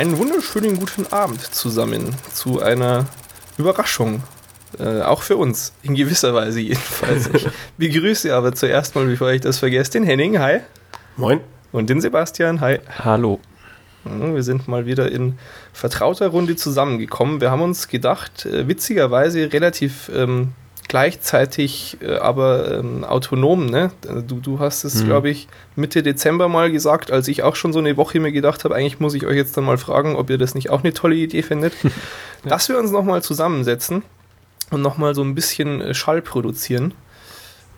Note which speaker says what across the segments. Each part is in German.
Speaker 1: Einen wunderschönen guten Abend zusammen zu einer Überraschung. Äh, auch für uns, in gewisser Weise jedenfalls. Ich begrüße aber zuerst mal, bevor ich das vergesse, den Henning, hi.
Speaker 2: Moin.
Speaker 1: Und den Sebastian, hi.
Speaker 3: Hallo.
Speaker 1: Wir sind mal wieder in vertrauter Runde zusammengekommen. Wir haben uns gedacht, äh, witzigerweise relativ ähm, gleichzeitig, äh, aber ähm, autonom. Ne? Du, du hast es, mhm. glaube ich, Mitte Dezember mal gesagt, als ich auch schon so eine Woche mir gedacht habe, eigentlich muss ich euch jetzt dann mal fragen, ob ihr das nicht auch eine tolle Idee findet, ja. dass wir uns nochmal zusammensetzen und nochmal so ein bisschen äh, Schall produzieren.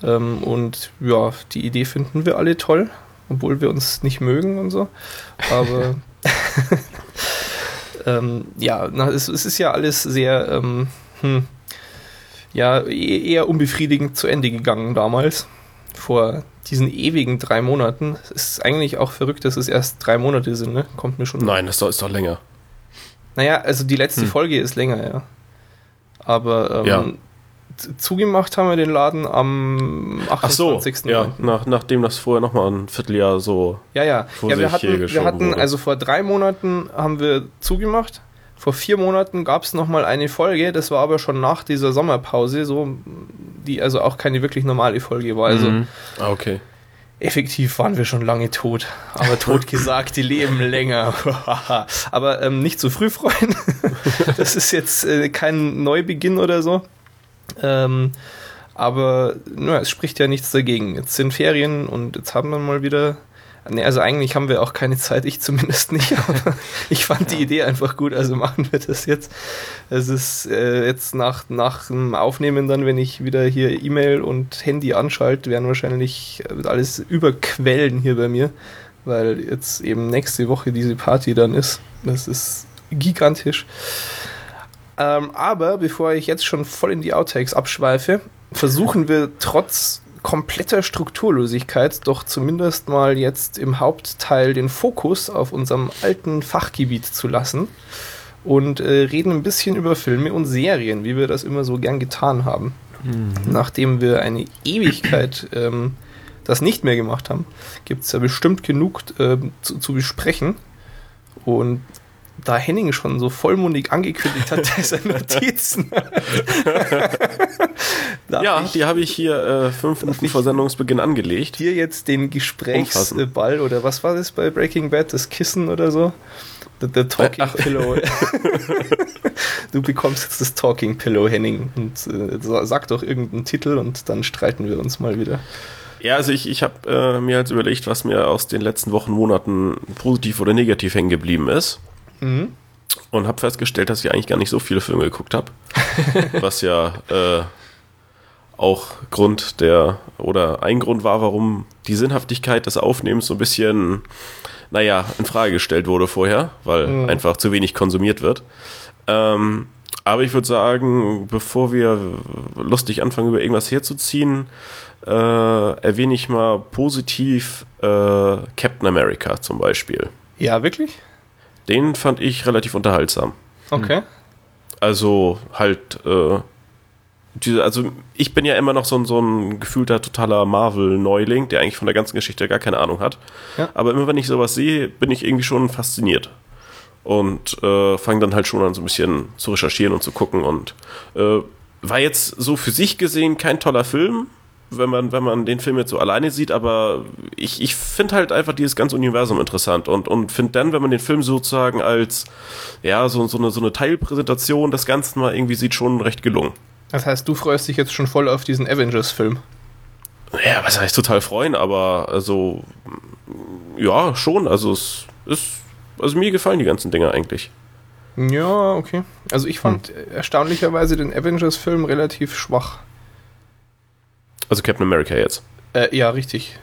Speaker 1: Ähm, und ja, die Idee finden wir alle toll, obwohl wir uns nicht mögen und so. Aber ähm, ja, na, es, es, ist ja alles sehr, ähm, hm, ja, e-, eher unbefriedigend zu Ende gegangen damals. Vor diesen ewigen drei Monaten. Es ist eigentlich auch verrückt, dass es erst drei Monate sind, ne? Kommt mir schon.
Speaker 2: Nein, das ist doch länger.
Speaker 1: Naja, also die letzte hm. Folge ist länger, ja. Aber ähm, ja zugemacht haben wir den Laden am
Speaker 2: 28. Ach so, ja, nach, nachdem das vorher nochmal ein Vierteljahr so
Speaker 1: Ja, ja. ja wir hatten, wir hatten also vor drei Monaten haben wir zugemacht. Vor vier Monaten gab es nochmal eine Folge, das war aber schon nach dieser Sommerpause, so, die also auch keine wirklich normale Folge war. Also mhm.
Speaker 2: ah, okay.
Speaker 1: Effektiv waren wir schon lange tot, aber tot gesagt, die leben länger. aber ähm, nicht zu früh freuen. das ist jetzt äh, kein Neubeginn oder so. Ähm, aber na, es spricht ja nichts dagegen. Jetzt sind Ferien und jetzt haben wir mal wieder. Ne, also eigentlich haben wir auch keine Zeit, ich zumindest nicht, aber ich fand die Idee einfach gut, also machen wir das jetzt. Es ist äh, jetzt nach, nach dem Aufnehmen dann, wenn ich wieder hier E-Mail und Handy anschalte, werden wahrscheinlich alles überquellen hier bei mir, weil jetzt eben nächste Woche diese Party dann ist. Das ist gigantisch. Ähm, aber bevor ich jetzt schon voll in die Outtakes abschweife, versuchen wir trotz kompletter Strukturlosigkeit doch zumindest mal jetzt im Hauptteil den Fokus auf unserem alten Fachgebiet zu lassen und äh, reden ein bisschen über Filme und Serien, wie wir das immer so gern getan haben. Mhm. Nachdem wir eine Ewigkeit ähm, das nicht mehr gemacht haben, gibt es ja bestimmt genug äh, zu, zu besprechen. Und da Henning schon so vollmundig angekündigt hat, dass er Notizen
Speaker 2: Ja, die habe ich hier äh, fünf Minuten vor Sendungsbeginn angelegt.
Speaker 1: Hier jetzt den Gesprächsball oder was war das bei Breaking Bad? Das Kissen oder so? The, the Talking Ach. Pillow. du bekommst jetzt das Talking Pillow, Henning. Und äh, sag doch irgendeinen Titel und dann streiten wir uns mal wieder.
Speaker 2: Ja, also ich, ich habe äh, mir jetzt überlegt, was mir aus den letzten Wochen, Monaten positiv oder negativ hängen geblieben ist. Mhm. Und habe festgestellt, dass ich eigentlich gar nicht so viele Filme geguckt habe. was ja äh, auch Grund der, oder ein Grund war, warum die Sinnhaftigkeit des Aufnehmens so ein bisschen, naja, in Frage gestellt wurde vorher, weil mhm. einfach zu wenig konsumiert wird. Ähm, aber ich würde sagen, bevor wir lustig anfangen, über irgendwas herzuziehen, äh, erwähne ich mal positiv äh, Captain America zum Beispiel.
Speaker 1: Ja, wirklich?
Speaker 2: Den fand ich relativ unterhaltsam.
Speaker 1: Okay.
Speaker 2: Also halt, äh, diese, also ich bin ja immer noch so ein, so ein gefühlter totaler Marvel-Neuling, der eigentlich von der ganzen Geschichte gar keine Ahnung hat. Ja. Aber immer wenn ich sowas sehe, bin ich irgendwie schon fasziniert. Und äh, fange dann halt schon an, so ein bisschen zu recherchieren und zu gucken. Und äh, war jetzt so für sich gesehen kein toller Film, wenn man, wenn man den Film jetzt so alleine sieht, aber ich, ich finde halt einfach dieses ganze Universum interessant und, und finde dann, wenn man den Film sozusagen als, ja, so, so, eine, so eine Teilpräsentation des Ganzen mal irgendwie sieht, schon recht gelungen.
Speaker 1: Das heißt, du freust dich jetzt schon voll auf diesen Avengers-Film?
Speaker 2: Ja, was heißt total freuen, aber also, ja, schon, also es ist, also mir gefallen die ganzen Dinge eigentlich.
Speaker 1: Ja, okay. Also ich fand hm. erstaunlicherweise den Avengers-Film relativ schwach.
Speaker 2: Also Captain America jetzt.
Speaker 1: Äh, ja, richtig.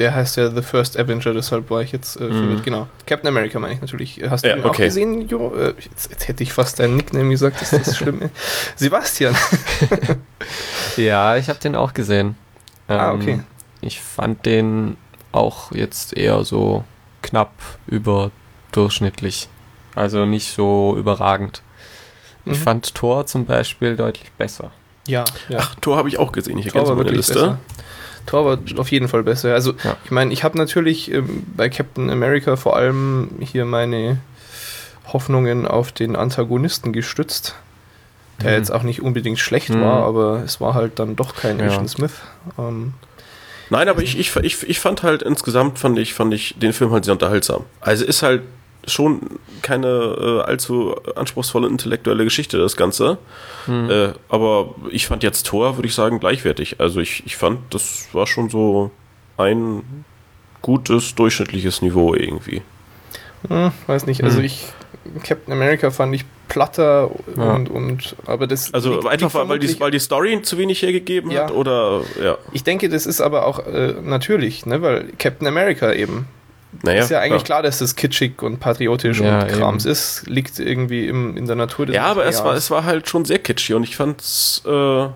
Speaker 1: Der heißt ja The First Avenger, deshalb war ich jetzt äh, verwirrt. Mhm. Genau. Captain America meine ich natürlich. Hast du ja, ihn okay. auch gesehen, Jo? Äh, jetzt, jetzt, hätte ich fast deinen Nickname gesagt, das ist schlimm. Sebastian.
Speaker 3: ja, ich habe den auch gesehen.
Speaker 1: ah, okay. Ähm,
Speaker 3: ich fand den auch jetzt eher so knapp überdurchschnittlich. Also nicht so überragend. Mhm. Ich fand Thor zum Beispiel deutlich besser.
Speaker 1: Ja, ja.
Speaker 2: Ach, Tor habe ich auch gesehen. Ich erkenne meine Liste.
Speaker 1: Besser. Tor war auf jeden Fall besser. Also, ja. ich meine, ich habe natürlich ähm, bei Captain America vor allem hier meine Hoffnungen auf den Antagonisten gestützt, der
Speaker 3: Mhm.
Speaker 1: jetzt auch nicht unbedingt schlecht
Speaker 3: Mhm.
Speaker 1: war, aber es war halt dann doch kein
Speaker 3: Ja.
Speaker 1: Agent Smith. Ähm,
Speaker 2: Nein, aber ich, ich, ich, ich fand halt insgesamt fand ich, fand ich den Film halt sehr unterhaltsam. Also ist halt schon keine äh, allzu anspruchsvolle intellektuelle Geschichte, das Ganze.
Speaker 3: Hm.
Speaker 2: Äh, aber ich fand jetzt Thor, würde ich sagen, gleichwertig. Also ich, ich fand, das war schon so ein gutes, durchschnittliches Niveau irgendwie.
Speaker 1: hm, weiß nicht, also
Speaker 3: Hm.
Speaker 1: ich Captain America fand ich platter
Speaker 3: Ja.
Speaker 1: und, und aber das
Speaker 2: Also
Speaker 1: liegt-
Speaker 2: einfach,
Speaker 1: liegt
Speaker 2: weil, die, weil die Story zu wenig hergegeben hat
Speaker 1: Ja.
Speaker 2: oder ja.
Speaker 1: Ich denke, das ist aber auch äh, natürlich, ne, weil Captain America eben
Speaker 2: Naja,
Speaker 1: ist ja eigentlich klar, dass das kitschig und patriotisch
Speaker 3: Ja,
Speaker 1: und Krams
Speaker 3: eben.
Speaker 1: ist, liegt irgendwie im, in der Natur des
Speaker 2: Ja, aber es war, es war halt schon sehr kitschig und ich fand's, äh,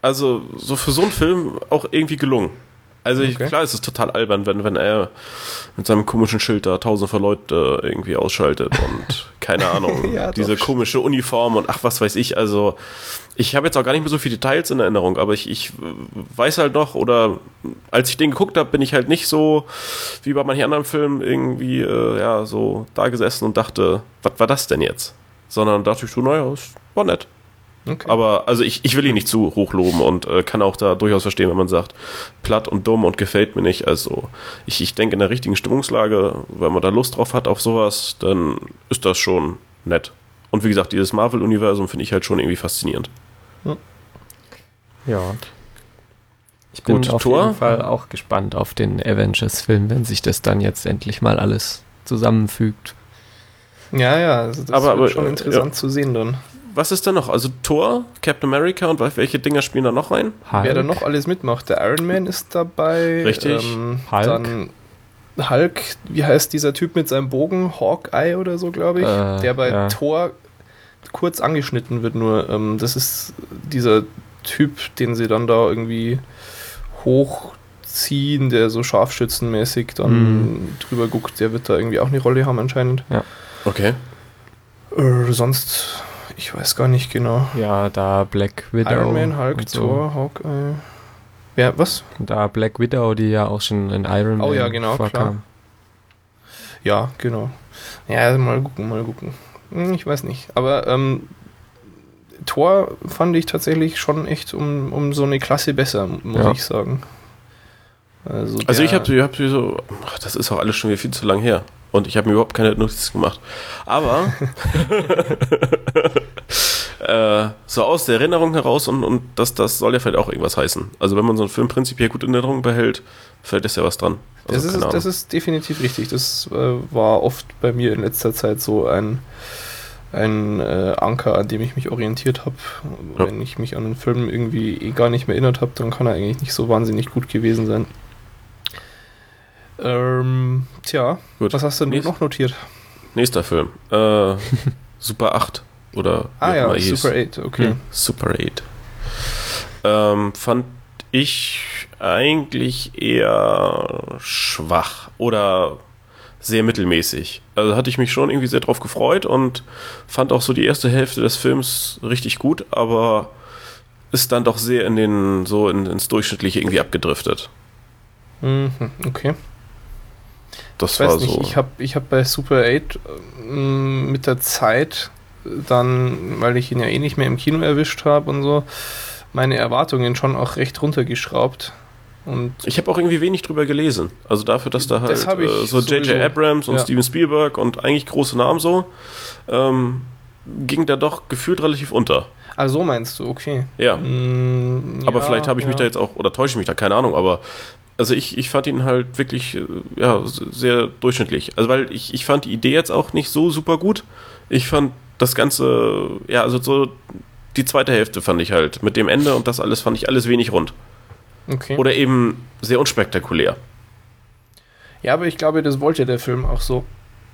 Speaker 2: also so für so einen Film auch irgendwie gelungen. Also ich,
Speaker 1: Okay.
Speaker 2: klar, es ist total albern, wenn, wenn er mit seinem komischen Schild da tausend von Leute irgendwie ausschaltet und keine Ahnung,
Speaker 1: Ja, doch.
Speaker 2: diese komische Uniform und ach, was weiß ich. Also ich habe jetzt auch gar nicht mehr so viele Details in Erinnerung, aber ich, ich weiß halt noch, oder als ich den geguckt habe, bin ich halt nicht so wie bei manchen anderen Filmen irgendwie, äh, ja, so da gesessen und dachte, was war das denn jetzt? Sondern dachte ich so, naja, es war nett.
Speaker 1: Okay.
Speaker 2: Aber also ich, ich will ihn nicht zu hoch loben und äh, kann auch da durchaus verstehen, wenn man sagt, platt und dumm und gefällt mir nicht. Also ich, ich denke in der richtigen Stimmungslage, wenn man da Lust drauf hat auf sowas, dann ist das schon nett. Und wie gesagt, dieses Marvel-Universum finde ich halt schon irgendwie faszinierend.
Speaker 3: Ja. Ich bin
Speaker 2: Gut,
Speaker 3: auf
Speaker 2: Thor?
Speaker 3: jeden Fall auch gespannt auf den Avengers-Film, wenn sich das dann jetzt endlich mal alles zusammenfügt.
Speaker 1: ja, ja, also das
Speaker 2: Aber-
Speaker 1: wird
Speaker 2: aber,
Speaker 1: schon
Speaker 2: äh,
Speaker 1: interessant zu sehen dann.
Speaker 2: Was ist denn noch? Also Thor, Captain America und welche Dinger spielen da noch rein?
Speaker 1: Wer da noch alles mitmacht, der Iron Man ist dabei.
Speaker 2: Richtig.
Speaker 1: Ähm,
Speaker 3: Hulk.
Speaker 1: Dann Hulk, wie heißt dieser Typ mit seinem Bogen? Hawkeye oder so, glaube ich.
Speaker 3: Äh,
Speaker 1: der bei
Speaker 3: ja.
Speaker 1: Thor kurz angeschnitten wird, nur ähm, das ist dieser Typ, den sie dann da irgendwie hochziehen, der so scharfschützenmäßig dann
Speaker 3: Mhm.
Speaker 1: drüber guckt. Der wird da irgendwie auch eine Rolle haben anscheinend.
Speaker 2: Okay.
Speaker 1: Äh, sonst, ich weiß gar nicht genau.
Speaker 3: Ja, da Black Widow.
Speaker 1: Iron Man, Hulk,
Speaker 3: und so.
Speaker 1: Thor, Hawkeye. Wer, was?
Speaker 3: Da Black Widow, die ja auch schon in Iron Man
Speaker 1: Oh ja, genau,
Speaker 3: vorkam.
Speaker 1: Ja, genau. Ja, mal gucken, mal gucken. Hm, Ich weiß nicht. Aber ähm, Thor fand ich tatsächlich schon echt um, um so eine Klasse besser, muss
Speaker 3: Ja.
Speaker 1: ich sagen. Also,
Speaker 2: Also ich habe hab so, ach, das ist auch alles schon wieder viel zu lang her. Und ich habe mir überhaupt keine Notizen gemacht. Aber äh, so aus der Erinnerung heraus und, und das, das soll ja vielleicht auch irgendwas heißen. Also wenn man so einen Film prinzipiell gut in Erinnerung behält, fällt es ja was dran. Also
Speaker 1: das, ist, das ist definitiv richtig. Das äh, war oft bei mir in letzter Zeit so ein, ein äh, Anker, an dem ich mich orientiert habe.
Speaker 2: Ja.
Speaker 1: Wenn ich mich an einen Film irgendwie eh gar nicht mehr erinnert habe, dann kann er eigentlich nicht so wahnsinnig gut gewesen sein. Ähm, tja,
Speaker 2: Gut.
Speaker 1: was hast du denn
Speaker 2: Nächst-
Speaker 1: noch notiert?
Speaker 2: Nächster Film. Äh, Super 8 oder
Speaker 1: Ah ja,
Speaker 2: er.
Speaker 1: Super 8, okay.
Speaker 3: Hm.
Speaker 2: Super 8. Ähm, fand ich eigentlich eher schwach oder sehr mittelmäßig. Also hatte ich mich schon irgendwie sehr drauf gefreut und fand auch so die erste Hälfte des Films richtig gut, aber ist dann doch sehr in den, so in, ins Durchschnittliche irgendwie abgedriftet.
Speaker 1: Mhm, okay.
Speaker 2: Das
Speaker 1: Ich
Speaker 2: war
Speaker 1: weiß nicht,
Speaker 2: so.
Speaker 1: ich habe ich hab bei Super 8 ähm, mit der Zeit dann, weil ich ihn ja eh nicht mehr im Kino erwischt habe und so, meine Erwartungen schon auch recht runtergeschraubt. Und
Speaker 2: Ich habe auch irgendwie wenig drüber gelesen. Also dafür, dass da halt
Speaker 1: Das
Speaker 2: äh, so J.J. Abrams und
Speaker 1: Ja.
Speaker 2: Steven Spielberg und eigentlich große Namen so, ähm, ging da doch gefühlt relativ unter.
Speaker 1: ah, so meinst du, okay.
Speaker 2: Ja.
Speaker 1: Mm,
Speaker 2: Aber
Speaker 1: ja,
Speaker 2: vielleicht habe ich mich
Speaker 1: ja.
Speaker 2: da jetzt auch, oder täusche ich mich da, keine Ahnung, aber also ich, ich fand ihn halt wirklich äh, ja, sehr durchschnittlich. Also weil ich, ich fand die Idee jetzt auch nicht so super gut. Ich fand das Ganze, ja, also so die zweite Hälfte fand ich halt mit dem Ende und das alles fand ich alles wenig rund.
Speaker 1: Okay.
Speaker 2: Oder eben sehr unspektakulär.
Speaker 1: Ja, aber ich glaube, das wollte der Film auch so.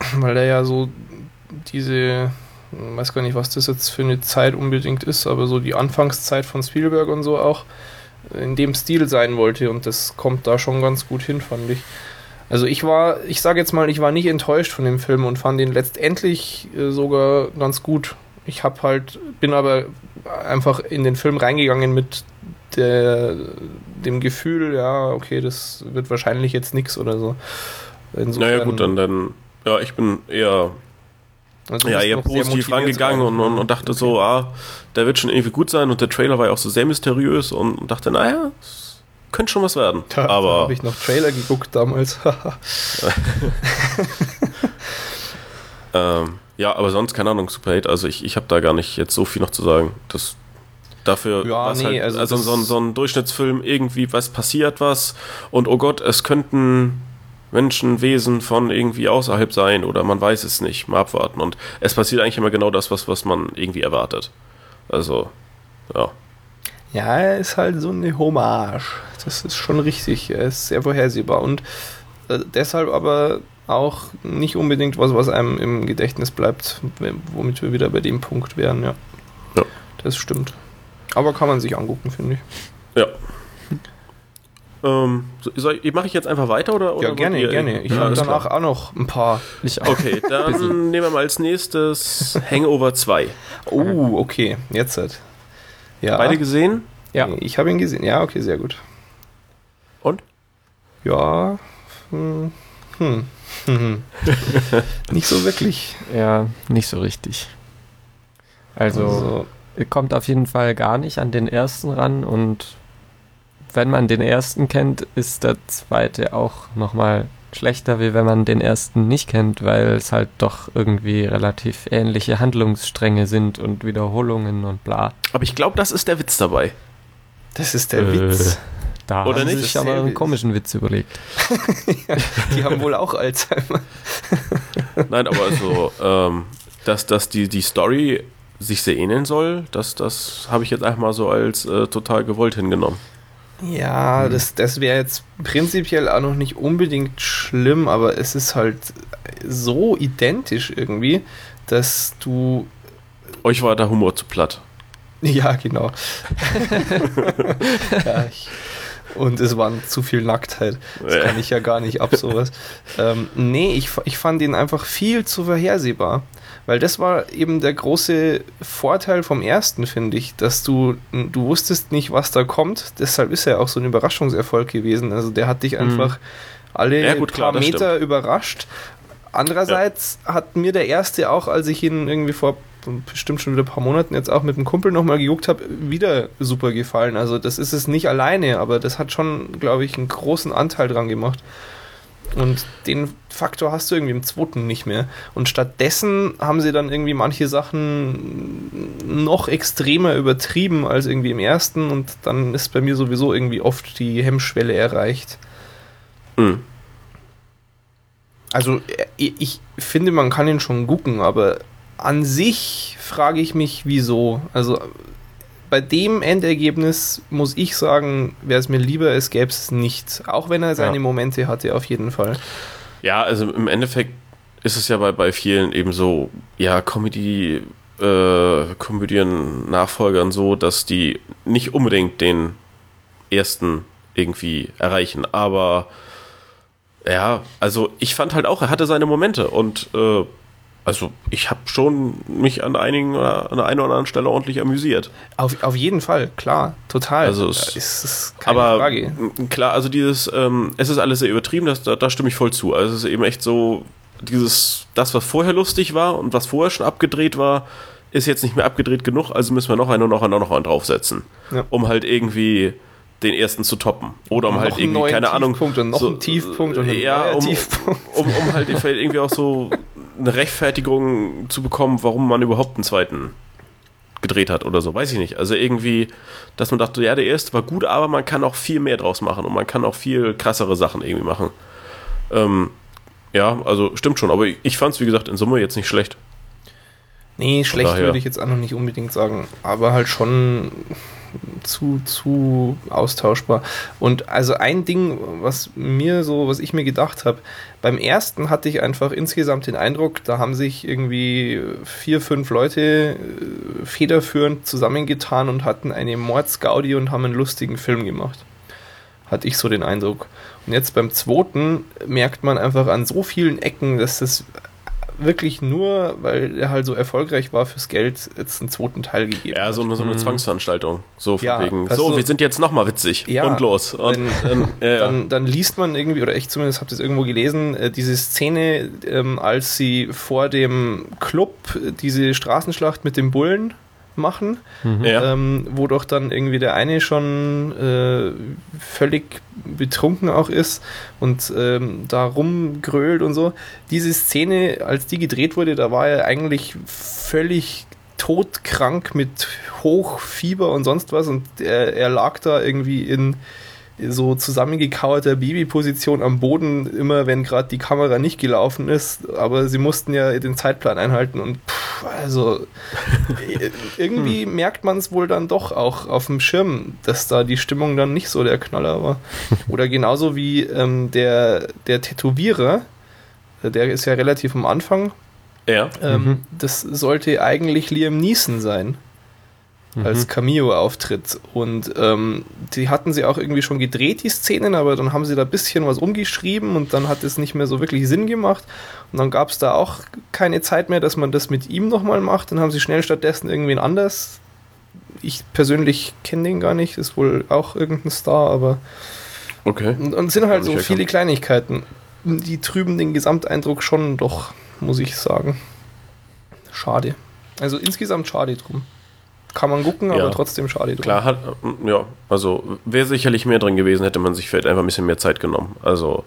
Speaker 1: Weil er ja so diese, ich weiß gar nicht, was das jetzt für eine Zeit unbedingt ist, aber so die Anfangszeit von Spielberg und so auch in dem Stil sein wollte und das kommt da schon ganz gut hin, fand ich. Also ich war, ich sage jetzt mal, ich war nicht enttäuscht von dem Film und fand ihn letztendlich äh, sogar ganz gut. Ich habe halt, bin aber einfach in den Film reingegangen mit der, dem Gefühl, ja, okay, das wird wahrscheinlich jetzt nichts oder so. Insofern,
Speaker 2: Naja, gut, dann, dann, ja, ich bin eher Also ja, eher positiv rangegangen und, und, und, dachte okay. so, ah, der wird schon irgendwie gut sein und der Trailer war ja auch so sehr mysteriös und dachte, naja, könnte schon was werden.
Speaker 1: Da, aber habe ich noch Trailer geguckt damals.
Speaker 2: ähm, ja, aber sonst keine Ahnung, Super 8. Also ich, ich habe da gar nicht jetzt so viel noch zu sagen. Das dafür
Speaker 1: ja, nee, halt,
Speaker 2: also, also so, ein, so ein Durchschnittsfilm irgendwie was passiert was und oh Gott, es könnten Menschen, Wesen von irgendwie außerhalb sein oder man weiß es nicht, mal abwarten und es passiert eigentlich immer genau das, was, was man irgendwie erwartet. Also, ja.
Speaker 1: Ja, er ist halt so eine Hommage. Das ist schon richtig. Er ist sehr vorhersehbar und äh, deshalb aber auch nicht unbedingt was, was einem im Gedächtnis bleibt, womit wir wieder bei dem Punkt wären, ja. Ja. Das stimmt. Aber kann man sich angucken, finde ich.
Speaker 2: Ja. Ähm, mache ich jetzt einfach weiter oder?
Speaker 1: oder ja, gerne, gerne. Ich ja, habe danach klar. auch noch ein paar.
Speaker 2: Ich okay, dann nehmen wir mal als nächstes Hangover 2.
Speaker 1: Oh, okay, jetzt halt.
Speaker 2: Ja. Beide gesehen?
Speaker 1: Ja. Ich habe ihn gesehen. Ja, okay, sehr gut.
Speaker 2: Und?
Speaker 1: Ja. Hm. Hm. hm. nicht so wirklich.
Speaker 3: Ja, nicht so richtig. Also, also, kommt auf jeden Fall gar nicht an den ersten ran und wenn man den ersten kennt, ist der zweite auch nochmal schlechter, wie wenn man den ersten nicht kennt, weil es halt doch irgendwie relativ ähnliche Handlungsstränge sind und Wiederholungen und bla.
Speaker 2: Aber ich glaube, das ist der Witz dabei.
Speaker 1: Das ist der äh, Witz.
Speaker 3: Da Oder haben nicht? sich aber einen komischen Witz überlegt.
Speaker 1: ja, die haben wohl auch Alzheimer.
Speaker 2: Nein, aber also, ähm, dass, dass die, die Story sich sehr ähneln soll, das, das habe ich jetzt einfach mal so als äh, total gewollt hingenommen.
Speaker 1: Ja, hm. das, das wäre jetzt prinzipiell auch noch nicht unbedingt schlimm, aber es ist halt so identisch irgendwie, dass du.
Speaker 2: Euch war der Humor zu platt.
Speaker 1: Ja, genau. ja, ich, und es war zu viel Nacktheit. Das kann ich ja gar nicht ab, sowas. ähm, nee, ich, ich fand ihn einfach viel zu vorhersehbar. Weil das war eben der große Vorteil vom ersten, finde ich, dass du, du wusstest nicht, was da kommt. Deshalb ist er auch so ein Überraschungserfolg gewesen. Also der hat dich mhm. einfach alle ja, gut, paar klar, Meter stimmt. überrascht. Andererseits ja. hat mir der erste auch, als ich ihn irgendwie vor bestimmt schon wieder ein paar Monaten jetzt auch mit einem Kumpel nochmal gejuckt habe, wieder super gefallen. Also das ist es nicht alleine, aber das hat schon, glaube ich, einen großen Anteil dran gemacht. Und den Faktor hast du irgendwie im zweiten nicht mehr. Und stattdessen haben sie dann irgendwie manche Sachen noch extremer übertrieben als irgendwie im ersten und dann ist bei mir sowieso irgendwie oft die Hemmschwelle erreicht. Mhm. Also äh, ich finde, man kann ihn schon gucken, aber an sich frage ich mich, wieso. Also bei dem Endergebnis muss ich sagen, wäre es mir lieber, es gäbe es nicht. Auch wenn er seine ja. Momente hatte, auf jeden Fall.
Speaker 2: Ja, also im Endeffekt ist es ja bei, bei vielen eben so, ja, Comedy, äh, Komödien-Nachfolgern so, dass die nicht unbedingt den ersten irgendwie erreichen. Aber ja, also ich fand halt auch, er hatte seine Momente und äh, also ich habe schon mich an einigen oder an einer oder anderen Stelle ordentlich amüsiert.
Speaker 1: Auf, auf jeden Fall, klar, total.
Speaker 2: Also es, ist, ist keine aber Frage. Klar, also dieses, ähm, es ist alles sehr übertrieben, das, da, da stimme ich voll zu. Also es ist eben echt so, dieses, das, was vorher lustig war und was vorher schon abgedreht war, ist jetzt nicht mehr abgedreht genug, also müssen wir noch einen und noch einen, noch einen draufsetzen. Ja. Um halt irgendwie den ersten zu toppen. Oder um noch halt irgendwie, keine Ahnung.
Speaker 1: Und noch so, einen Tiefpunkt und
Speaker 2: ja, um, Tiefpunkt. Um, um, um halt irgendwie auch so eine Rechtfertigung zu bekommen, warum man überhaupt einen zweiten gedreht hat oder so, weiß ich nicht. Also irgendwie, dass man dachte, ja, der erste war gut, aber man kann auch viel mehr draus machen und man kann auch viel krassere Sachen irgendwie machen. Ähm, ja, also stimmt schon, aber ich, ich fand es, wie gesagt, in Summe jetzt nicht schlecht.
Speaker 1: Nee, schlecht würde ich jetzt auch noch nicht unbedingt sagen, aber halt schon zu, zu austauschbar. Und also ein Ding, was mir so, was ich mir gedacht habe, beim ersten hatte ich einfach insgesamt den Eindruck, da haben sich irgendwie vier, fünf Leute äh, federführend zusammengetan und hatten eine Mordsgaudi und haben einen lustigen Film gemacht. Hatte ich so den Eindruck. Und jetzt beim zweiten merkt man einfach an so vielen Ecken, dass das wirklich nur, weil er halt so erfolgreich war fürs Geld, jetzt einen zweiten Teil gegeben
Speaker 2: Ja, so eine, so eine
Speaker 3: Mhm.
Speaker 2: Zwangsveranstaltung. So von
Speaker 1: Ja,
Speaker 2: wegen,
Speaker 1: also-
Speaker 2: so, wir sind jetzt nochmal witzig.
Speaker 1: Ja,
Speaker 2: und los. Und,
Speaker 1: Wenn,
Speaker 2: ähm, ja, ja.
Speaker 1: dann, dann liest man irgendwie, oder ich zumindest habe das irgendwo gelesen, äh, diese Szene, ähm, als sie vor dem Club äh, diese Straßenschlacht mit dem Bullen machen,
Speaker 2: ja.
Speaker 1: ähm, wo doch dann irgendwie der eine schon äh, völlig betrunken auch ist und ähm, da rumgrölt und so. Diese Szene, als die gedreht wurde, da war er eigentlich völlig todkrank mit Hochfieber und sonst was und er, er lag da irgendwie in so zusammengekauerter Babyposition am Boden, immer wenn gerade die Kamera nicht gelaufen ist, aber sie mussten ja den Zeitplan einhalten und pff, also äh, irgendwie merkt man es wohl dann doch auch auf dem Schirm, dass da die Stimmung dann nicht so der Knaller war. Oder genauso wie ähm, der, der Tätowierer, äh, der ist ja relativ am Anfang,
Speaker 2: ja.
Speaker 1: ähm,
Speaker 3: Mhm.
Speaker 1: das sollte eigentlich Liam Neeson sein als Cameo-Auftritt. Und ähm, die hatten sie auch irgendwie schon gedreht, die Szenen, aber dann haben sie da ein bisschen was umgeschrieben und dann hat es nicht mehr so wirklich Sinn gemacht. Und dann gab es da auch keine Zeit mehr, dass man das mit ihm nochmal macht. Dann haben sie schnell stattdessen irgendwen anders. Ich persönlich kenne den gar nicht, ist wohl auch irgendein Star, aber.
Speaker 2: Okay.
Speaker 1: Und, und es sind halt so
Speaker 2: ich
Speaker 1: viele
Speaker 2: erkannt.
Speaker 1: Kleinigkeiten. Die trüben den Gesamteindruck schon doch, muss ich sagen. Schade. Also insgesamt schade drum. Kann man gucken, aber
Speaker 2: Ja.
Speaker 1: trotzdem schade drum.
Speaker 2: Klar, hat, ja, also wäre sicherlich mehr drin gewesen, hätte man sich vielleicht einfach ein bisschen mehr Zeit genommen. Also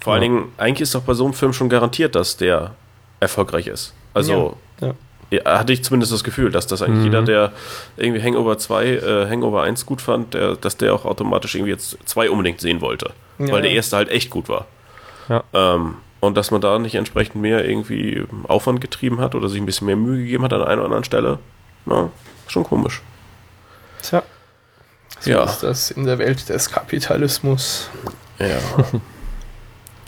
Speaker 2: vor allen
Speaker 3: Ja.
Speaker 2: Dingen, eigentlich ist doch bei so einem Film schon garantiert, dass der erfolgreich ist. Also
Speaker 1: Ja.
Speaker 2: ja, hatte ich zumindest das Gefühl, dass das eigentlich
Speaker 3: Mhm.
Speaker 2: jeder, der irgendwie Hangover 2, äh, Hangover 1 gut fand, der, dass der auch automatisch irgendwie jetzt 2 unbedingt sehen wollte.
Speaker 1: Ja,
Speaker 2: weil der erste halt echt gut war.
Speaker 3: Ja.
Speaker 2: Ähm, und dass man da nicht entsprechend mehr irgendwie Aufwand getrieben hat oder sich ein bisschen mehr Mühe gegeben hat an einer oder anderen Stelle, na, schon komisch.
Speaker 1: Tja. So
Speaker 2: Ja.
Speaker 1: ist das in der Welt des Kapitalismus.
Speaker 2: Ja.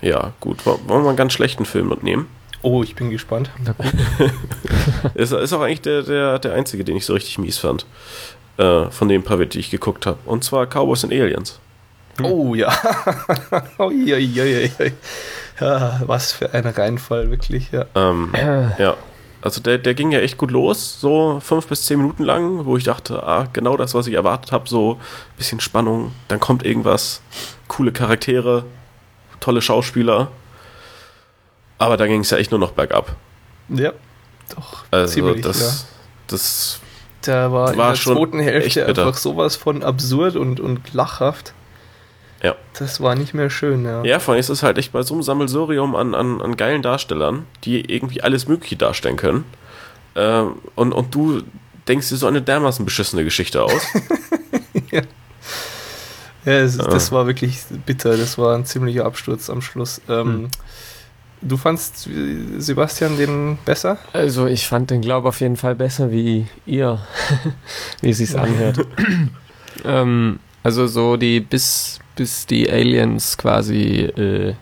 Speaker 2: ja, gut. Wollen wir mal einen ganz schlechten Film mitnehmen?
Speaker 1: Oh, ich bin gespannt.
Speaker 2: Ist, ist auch eigentlich der, der, der einzige, den ich so richtig mies fand. Äh, von den paar, die ich geguckt habe. Und zwar Cowboys and Aliens.
Speaker 1: Oh ja. Ja. Was für ein Reinfall, wirklich, ja.
Speaker 2: Ähm, ja. Also der, der ging ja echt gut los, so fünf bis zehn Minuten lang, wo ich dachte, ah, genau das, was ich erwartet habe, so bisschen Spannung, dann kommt irgendwas, coole Charaktere, tolle Schauspieler. Aber da ging es ja echt nur noch bergab.
Speaker 1: Ja, doch.
Speaker 2: Also
Speaker 1: ziemlich,
Speaker 2: das, das
Speaker 1: ja. Da war,
Speaker 2: war
Speaker 1: in der
Speaker 2: schon
Speaker 1: zweiten Hälfte einfach sowas von absurd und, und lachhaft.
Speaker 2: Ja.
Speaker 1: Das war nicht mehr schön, ja.
Speaker 2: Ja, vor allem ist es halt echt bei so einem Sammelsurium an, an, an geilen Darstellern, die irgendwie alles Mögliche darstellen können. Ähm, und, und du denkst dir so eine dermaßen beschissene Geschichte aus.
Speaker 1: Ja, es, das war wirklich bitter. Das war ein ziemlicher Absturz am Schluss. Ähm,
Speaker 3: Hm.
Speaker 1: Du fandst äh, Sebastian den besser?
Speaker 3: Also ich fand den Glaub auf jeden Fall besser wie ihr, wie es sich anhört. ähm, also so die bis bis die Aliens quasi äh,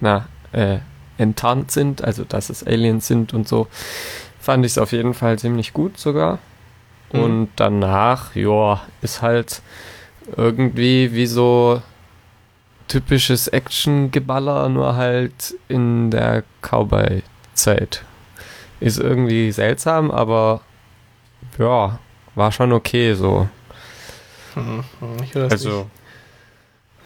Speaker 3: na äh, enttarnt sind, also dass es Aliens sind und so, fand ich es auf jeden Fall ziemlich gut sogar.
Speaker 1: Mhm.
Speaker 3: Und danach, ja, ist halt irgendwie wie so typisches Action-Geballer, nur halt in der Cowboy-Zeit. Ist irgendwie seltsam, aber ja, war schon okay so.
Speaker 1: Hm, Ich weiß
Speaker 3: Also.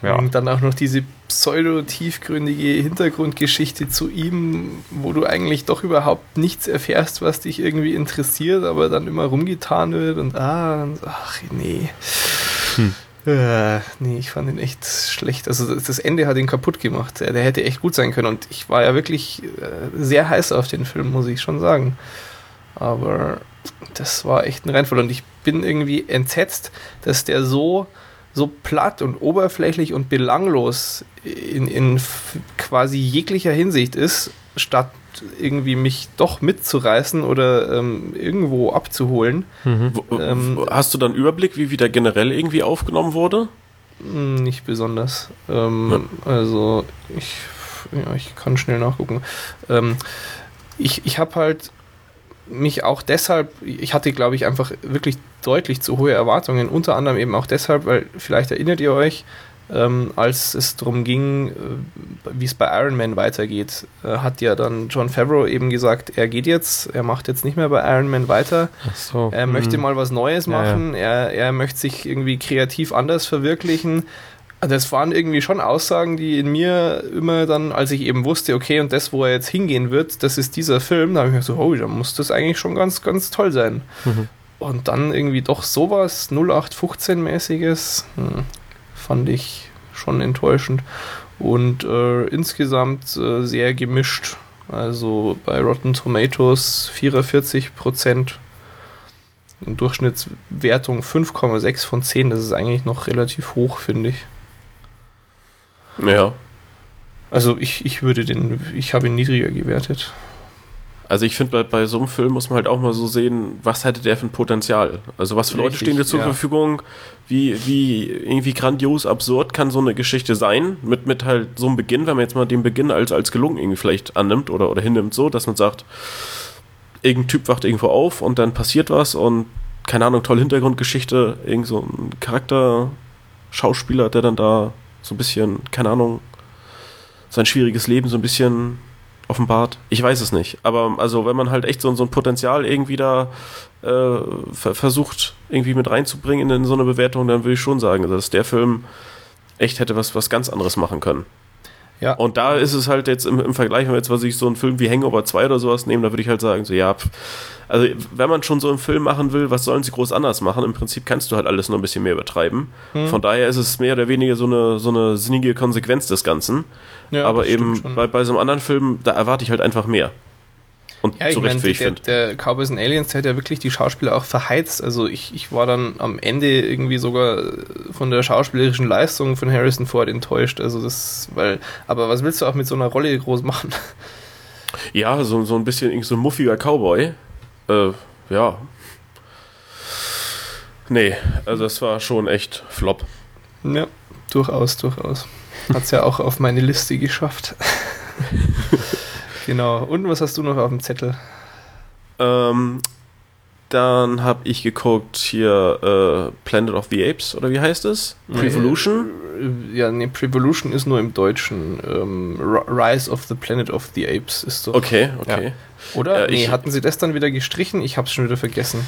Speaker 3: Ja.
Speaker 1: Und dann auch noch diese pseudo-tiefgründige Hintergrundgeschichte zu ihm, wo du eigentlich doch überhaupt nichts erfährst, was dich irgendwie interessiert, aber dann immer rumgetan wird und ah, und, ach nee.
Speaker 3: Hm.
Speaker 1: Äh, nee, ich fand ihn echt schlecht. Also das Ende hat ihn kaputt gemacht. Der der hätte echt gut sein können und ich war ja wirklich äh, sehr heiß auf den Film, muss ich schon sagen. Aber das war echt ein Reinfall und ich bin irgendwie entsetzt, dass der so so platt und oberflächlich und belanglos in, in quasi jeglicher Hinsicht ist, statt irgendwie mich doch mitzureißen oder ähm, irgendwo abzuholen.
Speaker 3: Mhm.
Speaker 1: Ähm,
Speaker 2: Hast du dann Überblick, wie wieder generell irgendwie aufgenommen wurde?
Speaker 1: Nicht besonders. Ähm, Also ich, ja, ich kann schnell nachgucken. Ähm, ich ich habe halt mich auch deshalb, ich hatte glaube ich einfach wirklich deutlich zu hohe Erwartungen, unter anderem eben auch deshalb, weil vielleicht erinnert ihr euch, ähm, als es darum ging, äh, wie es bei Iron Man weitergeht, äh, hat ja dann John Favreau eben gesagt, er geht jetzt, er macht jetzt nicht mehr bei Iron Man weiter.
Speaker 3: So.
Speaker 1: Er
Speaker 3: hm.
Speaker 1: möchte mal was Neues
Speaker 3: Ja,
Speaker 1: machen, Er, er möchte sich irgendwie kreativ anders verwirklichen. Das waren irgendwie schon Aussagen, die in mir immer dann, als ich eben wusste, okay, und das, wo er jetzt hingehen wird, das ist dieser Film, da habe ich mir so, oh, dann muss das eigentlich schon ganz, ganz toll sein.
Speaker 3: Mhm.
Speaker 1: Und dann irgendwie doch sowas 0815-mäßiges hm, fand ich schon enttäuschend. Und äh, insgesamt äh, sehr gemischt. Also bei Rotten Tomatoes 44 Prozent. Durchschnittswertung 5,6 von 10. Das ist eigentlich noch relativ hoch, finde ich.
Speaker 2: Ja.
Speaker 1: Also ich, ich würde den, ich habe ihn niedriger gewertet.
Speaker 2: Also ich finde, bei, bei so einem Film muss man halt auch mal so sehen, was hätte der für ein Potenzial? Also was für Leute
Speaker 1: Richtig,
Speaker 2: stehen dir zur
Speaker 1: ja.
Speaker 2: Verfügung? Wie, wie irgendwie grandios, absurd kann so eine Geschichte sein? Mit, mit halt so einem Beginn, wenn man jetzt mal den Beginn als, als gelungen irgendwie vielleicht annimmt oder, oder hinnimmt, so, dass man sagt, irgendein Typ wacht irgendwo auf und dann passiert was und keine Ahnung, tolle Hintergrundgeschichte, irgend so ein Charakter, Schauspieler, der dann da so ein bisschen, keine Ahnung, sein schwieriges Leben so ein bisschen offenbart. Ich weiß es nicht. Aber also, wenn man halt echt so, so ein Potenzial irgendwie da äh, ver versucht, irgendwie mit reinzubringen in so eine Bewertung, dann würde ich schon sagen, dass der Film echt hätte was, was ganz anderes machen können.
Speaker 1: Ja.
Speaker 2: Und da ist es halt jetzt im, im Vergleich, wenn wir jetzt was ich so einen Film wie Hangover 2 oder sowas nehmen, da würde ich halt sagen, so ja, pf, also wenn man schon so einen Film machen will, was sollen sie groß anders machen? Im Prinzip kannst du halt alles noch ein bisschen mehr übertreiben.
Speaker 1: Hm.
Speaker 2: Von daher ist es mehr oder weniger so eine, so eine sinnige Konsequenz des Ganzen.
Speaker 1: Ja,
Speaker 2: Aber eben bei, bei so einem anderen Film, da erwarte ich halt einfach mehr. Und
Speaker 1: Ja, ich meine, der, der Cowboys and Aliens, der hat ja wirklich die Schauspieler auch verheizt. Also ich, ich war dann am Ende irgendwie sogar von der schauspielerischen Leistung von Harrison Ford enttäuscht. Also das, weil, aber was willst du auch mit so einer Rolle groß machen?
Speaker 2: Ja, so, so ein bisschen irgendwie so ein muffiger Cowboy. Äh, ja. Nee, also das war schon echt flop.
Speaker 1: Ja, durchaus, durchaus. Hat es ja auch auf meine Liste geschafft. genau. Und was hast du noch auf dem Zettel?
Speaker 2: Ähm, dann habe ich geguckt hier äh, Planet of the Apes, oder wie heißt es? Revolution?
Speaker 1: Äh, Ja, nee, Prevolution ist nur im Deutschen. Ähm, Rise of the Planet of the Apes ist doch.
Speaker 2: Okay, okay.
Speaker 1: Oder?
Speaker 2: Äh,
Speaker 1: nee,
Speaker 2: ich-
Speaker 1: hatten sie das dann wieder gestrichen? Ich hab's schon wieder vergessen.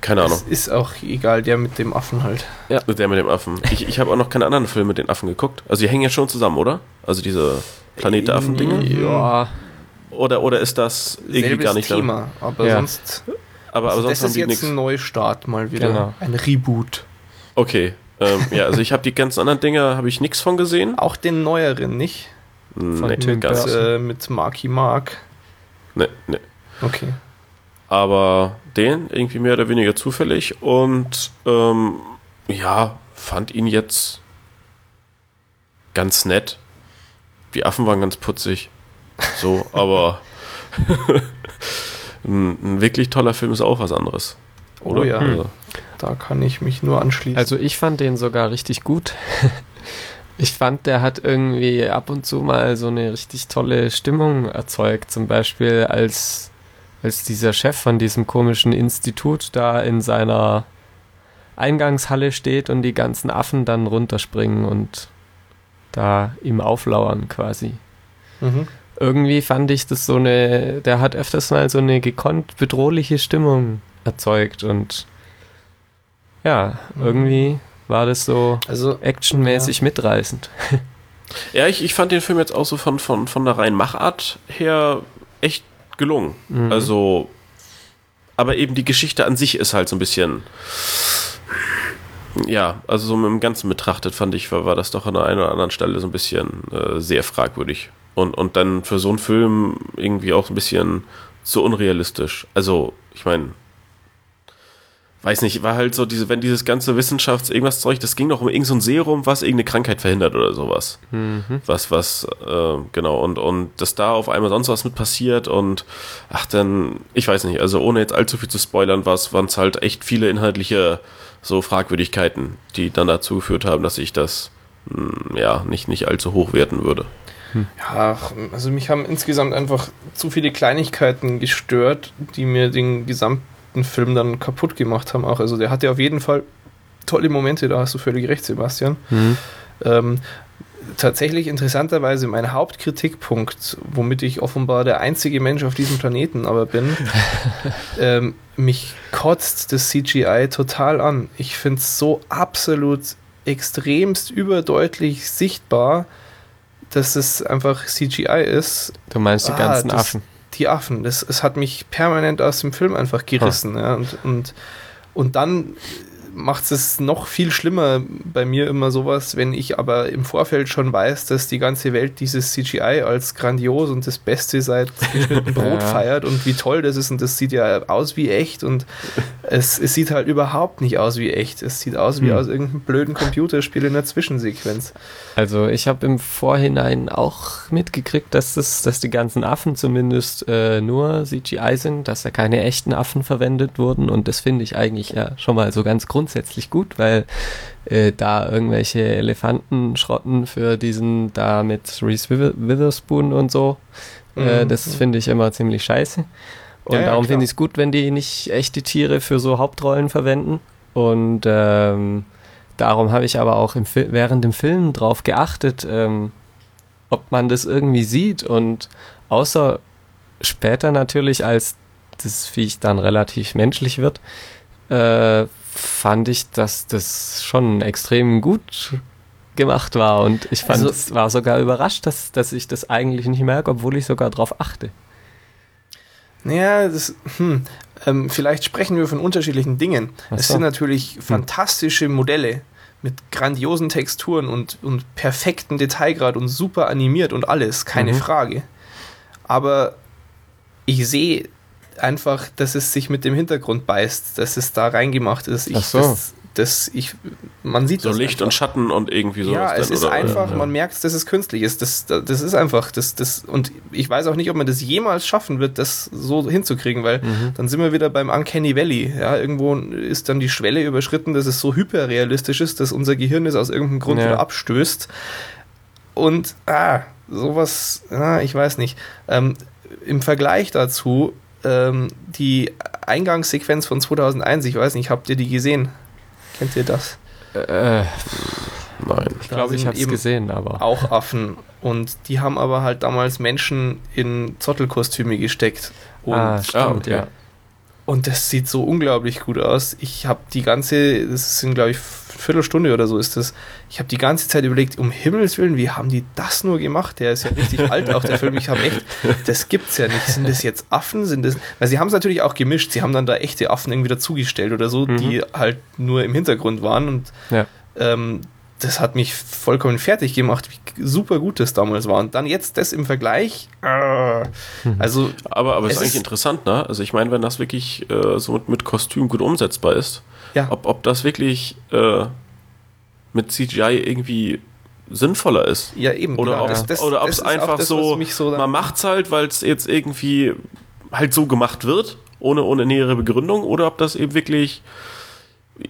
Speaker 2: Keine Ahnung.
Speaker 1: Es ist auch egal, der mit dem Affen halt.
Speaker 2: Ja, der mit dem Affen. Ich, ich habe auch noch keine anderen Filme mit den Affen geguckt. Also die hängen ja schon zusammen, oder? Also diese Planet der Affen-Dinge?
Speaker 3: Ja,
Speaker 2: Oder, oder ist das irgendwie
Speaker 1: Selbes
Speaker 2: gar nicht da?
Speaker 1: Thema, aber
Speaker 3: Ja.
Speaker 1: sonst.
Speaker 2: Aber, aber
Speaker 1: also
Speaker 2: sonst
Speaker 1: das
Speaker 2: haben
Speaker 1: ist
Speaker 2: die
Speaker 1: jetzt
Speaker 2: nichts.
Speaker 1: ein Neustart mal wieder.
Speaker 3: Genau.
Speaker 1: Ein Reboot.
Speaker 2: Okay. Ähm, ja, also ich habe die ganzen anderen Dinge, habe ich nichts von gesehen.
Speaker 1: Auch den neueren, nicht?
Speaker 2: Nee,
Speaker 3: Tim
Speaker 2: gar
Speaker 1: Mit.
Speaker 3: Burton.
Speaker 1: äh, mit Marky Mark.
Speaker 2: Nee, nee.
Speaker 1: Okay.
Speaker 2: Aber den irgendwie mehr oder weniger zufällig und ähm, ja, fand ihn jetzt ganz nett. Die Affen waren ganz putzig. So, aber ein, ein wirklich toller Film ist auch was anderes. Oder?
Speaker 1: Oh ja.
Speaker 2: Also,
Speaker 1: Da kann ich mich nur anschließen.
Speaker 3: also ich fand den sogar richtig gut. Ich fand, der hat irgendwie ab und zu mal so eine richtig tolle Stimmung erzeugt. Zum Beispiel als, als dieser Chef von diesem komischen Institut da in seiner Eingangshalle steht und die ganzen Affen dann runterspringen und da ihm auflauern quasi.
Speaker 1: mhm.
Speaker 3: irgendwie fand ich das so eine, der hat öfters mal so eine gekonnt bedrohliche Stimmung erzeugt und ja, irgendwie war das so
Speaker 1: Also,
Speaker 3: actionmäßig mitreißend.
Speaker 2: ja, ich, ich fand den Film jetzt auch so von, von, von der reinen Machart her echt gelungen.
Speaker 3: Mhm.
Speaker 2: Also, aber eben die Geschichte an sich ist halt so ein bisschen. Ja, also so im Ganzen betrachtet fand ich, war, war das doch an der einen oder anderen Stelle so ein bisschen äh, sehr fragwürdig. Und, und dann für so einen Film irgendwie auch ein bisschen zu unrealistisch. Also, ich meine, weiß nicht, war halt so diese, wenn dieses ganze Wissenschafts irgendwas Zeug, das ging doch um irgendein so ein Serum, was irgendeine Krankheit verhindert oder sowas.
Speaker 3: Mhm.
Speaker 2: Was, was, äh, genau, und, und dass da auf einmal sonst was mit passiert und ach dann, ich weiß nicht, also ohne jetzt allzu viel zu spoilern, waren es halt echt viele inhaltliche so Fragwürdigkeiten, die dann dazu geführt haben, dass ich das mh, ja nicht, nicht allzu hoch werten würde.
Speaker 1: ja, also mich haben insgesamt einfach zu viele Kleinigkeiten gestört, die mir den gesamten Film dann kaputt gemacht haben auch. Also der hatte auf jeden Fall tolle Momente, da hast du völlig recht, Sebastian. Mhm. Ähm, tatsächlich interessanterweise mein Hauptkritikpunkt, womit ich offenbar der einzige Mensch auf diesem Planeten aber bin, ähm, mich kotzt das CGI total an. Ich finde es so absolut extremst überdeutlich sichtbar, dass es einfach CGI ist.
Speaker 3: Du meinst die ah, ganzen
Speaker 1: das,
Speaker 3: Affen?
Speaker 1: Die Affen. Das, es hat mich permanent aus dem Film einfach gerissen. Huh. Ja, und, und, und dann macht es noch viel schlimmer bei mir immer sowas, wenn ich aber im Vorfeld schon weiß, dass die ganze Welt dieses CGI als grandios und das Beste seit Brot ja. feiert und wie toll das ist und das sieht ja aus wie echt und es, es sieht halt überhaupt nicht aus wie echt. Es sieht aus wie hm. aus irgendeinem blöden Computerspiel in der Zwischensequenz.
Speaker 3: Also ich habe im Vorhinein auch mitgekriegt, dass, das, dass die ganzen Affen zumindest äh, nur CGI sind, dass da keine echten Affen verwendet wurden und das finde ich eigentlich ja schon mal so ganz grundsätzlich grundsätzlich gut, weil äh, da irgendwelche Elefanten schrotten für diesen da mit Reese Witherspoon und so. Äh, mhm. das finde ich immer ziemlich scheiße. Und ja, ja, darum finde ich es gut, wenn die nicht echte Tiere für so Hauptrollen verwenden. Und ähm, darum habe ich aber auch im während dem Film drauf geachtet, ähm, ob man das irgendwie sieht. Und außer später natürlich, als das Viech dann relativ menschlich wird, äh, fand ich, dass das schon extrem gut gemacht war und ich fand, also, es war sogar überrascht, dass, dass ich das eigentlich nicht merke, obwohl ich sogar darauf achte.
Speaker 1: Naja, das, hm, ähm, vielleicht sprechen wir von unterschiedlichen Dingen. So. Es sind natürlich hm. fantastische Modelle mit grandiosen Texturen und, und perfekten Detailgrad und super animiert und alles, keine mhm. Frage. Aber ich sehe einfach, dass es sich mit dem Hintergrund beißt, dass es da reingemacht ist. Ich, Ach so. das, das, ich, man sieht
Speaker 2: so Licht einfach. und Schatten und irgendwie sowas.
Speaker 1: Ja, es dann, ist oder? einfach, ja. man merkt, dass es künstlich ist. Das, das ist einfach, das, das, und ich weiß auch nicht, ob man das jemals schaffen wird, das so hinzukriegen, weil mhm. dann sind wir wieder beim Uncanny Valley. Ja, irgendwo ist dann die Schwelle überschritten, dass es so hyperrealistisch ist, dass unser Gehirn es aus irgendeinem Grund ja. wieder abstößt. Und, ah, sowas, ah, ich weiß nicht. Ähm, Im Vergleich dazu ähm, die Eingangssequenz von 2001, ich weiß nicht, habt ihr die gesehen? Kennt ihr das? Äh,
Speaker 3: nein. Ich glaube, ich habe es gesehen, aber.
Speaker 1: Auch Affen. Und die haben aber halt damals Menschen in Zottelkostüme gesteckt. Und
Speaker 3: ah, stimmt, ja.
Speaker 1: Und das sieht so unglaublich gut aus. Ich habe die ganze, das sind glaube ich Viertelstunde oder so ist das. Ich habe die ganze Zeit überlegt, um Himmels Willen, wie haben die das nur gemacht? Der ist ja richtig alt, auch der Film. Ich habe echt, das gibt's ja nicht. Sind das jetzt Affen? Sind das, weil sie haben es natürlich auch gemischt. Sie haben dann da echte Affen irgendwie dazugestellt oder so, mhm. die halt nur im Hintergrund waren und ja. ähm, das hat mich vollkommen fertig gemacht, wie super gut das damals war. Und dann jetzt das im Vergleich. Äh, also,
Speaker 2: aber aber es ist eigentlich interessant, ne? Also ich meine, wenn das wirklich äh, so mit, mit Kostüm gut umsetzbar ist, ja. ob, ob das wirklich äh, mit CGI irgendwie sinnvoller ist.
Speaker 1: Ja, eben.
Speaker 2: Oder ob es ja. einfach das, so, so man macht es halt, weil es jetzt irgendwie halt so gemacht wird, ohne, ohne nähere Begründung, oder ob das eben wirklich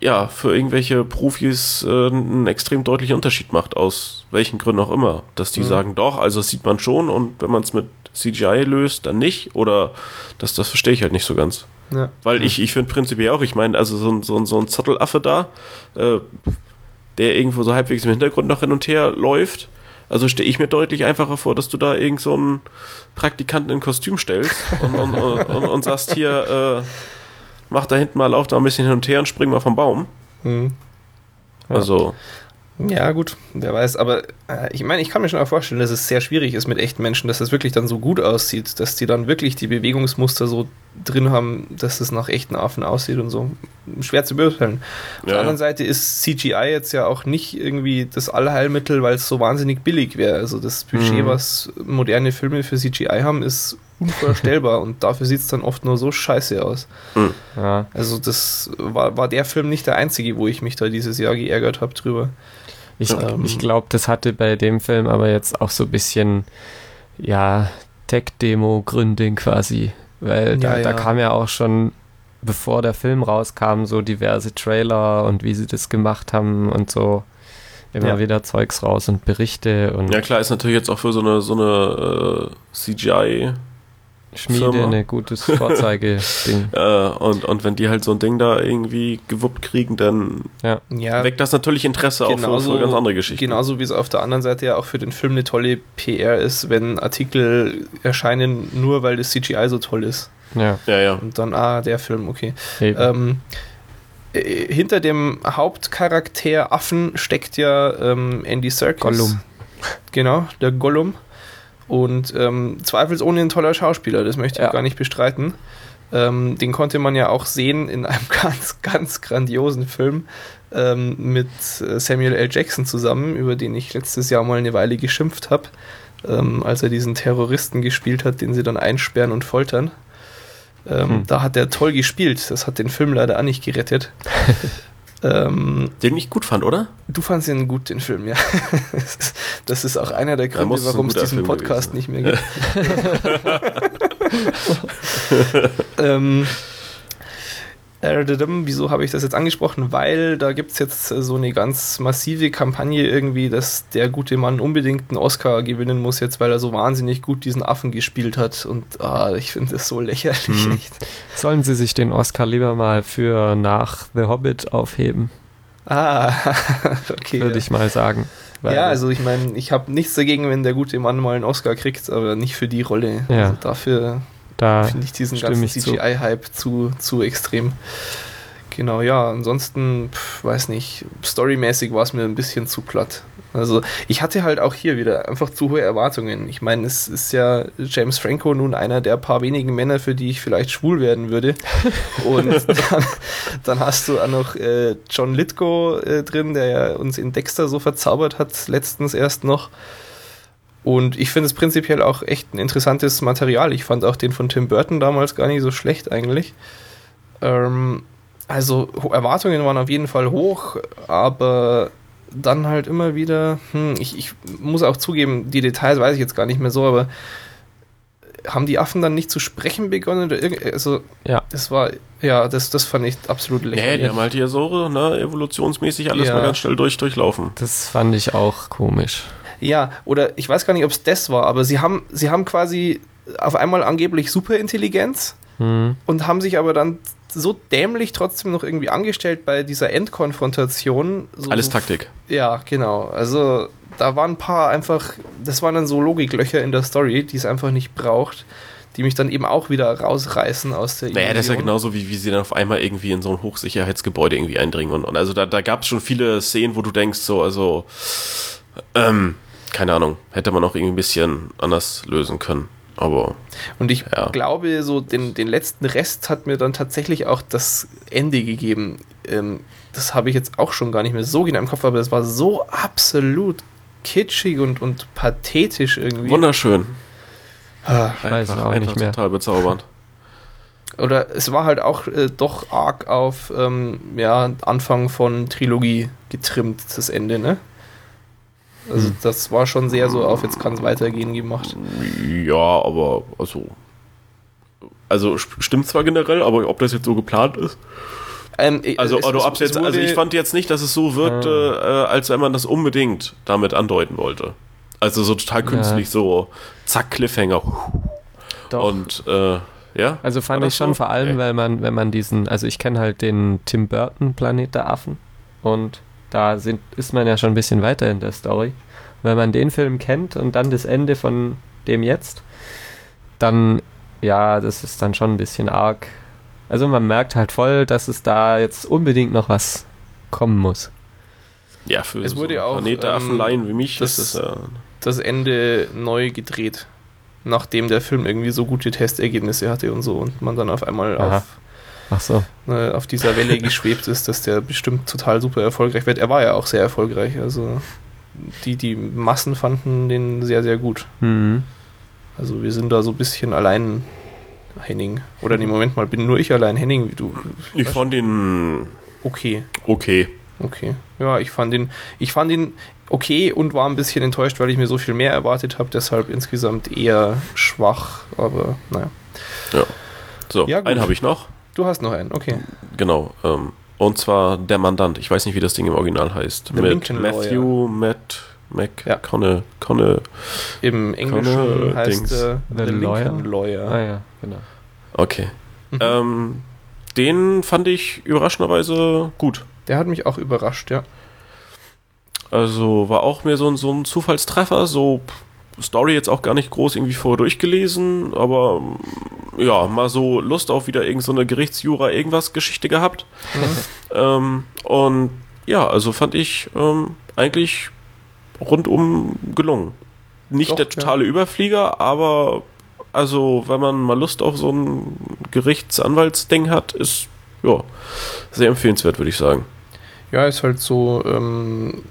Speaker 2: ja, für irgendwelche Profis äh, einen extrem deutlichen Unterschied macht, aus welchen Gründen auch immer. Dass die mhm. sagen, doch, also das sieht man schon und wenn man es mit CGI löst, dann nicht. Oder das, das verstehe ich halt nicht so ganz. Ja. Weil ich, ich finde prinzipiell auch, ich meine, also so, ein so, so ein Zottelaffe da, äh, der irgendwo so halbwegs im Hintergrund noch hin und her läuft, also stehe ich mir deutlich einfacher vor, dass du da irgend so einen Praktikanten in Kostüm stellst und, und, und, und sagst hier, äh, mach da hinten mal, lauf da ein bisschen hin und her und spring mal vom Baum. Mhm. Ja. Also.
Speaker 1: Ja, gut, wer weiß. Aber ich meine, ich kann mir schon auch vorstellen, dass es sehr schwierig ist mit echten Menschen, dass das wirklich dann so gut aussieht, dass die dann wirklich die Bewegungsmuster so drin haben, dass es nach echten Affen aussieht und so. Schwer zu beurteilen. Auf ja. der anderen Seite ist CGI jetzt ja auch nicht irgendwie das Allheilmittel, weil es so wahnsinnig billig wäre. Also das Budget, mhm. was moderne Filme für CGI haben, ist unvorstellbar und dafür sieht es dann oft nur so scheiße aus. Mhm. Ja. Also das war, war der Film nicht der einzige, wo ich mich da dieses Jahr geärgert habe drüber.
Speaker 3: Ich, ähm, ich glaube, das hatte bei dem Film aber jetzt auch so ein bisschen, ja, Tech-Demo-Gründing quasi. Weil da, ja, ja. da kam ja auch schon, bevor der Film rauskam, so diverse Trailer und wie sie das gemacht haben und so immer ja. wieder Zeugs raus und Berichte und.
Speaker 2: Ja klar, ist natürlich jetzt auch für so eine so eine äh, CGI
Speaker 3: Schmiede,
Speaker 2: Firma.
Speaker 3: ein gutes Vorzeigeding.
Speaker 2: Äh, und, und wenn die halt so ein Ding da irgendwie gewuppt kriegen, dann
Speaker 3: ja.
Speaker 2: Weckt das natürlich Interesse auch für, für ganz andere Geschichten.
Speaker 1: Genauso wie es auf der anderen Seite ja auch für den Film eine tolle PR ist, wenn Artikel erscheinen, nur weil das CGI so toll ist.
Speaker 3: ja.
Speaker 2: Ja, ja.
Speaker 1: Und dann, ah, der Film, okay. Ähm, äh, hinter dem Hauptcharakter Affen steckt ja ähm, Andy Serkis.
Speaker 3: Gollum.
Speaker 1: Genau, der Gollum. Und ähm, zweifelsohne ein toller Schauspieler, das möchte ich
Speaker 3: Ja.
Speaker 1: gar nicht bestreiten. Ähm, den konnte man ja auch sehen in einem ganz, ganz grandiosen Film ähm, mit äh, Samuel L. Jackson zusammen, über den ich letztes Jahr mal eine Weile geschimpft habe, ähm, als er diesen Terroristen gespielt hat, den sie dann einsperren und foltern. Ähm,
Speaker 3: Hm.
Speaker 1: Da hat er toll gespielt. Das hat den Film leider auch nicht gerettet. ähm,
Speaker 2: Den ich gut fand, oder?
Speaker 1: du fandst ihn gut, den Film, ja. Das ist- auch einer der Gründe, warum es diesen
Speaker 2: Film
Speaker 1: Podcast
Speaker 2: gewesen
Speaker 1: nicht mehr gibt. ähm, äh, wieso habe ich das jetzt angesprochen? Weil da gibt es jetzt äh, so eine ganz massive Kampagne irgendwie, dass der gute Mann unbedingt einen Oscar gewinnen muss, jetzt weil er so wahnsinnig gut diesen Affen gespielt hat. Und ah, ich finde das so lächerlich. Echt.
Speaker 3: Sollen sie sich den Oscar lieber mal für nach The Hobbit aufheben,
Speaker 1: Ah, okay.
Speaker 3: würde ich mal sagen.
Speaker 1: Ja, also ich meine, ich habe nichts dagegen, wenn der gute Mann mal einen Oscar kriegt, aber nicht für die Rolle.
Speaker 3: Ja.
Speaker 1: Also dafür
Speaker 3: da
Speaker 1: finde ich diesen ganzen
Speaker 3: ich zu.
Speaker 1: CGI-Hype zu, zu extrem. Genau, ja, ansonsten, pf, weiß nicht, storymäßig war es mir ein bisschen zu platt. Also ich hatte halt auch hier wieder einfach zu hohe Erwartungen. Ich meine, es ist ja James Franco nun einer der paar wenigen Männer, für die ich vielleicht schwul werden würde. Und dann, dann hast du auch noch äh, John Lithgow äh, drin, der ja uns in Dexter so verzaubert hat, letztens erst noch. Und ich finde es prinzipiell auch echt ein interessantes Material. Ich fand auch den von Tim Burton damals gar nicht so schlecht eigentlich. Ähm, also Erwartungen waren auf jeden Fall hoch, aber dann halt immer wieder, hm, ich, ich muss auch zugeben, die Details weiß ich jetzt gar nicht mehr so, aber haben die Affen dann nicht zu sprechen begonnen? Oder irgend, also,
Speaker 3: Ja.
Speaker 1: das war, ja, das, das fand ich absolut
Speaker 2: Nee,
Speaker 1: lächerlich.
Speaker 2: die haben halt hier so ne, evolutionsmäßig alles
Speaker 1: Ja.
Speaker 2: mal ganz schnell durch, durchlaufen.
Speaker 3: Das fand ich auch komisch.
Speaker 1: Ja, oder ich weiß gar nicht, ob es das war, aber sie haben, sie haben quasi auf einmal angeblich Superintelligenz
Speaker 3: Hm.
Speaker 1: und haben sich aber dann so dämlich trotzdem noch irgendwie angestellt bei dieser Endkonfrontation. So,
Speaker 2: Alles Taktik.
Speaker 1: Ja, genau. Also da waren ein paar einfach, das waren dann so Logiklöcher in der Story, die es einfach nicht braucht, die mich dann eben auch wieder rausreißen aus der
Speaker 2: Naja, das ist ja
Speaker 1: Illusion.
Speaker 2: genauso, wie, wie sie dann auf einmal irgendwie in so ein Hochsicherheitsgebäude irgendwie eindringen. Und, und also da, da gab es schon viele Szenen, wo du denkst, so, also, ähm, keine Ahnung, hätte man auch irgendwie ein bisschen anders lösen können. Aber
Speaker 1: Und ich
Speaker 2: Ja.
Speaker 1: glaube, so den, den letzten Rest hat mir dann tatsächlich auch das Ende gegeben. Ähm, das habe ich jetzt auch schon gar nicht mehr so genau im Kopf, aber das war so absolut kitschig und, und pathetisch irgendwie.
Speaker 2: wunderschön.
Speaker 1: Ah,
Speaker 3: Ich weiß auch nicht mehr.
Speaker 2: total bezaubernd.
Speaker 1: Oder es war halt auch äh, doch arg auf ähm, ja, Anfang von Trilogie getrimmt, das Ende, ne? Also
Speaker 3: Hm.
Speaker 1: das war schon sehr so auf, jetzt kann es weitergehen gemacht.
Speaker 2: Ja, aber also. Also st- stimmt zwar generell, aber ob das jetzt so geplant ist.
Speaker 1: Ähm, äh,
Speaker 2: Also,
Speaker 1: es- es- wurde-
Speaker 2: also ich fand jetzt nicht, dass es so wirkte, äh, als wenn man das unbedingt damit andeuten wollte. Also so total künstlich, so zack, Cliffhanger.
Speaker 3: Doch.
Speaker 2: Und äh, ja.
Speaker 3: Also fand ich schon
Speaker 2: so?
Speaker 3: vor allem,
Speaker 2: Nee.
Speaker 3: weil man, wenn man diesen, also ich kenne halt den Tim Burton Planet der Affen und da sind, ist man ja schon ein bisschen weiter in der Story. Wenn man den Film kennt und dann das Ende von dem jetzt, dann, ja, das ist dann schon ein bisschen arg. Also man merkt halt voll, dass es da jetzt unbedingt noch was kommen muss.
Speaker 2: Ja, für
Speaker 1: Es wurde
Speaker 2: so
Speaker 1: auch,
Speaker 2: Planet
Speaker 1: ähm,
Speaker 2: wie mich
Speaker 1: das-
Speaker 2: ist das ja.
Speaker 1: das Ende neu gedreht, nachdem der Film irgendwie so gute Testergebnisse hatte und so und man dann auf einmal
Speaker 3: Aha.
Speaker 1: auf,
Speaker 3: Ach so.
Speaker 1: ne, auf dieser Welle geschwebt ist, dass der bestimmt total super erfolgreich wird. Er war ja auch sehr erfolgreich, also die, die Massen fanden den sehr, sehr gut.
Speaker 3: Mhm.
Speaker 1: Also wir sind da so ein bisschen allein, Henning. Oder nee, Moment mal, bin nur ich allein, Henning, wie du.
Speaker 2: Ich fand ihn
Speaker 1: Okay,
Speaker 2: okay.
Speaker 1: okay. Ja, ich fand ihn, ich fand ihn okay und war ein bisschen enttäuscht, weil ich mir so viel mehr erwartet habe, deshalb insgesamt eher schwach, aber naja.
Speaker 2: So,
Speaker 1: Ja, gut.
Speaker 2: einen habe ich noch.
Speaker 1: Du hast noch einen, okay.
Speaker 2: Genau. Ähm, und zwar der Mandant. Ich weiß nicht, wie das Ding im Original heißt.
Speaker 1: The
Speaker 2: Mit
Speaker 1: Lincoln
Speaker 2: Matthew Matt Mac
Speaker 1: Ja.
Speaker 2: Conne, Conne.
Speaker 1: Im Englischen
Speaker 2: Connor
Speaker 1: heißt
Speaker 2: Dings.
Speaker 1: er
Speaker 3: The Lawyer?
Speaker 1: Lawyer.
Speaker 3: Ah ja, genau.
Speaker 2: Okay.
Speaker 1: Mhm.
Speaker 2: Ähm, den fand ich überraschenderweise gut.
Speaker 1: Der hat mich auch überrascht, ja.
Speaker 2: Also war auch mehr so ein, so ein Zufallstreffer, so Story jetzt auch gar nicht groß irgendwie vorher durchgelesen, aber ja, mal so Lust auf wieder irgend so eine Gerichtsjura irgendwas Geschichte gehabt. Ähm, und ja, also fand ich ähm, eigentlich rundum gelungen. Nicht
Speaker 1: Doch,
Speaker 2: der totale Überflieger, aber also wenn man mal Lust auf so ein Gerichtsanwaltsding hat, ist ja sehr empfehlenswert, würde ich sagen.
Speaker 1: Ja, ist halt so, ähm,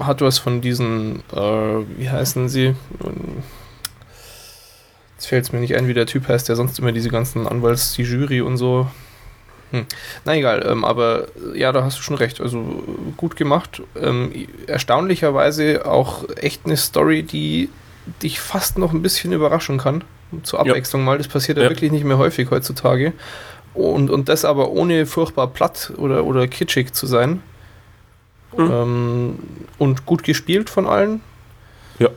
Speaker 1: hat was von diesen, äh, wie heißen sie? Jetzt fällt es mir nicht ein, wie der Typ heißt, der sonst immer diese ganzen Anwalts, die Jury und so. Hm. Na egal, ähm, aber äh, ja, da hast du schon recht. Also äh, gut gemacht. Ähm, erstaunlicherweise auch echt eine Story, die dich fast noch ein bisschen überraschen kann. Zur Abwechslung mal. Das passiert ja,
Speaker 2: Ja.
Speaker 1: wirklich nicht mehr häufig heutzutage. Und, und das aber ohne furchtbar platt oder, oder kitschig zu sein.
Speaker 2: Mhm.
Speaker 1: Ähm, und gut gespielt von allen.
Speaker 2: Ja.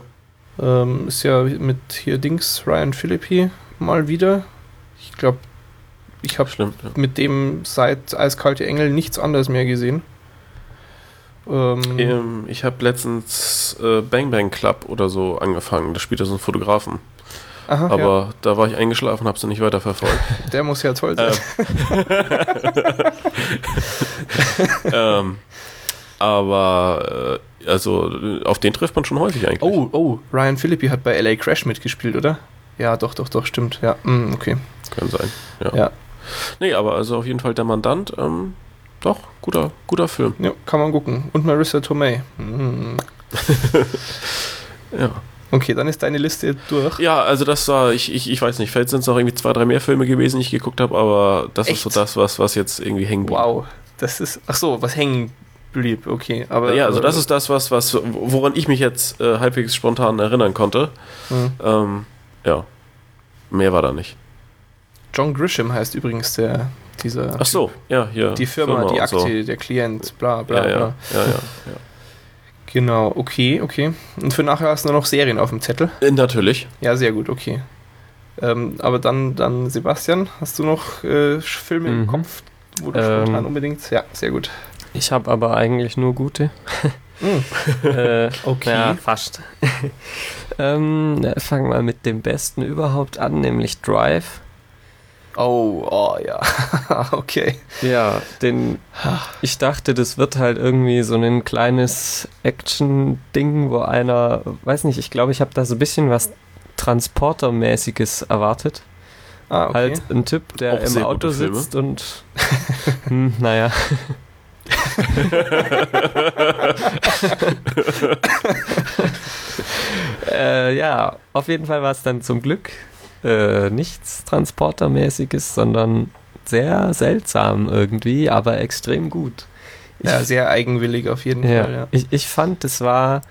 Speaker 1: Ähm, ist ja mit hier Dings, Ryan Philippi mal wieder. Ich glaube, ich habe.
Speaker 2: Ja.
Speaker 1: mit dem seit Eiskalte Engel nichts anderes mehr gesehen. Ähm,
Speaker 2: Ähm, ich habe letztens äh, Bang Bang Club oder so angefangen. Da spielt er so einen Fotografen.
Speaker 1: aha,
Speaker 2: Aber da war ich eingeschlafen, habe sie nicht weiter verfolgt.
Speaker 1: ja, der muss ja toll sein.
Speaker 2: ähm, aber äh, also auf den trifft man schon häufig eigentlich.
Speaker 1: oh, oh, Ryan Philippi hat bei LA Crash mitgespielt, oder? Ja, doch, doch, doch, stimmt. Ja, mm, okay.
Speaker 2: Kann sein. Ja.
Speaker 1: Ja.
Speaker 2: Nee, aber also auf jeden Fall der Mandant. Ähm, doch, guter, guter Film.
Speaker 1: Ja, kann man gucken. Und Marissa Tomei. Mm.
Speaker 2: Ja.
Speaker 1: Okay, dann ist deine Liste durch.
Speaker 2: Ja, also das war, ich, ich, ich weiß nicht, vielleicht sind es noch irgendwie zwei, drei mehr Filme gewesen, die ich geguckt habe, aber das ist so
Speaker 1: Echt?
Speaker 2: das, was, was jetzt irgendwie hängen blieb.
Speaker 1: Wow, das ist. Ach so, was hängen blieb, okay. Aber,
Speaker 2: Ja, also
Speaker 1: aber-
Speaker 2: das ist das, was, was, woran ich mich jetzt äh, halbwegs spontan erinnern konnte.
Speaker 1: Hm.
Speaker 2: Ähm, ja. Mehr war da nicht.
Speaker 1: John Grisham heißt übrigens der, dieser.
Speaker 2: Ach so, ja, hier.
Speaker 1: Die Firma, die
Speaker 2: und
Speaker 1: Aktie,
Speaker 2: so.
Speaker 1: der Klient, bla bla
Speaker 2: Ja,
Speaker 1: bla.
Speaker 2: ja, ja, ja,
Speaker 1: Genau, okay, okay. Und für nachher hast du noch Serien auf dem Zettel?
Speaker 2: ja. Äh, Natürlich.
Speaker 1: Ja, sehr gut, okay. Ähm, aber dann, dann, Sebastian, hast du noch äh, Filme im
Speaker 3: Mhm.
Speaker 1: Kopf, wo du
Speaker 3: Ähm.
Speaker 1: spontan unbedingt. Ja, sehr gut.
Speaker 3: Ich habe aber eigentlich nur gute.
Speaker 1: Mm,
Speaker 3: äh,
Speaker 1: okay.
Speaker 3: Ja, fast. ähm, ja, fangen wir mit dem besten überhaupt an, nämlich Drive.
Speaker 1: Oh, oh ja. okay.
Speaker 3: Ja, den. Ich dachte, das wird halt irgendwie so ein kleines Action-Ding, wo einer, weiß nicht, ich glaube, ich habe da so ein bisschen was Transporter-mäßiges erwartet.
Speaker 1: Ah, okay.
Speaker 3: Halt ein Typ, der
Speaker 2: Auch
Speaker 3: im Auto sitzt und. hm, naja. äh, ja, auf jeden Fall war es dann zum Glück äh, nichts Transportermäßiges, sondern sehr seltsam irgendwie, aber extrem gut. Ich,
Speaker 1: ja, sehr eigenwillig auf jeden
Speaker 3: ja,
Speaker 1: Fall, ja.
Speaker 3: Ich, ich fand, es war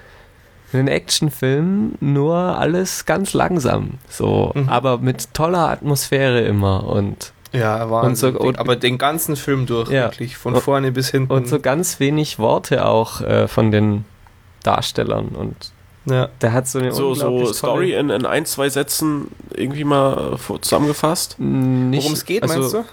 Speaker 3: ein Actionfilm, nur alles ganz langsam. So,
Speaker 1: Mhm.
Speaker 3: aber mit toller Atmosphäre immer und
Speaker 1: Ja, war
Speaker 3: Und so- und-
Speaker 1: aber den ganzen Film durch,
Speaker 3: Ja.
Speaker 1: wirklich, von
Speaker 3: Und-
Speaker 1: vorne bis hinten.
Speaker 3: Und so ganz wenig Worte auch äh, von den Darstellern. Und
Speaker 1: ja.
Speaker 3: der hat so eine
Speaker 2: So,
Speaker 3: unglaublich
Speaker 2: so Story in, in ein, zwei Sätzen irgendwie mal äh, zusammengefasst.
Speaker 1: Worum es geht,
Speaker 3: also
Speaker 1: meinst du?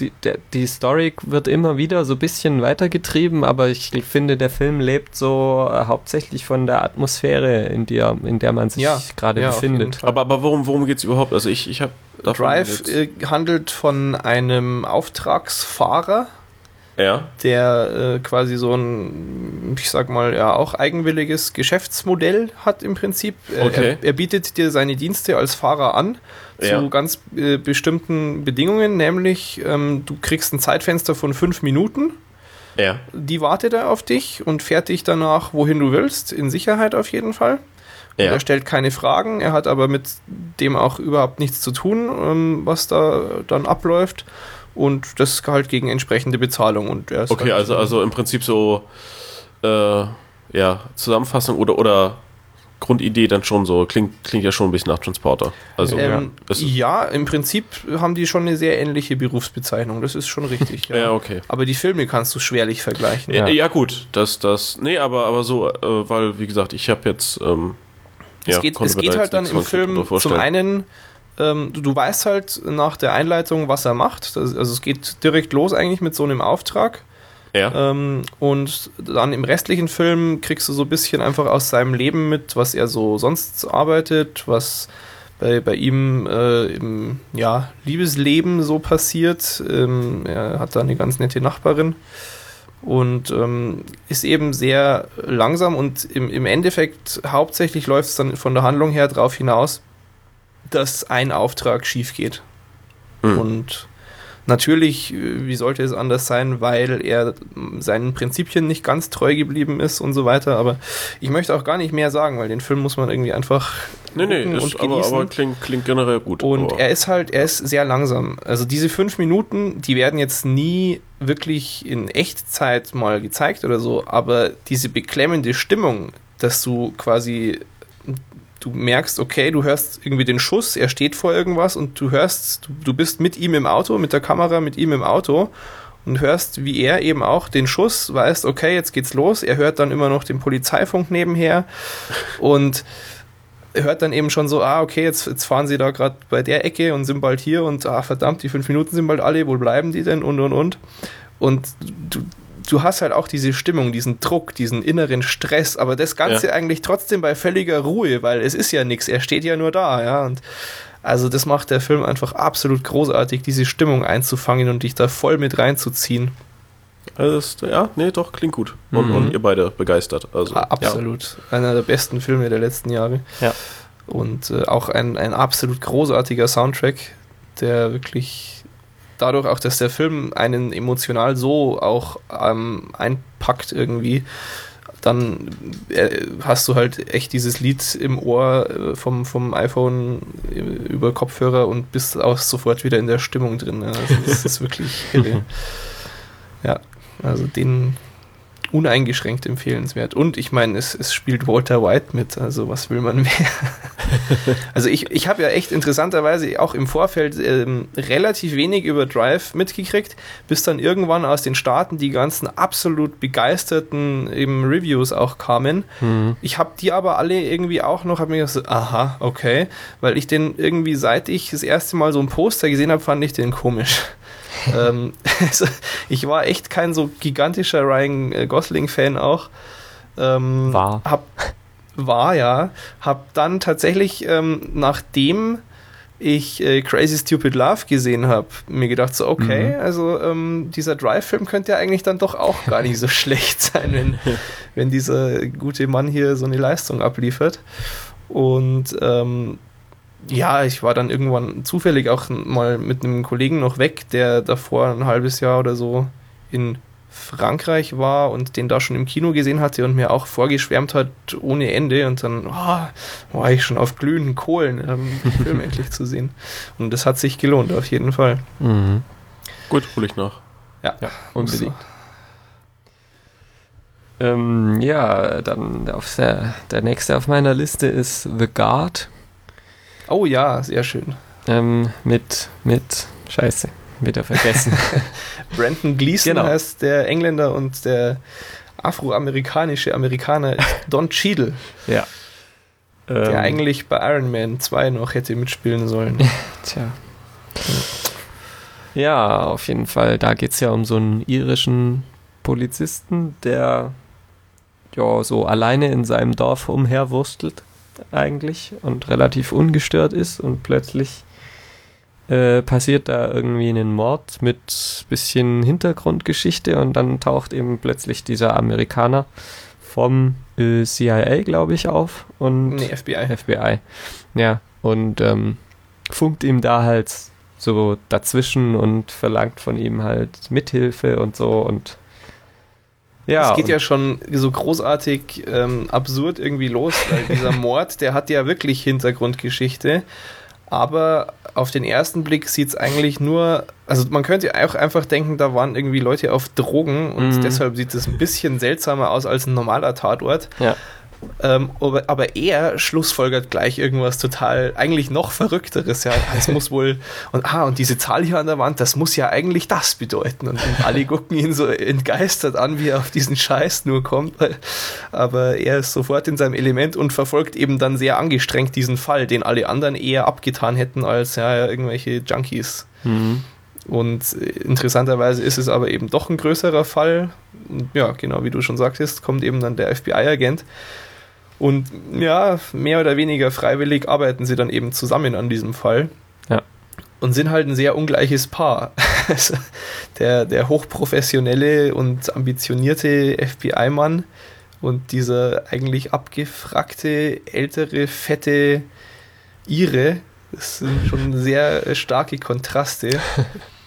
Speaker 3: Die, die Story wird immer wieder so ein bisschen weitergetrieben, aber ich finde, der Film lebt so äh, hauptsächlich von der Atmosphäre, in der, in der man sich
Speaker 1: Ja,
Speaker 3: gerade
Speaker 1: ja,
Speaker 3: befindet.
Speaker 2: Aber, aber worum, worum geht es überhaupt? Also ich, ich habe
Speaker 1: Drive äh, handelt von einem Auftragsfahrer,
Speaker 2: ja,
Speaker 1: der äh, quasi so ein, ich sag mal, ja, auch eigenwilliges Geschäftsmodell hat im Prinzip. Äh,
Speaker 2: Okay.
Speaker 1: Er, er bietet dir seine Dienste als Fahrer an zu
Speaker 2: Ja.
Speaker 1: ganz äh, bestimmten Bedingungen, nämlich ähm, du kriegst ein Zeitfenster von fünf Minuten.
Speaker 2: ja,
Speaker 1: Die wartet er auf dich und fährt dich danach, wohin du willst, in Sicherheit auf jeden Fall.
Speaker 2: Ja.
Speaker 1: Er stellt keine Fragen, er hat aber mit dem auch überhaupt nichts zu tun, ähm, was da dann abläuft. Und das halt gegen entsprechende Bezahlung. Und er
Speaker 2: Okay,
Speaker 1: halt,
Speaker 2: also, also im Prinzip so, äh, ja, Zusammenfassung oder, oder Grundidee dann schon so, klingt, klingt ja schon ein bisschen nach Transporter. Also,
Speaker 1: Ähm, ja, im Prinzip haben die schon eine sehr ähnliche Berufsbezeichnung. Das ist schon richtig.
Speaker 2: ja, okay.
Speaker 1: Aber die Filme kannst du schwerlich vergleichen.
Speaker 2: Ja,
Speaker 3: Ja.
Speaker 2: ja gut, das, das, nee, aber, aber so, äh, weil, wie gesagt, ich habe jetzt, ähm,
Speaker 1: Es
Speaker 2: ja,
Speaker 1: geht, es geht halt dann im Film zum einen, ähm, du, du weißt halt nach der Einleitung, was er macht. Das, also es geht direkt los eigentlich mit so einem Auftrag.
Speaker 2: Ja,
Speaker 1: Ähm, und dann im restlichen Film kriegst du so ein bisschen einfach aus seinem Leben mit, was er so sonst arbeitet, was bei, bei ihm äh, im ja, Liebesleben so passiert. Ähm, er hat da eine ganz nette Nachbarin und ähm, ist eben sehr langsam und im, im Endeffekt hauptsächlich läuft es dann von der Handlung her darauf hinaus, dass ein Auftrag schief geht.
Speaker 2: Hm.
Speaker 1: Und natürlich, äh, wie sollte es anders sein, weil er seinen Prinzipien nicht ganz treu geblieben ist und so weiter. Aber ich möchte auch gar nicht mehr sagen, weil den Film muss man irgendwie einfach
Speaker 2: nee, nee, ist, aber, aber klingt, klingt generell gut.
Speaker 1: und
Speaker 2: aber,
Speaker 1: er ist halt, er ist sehr langsam. Also diese fünf Minuten, die werden jetzt nie wirklich in Echtzeit mal gezeigt oder so, aber diese beklemmende Stimmung, dass du quasi, du merkst, okay, du hörst irgendwie den Schuss, er steht vor irgendwas und du hörst, du, du bist mit ihm im Auto, mit der Kamera mit ihm im Auto und hörst, wie er eben auch den Schuss, weißt, okay, jetzt geht's los. Er hört dann immer noch den Polizeifunk nebenher und hört dann eben schon so, ah, okay, jetzt, jetzt fahren sie da gerade bei der Ecke und sind bald hier und ah, verdammt, die fünf Minuten sind bald alle, wo bleiben die denn und und und. Und du, du hast halt auch diese Stimmung, diesen Druck, diesen inneren Stress, aber das Ganze
Speaker 2: Ja.
Speaker 1: eigentlich trotzdem bei völliger Ruhe, weil es ist ja nichts, er steht ja nur da, ja. Und also das macht der Film einfach absolut großartig, diese Stimmung einzufangen und dich da voll mit reinzuziehen.
Speaker 2: Also das, ja, nee, doch, klingt gut. Und,
Speaker 3: Mhm.
Speaker 2: und ihr beide begeistert. Also,
Speaker 1: Ah, Absolut. Einer der besten Filme der letzten Jahre.
Speaker 3: Ja.
Speaker 1: Und äh, auch ein, ein absolut großartiger Soundtrack, der wirklich dadurch auch, dass der Film einen emotional so auch ähm, einpackt irgendwie, dann äh, hast du halt echt dieses Lied im Ohr äh, vom, vom iPhone äh, über Kopfhörer und bist auch sofort wieder in der Stimmung drin. Ja. Also das ist wirklich irre. Ja, also den uneingeschränkt empfehlenswert. Und ich meine, es, es spielt Walter White mit, also was will man mehr? also ich, ich habe ja echt interessanterweise auch im Vorfeld ähm, relativ wenig über Drive mitgekriegt, bis dann irgendwann aus den Staaten die ganzen absolut begeisterten eben Reviews auch kamen.
Speaker 3: Mhm.
Speaker 1: Ich habe die aber alle irgendwie auch noch, habe mir gedacht, aha, okay, weil ich den irgendwie, seit ich das erste Mal so ein Poster gesehen habe, fand ich den komisch. ähm, also, ich war echt kein so gigantischer Ryan äh, Gosling-Fan auch. Ähm,
Speaker 3: War.
Speaker 1: Hab, war, ja. Hab dann tatsächlich, ähm, nachdem ich äh, Crazy Stupid Love gesehen habe, mir gedacht so, okay, also ähm, dieser Drive-Film könnte ja eigentlich dann doch auch gar nicht so schlecht sein, wenn, wenn dieser gute Mann hier so eine Leistung abliefert. Und ähm, ja, ich war dann irgendwann zufällig auch mal mit einem Kollegen noch weg, der davor ein halbes Jahr oder so in Frankreich war und den da schon im Kino gesehen hatte und mir auch vorgeschwärmt hat ohne Ende und dann oh, war ich schon auf glühenden Kohlen, ähm, den Film endlich zu sehen. Und das hat sich gelohnt, auf jeden Fall.
Speaker 3: Mhm.
Speaker 2: Gut, hole ich nach.
Speaker 1: Ja,
Speaker 3: Ja, unbedingt. Ähm, ja, dann auf der, der nächste auf meiner Liste ist The Guard
Speaker 1: Oh ja, sehr schön.
Speaker 3: ähm, mit, mit, scheiße, wieder vergessen.
Speaker 1: Brandon Gleason
Speaker 3: Genau.
Speaker 1: heißt der Engländer und der afroamerikanische Amerikaner ist Don Cheadle,
Speaker 3: ja.
Speaker 1: der
Speaker 3: Ähm,
Speaker 1: eigentlich bei Iron Man 2 noch hätte mitspielen sollen.
Speaker 3: Tja. Ja, auf jeden Fall. Da geht es ja um so einen irischen Polizisten, der ja so alleine in seinem Dorf umherwurstelt eigentlich und relativ ungestört ist und plötzlich äh, passiert da irgendwie ein Mord mit bisschen Hintergrundgeschichte und dann taucht eben plötzlich dieser Amerikaner vom äh, CIA, glaube ich, auf und
Speaker 1: Nee, FBI.
Speaker 3: FBI. Ja, und ähm, funkt ihm da halt so dazwischen und verlangt von ihm halt Mithilfe und so und ja.
Speaker 1: es geht ja schon so großartig ähm, absurd irgendwie los, weil dieser Mord, der hat ja wirklich Hintergrundgeschichte. Aber auf den ersten Blick sieht es eigentlich nur, also man könnte auch einfach denken, da waren irgendwie Leute auf Drogen und
Speaker 3: Mhm.
Speaker 1: deshalb sieht es ein bisschen seltsamer aus als ein normaler Tatort.
Speaker 3: Ja.
Speaker 1: Ähm, aber, aber, er schlussfolgert gleich irgendwas total, eigentlich noch verrückteres. Ja, es muss wohl, und ah, und diese Zahl hier an der Wand, das muss ja eigentlich das bedeuten. Und, und alle gucken ihn so entgeistert an, wie er auf diesen Scheiß nur kommt. Aber er ist sofort in seinem Element und verfolgt eben dann sehr angestrengt diesen Fall, den alle anderen eher abgetan hätten als ja, irgendwelche Junkies. Mhm. Und interessanterweise ist es aber eben doch ein größerer Fall. Ja, genau wie du schon sagtest, kommt eben dann der FBI-Agent. Und ja, mehr oder weniger freiwillig arbeiten sie dann eben zusammen an diesem Fall.
Speaker 3: Ja.
Speaker 1: Und sind halt ein sehr ungleiches Paar. Also der, der hochprofessionelle und ambitionierte FBI-Mann und dieser eigentlich abgefragte, ältere, fette Ire, das sind schon sehr starke Kontraste.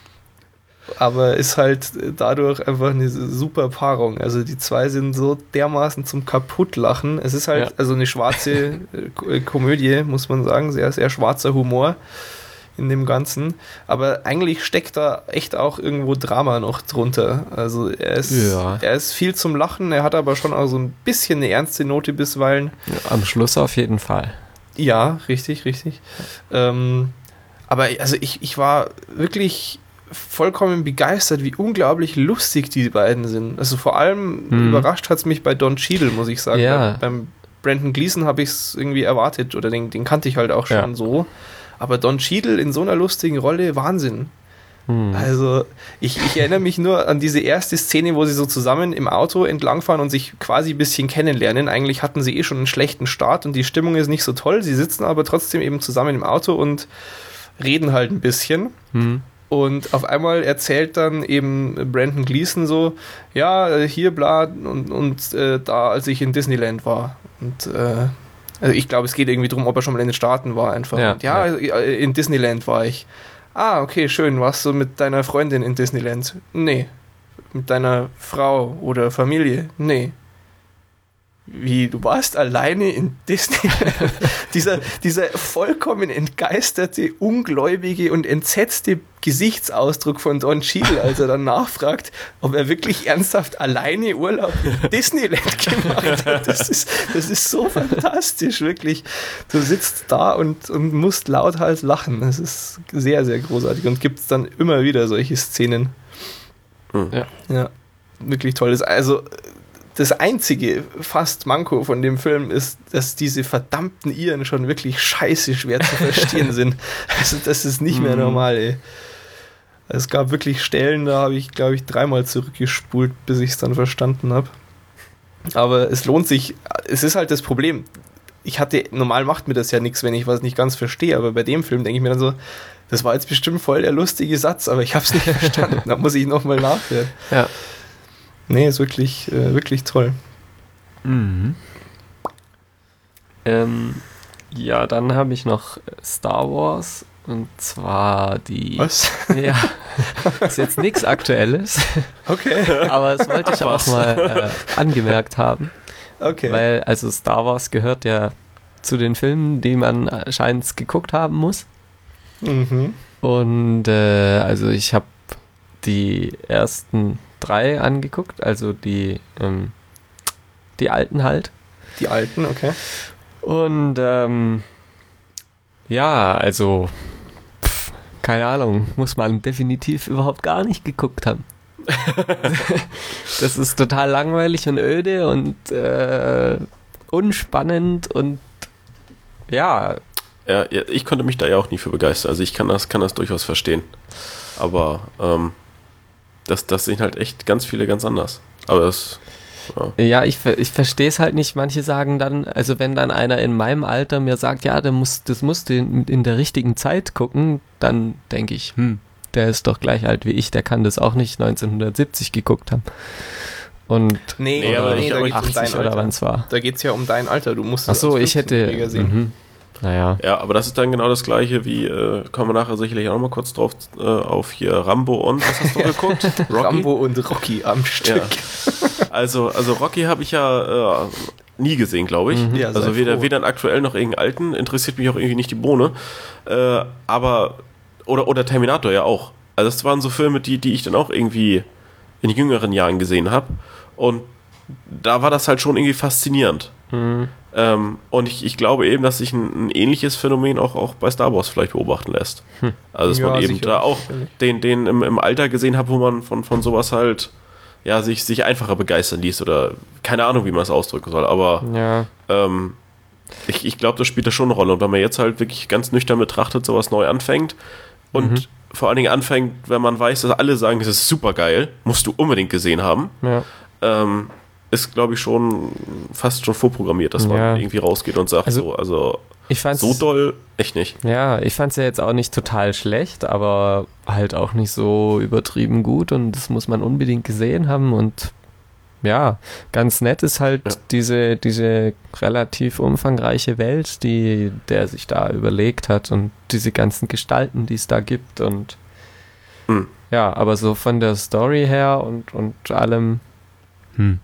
Speaker 1: Aber ist halt dadurch einfach eine super Paarung. Also die zwei sind so dermaßen zum Kaputtlachen. Es ist halt ja. also eine schwarze äh, Komödie, muss man sagen. Sehr, sehr schwarzer Humor in dem Ganzen. Aber eigentlich steckt da echt auch irgendwo Drama noch drunter. Also er ist, ja. er ist viel zum Lachen, er hat aber schon auch so ein bisschen eine ernste Note bisweilen.
Speaker 3: Ja, am Schluss auf jeden Fall.
Speaker 1: Ja, richtig, richtig. Ähm, aber also ich, ich war wirklich vollkommen begeistert, wie unglaublich lustig die beiden sind. Also vor allem hm. überrascht hat es mich bei Don Cheadle, muss ich sagen.
Speaker 3: Ja.
Speaker 1: Bei, beim Brandon Gleason habe ich es irgendwie erwartet oder den, den kannte ich halt auch schon ja. so. Aber Don Cheadle in so einer lustigen Rolle, Wahnsinn. Hm. Also, ich, ich erinnere mich nur an diese erste Szene, wo sie so zusammen im Auto entlangfahren und sich quasi ein bisschen kennenlernen. Eigentlich hatten sie eh schon einen schlechten Start und die Stimmung ist nicht so toll. Sie sitzen aber trotzdem eben zusammen im Auto und reden halt ein bisschen. Hm. Und auf einmal erzählt dann eben Brandon Gleason so, ja, hier bla und, und äh, da, als ich in Disneyland war. Und äh, also ich glaube, es geht irgendwie darum, ob er schon mal in den Staaten war einfach. Ja, und, ja, ja, in Disneyland war ich. Ah, okay, schön. Warst du mit deiner Freundin in Disneyland? Nee. Mit deiner Frau oder Familie? Nee. Wie, du warst alleine in Disney? dieser, dieser vollkommen entgeisterte, ungläubige und entsetzte Gesichtsausdruck von Don Cheadle, als er dann nachfragt, ob er wirklich ernsthaft alleine Urlaub in Disneyland gemacht hat. Das ist, das ist so fantastisch, wirklich. Du sitzt da und, und musst lauthals lachen. Das ist sehr, sehr großartig und gibt es dann immer wieder solche Szenen.
Speaker 3: Hm. Ja.
Speaker 1: ja, wirklich toll. Also das einzige fast Manko von dem Film ist, dass diese verdammten Iren schon wirklich scheiße schwer zu verstehen sind. Also das ist nicht mehr mhm. normal, ey. Es gab wirklich Stellen, da habe ich, glaube ich, dreimal zurückgespult, bis ich es dann verstanden habe. Aber es lohnt sich, es ist halt das Problem. Ich hatte, normal macht mir das ja nichts, wenn ich was nicht ganz verstehe, aber bei dem Film denke ich mir dann so, das war jetzt bestimmt voll der lustige Satz, aber ich habe es nicht verstanden. da muss ich nochmal nachhören.
Speaker 3: Ja.
Speaker 1: Nee, ist wirklich, äh, wirklich toll.
Speaker 3: Mhm. Ähm, ja, dann habe ich noch Star Wars und zwar die.
Speaker 1: Was?
Speaker 3: Ja. ist jetzt nichts Aktuelles.
Speaker 1: Okay.
Speaker 3: Aber das wollte ich auch mal äh, angemerkt haben.
Speaker 1: Okay.
Speaker 3: Weil, also Star Wars gehört ja zu den Filmen, die man anscheinend geguckt haben muss.
Speaker 1: Mhm.
Speaker 3: Und äh, also ich habe die ersten 3 angeguckt, also die, ähm, die alten halt.
Speaker 1: Die alten, okay.
Speaker 3: Und ähm, ja, also pff, keine Ahnung, muss man definitiv überhaupt gar nicht geguckt haben. das ist total langweilig und öde und äh, unspannend und ja.
Speaker 2: ja. ich konnte mich da ja auch nie für begeistern. Also ich kann das, kann das durchaus verstehen. Aber ähm, das, das sehen halt echt ganz viele ganz anders. Aber das.
Speaker 3: Ja, ja ich, ich verstehe es halt nicht. Manche sagen dann, also wenn dann einer in meinem Alter mir sagt, ja, der muss, das musst du in, in der richtigen Zeit gucken, dann denke ich, hm, der ist doch gleich alt wie ich, der kann das auch nicht 1970 geguckt haben. Und
Speaker 1: nee, oder aber
Speaker 3: nee, da 80 um oder wann es war.
Speaker 1: Da geht es ja um dein Alter. Du musst
Speaker 3: Ach so, ich hätte.
Speaker 1: Sehen.
Speaker 3: Naja.
Speaker 2: Ja, aber das ist dann genau das gleiche wie, äh, kommen wir nachher sicherlich auch noch mal kurz drauf, äh, auf hier Rambo und, was hast du geguckt?
Speaker 1: Rocky? Rambo und Rocky am Stück.
Speaker 2: Ja. Also, also Rocky habe ich ja äh, nie gesehen, glaube ich. Mhm. Ja, also weder, weder aktuell noch irgendeinen alten, interessiert mich auch irgendwie nicht die Bohne. Äh, aber, oder, oder Terminator ja auch. Also das waren so Filme, die, die ich dann auch irgendwie in jüngeren Jahren gesehen habe. Und da war das halt schon irgendwie faszinierend. Mhm. Ähm, und ich, ich glaube eben, dass sich ein, ein, ähnliches Phänomen auch, auch bei Star Wars vielleicht beobachten lässt. Hm. Also, dass ja, man eben da auch den, den im, im Alter gesehen hat, wo man von, von sowas halt ja, sich, sich einfacher begeistern ließ oder keine Ahnung, wie man es ausdrücken soll, aber ja. ähm, ich, ich glaube, das spielt da schon eine Rolle. Und wenn man jetzt halt wirklich ganz nüchtern betrachtet, sowas neu anfängt und mhm. vor allen Dingen anfängt, wenn man weiß, dass alle sagen, das ist super geil, musst du unbedingt gesehen haben. Ja. Ähm, ist, glaube ich, schon fast schon vorprogrammiert, dass man ja. irgendwie rausgeht und sagt, also, so, also
Speaker 3: ich fand's,
Speaker 2: so doll echt nicht.
Speaker 3: Ja, ich fand es ja jetzt auch nicht total schlecht, aber halt auch nicht so übertrieben gut und das muss man unbedingt gesehen haben und ja, ganz nett ist halt ja. diese, diese relativ umfangreiche Welt, die der sich da überlegt hat und diese ganzen Gestalten, die es da gibt und hm. ja, aber so von der Story her und, und allem, hm,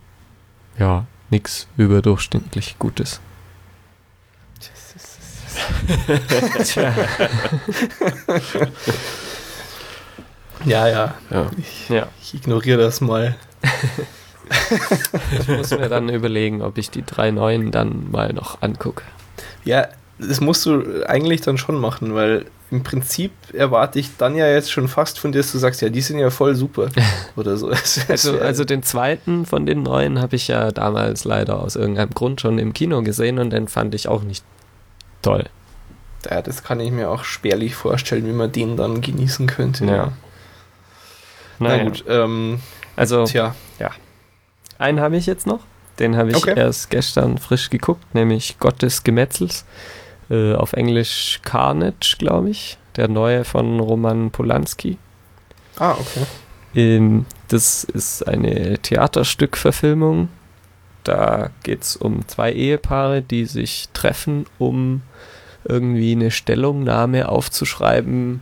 Speaker 3: ja, nichts überdurchschnittlich Gutes.
Speaker 1: Tja. ja, ja. ja. Ich, ja. ich ignoriere das mal.
Speaker 3: ich muss mir dann überlegen, ob ich die drei neuen dann mal noch angucke.
Speaker 1: Ja, das musst du eigentlich dann schon machen, weil im Prinzip erwarte ich dann ja jetzt schon fast von dir, dass du sagst, ja, die sind ja voll super oder so.
Speaker 3: also, also den zweiten von den neuen habe ich ja damals leider aus irgendeinem Grund schon im Kino gesehen und den fand ich auch nicht toll.
Speaker 1: Ja, das kann ich mir auch spärlich vorstellen, wie man den dann genießen könnte.
Speaker 3: Ja.
Speaker 1: Na, Na gut, ähm,
Speaker 3: also, tja. ja. Einen habe ich jetzt noch. Den habe ich okay. erst gestern frisch geguckt, nämlich Gott des Gemetzels. Äh, auf Englisch Carnage, glaube ich. Der neue von Roman Polanski.
Speaker 1: Ah, okay.
Speaker 3: Ähm, das ist eine Theaterstückverfilmung. Da geht es um zwei Ehepaare, die sich treffen, um irgendwie eine Stellungnahme aufzuschreiben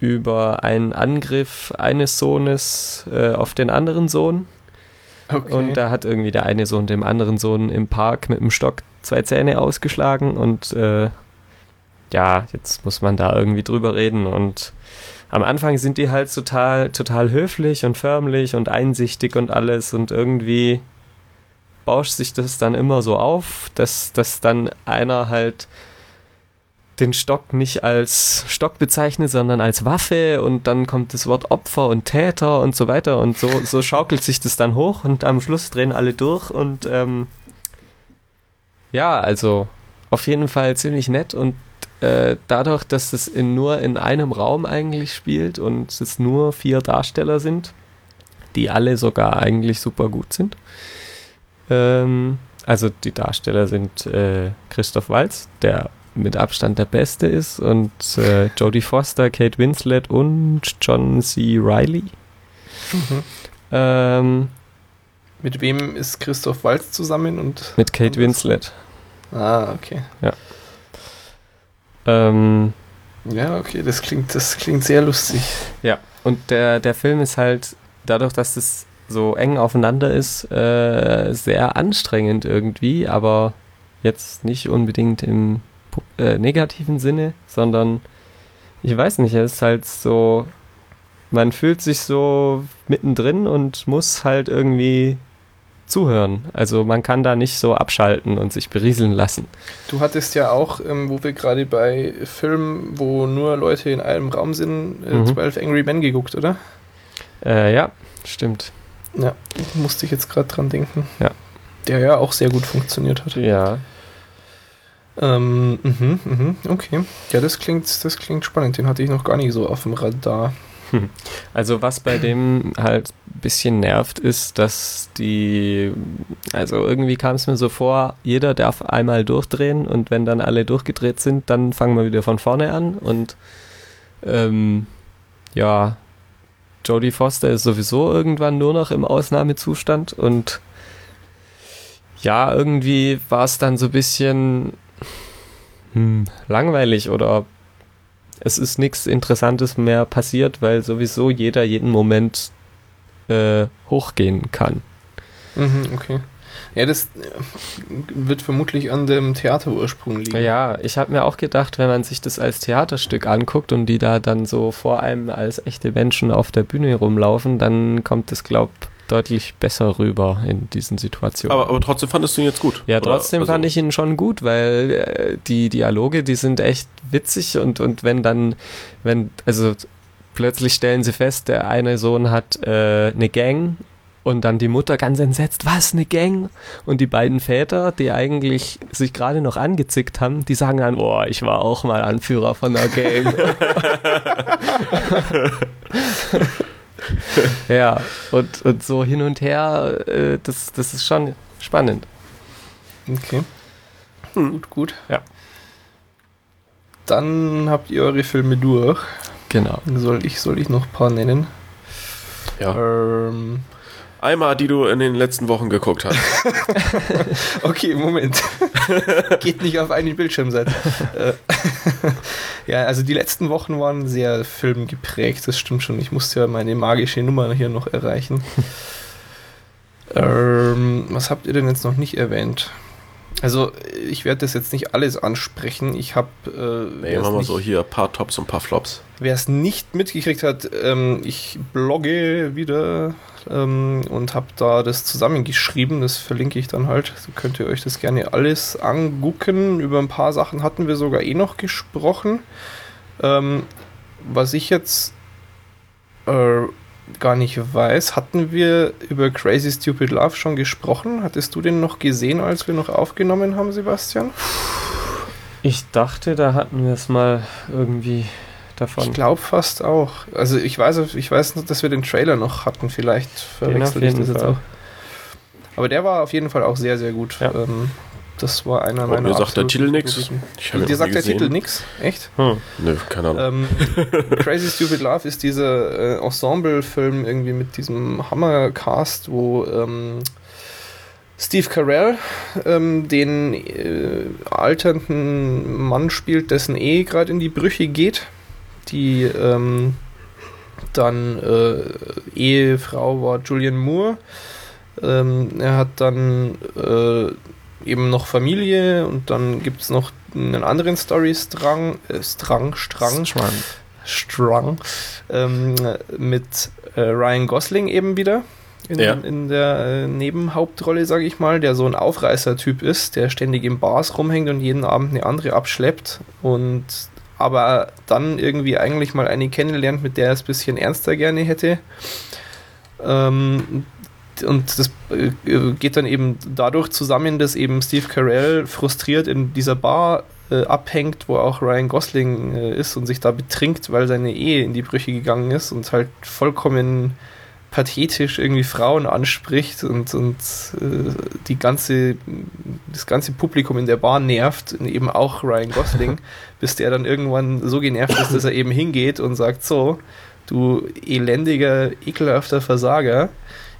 Speaker 3: über einen Angriff eines Sohnes äh, auf den anderen Sohn. Okay. Und da hat irgendwie der eine Sohn dem anderen Sohn im Park mit dem Stock zwei Zähne ausgeschlagen und äh, ja, jetzt muss man da irgendwie drüber reden und am Anfang sind die halt total, total höflich und förmlich und einsichtig und alles und irgendwie bauscht sich das dann immer so auf, dass, dass dann einer halt den Stock nicht als Stock bezeichnet, sondern als Waffe und dann kommt das Wort Opfer und Täter und so weiter und so, so schaukelt sich das dann hoch und am Schluss drehen alle durch und ähm, ja, also auf jeden Fall ziemlich nett und äh, dadurch, dass es in, nur in einem Raum eigentlich spielt und es nur vier Darsteller sind, die alle sogar eigentlich super gut sind. Ähm, also die Darsteller sind äh, Christoph Walz, der mit Abstand der Beste ist und äh, Jodie Foster, Kate Winslet und John C. Riley. Mhm. Ähm,
Speaker 1: mit wem ist Christoph Waltz zusammen und
Speaker 3: mit Kate Winslet.
Speaker 1: Ah, okay.
Speaker 3: Ja. Ähm,
Speaker 1: ja, okay, das klingt, das klingt sehr lustig.
Speaker 3: Ja, und der, der Film ist halt dadurch, dass es so eng aufeinander ist, äh, sehr anstrengend irgendwie, aber jetzt nicht unbedingt im äh, negativen Sinne, sondern ich weiß nicht, es ist halt so, man fühlt sich so mittendrin und muss halt irgendwie zuhören. Also man kann da nicht so abschalten und sich berieseln lassen.
Speaker 1: Du hattest ja auch, ähm, wo wir gerade bei Filmen, wo nur Leute in einem Raum sind, äh, mhm. 12 Angry Men geguckt, oder?
Speaker 3: Äh, ja, stimmt.
Speaker 1: Ja, musste ich jetzt gerade dran denken.
Speaker 3: Ja.
Speaker 1: Der ja auch sehr gut funktioniert hat.
Speaker 3: Ja,
Speaker 1: ähm, mh, mh, okay. Ja, das klingt, das klingt spannend. Den hatte ich noch gar nicht so auf dem Radar.
Speaker 3: Hm. Also was bei dem halt ein bisschen nervt, ist, dass die, also irgendwie kam es mir so vor, jeder darf einmal durchdrehen und wenn dann alle durchgedreht sind, dann fangen wir wieder von vorne an und ähm, ja, Jodie Foster ist sowieso irgendwann nur noch im Ausnahmezustand und ja, irgendwie war es dann so ein bisschen hm, langweilig oder es ist nichts Interessantes mehr passiert, weil sowieso jeder jeden Moment äh, hochgehen kann.
Speaker 1: Mhm, okay. Ja, das äh, wird vermutlich an dem Theaterursprung liegen.
Speaker 3: Ja, ich habe mir auch gedacht, wenn man sich das als Theaterstück anguckt und die da dann so vor einem als echte Menschen auf der Bühne rumlaufen, dann kommt es, glaub deutlich besser rüber in diesen Situationen.
Speaker 2: Aber, aber trotzdem fandest du ihn jetzt gut?
Speaker 3: Ja, trotzdem also fand ich ihn schon gut, weil äh, die Dialoge, die sind echt witzig und, und wenn dann, wenn, also plötzlich stellen sie fest, der eine Sohn hat äh, eine Gang und dann die Mutter ganz entsetzt, was, eine Gang? Und die beiden Väter, die eigentlich sich gerade noch angezickt haben, die sagen dann, boah, ich war auch mal Anführer von einer Gang. ja, und, und so hin und her, äh, das, das ist schon spannend.
Speaker 1: Okay. Hm. Gut, gut.
Speaker 3: Ja.
Speaker 1: Dann habt ihr eure Filme durch.
Speaker 3: Genau.
Speaker 1: Soll ich, soll ich noch ein paar nennen?
Speaker 2: Ja. Ähm, Einmal, die du in den letzten Wochen geguckt hast.
Speaker 1: okay, Moment. Geht nicht auf eine Bildschirmseite. Äh, ja, also die letzten Wochen waren sehr filmgeprägt, das stimmt schon. Ich musste ja meine magische Nummer hier noch erreichen. ähm, was habt ihr denn jetzt noch nicht erwähnt? Also ich werde das jetzt nicht alles ansprechen. Ich habe.
Speaker 2: Äh, nee, machen wir so hier ein paar Tops und ein paar Flops.
Speaker 1: Wer es nicht mitgekriegt hat, ähm, ich blogge wieder ähm, und habe da das zusammengeschrieben. Das verlinke ich dann halt. So könnt ihr euch das gerne alles angucken. Über ein paar Sachen hatten wir sogar eh noch gesprochen. Ähm, was ich jetzt äh, gar nicht weiß, hatten wir über Crazy Stupid Love schon gesprochen? Hattest du den noch gesehen, als wir noch aufgenommen haben, Sebastian?
Speaker 3: Ich dachte, da hatten wir es mal irgendwie davon.
Speaker 1: Ich glaube fast auch. Also ich weiß, ich weiß noch, dass wir den Trailer noch hatten. Vielleicht verwechsel ich das jetzt auch. Aber der war auf jeden Fall auch sehr, sehr gut. Ja. Ähm, das war einer meiner.
Speaker 2: Mir sagt der Titel nichts.
Speaker 1: Dir sagt der Titel nichts? Echt?
Speaker 2: Hm. Nö, keine Ahnung.
Speaker 1: Ähm, Crazy Stupid Love ist dieser äh, Ensemble-Film irgendwie mit diesem Hammer-Cast, wo ähm, Steve Carell ähm, den äh, alternden Mann spielt, dessen Ehe gerade in die Brüche geht. Die ähm, dann äh, Ehefrau war Julian Moore. Ähm, er hat dann äh, eben noch Familie und dann gibt es noch einen anderen Story-Strang, äh, Strang, Strang, Strang, Strang ähm, mit äh, Ryan Gosling eben wieder in, ja. in der äh, Nebenhauptrolle, sage ich mal, der so ein Aufreißer-Typ ist, der ständig im Bars rumhängt und jeden Abend eine andere abschleppt und aber dann irgendwie eigentlich mal eine kennenlernt, mit der er es ein bisschen ernster gerne hätte. Ähm, und das äh, geht dann eben dadurch zusammen, dass eben Steve Carell frustriert in dieser Bar äh, abhängt, wo auch Ryan Gosling äh, ist und sich da betrinkt, weil seine Ehe in die Brüche gegangen ist und halt vollkommen pathetisch irgendwie Frauen anspricht und, und äh, die ganze, das ganze Publikum in der Bar nervt, und eben auch Ryan Gosling, bis der dann irgendwann so genervt ist, dass er eben hingeht und sagt, so, du elendiger, ekelhafter Versager,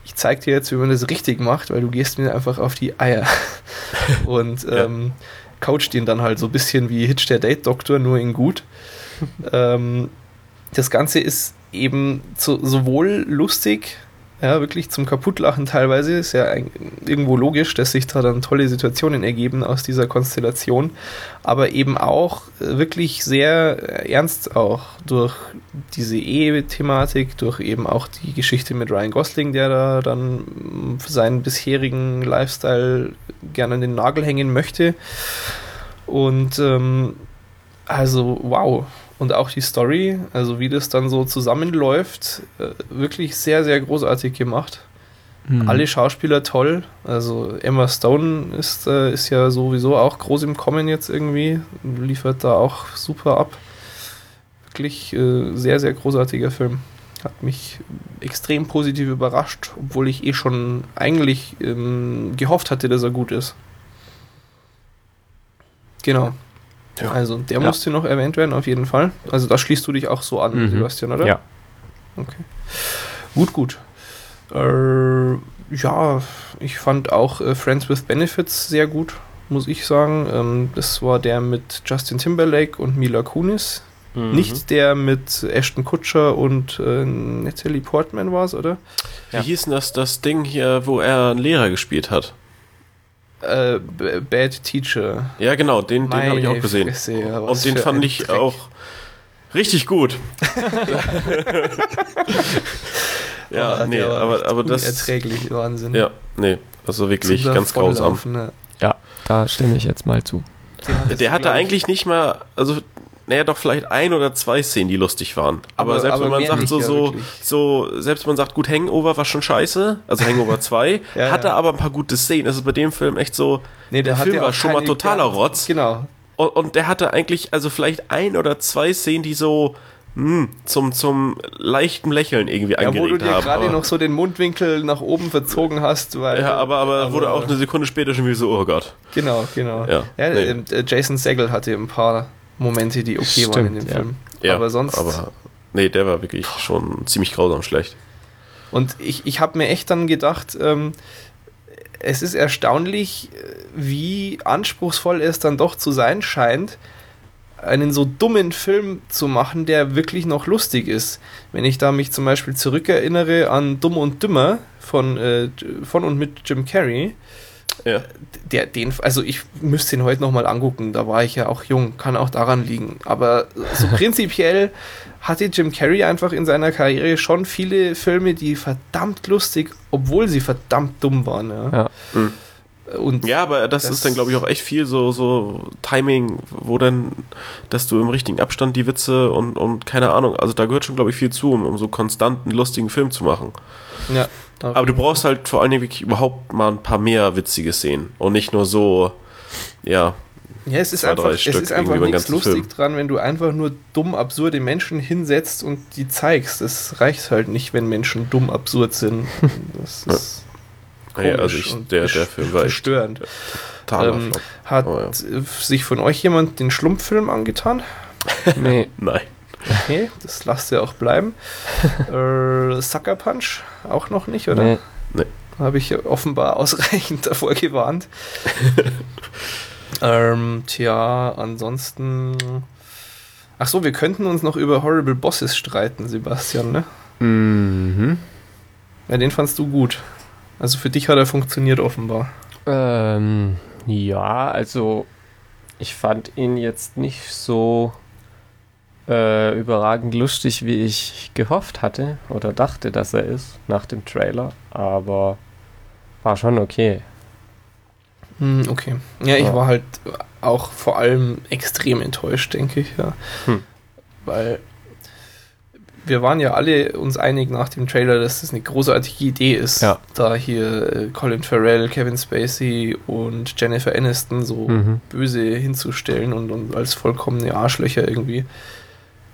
Speaker 1: ich zeig dir jetzt, wie man das richtig macht, weil du gehst mir einfach auf die Eier. und ähm, coacht ihn dann halt so ein bisschen wie Hitch der Date-Doktor, nur in gut. ähm, das Ganze ist eben so, sowohl lustig, ja, wirklich zum Kaputtlachen teilweise. Ist ja irgendwo logisch, dass sich da dann tolle Situationen ergeben aus dieser Konstellation. Aber eben auch äh, wirklich sehr ernst auch durch diese Ehe-Thematik, durch eben auch die Geschichte mit Ryan Gosling, der da dann seinen bisherigen Lifestyle gerne an den Nagel hängen möchte. Und ähm, also, wow, und auch die Story, also wie das dann so zusammenläuft, äh, wirklich sehr, sehr großartig gemacht. Mhm. Alle Schauspieler toll. Also Emma Stone ist, äh, ist ja sowieso auch groß im Kommen jetzt irgendwie, liefert da auch super ab. Wirklich äh, sehr, sehr großartiger Film. Hat mich extrem positiv überrascht, obwohl ich eh schon eigentlich ähm, gehofft hatte, dass er gut ist. Genau. Ja. Also der ja. musste noch erwähnt werden, auf jeden Fall. Also da schließt du dich auch so an, mhm. Sebastian, oder?
Speaker 3: Ja.
Speaker 1: Okay. Gut, gut. Äh, ja, ich fand auch äh, Friends with Benefits sehr gut, muss ich sagen. Ähm, das war der mit Justin Timberlake und Mila Kunis. Mhm. Nicht der mit Ashton Kutcher und äh, Natalie Portman war es, oder?
Speaker 2: Wie ja. hieß denn das, das Ding hier, wo er einen Lehrer gespielt hat?
Speaker 1: Äh, Bad Teacher.
Speaker 2: Ja, genau, den, den habe ich auch gesehen. Fresse, ja, Und den fand ich Dreck. auch richtig gut. Ja, nee, aber, aber das.
Speaker 1: Erträglich, Wahnsinn.
Speaker 2: Ja, nee, also wirklich ganz grausam.
Speaker 3: Ne? Ja, da stimme ich jetzt mal zu.
Speaker 2: Der, der hatte eigentlich nicht mal, also naja, doch vielleicht ein oder zwei Szenen, die lustig waren. Aber, aber selbst aber wenn man sagt, so, ja, so, so, selbst wenn man sagt, gut, Hangover war schon scheiße, also Hangover 2, ja, hatte ja. aber ein paar gute Szenen. Das ist bei dem Film echt so,
Speaker 1: nee, der, der Film
Speaker 2: war schon mal totaler Rotz.
Speaker 1: Genau.
Speaker 2: Und, und, der hatte eigentlich, also vielleicht ein oder zwei Szenen, die so, mh, hm, zum, zum leichten Lächeln irgendwie ja, angeregt haben. Wo du dir
Speaker 1: gerade noch so den Mundwinkel nach oben verzogen hast. Weil,
Speaker 2: ja, aber, aber, aber wurde auch eine Sekunde später schon wie so, oh Gott.
Speaker 1: Genau, genau.
Speaker 2: Ja,
Speaker 1: ja nee. Äh, Jason Segel hatte ein paar Momente, die okay Stimmt, waren in dem
Speaker 2: ja.
Speaker 1: Film.
Speaker 2: Ja, aber sonst. Aber nee, der war wirklich schon ziemlich grausam schlecht.
Speaker 1: Und ich, ich habe mir echt dann gedacht, ähm, es ist erstaunlich, wie anspruchsvoll es dann doch zu sein scheint, einen so dummen Film zu machen, der wirklich noch lustig ist. Wenn ich da mich zum Beispiel zurückerinnere an Dumm und Dümmer von, äh, von und mit Jim Carrey,
Speaker 2: ja.
Speaker 1: Der, den, also ich müsste ihn heute nochmal angucken, da war ich ja auch jung, kann auch daran liegen. Aber so prinzipiell hatte Jim Carrey einfach in seiner Karriere schon viele Filme, die verdammt lustig, obwohl sie verdammt dumm waren. Ja.
Speaker 3: ja.
Speaker 2: Mhm. Und ja, aber das, das ist dann, glaube ich, auch echt viel so, so Timing, wo dann, dass du im richtigen Abstand die Witze und, und keine Ahnung, also da gehört schon, glaube ich, viel zu, um, um so konstant einen lustigen Film zu machen.
Speaker 1: Ja.
Speaker 2: Aber du brauchst halt vor allen Dingen wirklich überhaupt mal ein paar mehr witzige Szenen und nicht nur so, ja.
Speaker 1: Ja, es ist zwei, einfach, es ist einfach nichts lustig Film. dran, wenn du einfach nur dumm absurde Menschen hinsetzt und die zeigst. Es reicht halt nicht, wenn Menschen dumm absurd sind. Das ist
Speaker 2: ja. ja also ich, der, der Film war
Speaker 1: verstörend. Ähm, hat oh, ja. sich von euch jemand den Schlumpffilm angetan?
Speaker 2: nee. Nein.
Speaker 1: Okay, das lasst ihr auch bleiben. äh, Sucker Punch auch noch nicht, oder? Nee.
Speaker 2: nee.
Speaker 1: Habe ich offenbar ausreichend davor gewarnt. ähm, tja, ansonsten. Ach so, wir könnten uns noch über Horrible Bosses streiten, Sebastian, ne?
Speaker 3: Mhm.
Speaker 1: Ja, den fandst du gut. Also für dich hat er funktioniert offenbar.
Speaker 3: Ähm, ja, also ich fand ihn jetzt nicht so äh, überragend lustig, wie ich gehofft hatte oder dachte, dass er ist nach dem Trailer, aber war schon okay.
Speaker 1: Hm, okay. Ja, ich ja. war halt auch vor allem extrem enttäuscht, denke ich, ja. Hm. Weil wir waren ja alle uns einig nach dem Trailer, dass das eine großartige Idee ist,
Speaker 3: ja.
Speaker 1: da hier äh, Colin Farrell, Kevin Spacey und Jennifer Aniston so mhm. böse hinzustellen und, und als vollkommene Arschlöcher irgendwie.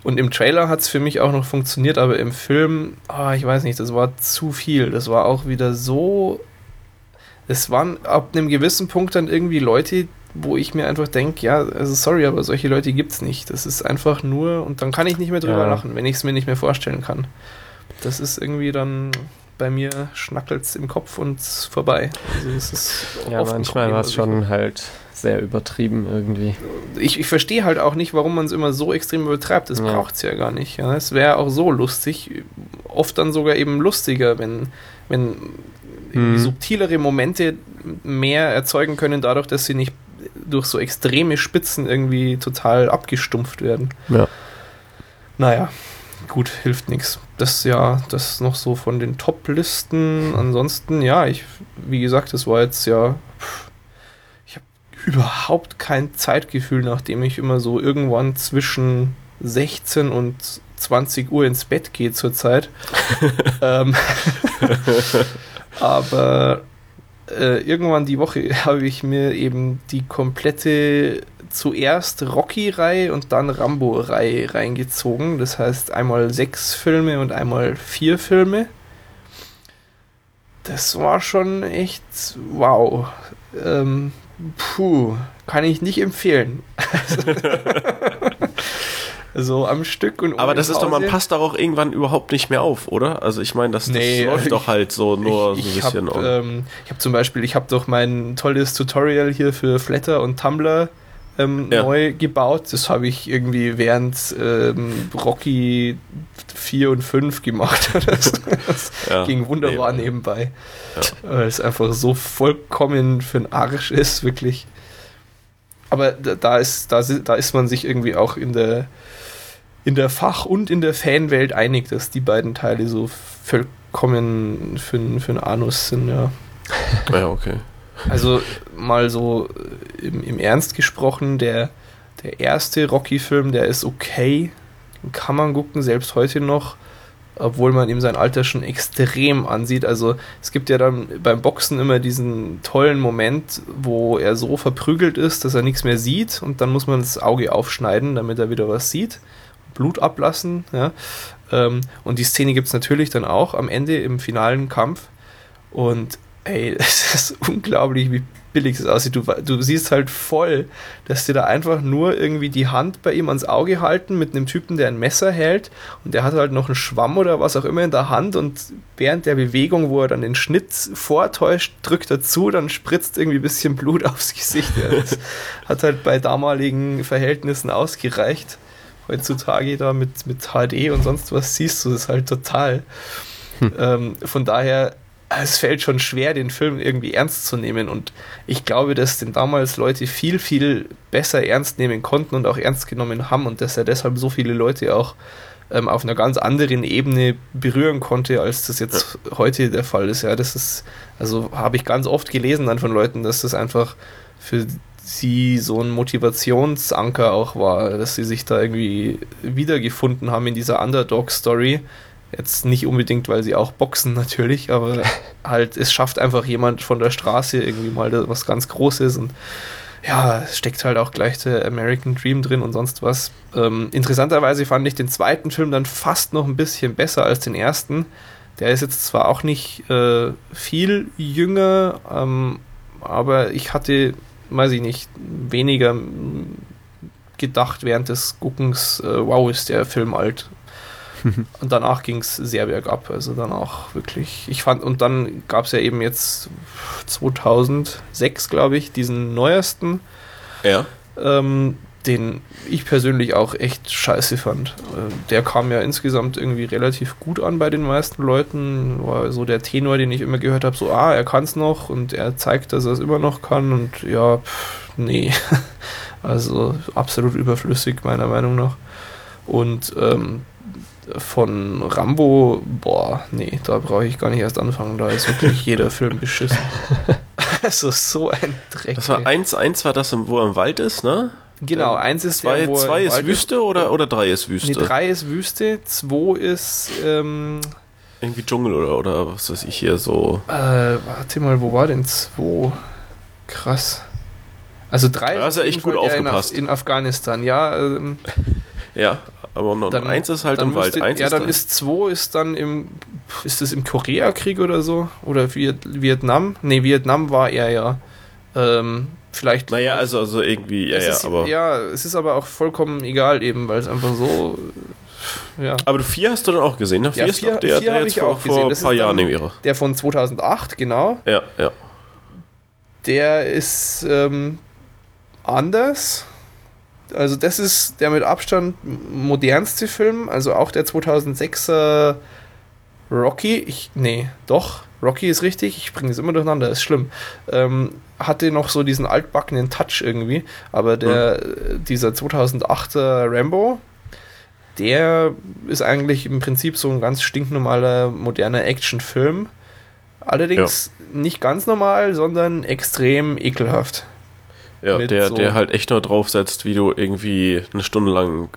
Speaker 1: Und im Trailer hat es für mich auch noch funktioniert, aber im Film, oh, ich weiß nicht, das war zu viel. Das war auch wieder so. Es waren ab einem gewissen Punkt dann irgendwie Leute, wo ich mir einfach denke, ja, also sorry, aber solche Leute gibt es nicht. Das ist einfach nur, und dann kann ich nicht mehr drüber ja. lachen, wenn ich es mir nicht mehr vorstellen kann. Das ist irgendwie dann bei mir schnackelt es im Kopf und vorbei. Also es ist
Speaker 3: ja, manchmal war es schon halt sehr übertrieben irgendwie.
Speaker 1: Ich, ich verstehe halt auch nicht, warum man es immer so extrem übertreibt. Das ja. braucht es ja gar nicht. Ja. Es wäre auch so lustig, oft dann sogar eben lustiger, wenn, wenn mhm. subtilere Momente mehr erzeugen können, dadurch, dass sie nicht durch so extreme Spitzen irgendwie total abgestumpft werden.
Speaker 3: Ja.
Speaker 1: Naja, gut, hilft nichts. Das ja, das noch so von den Top-Listen. Ansonsten, ja, ich, wie gesagt, das war jetzt ja. Habe überhaupt kein Zeitgefühl, nachdem ich immer so irgendwann zwischen 16 und 20 Uhr ins Bett gehe zurzeit. ähm, aber äh, irgendwann die Woche habe ich mir eben die komplette zuerst Rocky-Reihe und dann Rambo-Reihe reingezogen. Das heißt einmal sechs Filme und einmal vier Filme. Das war schon echt wow. Ähm, puh, kann ich nicht empfehlen. so am Stück und
Speaker 2: Aber das ist doch, man passt doch auch irgendwann überhaupt nicht mehr auf, oder? Also ich meine, das, das nee, läuft ich, doch halt so nur ich, so ein bisschen.
Speaker 1: Hab, ähm, ich habe zum Beispiel, ich habe doch mein tolles Tutorial hier für Flatter und Tumblr ähm, ja. neu gebaut. Das habe ich irgendwie während ähm, Rocky 4 und 5 gemacht. das, das ja, ging wunderbar nee, nebenbei. Ja. Weil es einfach so vollkommen für den Arsch ist, wirklich. Aber da, da ist, da, da ist man sich irgendwie auch in der in der Fach- und in der Fanwelt einig, dass die beiden Teile so vollkommen für, für einen Anus sind, ja.
Speaker 2: Ja, okay.
Speaker 1: Also mal so im, im Ernst gesprochen, der, der erste Rocky-Film, der ist okay, kann man gucken, selbst heute noch, obwohl man ihm sein Alter schon extrem ansieht. Also es gibt ja dann beim Boxen immer diesen tollen Moment, wo er so verprügelt ist, dass er nichts mehr sieht und dann muss man das Auge aufschneiden, damit er wieder was sieht. Blut ablassen, ja. Ähm, und die Szene gibt es natürlich dann auch am Ende im finalen Kampf. Und ey, es ist unglaublich, wie billig es aussieht. Du, du siehst halt voll, dass die da einfach nur irgendwie die Hand bei ihm ans Auge halten mit einem Typen, der ein Messer hält und der hat halt noch einen Schwamm oder was auch immer in der Hand und während der Bewegung, wo er dann den Schnitt vortäuscht, drückt er zu, dann spritzt irgendwie ein bisschen Blut aufs Gesicht. Das hat halt bei damaligen Verhältnissen ausgereicht. Heutzutage da mit, mit HD und sonst was siehst du das halt total. Hm. Ähm, von daher es fällt schon schwer, den Film irgendwie ernst zu nehmen. Und ich glaube, dass den damals Leute viel, viel besser ernst nehmen konnten und auch ernst genommen haben und dass er deshalb so viele Leute auch ähm, auf einer ganz anderen Ebene berühren konnte, als das jetzt ja. heute der Fall ist. Ja, das ist, also habe ich ganz oft gelesen dann von Leuten, dass das einfach für sie so ein Motivationsanker auch war, dass sie sich da irgendwie wiedergefunden haben in dieser Underdog-Story Jetzt nicht unbedingt, weil sie auch boxen natürlich, aber halt, es schafft einfach jemand von der Straße irgendwie mal was ganz Großes und ja, es steckt halt auch gleich der American Dream drin und sonst was. Ähm, interessanterweise fand ich den zweiten Film dann fast noch ein bisschen besser als den ersten. Der ist jetzt zwar auch nicht äh, viel jünger, ähm, aber ich hatte, weiß ich nicht, weniger gedacht während des Guckens, äh, wow, ist der Film alt. und danach ging es sehr bergab. Also danach wirklich, ich fand, und dann gab es ja eben jetzt 2006, glaube ich, diesen neuesten.
Speaker 2: Ja.
Speaker 1: Ähm, den ich persönlich auch echt scheiße fand. Äh, der kam ja insgesamt irgendwie relativ gut an bei den meisten Leuten. War so der Tenor, den ich immer gehört habe: so, ah, er kann es noch und er zeigt, dass er es immer noch kann. Und ja, pff, nee. also absolut überflüssig, meiner Meinung nach. Und ähm, von Rambo, boah, nee, da brauche ich gar nicht erst anfangen. Da ist wirklich jeder Film beschissen. also so ein Dreck.
Speaker 2: Das war eins, eins war das, wo er im Wald ist, ne?
Speaker 1: Genau, eins ist
Speaker 2: zwei, der, zwei ist Wüste ist. oder, oder drei ist Wüste?
Speaker 1: Nee, drei ist Wüste, zwei ist ähm,
Speaker 2: irgendwie Dschungel oder, oder was weiß ich hier so.
Speaker 1: Äh, warte mal, wo war denn zwei? Krass. Also drei
Speaker 2: da ist ja echt gut aufgepasst.
Speaker 1: In, in Afghanistan, ja. Ähm,
Speaker 2: ja, aber noch dann, eins ist halt im Wald.
Speaker 1: Eins ja, ist dann da. ist zwei ist dann im, ist das im Koreakrieg oder so? Oder Vietnam? Ne, Vietnam war er ja. Ähm, vielleicht.
Speaker 2: Naja, also, also irgendwie, ja, ja,
Speaker 1: ist,
Speaker 2: aber.
Speaker 1: Ja, es ist aber auch vollkommen egal eben, weil es einfach so. Ja.
Speaker 2: Aber vier hast du dann auch gesehen, ne?
Speaker 1: Vier, ja, vier, ist der, vier der jetzt vor, vor ein paar Jahren wäre. Der von 2008, genau.
Speaker 2: Ja, ja.
Speaker 1: Der ist ähm, anders also das ist der mit Abstand modernste Film, also auch der 2006er Rocky, ich, nee, doch, Rocky ist richtig, ich bringe es immer durcheinander, ist schlimm. Ähm, hatte noch so diesen altbackenen Touch irgendwie, aber der, mhm. dieser 2008er Rambo, der ist eigentlich im Prinzip so ein ganz stinknormaler, moderner Actionfilm. Allerdings ja. nicht ganz normal, sondern extrem ekelhaft.
Speaker 2: Ja, der, so der halt echt nur draufsetzt, wie du irgendwie eine Stunde lang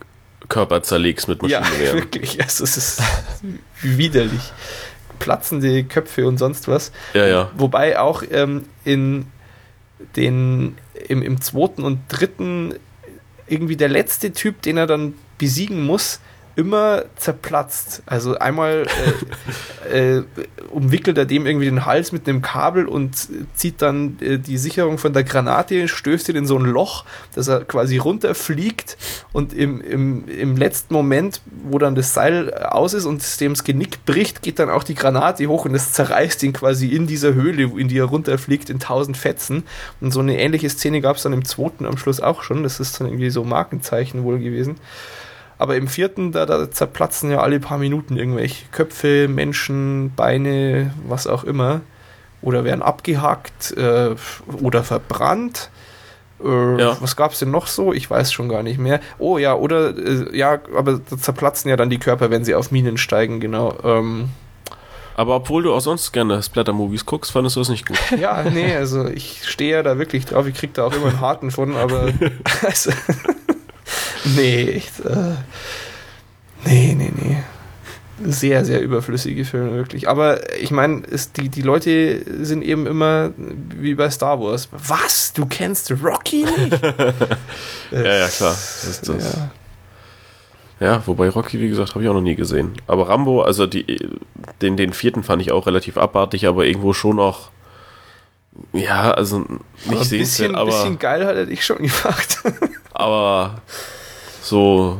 Speaker 2: Körper zerlegst mit
Speaker 1: Maschinengewehren. Ja, wirklich. Also es ist widerlich. Platzende Köpfe und sonst was.
Speaker 2: Ja, ja.
Speaker 1: Wobei auch ähm, in den, im, im zweiten und dritten irgendwie der letzte Typ, den er dann besiegen muss, immer zerplatzt. Also einmal äh, äh, umwickelt er dem irgendwie den Hals mit einem Kabel und zieht dann äh, die Sicherung von der Granate, stößt ihn in so ein Loch, dass er quasi runterfliegt und im, im, im letzten Moment, wo dann das Seil aus ist und dem das Genick bricht, geht dann auch die Granate hoch und es zerreißt ihn quasi in dieser Höhle, in die er runterfliegt, in tausend Fetzen. Und so eine ähnliche Szene gab es dann im zweiten am Schluss auch schon. Das ist dann irgendwie so Markenzeichen wohl gewesen. Aber im vierten, da, da zerplatzen ja alle paar Minuten irgendwelche Köpfe, Menschen, Beine, was auch immer. Oder werden abgehackt äh, oder verbrannt. Äh, ja. Was gab es denn noch so? Ich weiß schon gar nicht mehr. Oh ja, oder äh, ja, aber da zerplatzen ja dann die Körper, wenn sie auf Minen steigen, genau. Ähm,
Speaker 2: aber obwohl du auch sonst gerne Splatter-Movies guckst, fandest du das nicht gut.
Speaker 1: Ja, nee, also ich stehe ja da wirklich drauf. Ich krieg da auch immer einen harten von, aber. also, nee, echt. Äh, nee, nee, nee. Sehr, sehr überflüssige Filme, wirklich. Aber ich meine, die, die Leute sind eben immer wie bei Star Wars. Was? Du kennst Rocky nicht?
Speaker 2: ja, ja, klar. Das ist das. Ja. Ja, wobei Rocky, wie gesagt, habe ich auch noch nie gesehen. Aber Rambo, also die, den, den vierten fand ich auch relativ abartig, aber irgendwo schon auch. Ja, also nicht
Speaker 1: sehenswert, aber. Ein bisschen geil hat er dich schon gemacht.
Speaker 2: Aber so.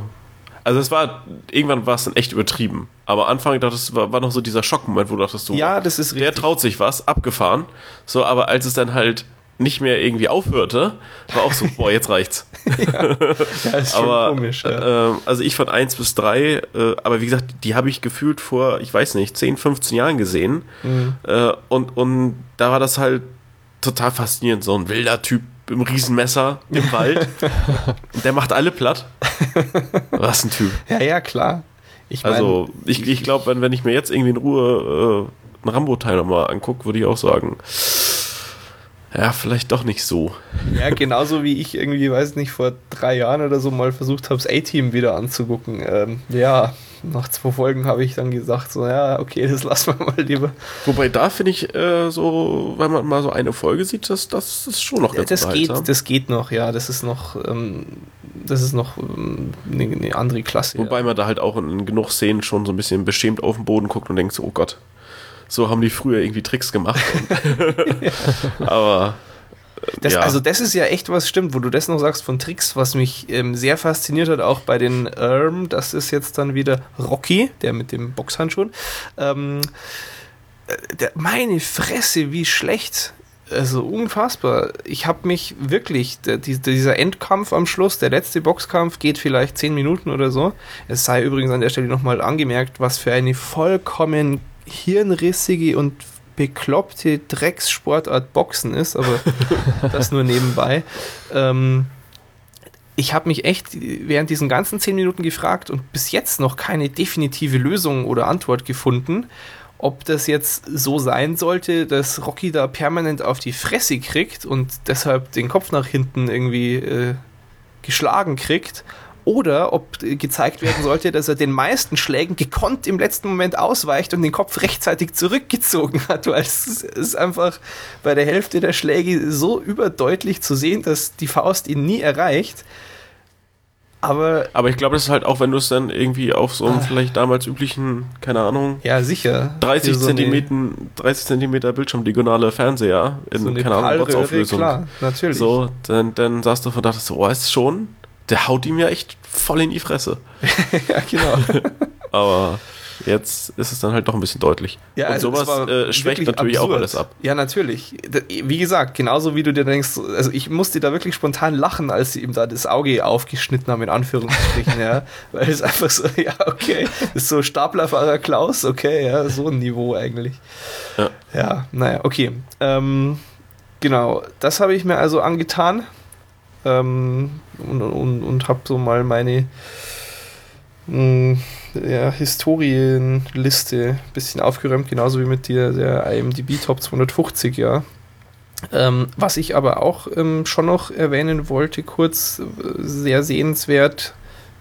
Speaker 2: Also es war, irgendwann war es dann echt übertrieben. Aber Anfang dachtest, war, war noch so dieser Schockmoment, wo du dachtest, so,
Speaker 1: ja, das ist
Speaker 2: richtig. der traut sich was, abgefahren. So, aber als es dann halt nicht mehr irgendwie aufhörte, war auch so, boah, jetzt reicht's. ja, ja ist schon aber, komisch. Ja. Äh, also ich von 1 bis 3, äh, aber wie gesagt, die habe ich gefühlt vor, ich weiß nicht, 10, 15 Jahren gesehen. Mhm. Äh, und, und da war das halt total faszinierend, so ein wilder Typ im Riesenmesser im Wald. der macht alle platt. Was ein Typ.
Speaker 1: Ja, ja, klar.
Speaker 2: Ich mein, also, ich, ich glaube, wenn, wenn ich mir jetzt irgendwie in Ruhe äh, einen Rambo-Teil nochmal angucke, würde ich auch sagen, ja, vielleicht doch nicht so.
Speaker 1: Ja, genauso wie ich irgendwie, weiß nicht, vor drei Jahren oder so mal versucht habe, das A-Team wieder anzugucken. Ähm, ja, nach zwei Folgen habe ich dann gesagt, so, ja, okay, das lassen wir mal lieber.
Speaker 2: Wobei da finde ich äh, so, wenn man mal so eine Folge sieht, das, das ist schon noch
Speaker 1: ganz das geht, Das geht noch, ja, das ist noch, ähm, das ist noch ähm, eine, eine, andere Klasse.
Speaker 2: Wobei
Speaker 1: ja.
Speaker 2: man da halt auch in genug Szenen schon so ein bisschen beschämt auf den Boden guckt und denkt so, oh Gott, so haben die früher irgendwie Tricks gemacht. Aber
Speaker 1: das, ja. Also das ist ja echt was stimmt, wo du das noch sagst von Tricks, was mich ähm, sehr fasziniert hat, auch bei den ähm, das ist jetzt dann wieder Rocky, der mit dem Boxhandschuh. Ähm, äh, der, meine Fresse, wie schlecht. Also unfassbar. Ich habe mich wirklich, der, dieser Endkampf am Schluss, der letzte Boxkampf geht vielleicht zehn Minuten oder so. Es sei übrigens an der Stelle nochmal angemerkt, was für eine vollkommen hirnrissige und bekloppte Dreckssportart Boxen ist, aber das nur nebenbei. Ähm, ich habe mich echt während diesen ganzen zehn Minuten gefragt und bis jetzt noch keine definitive Lösung oder Antwort gefunden, ob das jetzt so sein sollte, dass Rocky da permanent auf die Fresse kriegt und deshalb den Kopf nach hinten irgendwie äh, geschlagen kriegt oder ob gezeigt werden sollte, dass er den meisten Schlägen gekonnt im letzten Moment ausweicht und den Kopf rechtzeitig zurückgezogen hat, weil es ist einfach bei der Hälfte der Schläge so überdeutlich zu sehen, dass die Faust ihn nie erreicht. Aber,
Speaker 2: aber ich glaube, das ist halt auch, wenn du es dann irgendwie auf so einem ah, vielleicht damals üblichen, keine Ahnung,
Speaker 1: ja sicher,
Speaker 2: 30 so Zentimeter, 30 Zentimeter Bildschirmdiagonale Fernseher in so keine Ahnung was Auflösung. Klar,
Speaker 1: natürlich.
Speaker 2: So, dann, dann saß du von dachtest so, oh, ist schon der haut ihm ja echt voll in die Fresse.
Speaker 1: ja, genau.
Speaker 2: Aber jetzt ist es dann halt doch ein bisschen deutlich.
Speaker 1: Ja, und
Speaker 2: also sowas äh, schwächt natürlich absurd. auch alles ab.
Speaker 1: Ja, natürlich. Wie gesagt, genauso wie du dir denkst, also ich musste da wirklich spontan lachen, als sie ihm da das Auge aufgeschnitten haben, in Anführungsstrichen, ja. Weil es einfach so, ja, okay, ist so Staplerfahrer Klaus, okay, ja, so ein Niveau eigentlich. Ja, ja naja, okay. Ähm, genau, das habe ich mir also angetan ähm, und, und, und habe so mal meine mh, mm, ja, Historienliste ein bisschen aufgeräumt, genauso wie mit dir der IMDb Top 250, ja. Ähm, was ich aber auch ähm, schon noch erwähnen wollte, kurz, äh, sehr sehenswert,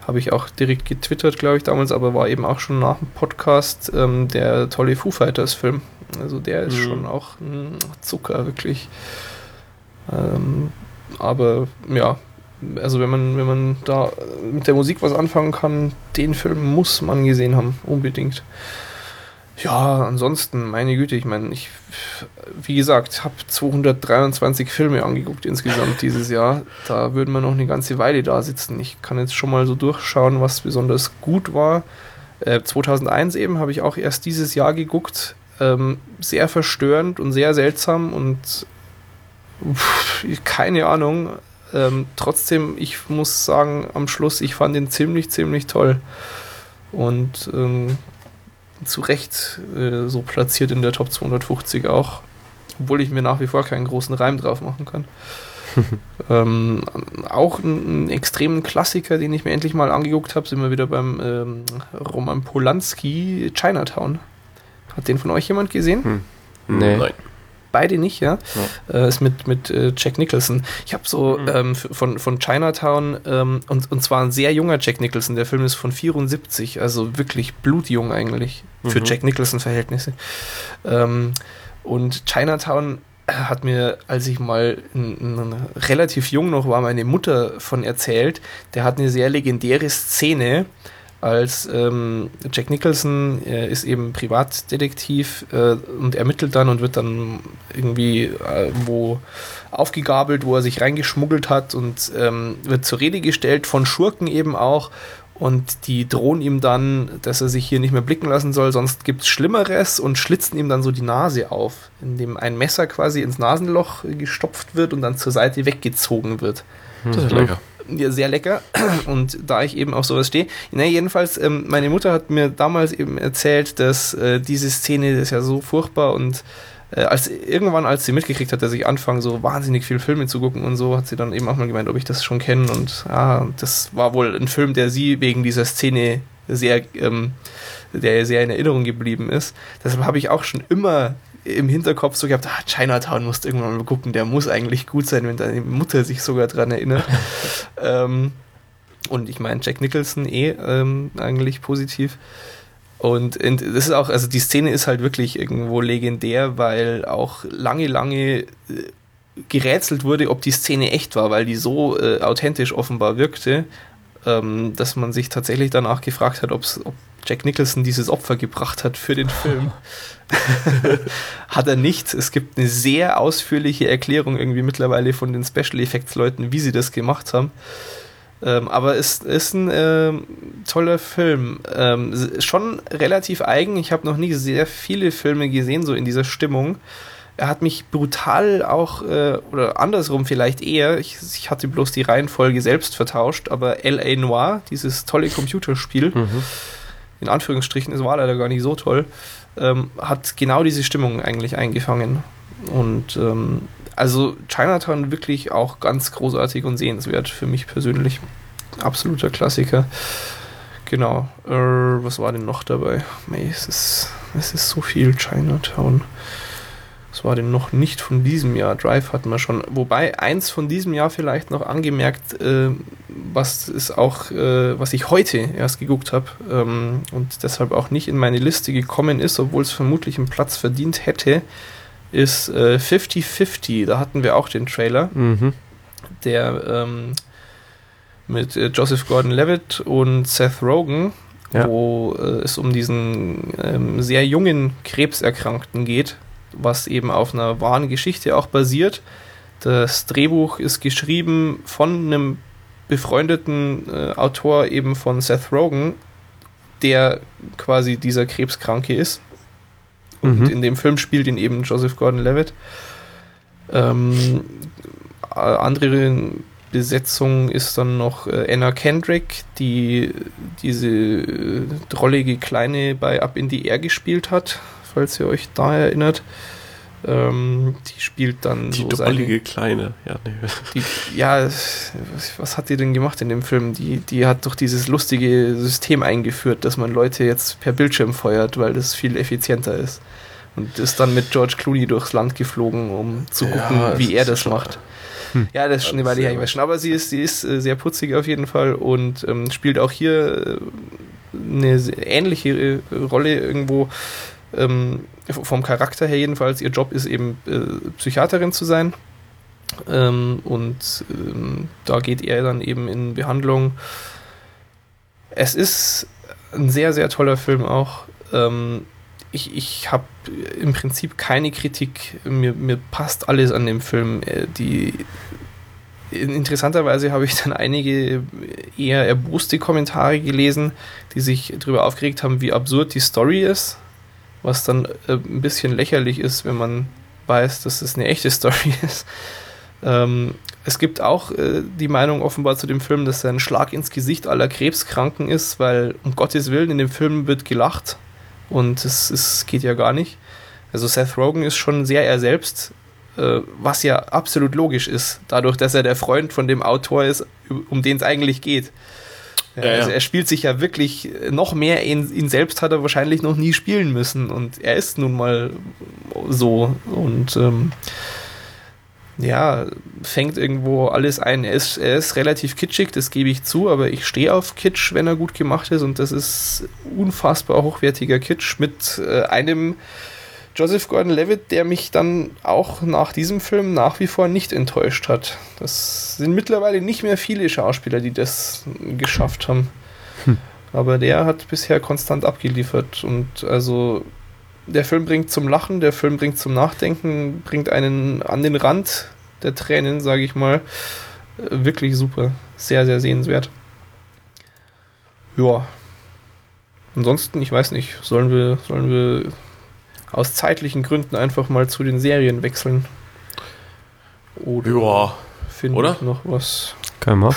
Speaker 1: habe ich auch direkt getwittert, glaube ich, damals, aber war eben auch schon nach dem Podcast ähm, der tolle Foo Fighters Film. Also der ist mhm. schon auch mh, Zucker, wirklich. Ähm, aber ja, also wenn man, wenn man da mit der Musik was anfangen kann, den Film muss man gesehen haben, unbedingt. Ja, ansonsten, meine Güte, ich meine, ich, wie gesagt, habe 223 Filme angeguckt insgesamt dieses Jahr. Da würden wir noch eine ganze Weile da sitzen. Ich kann jetzt schon mal so durchschauen, was besonders gut war. Äh, 2001 eben habe ich auch erst dieses Jahr geguckt. Ähm, sehr verstörend und sehr seltsam und keine Ahnung. Ähm, trotzdem, ich muss sagen, am Schluss, ich fand ihn ziemlich, ziemlich toll. Und ähm, zu Recht äh, so platziert in der Top 250 auch. Obwohl ich mir nach wie vor keinen großen Reim drauf machen kann. ähm, auch ein, ein extremen Klassiker, den ich mir endlich mal angeguckt habe, sind wir wieder beim ähm, Roman Polanski Chinatown. Hat den von euch jemand gesehen? Hm.
Speaker 3: Nee. Nein
Speaker 1: beide nicht, ja. ja. Äh, ist mit, mit äh, Jack Nicholson. Ich habe so mhm. ähm, von, von Chinatown ähm, und, und zwar ein sehr junger Jack Nicholson. Der Film ist von 74, also wirklich blutjung eigentlich für mhm. Jack Nicholson-Verhältnisse. Ähm, und Chinatown hat mir, als ich mal relativ jung noch war, meine Mutter von erzählt. Der hat eine sehr legendäre Szene als ähm, Jack Nicholson er ist eben Privatdetektiv äh, und ermittelt dann und wird dann irgendwie äh, wo aufgegabelt, wo er sich reingeschmuggelt hat und ähm, wird zur Rede gestellt von Schurken eben auch. Und die drohen ihm dann, dass er sich hier nicht mehr blicken lassen soll, sonst gibt es Schlimmeres und schlitzen ihm dann so die Nase auf, indem ein Messer quasi ins Nasenloch gestopft wird und dann zur Seite weggezogen wird.
Speaker 2: Das ist lecker
Speaker 1: sehr lecker. Und da ich eben auf sowas stehe. Na, jedenfalls, ähm, meine Mutter hat mir damals eben erzählt, dass äh, diese Szene ist ja so furchtbar und äh, als irgendwann, als sie mitgekriegt hat, dass ich anfange, so wahnsinnig viel Filme zu gucken und so, hat sie dann eben auch mal gemeint, ob ich das schon kenne. Und ja, das war wohl ein Film, der sie wegen dieser Szene sehr, ähm, der sehr in Erinnerung geblieben ist. Deshalb habe ich auch schon immer im Hinterkopf so gehabt, ah, Chinatown musst irgendwann mal gucken, der muss eigentlich gut sein, wenn deine Mutter sich sogar dran erinnert. ähm, und ich meine, Jack Nicholson eh ähm, eigentlich positiv. Und, und das ist auch, also die Szene ist halt wirklich irgendwo legendär, weil auch lange, lange äh, gerätselt wurde, ob die Szene echt war, weil die so äh, authentisch offenbar wirkte, ähm, dass man sich tatsächlich danach gefragt hat, ob Jack Nicholson dieses Opfer gebracht hat für den Film. hat er nicht. Es gibt eine sehr ausführliche Erklärung irgendwie mittlerweile von den Special Effects Leuten, wie sie das gemacht haben. Ähm, aber es ist ein äh, toller Film. Ähm, schon relativ eigen. Ich habe noch nie sehr viele Filme gesehen, so in dieser Stimmung. Er hat mich brutal auch, äh, oder andersrum vielleicht eher, ich, ich, hatte bloß die Reihenfolge selbst vertauscht, aber L.A. Noir, dieses tolle Computerspiel, mhm. In Anführungsstrichen, es war leider gar nicht so toll, ähm, hat genau diese Stimmung eigentlich eingefangen. Und ähm, also Chinatown wirklich auch ganz großartig und sehenswert für mich persönlich. Absoluter Klassiker. Genau. Äh, was war denn noch dabei? Es ist, es ist so viel Chinatown. Was war denn noch nicht von diesem Jahr? Drive hatten wir schon. Wobei eins von diesem Jahr vielleicht noch angemerkt, äh, was ist auch, äh, was ich heute erst geguckt habe ähm, und deshalb auch nicht in meine Liste gekommen ist, obwohl es vermutlich einen Platz verdient hätte, ist 50-50. Äh, da hatten wir auch den Trailer, mhm. der ähm, mit äh, Joseph Gordon-Levitt und Seth Rogen, ja. wo äh, es um diesen ähm, sehr jungen Krebserkrankten geht was eben auf einer wahren Geschichte auch basiert. Das Drehbuch ist geschrieben von einem befreundeten äh, Autor eben von Seth Rogen, der quasi dieser Krebskranke ist. Und mhm. in dem Film spielt ihn eben Joseph Gordon-Levitt. Ähm, andere Besetzung ist dann noch äh, Anna Kendrick, die diese äh, drollige Kleine bei Up in the Air gespielt hat falls ihr euch da erinnert. Ähm, die spielt dann
Speaker 2: die so seine, kleine, ja, nee.
Speaker 1: die, ja, was hat die denn gemacht in dem Film? Die, die hat doch dieses lustige System eingeführt, dass man Leute jetzt per Bildschirm feuert, weil das viel effizienter ist. Und ist dann mit George Clooney durchs Land geflogen, um zu gucken, ja, wie er das macht. Hm. Ja, das ist schon eine Weile her schon. Aber sie ist, sie ist äh, sehr putzig auf jeden Fall und ähm, spielt auch hier äh, eine ähnliche äh, Rolle irgendwo ähm, vom Charakter her jedenfalls, ihr Job ist eben äh, Psychiaterin zu sein. Ähm, und ähm, da geht er dann eben in Behandlung. Es ist ein sehr, sehr toller Film auch. Ähm, ich ich habe im Prinzip keine Kritik. Mir, mir passt alles an dem Film. Äh, die Interessanterweise habe ich dann einige eher erboste Kommentare gelesen, die sich darüber aufgeregt haben, wie absurd die Story ist was dann äh, ein bisschen lächerlich ist, wenn man weiß, dass es eine echte Story ist. Ähm, es gibt auch äh, die Meinung offenbar zu dem Film, dass er ein Schlag ins Gesicht aller Krebskranken ist, weil um Gottes Willen in dem Film wird gelacht und es, es geht ja gar nicht. Also Seth Rogen ist schon sehr er selbst äh, was ja absolut logisch ist, dadurch, dass er der Freund von dem Autor ist, um den es eigentlich geht. Ja, also er spielt sich ja wirklich noch mehr, ihn, ihn, selbst hat er wahrscheinlich noch nie spielen müssen. Und er ist nun mal so. Und ähm, ja, fängt irgendwo alles ein. Er ist, er ist relativ kitschig, das gebe ich zu, aber ich stehe auf Kitsch, wenn er gut gemacht ist. Und das ist unfassbar hochwertiger Kitsch mit äh, einem Joseph Gordon-Levitt, der mich dann auch nach diesem Film nach wie vor nicht enttäuscht hat. Das sind mittlerweile nicht mehr viele Schauspieler, die das geschafft haben. Hm. Aber der hat bisher konstant abgeliefert und also der Film bringt zum Lachen, der Film bringt zum Nachdenken, bringt einen an den Rand der Tränen, sage ich mal. Wirklich super. Sehr, sehr sehenswert. Ja. Ansonsten, ich weiß nicht, sollen wir, sollen wir aus zeitlichen Gründen einfach mal zu den Serien wechseln?
Speaker 2: Oder ja.
Speaker 1: Finde Oder? noch was?
Speaker 3: Können wir.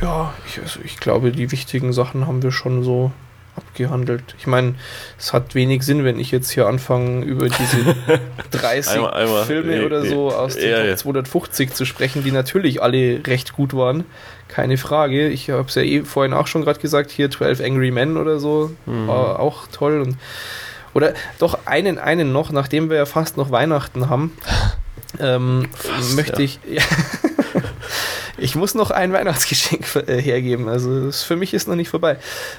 Speaker 1: Ja, ich, also ich glaube, die wichtigen Sachen haben wir schon so abgehandelt. Ich meine, es hat wenig Sinn, wenn ich jetzt hier anfange, über diese 30 einmal, einmal, Filme nee, oder so aus den ja, 250 zu sprechen, die natürlich alle recht gut waren. Keine Frage. Ich habe es ja eh vorhin auch schon gerade gesagt, hier 12 Angry Men oder so, mhm. war auch toll. Und, oder doch einen, einen noch, nachdem wir ja fast noch Weihnachten haben, ähm, fast, möchte ja. ich. Ja, ich muss noch ein Weihnachtsgeschenk äh, hergeben. Also das für mich ist noch nicht vorbei.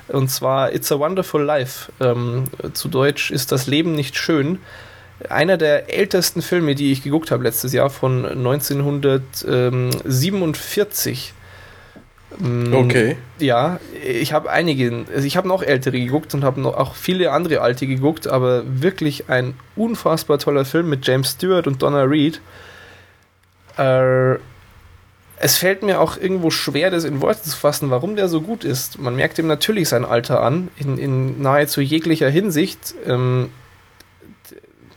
Speaker 1: Und zwar It's a Wonderful Life. Ähm, zu Deutsch ist das Leben nicht schön. Einer der ältesten Filme, die ich geguckt habe letztes Jahr von 1947.
Speaker 2: Mm, okay.
Speaker 1: Ja, ich habe einige, also ich habe noch ältere geguckt und habe noch auch viele andere alte geguckt, aber wirklich ein unfassbar toller Film mit James Stewart und Donna Reed. Äh, es fällt mir auch irgendwo schwer, das in Worte zu fassen, warum der so gut ist. Man merkt ihm natürlich sein Alter an, in, in nahezu jeglicher Hinsicht. Ähm,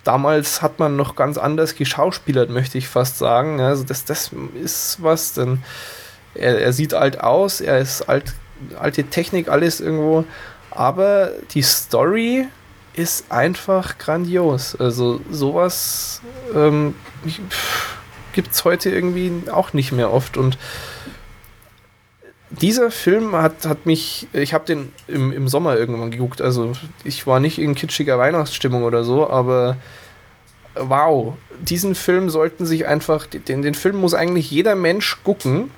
Speaker 1: damals hat man noch ganz anders geschauspielert, möchte ich fast sagen. Also das, das ist was, denn er, er sieht alt aus, er ist alt, alte Technik, alles irgendwo. Aber die Story ist einfach grandios. Also sowas ähm, gibt es heute irgendwie auch nicht mehr oft. Und dieser Film hat, hat mich, ich habe den im, im Sommer irgendwann geguckt, also ich war nicht in kitschiger Weihnachtsstimmung oder so, aber wow, diesen Film sollten sich einfach, den, den Film muss eigentlich jeder Mensch gucken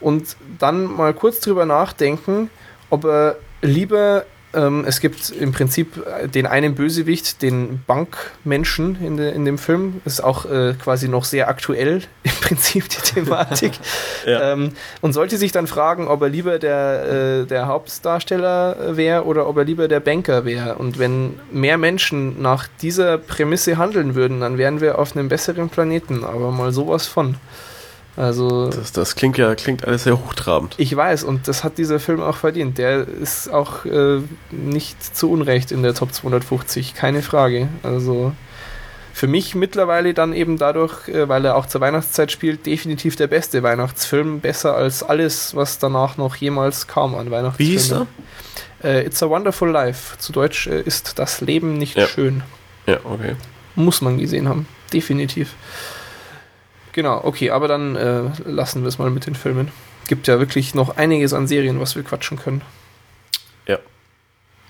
Speaker 1: und dann mal kurz drüber nachdenken, ob er lieber ähm, es gibt im Prinzip den einen Bösewicht, den Bankmenschen in, de, in dem Film. Ist auch äh, quasi noch sehr aktuell im Prinzip die Thematik. ja. ähm, und sollte sich dann fragen, ob er lieber der, äh, der Hauptdarsteller wäre oder ob er lieber der Banker wäre. Und wenn mehr Menschen nach dieser Prämisse handeln würden, dann wären wir auf einem besseren Planeten. Aber mal sowas von. Also
Speaker 2: das, das, klingt ja klingt alles sehr hochtrabend.
Speaker 1: Ich weiß und das hat dieser Film auch verdient. Der ist auch äh, nicht zu Unrecht in der Top 250, keine Frage. Also für mich mittlerweile dann eben dadurch, äh, weil er auch zur Weihnachtszeit spielt, definitiv der beste Weihnachtsfilm, besser als alles, was danach noch jemals kam an Weihnachtsfilmen.
Speaker 2: Wie hieß er?
Speaker 1: Äh, It's a Wonderful Life. Zu Deutsch äh, ist das Leben nicht
Speaker 2: ja.
Speaker 1: schön.
Speaker 2: Ja, okay.
Speaker 1: Muss man gesehen haben, definitiv. Genau, okay, aber dann äh, lassen wir es mal mit den Filmen. Gibt ja wirklich noch einiges an Serien, was wir quatschen können.
Speaker 2: Ja.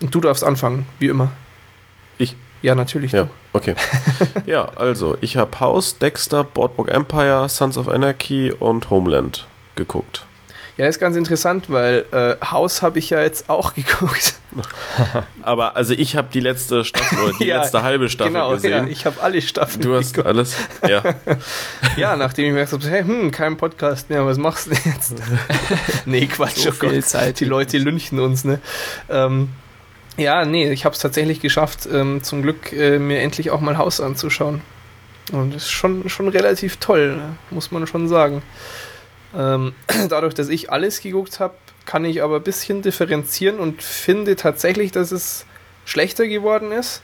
Speaker 1: Und du darfst anfangen, wie immer.
Speaker 2: Ich?
Speaker 1: Ja, natürlich.
Speaker 2: Ja, du. okay. ja, also, ich habe House, Dexter, Boardwalk Empire, Sons of Anarchy und Homeland geguckt.
Speaker 1: Ja, ist ganz interessant, weil äh, House habe ich ja jetzt auch geguckt.
Speaker 2: Aber also ich habe die letzte Staffel oder die ja, letzte halbe Staffel genau, gesehen.
Speaker 1: Ja, ich habe alle Staffeln.
Speaker 2: Du hast geguckt. alles. Ja.
Speaker 1: ja, nachdem ich mir gesagt habe, hey, hm, kein Podcast mehr, was machst du jetzt? nee, Quatsch, so oh Gott, Zeit. die Leute lünchen uns, ne? Ähm, ja, nee, ich habe es tatsächlich geschafft, ähm, zum Glück äh, mir endlich auch mal Haus anzuschauen. Und das ist schon, schon relativ toll, ne? muss man schon sagen. Ähm, dadurch, dass ich alles geguckt habe, kann ich aber ein bisschen differenzieren und finde tatsächlich, dass es schlechter geworden ist.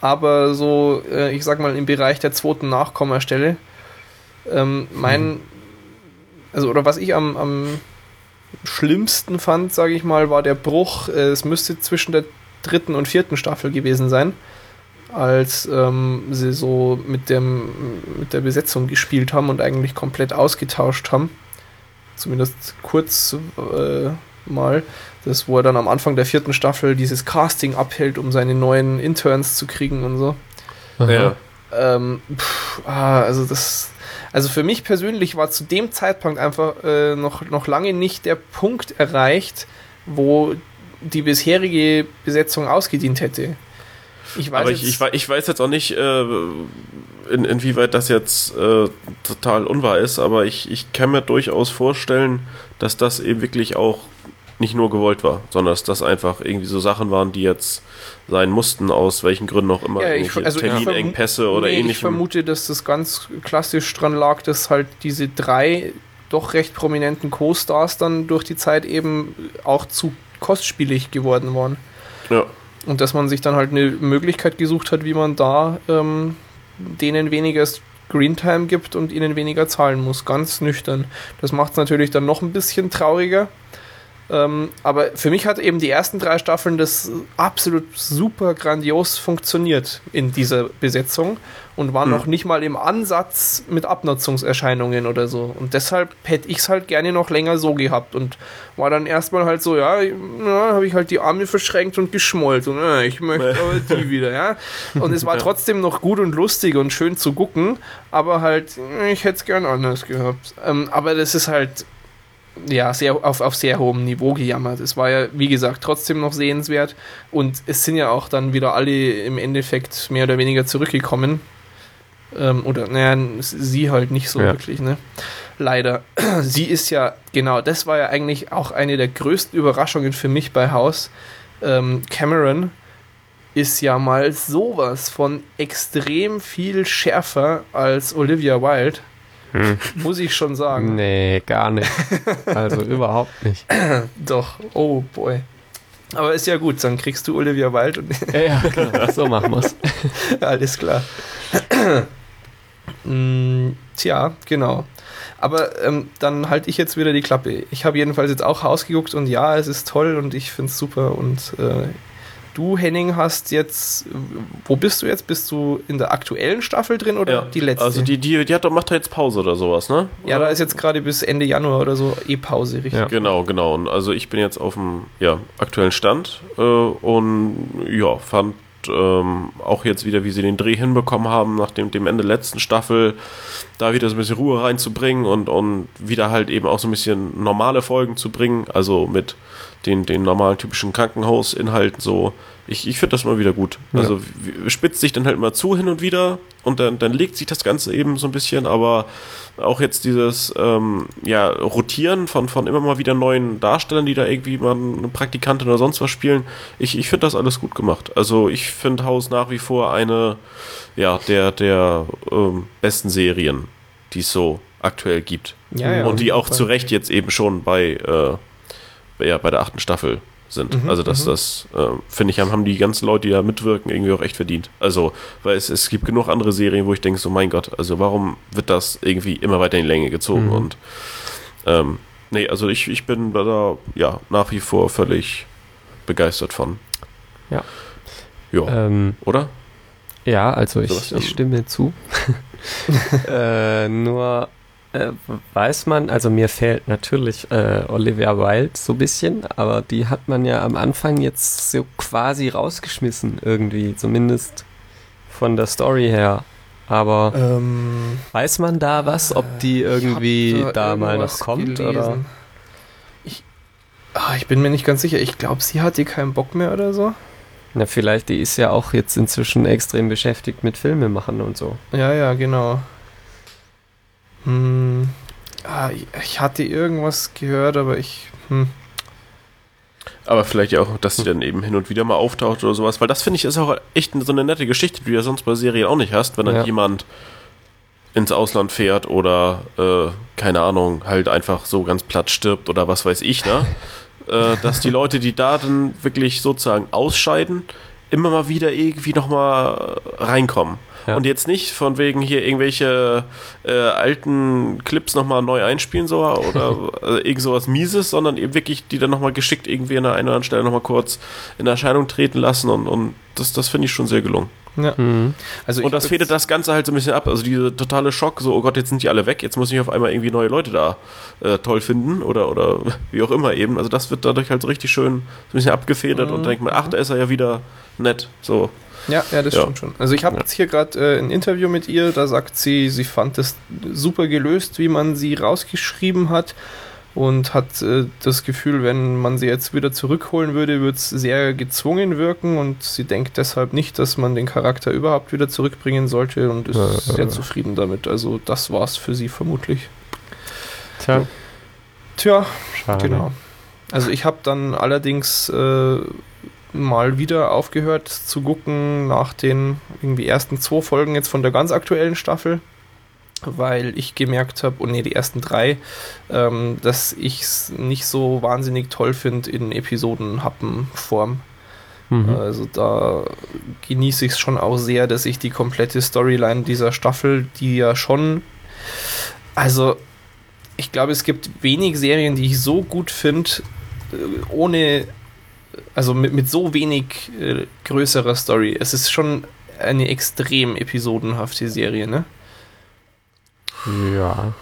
Speaker 1: Aber so, äh, ich sag mal, im Bereich der zweiten Nachkommastelle. Ähm, mein, mhm. also, oder was ich am, am schlimmsten fand, sage ich mal, war der Bruch. Äh, es müsste zwischen der dritten und vierten Staffel gewesen sein als ähm, sie so mit, dem, mit der Besetzung gespielt haben und eigentlich komplett ausgetauscht haben. Zumindest kurz äh, mal. Das, wo er dann am Anfang der vierten Staffel dieses Casting abhält, um seine neuen Interns zu kriegen und so.
Speaker 2: Ja.
Speaker 1: Ähm, pff, ah, also das, also für mich persönlich war zu dem Zeitpunkt einfach äh, noch, noch lange nicht der Punkt erreicht, wo die bisherige Besetzung ausgedient hätte.
Speaker 2: Ich weiß, Aber ich, ich, ich, weiß jetzt auch nicht, äh, in, inwieweit das jetzt äh, total unwahr ist, aber ich, ich kann mir durchaus vorstellen, dass das eben wirklich auch nicht nur gewollt war, sondern dass das einfach irgendwie so Sachen waren, die jetzt sein mussten, aus welchen Gründen auch immer.
Speaker 1: Ja, ich, also Terminengpässe oder nee, ähnlichem. Ich vermute, dass das ganz klassisch dran lag, dass halt diese drei doch recht prominenten Co-Stars dann durch die Zeit eben auch zu kostspielig geworden waren.
Speaker 2: Ja.
Speaker 1: Und dass man sich dann halt eine Möglichkeit gesucht hat, wie man da ähm, denen weniger Screentime gibt und ihnen weniger zahlen muss. Ganz nüchtern. Das macht es natürlich dann noch ein bisschen trauriger. Ähm, aber für mich hat eben die ersten drei Staffeln das absolut super grandios funktioniert in dieser Besetzung und war mhm. noch nicht mal im Ansatz mit Abnutzungserscheinungen oder so. Und deshalb hätte ich es halt gerne noch länger so gehabt und war dann erstmal halt so, ja, ja habe ich halt die Arme verschränkt und geschmollt und ja, ich möchte aber die wieder, ja. Und es war trotzdem noch gut und lustig und schön zu gucken, aber halt, ich hätte es gern anders gehabt. Ähm, aber das ist halt ja, sehr, auf, auf sehr hohem Niveau gejammert. Es war ja, wie gesagt, trotzdem noch sehenswert und es sind ja auch dann wieder alle im Endeffekt mehr oder weniger zurückgekommen. Ähm, oder, naja, sie halt nicht so ja. wirklich, ne? Leider. Sie ist ja, genau, das war ja eigentlich auch eine der größten Überraschungen für mich bei House. Ähm, Cameron ist ja mal sowas von extrem viel schärfer als Olivia Wilde. Hm. Muss ich schon sagen.
Speaker 3: Nee, gar nicht. Also überhaupt nicht.
Speaker 1: Doch, oh boy. Aber ist ja gut, dann kriegst du Olivia Wald. Und
Speaker 3: ja, ja, genau. so machen wir's.
Speaker 1: Alles klar. mm, tja, genau. Aber ähm, dann halte ich jetzt wieder die Klappe. Ich habe jedenfalls jetzt auch Haus geguckt und ja, es ist toll und ich finde es super und äh, Du, Henning, hast jetzt, wo bist du jetzt? Bist du in der aktuellen Staffel drin oder ja, die letzte?
Speaker 2: Also die, die, die hat doch, macht da jetzt Pause oder sowas, ne?
Speaker 1: Ja, da ist jetzt gerade bis Ende Januar oder so eh Pause, richtig? Ja.
Speaker 2: Genau, genau. Und also ich bin jetzt auf dem ja, aktuellen Stand äh, und ja, fand ähm, auch jetzt wieder, wie sie den Dreh hinbekommen haben, nach dem, dem Ende letzten Staffel, da wieder so ein bisschen Ruhe reinzubringen und, und wieder halt eben auch so ein bisschen normale Folgen zu bringen, also mit den, den normalen typischen Krankenhausinhalten so. Ich, ich finde das mal wieder gut. Ja. Also spitzt sich dann halt mal zu hin und wieder und dann, dann legt sich das Ganze eben so ein bisschen, aber auch jetzt dieses ähm, ja, Rotieren von, von immer mal wieder neuen Darstellern, die da irgendwie mal eine Praktikantin oder sonst was spielen, ich, ich finde das alles gut gemacht. Also ich finde Haus nach wie vor eine ja, der, der ähm, besten Serien, die es so aktuell gibt.
Speaker 1: Ja, ja,
Speaker 2: und die auch zu Recht jetzt eben schon bei äh, ja, bei der achten Staffel sind. Mhm, also das, mhm. das äh, finde ich, haben, haben die ganzen Leute, die da mitwirken, irgendwie auch echt verdient. Also, weil es, es gibt genug andere Serien, wo ich denke, so mein Gott, also warum wird das irgendwie immer weiter in die Länge gezogen? Mhm. Und ähm, nee, also ich, ich bin da ja nach wie vor völlig begeistert von.
Speaker 3: Ja.
Speaker 2: Ja. Ähm, oder?
Speaker 3: Ja, also ich, ich stimme zu. äh, nur äh, weiß man, also mir fehlt natürlich äh, Olivia Wilde so ein bisschen, aber die hat man ja am Anfang jetzt so quasi rausgeschmissen irgendwie, zumindest von der Story her. Aber ähm, weiß man da was, ob die irgendwie da, da mal noch kommt gelesen. oder?
Speaker 1: Ich, ach, ich bin mir nicht ganz sicher. Ich glaube, sie hat die keinen Bock mehr oder so.
Speaker 3: Na, vielleicht, die ist ja auch jetzt inzwischen extrem beschäftigt mit Filme machen und so.
Speaker 1: Ja, ja, genau. Hm, ah, ich hatte irgendwas gehört, aber ich. Hm.
Speaker 2: Aber vielleicht auch, dass sie dann eben hin und wieder mal auftaucht oder sowas, weil das finde ich ist auch echt so eine nette Geschichte, die du ja sonst bei Serien auch nicht hast, wenn dann ja. jemand ins Ausland fährt oder äh, keine Ahnung, halt einfach so ganz platt stirbt oder was weiß ich, ne? äh, dass die Leute, die da dann wirklich sozusagen ausscheiden, immer mal wieder irgendwie nochmal reinkommen. Ja. Und jetzt nicht von wegen hier irgendwelche äh, alten Clips nochmal neu einspielen so oder äh, irgend sowas Mieses, sondern eben wirklich die dann nochmal geschickt irgendwie an der einen oder anderen Stelle nochmal kurz in Erscheinung treten lassen und, und das, das finde ich schon sehr gelungen.
Speaker 1: Ja.
Speaker 3: Mhm.
Speaker 1: Also
Speaker 2: Und das fädelt das Ganze halt so ein bisschen ab. Also diese totale Schock, so, oh Gott, jetzt sind die alle weg, jetzt muss ich auf einmal irgendwie neue Leute da äh, toll finden oder, oder wie auch immer eben. Also das wird dadurch halt so richtig schön so ein bisschen abgefedert und dann denkt man, ach, da ist er ja wieder nett. So.
Speaker 1: Ja, ja, das
Speaker 2: Ja.
Speaker 1: stimmt schon. Also ich habe jetzt hier gerade äh, ein Interview mit ihr, da sagt sie, sie fand es super gelöst, wie man sie rausgeschrieben hat und hat äh, das Gefühl, wenn man sie jetzt wieder zurückholen würde, würde es sehr gezwungen wirken und sie denkt deshalb nicht, dass man den Charakter überhaupt wieder zurückbringen sollte und ist
Speaker 3: Ja, ja,
Speaker 1: sehr
Speaker 3: ja.
Speaker 1: zufrieden damit. Also das war's für sie vermutlich.
Speaker 3: Tja,
Speaker 1: Tja,
Speaker 3: schade.
Speaker 1: Genau. Also ich habe dann allerdings äh, mal wieder aufgehört zu gucken nach den irgendwie ersten zwei Folgen jetzt von der ganz aktuellen Staffel, weil ich gemerkt habe, und nee, die ersten drei, ähm, dass ich es nicht so wahnsinnig toll finde in Episodenhappenform.
Speaker 3: Mhm.
Speaker 1: Also da genieße ich es schon auch sehr, dass ich die komplette Storyline dieser Staffel, die ja schon, also ich glaube, es gibt wenig Serien, die ich so gut finde, äh, ohne, also mit, mit so wenig äh, größerer Story. Es ist schon eine extrem episodenhafte Serie, ne?
Speaker 3: Ja.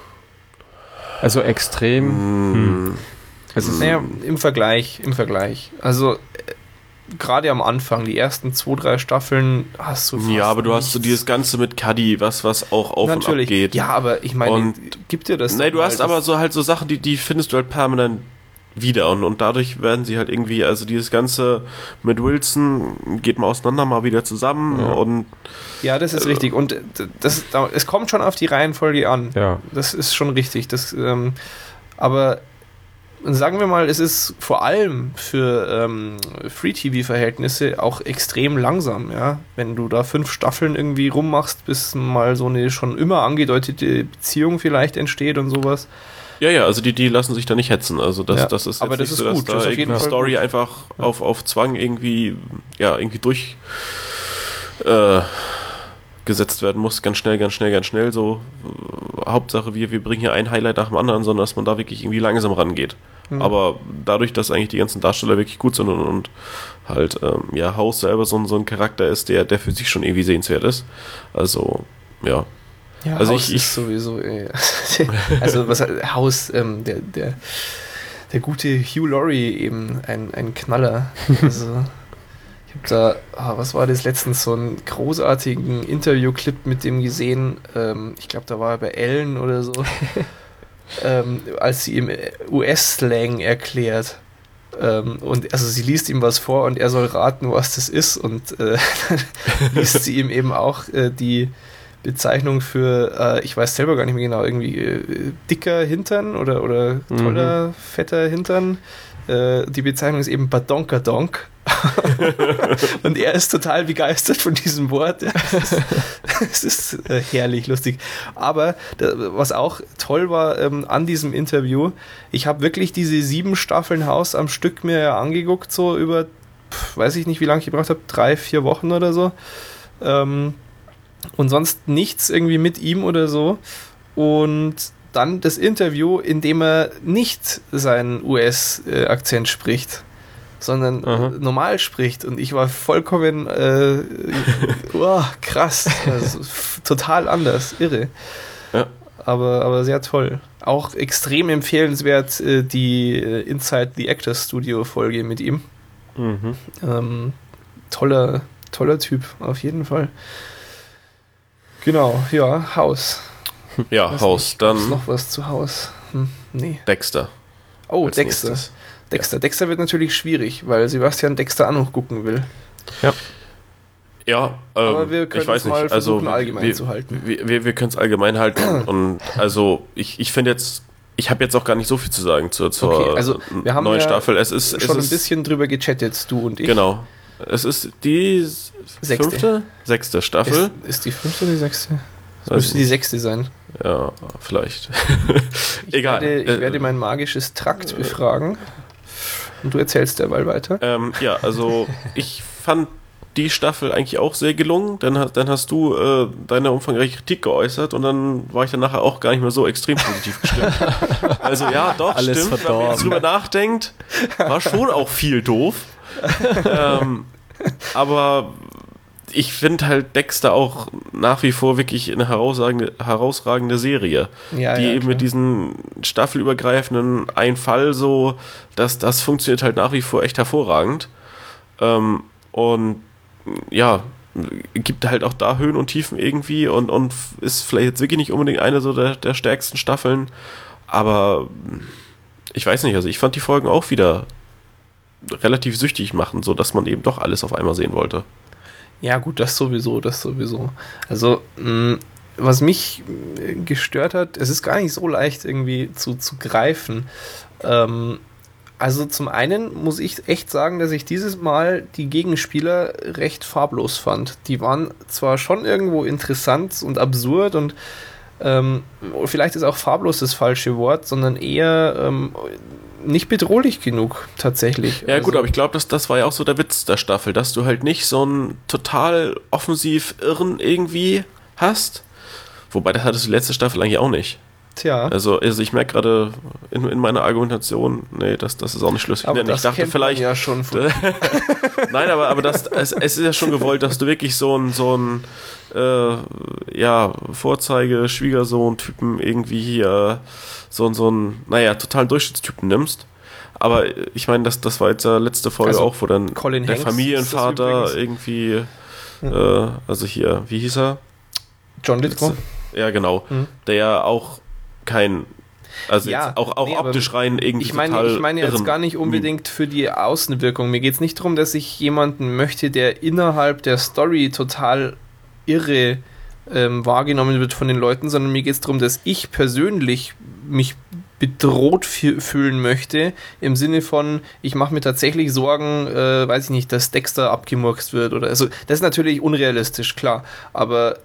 Speaker 3: Also extrem.
Speaker 2: Mm,
Speaker 3: Also,
Speaker 1: Naja, im Vergleich, im Vergleich. Also äh, gerade am Anfang, die ersten zwei, drei Staffeln hast du fast
Speaker 2: ja, aber du hast so
Speaker 1: nichts.
Speaker 2: dieses Ganze mit Cuddy, was, was auch auf und ab
Speaker 1: Natürlich.
Speaker 2: geht.
Speaker 1: Ja, aber ich meine,
Speaker 2: Und-
Speaker 1: gibt dir das doch
Speaker 2: du hast
Speaker 1: das-
Speaker 2: aber so halt so Sachen, die, die findest du halt permanent wieder und, und dadurch werden sie halt irgendwie, also dieses Ganze mit Wilson geht mal auseinander, mal wieder zusammen
Speaker 3: Ja.
Speaker 2: und
Speaker 1: Ja, das ist richtig. Und äh, das, da- es kommt schon auf die Reihenfolge an.
Speaker 3: ja.
Speaker 1: Das ist schon richtig. Das, ähm, aber sagen wir mal, es ist vor allem für ähm, Free-TV-Verhältnisse auch extrem langsam, ja. Wenn du da fünf Staffeln irgendwie rummachst, bis mal so eine schon immer angedeutete Beziehung vielleicht entsteht und sowas.
Speaker 2: Ja, ja, also die, die lassen sich da nicht hetzen. Also das,
Speaker 1: Ja,
Speaker 2: das ist
Speaker 1: aber
Speaker 2: jetzt
Speaker 1: das
Speaker 2: nicht
Speaker 1: ist
Speaker 2: so,
Speaker 1: gut,
Speaker 2: dass
Speaker 1: das
Speaker 2: da irgendeine Story
Speaker 1: gut.
Speaker 2: einfach auf, auf Zwang irgendwie, ja, irgendwie durch äh, gesetzt werden muss, ganz schnell, ganz schnell, ganz schnell. So äh, Hauptsache, wir, wir bringen hier ein Highlight nach dem anderen, sondern dass man da wirklich irgendwie langsam rangeht.
Speaker 1: Mhm.
Speaker 2: Aber dadurch, dass eigentlich die ganzen Darsteller wirklich gut sind und, und halt, ähm, ja, House selber so, ein- so ein Charakter ist, der, der für sich schon irgendwie sehenswert ist. Also, ja.
Speaker 1: Ja,
Speaker 2: Also
Speaker 1: Haus
Speaker 2: ich- ich-
Speaker 1: ist sowieso. Äh, also was Haus, ähm, der, der, der gute Hugh Laurie eben ein, ein Knaller. Also ich habe da, ah, was war das letztens, so einen großartigen Interviewclip mit dem gesehen. Ähm, ich glaube, da war er bei Ellen oder so. ähm, als sie ihm US-Slang erklärt. Ähm, und also sie liest ihm was vor und er soll raten, was das ist. Und äh, dann liest sie ihm eben auch äh, die Bezeichnung für, äh, ich weiß selber gar nicht mehr genau, irgendwie äh, dicker Hintern oder, oder toller, fetter Hintern. Äh, die Bezeichnung ist eben Badonkadonk. und er ist total begeistert von diesem Wort. Ja, Es ist, äh, herrlich lustig. Aber was auch toll war ähm, an diesem Interview, ich habe wirklich diese sieben Staffeln Haus am Stück mir angeguckt, so über, pf, weiß ich nicht, wie lange ich gebraucht habe, drei, vier Wochen oder so. Ähm, und sonst nichts irgendwie mit ihm oder so. Und dann das Interview, in dem er nicht seinen US-Akzent spricht, sondern
Speaker 3: Aha.
Speaker 1: normal spricht. Und ich war vollkommen äh, oh, krass. Also, total anders, irre.
Speaker 2: Ja.
Speaker 1: Aber, aber sehr toll. Auch extrem empfehlenswert äh, die äh, Inside the Actors Studio Folge mit ihm.
Speaker 3: Mhm.
Speaker 1: Ähm, toller, toller Typ, auf jeden Fall. Genau, ja, Haus.
Speaker 2: Ja,
Speaker 1: Weiß
Speaker 2: Haus.
Speaker 1: nicht,
Speaker 2: Dann
Speaker 1: noch was zu Haus? Hm, nee.
Speaker 2: Dexter.
Speaker 1: Oh,
Speaker 2: als
Speaker 1: Dexter.
Speaker 2: nächstes.
Speaker 1: Dexter. Dexter wird natürlich schwierig, weil Sebastian Dexter auch noch gucken will.
Speaker 2: Ja, ähm,
Speaker 1: Aber wir können
Speaker 2: ich weiß
Speaker 1: es mal
Speaker 2: nicht. Also,
Speaker 1: versuchen, allgemein
Speaker 2: wir,
Speaker 1: zu halten.
Speaker 2: Wir, wir, wir können es allgemein halten. und also, ich, ich finde jetzt, ich habe jetzt auch gar nicht so viel zu sagen zur, zur
Speaker 1: Okay, also, wir haben
Speaker 2: neuen
Speaker 1: ja
Speaker 2: Staffel. Es ist, es
Speaker 1: Schon ein
Speaker 2: ist,
Speaker 1: bisschen drüber gechattet, du und ich.
Speaker 2: Genau. Es ist die
Speaker 1: Sechste.
Speaker 2: fünfte, sechste Staffel.
Speaker 1: Ist, ist die fünfte oder die sechste? Das müsste die sechste sein.
Speaker 2: Ja, vielleicht.
Speaker 1: Ich
Speaker 2: Egal.
Speaker 1: Werde, ich
Speaker 2: Äh,
Speaker 1: werde mein magisches Trakt befragen. Und du erzählst derweil weiter.
Speaker 2: Ähm, ja, also ich fand die Staffel eigentlich auch sehr gelungen. Dann, hast- dann hast du äh, deine umfangreiche Kritik geäußert und dann war ich dann nachher auch gar nicht mehr so extrem positiv gestimmt. also ja, doch,
Speaker 3: Alles
Speaker 2: stimmt. Wenn man jetzt
Speaker 3: verdorben.
Speaker 2: drüber nachdenkt, war schon auch viel doof. ähm, aber ich finde halt Dexter auch nach wie vor wirklich eine herausragende, herausragende Serie. Ja, die ja, eben mit diesen staffelübergreifenden ein Fall so, dass das funktioniert halt nach wie vor echt hervorragend. Ähm, und ja, gibt halt auch da Höhen und Tiefen irgendwie und, und ist vielleicht jetzt wirklich nicht unbedingt eine so der, der stärksten Staffeln, aber ich weiß nicht, also ich fand die Folgen auch wieder relativ süchtig machen, so dass man eben doch alles auf einmal sehen wollte.
Speaker 1: Ja, gut, das sowieso, das sowieso. Also, mh, was mich äh, gestört hat, es ist gar nicht so leicht irgendwie zu, zu greifen. Ähm, also zum einen muss ich echt sagen, dass ich dieses Mal die Gegenspieler recht farblos fand. Die waren zwar schon irgendwo interessant und absurd und ähm, vielleicht ist auch farblos das falsche Wort, sondern eher ähm, nicht bedrohlich genug, tatsächlich.
Speaker 2: Ja, also, gut, aber ich glaube, das, das war ja auch so der Witz der Staffel, dass du halt nicht so einen total offensiv Irren irgendwie hast. Wobei, das hattest du letzte Staffel eigentlich auch nicht. Tja. Also, also ich merke gerade in, in meiner Argumentation, nee, das, das ist auch nicht schlüssig. Aber
Speaker 1: das
Speaker 2: ich dachte vielleicht.
Speaker 1: ja schon
Speaker 2: Nein, aber, aber das, es, es ist ja schon gewollt, dass du wirklich so ein, so ein äh, ja, Vorzeige-Schwiegersohn-Typen irgendwie hier so, so ein, naja, totalen Durchschnittstypen nimmst. Aber ich meine, das, das war jetzt der letzte Folge also, auch, wo dann
Speaker 1: Colin
Speaker 2: der
Speaker 1: Hanks
Speaker 2: Familienvater irgendwie, mhm. äh, also hier, wie hieß er?
Speaker 1: John Lithgow.
Speaker 2: Ja, genau. Mhm. Der ja auch kein also ja, auch, auch nee, optisch rein irgendwie.
Speaker 1: Ich meine, ich meine jetzt gar nicht unbedingt für die Außenwirkung. Mir geht es nicht darum, dass ich jemanden möchte, der innerhalb der Story total irre ähm, wahrgenommen wird von den Leuten, sondern mir geht es darum, dass ich persönlich mich bedroht fühlen möchte, im Sinne von, ich mache mir tatsächlich Sorgen, äh, weiß ich nicht, dass Dexter abgemurkst wird oder also das ist natürlich unrealistisch, klar, aber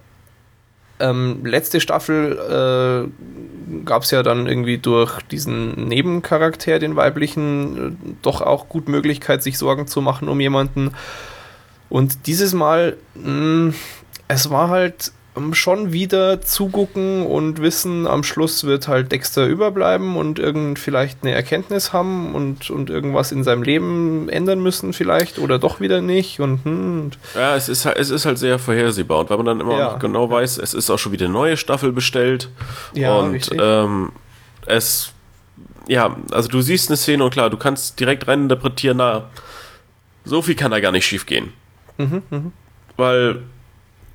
Speaker 1: ähm, letzte Staffel äh, gab es ja dann irgendwie durch diesen Nebencharakter, den weiblichen, äh, doch auch gut Möglichkeit, sich Sorgen zu machen um jemanden. Und dieses Mal, mh, hm, es war halt schon wieder zugucken und wissen, am Schluss wird halt Dexter überbleiben und irgend vielleicht eine Erkenntnis haben und, und irgendwas in seinem Leben ändern müssen vielleicht oder doch wieder nicht und, hm, und
Speaker 2: ja, es ist halt, es ist halt sehr vorhersehbar und weil man dann immer ja. noch genau weiß, es ist auch schon wieder eine neue Staffel bestellt ja, und ähm, es ja, also du siehst eine Szene und klar, du kannst direkt rein interpretieren, na, so viel kann da gar nicht schief gehen. Mhm, mh. Weil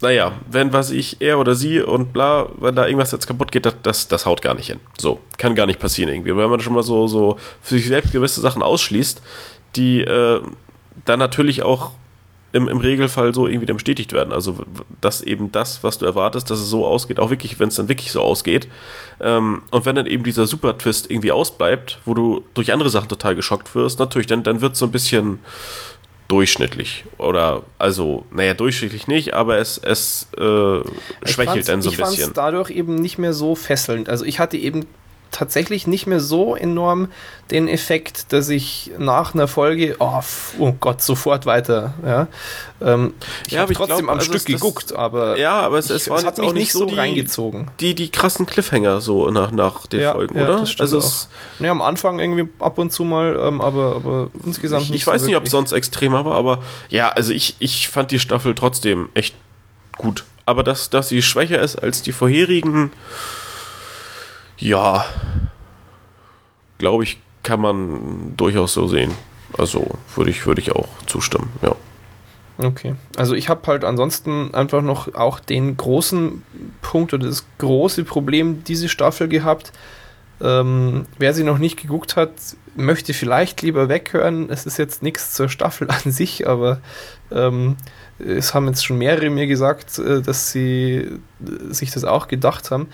Speaker 2: naja, wenn was ich, er oder sie und bla, wenn da irgendwas jetzt kaputt geht, das, das, das haut gar nicht hin. So, kann gar nicht passieren irgendwie. Wenn man schon mal so, so für sich selbst gewisse Sachen ausschließt, die äh, dann natürlich auch im, im Regelfall so irgendwie dann bestätigt werden. Also, dass eben das, was du erwartest, dass es so ausgeht, auch wirklich, wenn es dann wirklich so ausgeht. Ähm, und wenn dann eben dieser Super-Twist irgendwie ausbleibt, wo du durch andere Sachen total geschockt wirst, natürlich, dann, dann wird es so ein bisschen durchschnittlich. Oder, also, naja, durchschnittlich nicht, aber es, es äh, schwächelt dann so ein bisschen. Ich fand
Speaker 1: dadurch eben nicht mehr so fesselnd. Also ich hatte eben tatsächlich nicht mehr so enorm den Effekt, dass ich nach einer Folge, oh, oh Gott, sofort weiter. Ja, ähm, ich ja, habe trotzdem glaub, am also Stück geguckt, aber
Speaker 2: ja, aber es, es,
Speaker 1: ich, es hat mich nicht so die, reingezogen.
Speaker 2: Die, die krassen Cliffhanger so nach, nach den ja, Folgen, ja, oder?
Speaker 1: also es, ja, am Anfang irgendwie ab und zu mal, ähm, aber, aber insgesamt
Speaker 2: ich, nicht. Ich weiß so nicht, ob es sonst extremer war, aber ja, also ich, ich fand die Staffel trotzdem echt gut. Aber dass, dass sie schwächer ist als die vorherigen, ja, glaube ich, kann man durchaus so sehen. Also würde ich, würde ich auch zustimmen, ja.
Speaker 1: Okay, also ich habe halt ansonsten einfach noch auch den großen Punkt oder das große Problem diese Staffel gehabt. Ähm, wer sie noch nicht geguckt hat, möchte vielleicht lieber weghören. Es ist jetzt nichts zur Staffel an sich, aber ähm, es haben jetzt schon mehrere mir gesagt, äh, dass sie äh, sich das auch gedacht haben.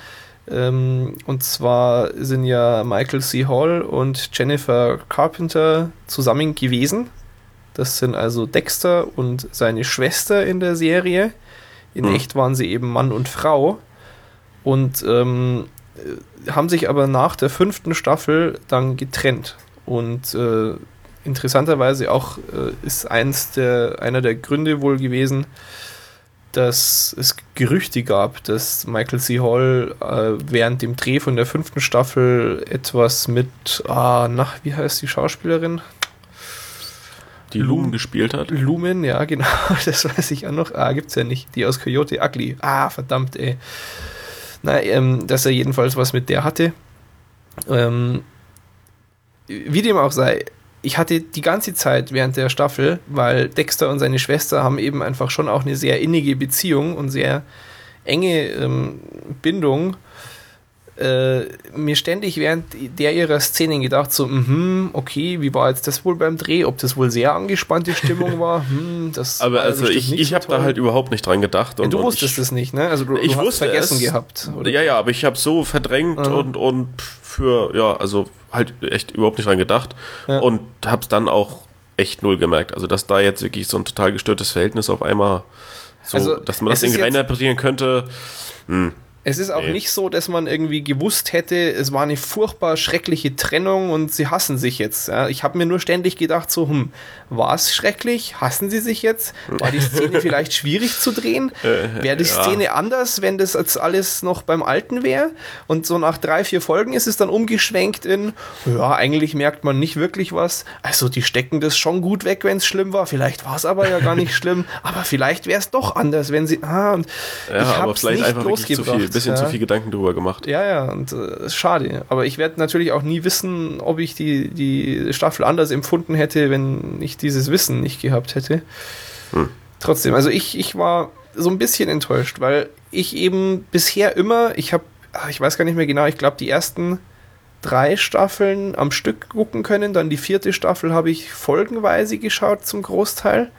Speaker 1: Ähm, und zwar sind ja Michael C. Hall und Jennifer Carpenter zusammen gewesen. Das sind also Dexter und seine Schwester in der Serie. In mhm. echt waren sie eben Mann und Frau. Und ähm, haben sich aber nach der fünften Staffel dann getrennt. Und äh, interessanterweise auch äh, ist eins der, einer der Gründe wohl gewesen, dass es Gerüchte gab, dass Michael C. Hall äh, während dem Dreh von der fünften Staffel etwas mit, ah, na, wie heißt die Schauspielerin?
Speaker 2: die Lumen gespielt hat.
Speaker 1: Lumen, ja, genau, das weiß ich auch noch. Ah, gibt's ja nicht. Die aus Coyote Ugly. Ah, verdammt, ey. Na, ähm, dass er jedenfalls was mit der hatte. Ähm, wie dem auch sei, ich hatte die ganze Zeit während der Staffel, weil Dexter und seine Schwester haben eben einfach schon auch eine sehr innige Beziehung und sehr enge ähm, Bindung äh, mir ständig während der ihrer Szenen gedacht, so, mh, okay, wie war jetzt das wohl beim Dreh? Ob das wohl sehr angespannte Stimmung war? Hm, das
Speaker 2: Aber also ich, ich habe da halt überhaupt nicht dran gedacht.
Speaker 1: Und, ja, du wusstest
Speaker 2: ich,
Speaker 1: das nicht, ne? Also du,
Speaker 2: ich
Speaker 1: du
Speaker 2: wusste
Speaker 1: vergessen
Speaker 2: es,
Speaker 1: gehabt.
Speaker 2: Oder? Ja, ja, aber ich habe so verdrängt mhm. und, und für, ja, also halt echt überhaupt nicht dran gedacht ja. und habe es dann auch echt null gemerkt. Also dass da jetzt wirklich so ein total gestörtes Verhältnis auf einmal so, also, dass man das irgendwie reininterpretieren könnte. Hm.
Speaker 1: Es ist auch nee. nicht so, dass man irgendwie gewusst hätte, es war eine furchtbar schreckliche Trennung und sie hassen sich jetzt. Ja, ich habe mir nur ständig gedacht, so, hm, war es schrecklich? Hassen sie sich jetzt? War die Szene vielleicht schwierig zu drehen? Äh, wäre die ja. Szene anders, wenn das jetzt alles noch beim Alten wäre? Und so nach drei, vier Folgen ist es dann umgeschwenkt in, ja, eigentlich merkt man nicht wirklich was. Also die stecken das schon gut weg, wenn es schlimm war. Vielleicht war es aber ja gar nicht schlimm. Aber vielleicht wäre es doch anders, wenn sie. Ah, und
Speaker 2: ja, ich habe vielleicht nicht einfach viel bisschen ja. zu viel Gedanken drüber gemacht.
Speaker 1: Ja, ja, und äh, schade. Aber ich werde natürlich auch nie wissen, ob ich die, die Staffel anders empfunden hätte, wenn ich dieses Wissen nicht gehabt hätte. Hm. Trotzdem, also ich, ich war so ein bisschen enttäuscht, weil ich eben bisher immer, ich habe, ah, ich weiß gar nicht mehr genau, ich glaube, die ersten drei Staffeln am Stück gucken können. Dann die vierte Staffel habe ich folgenweise geschaut zum Großteil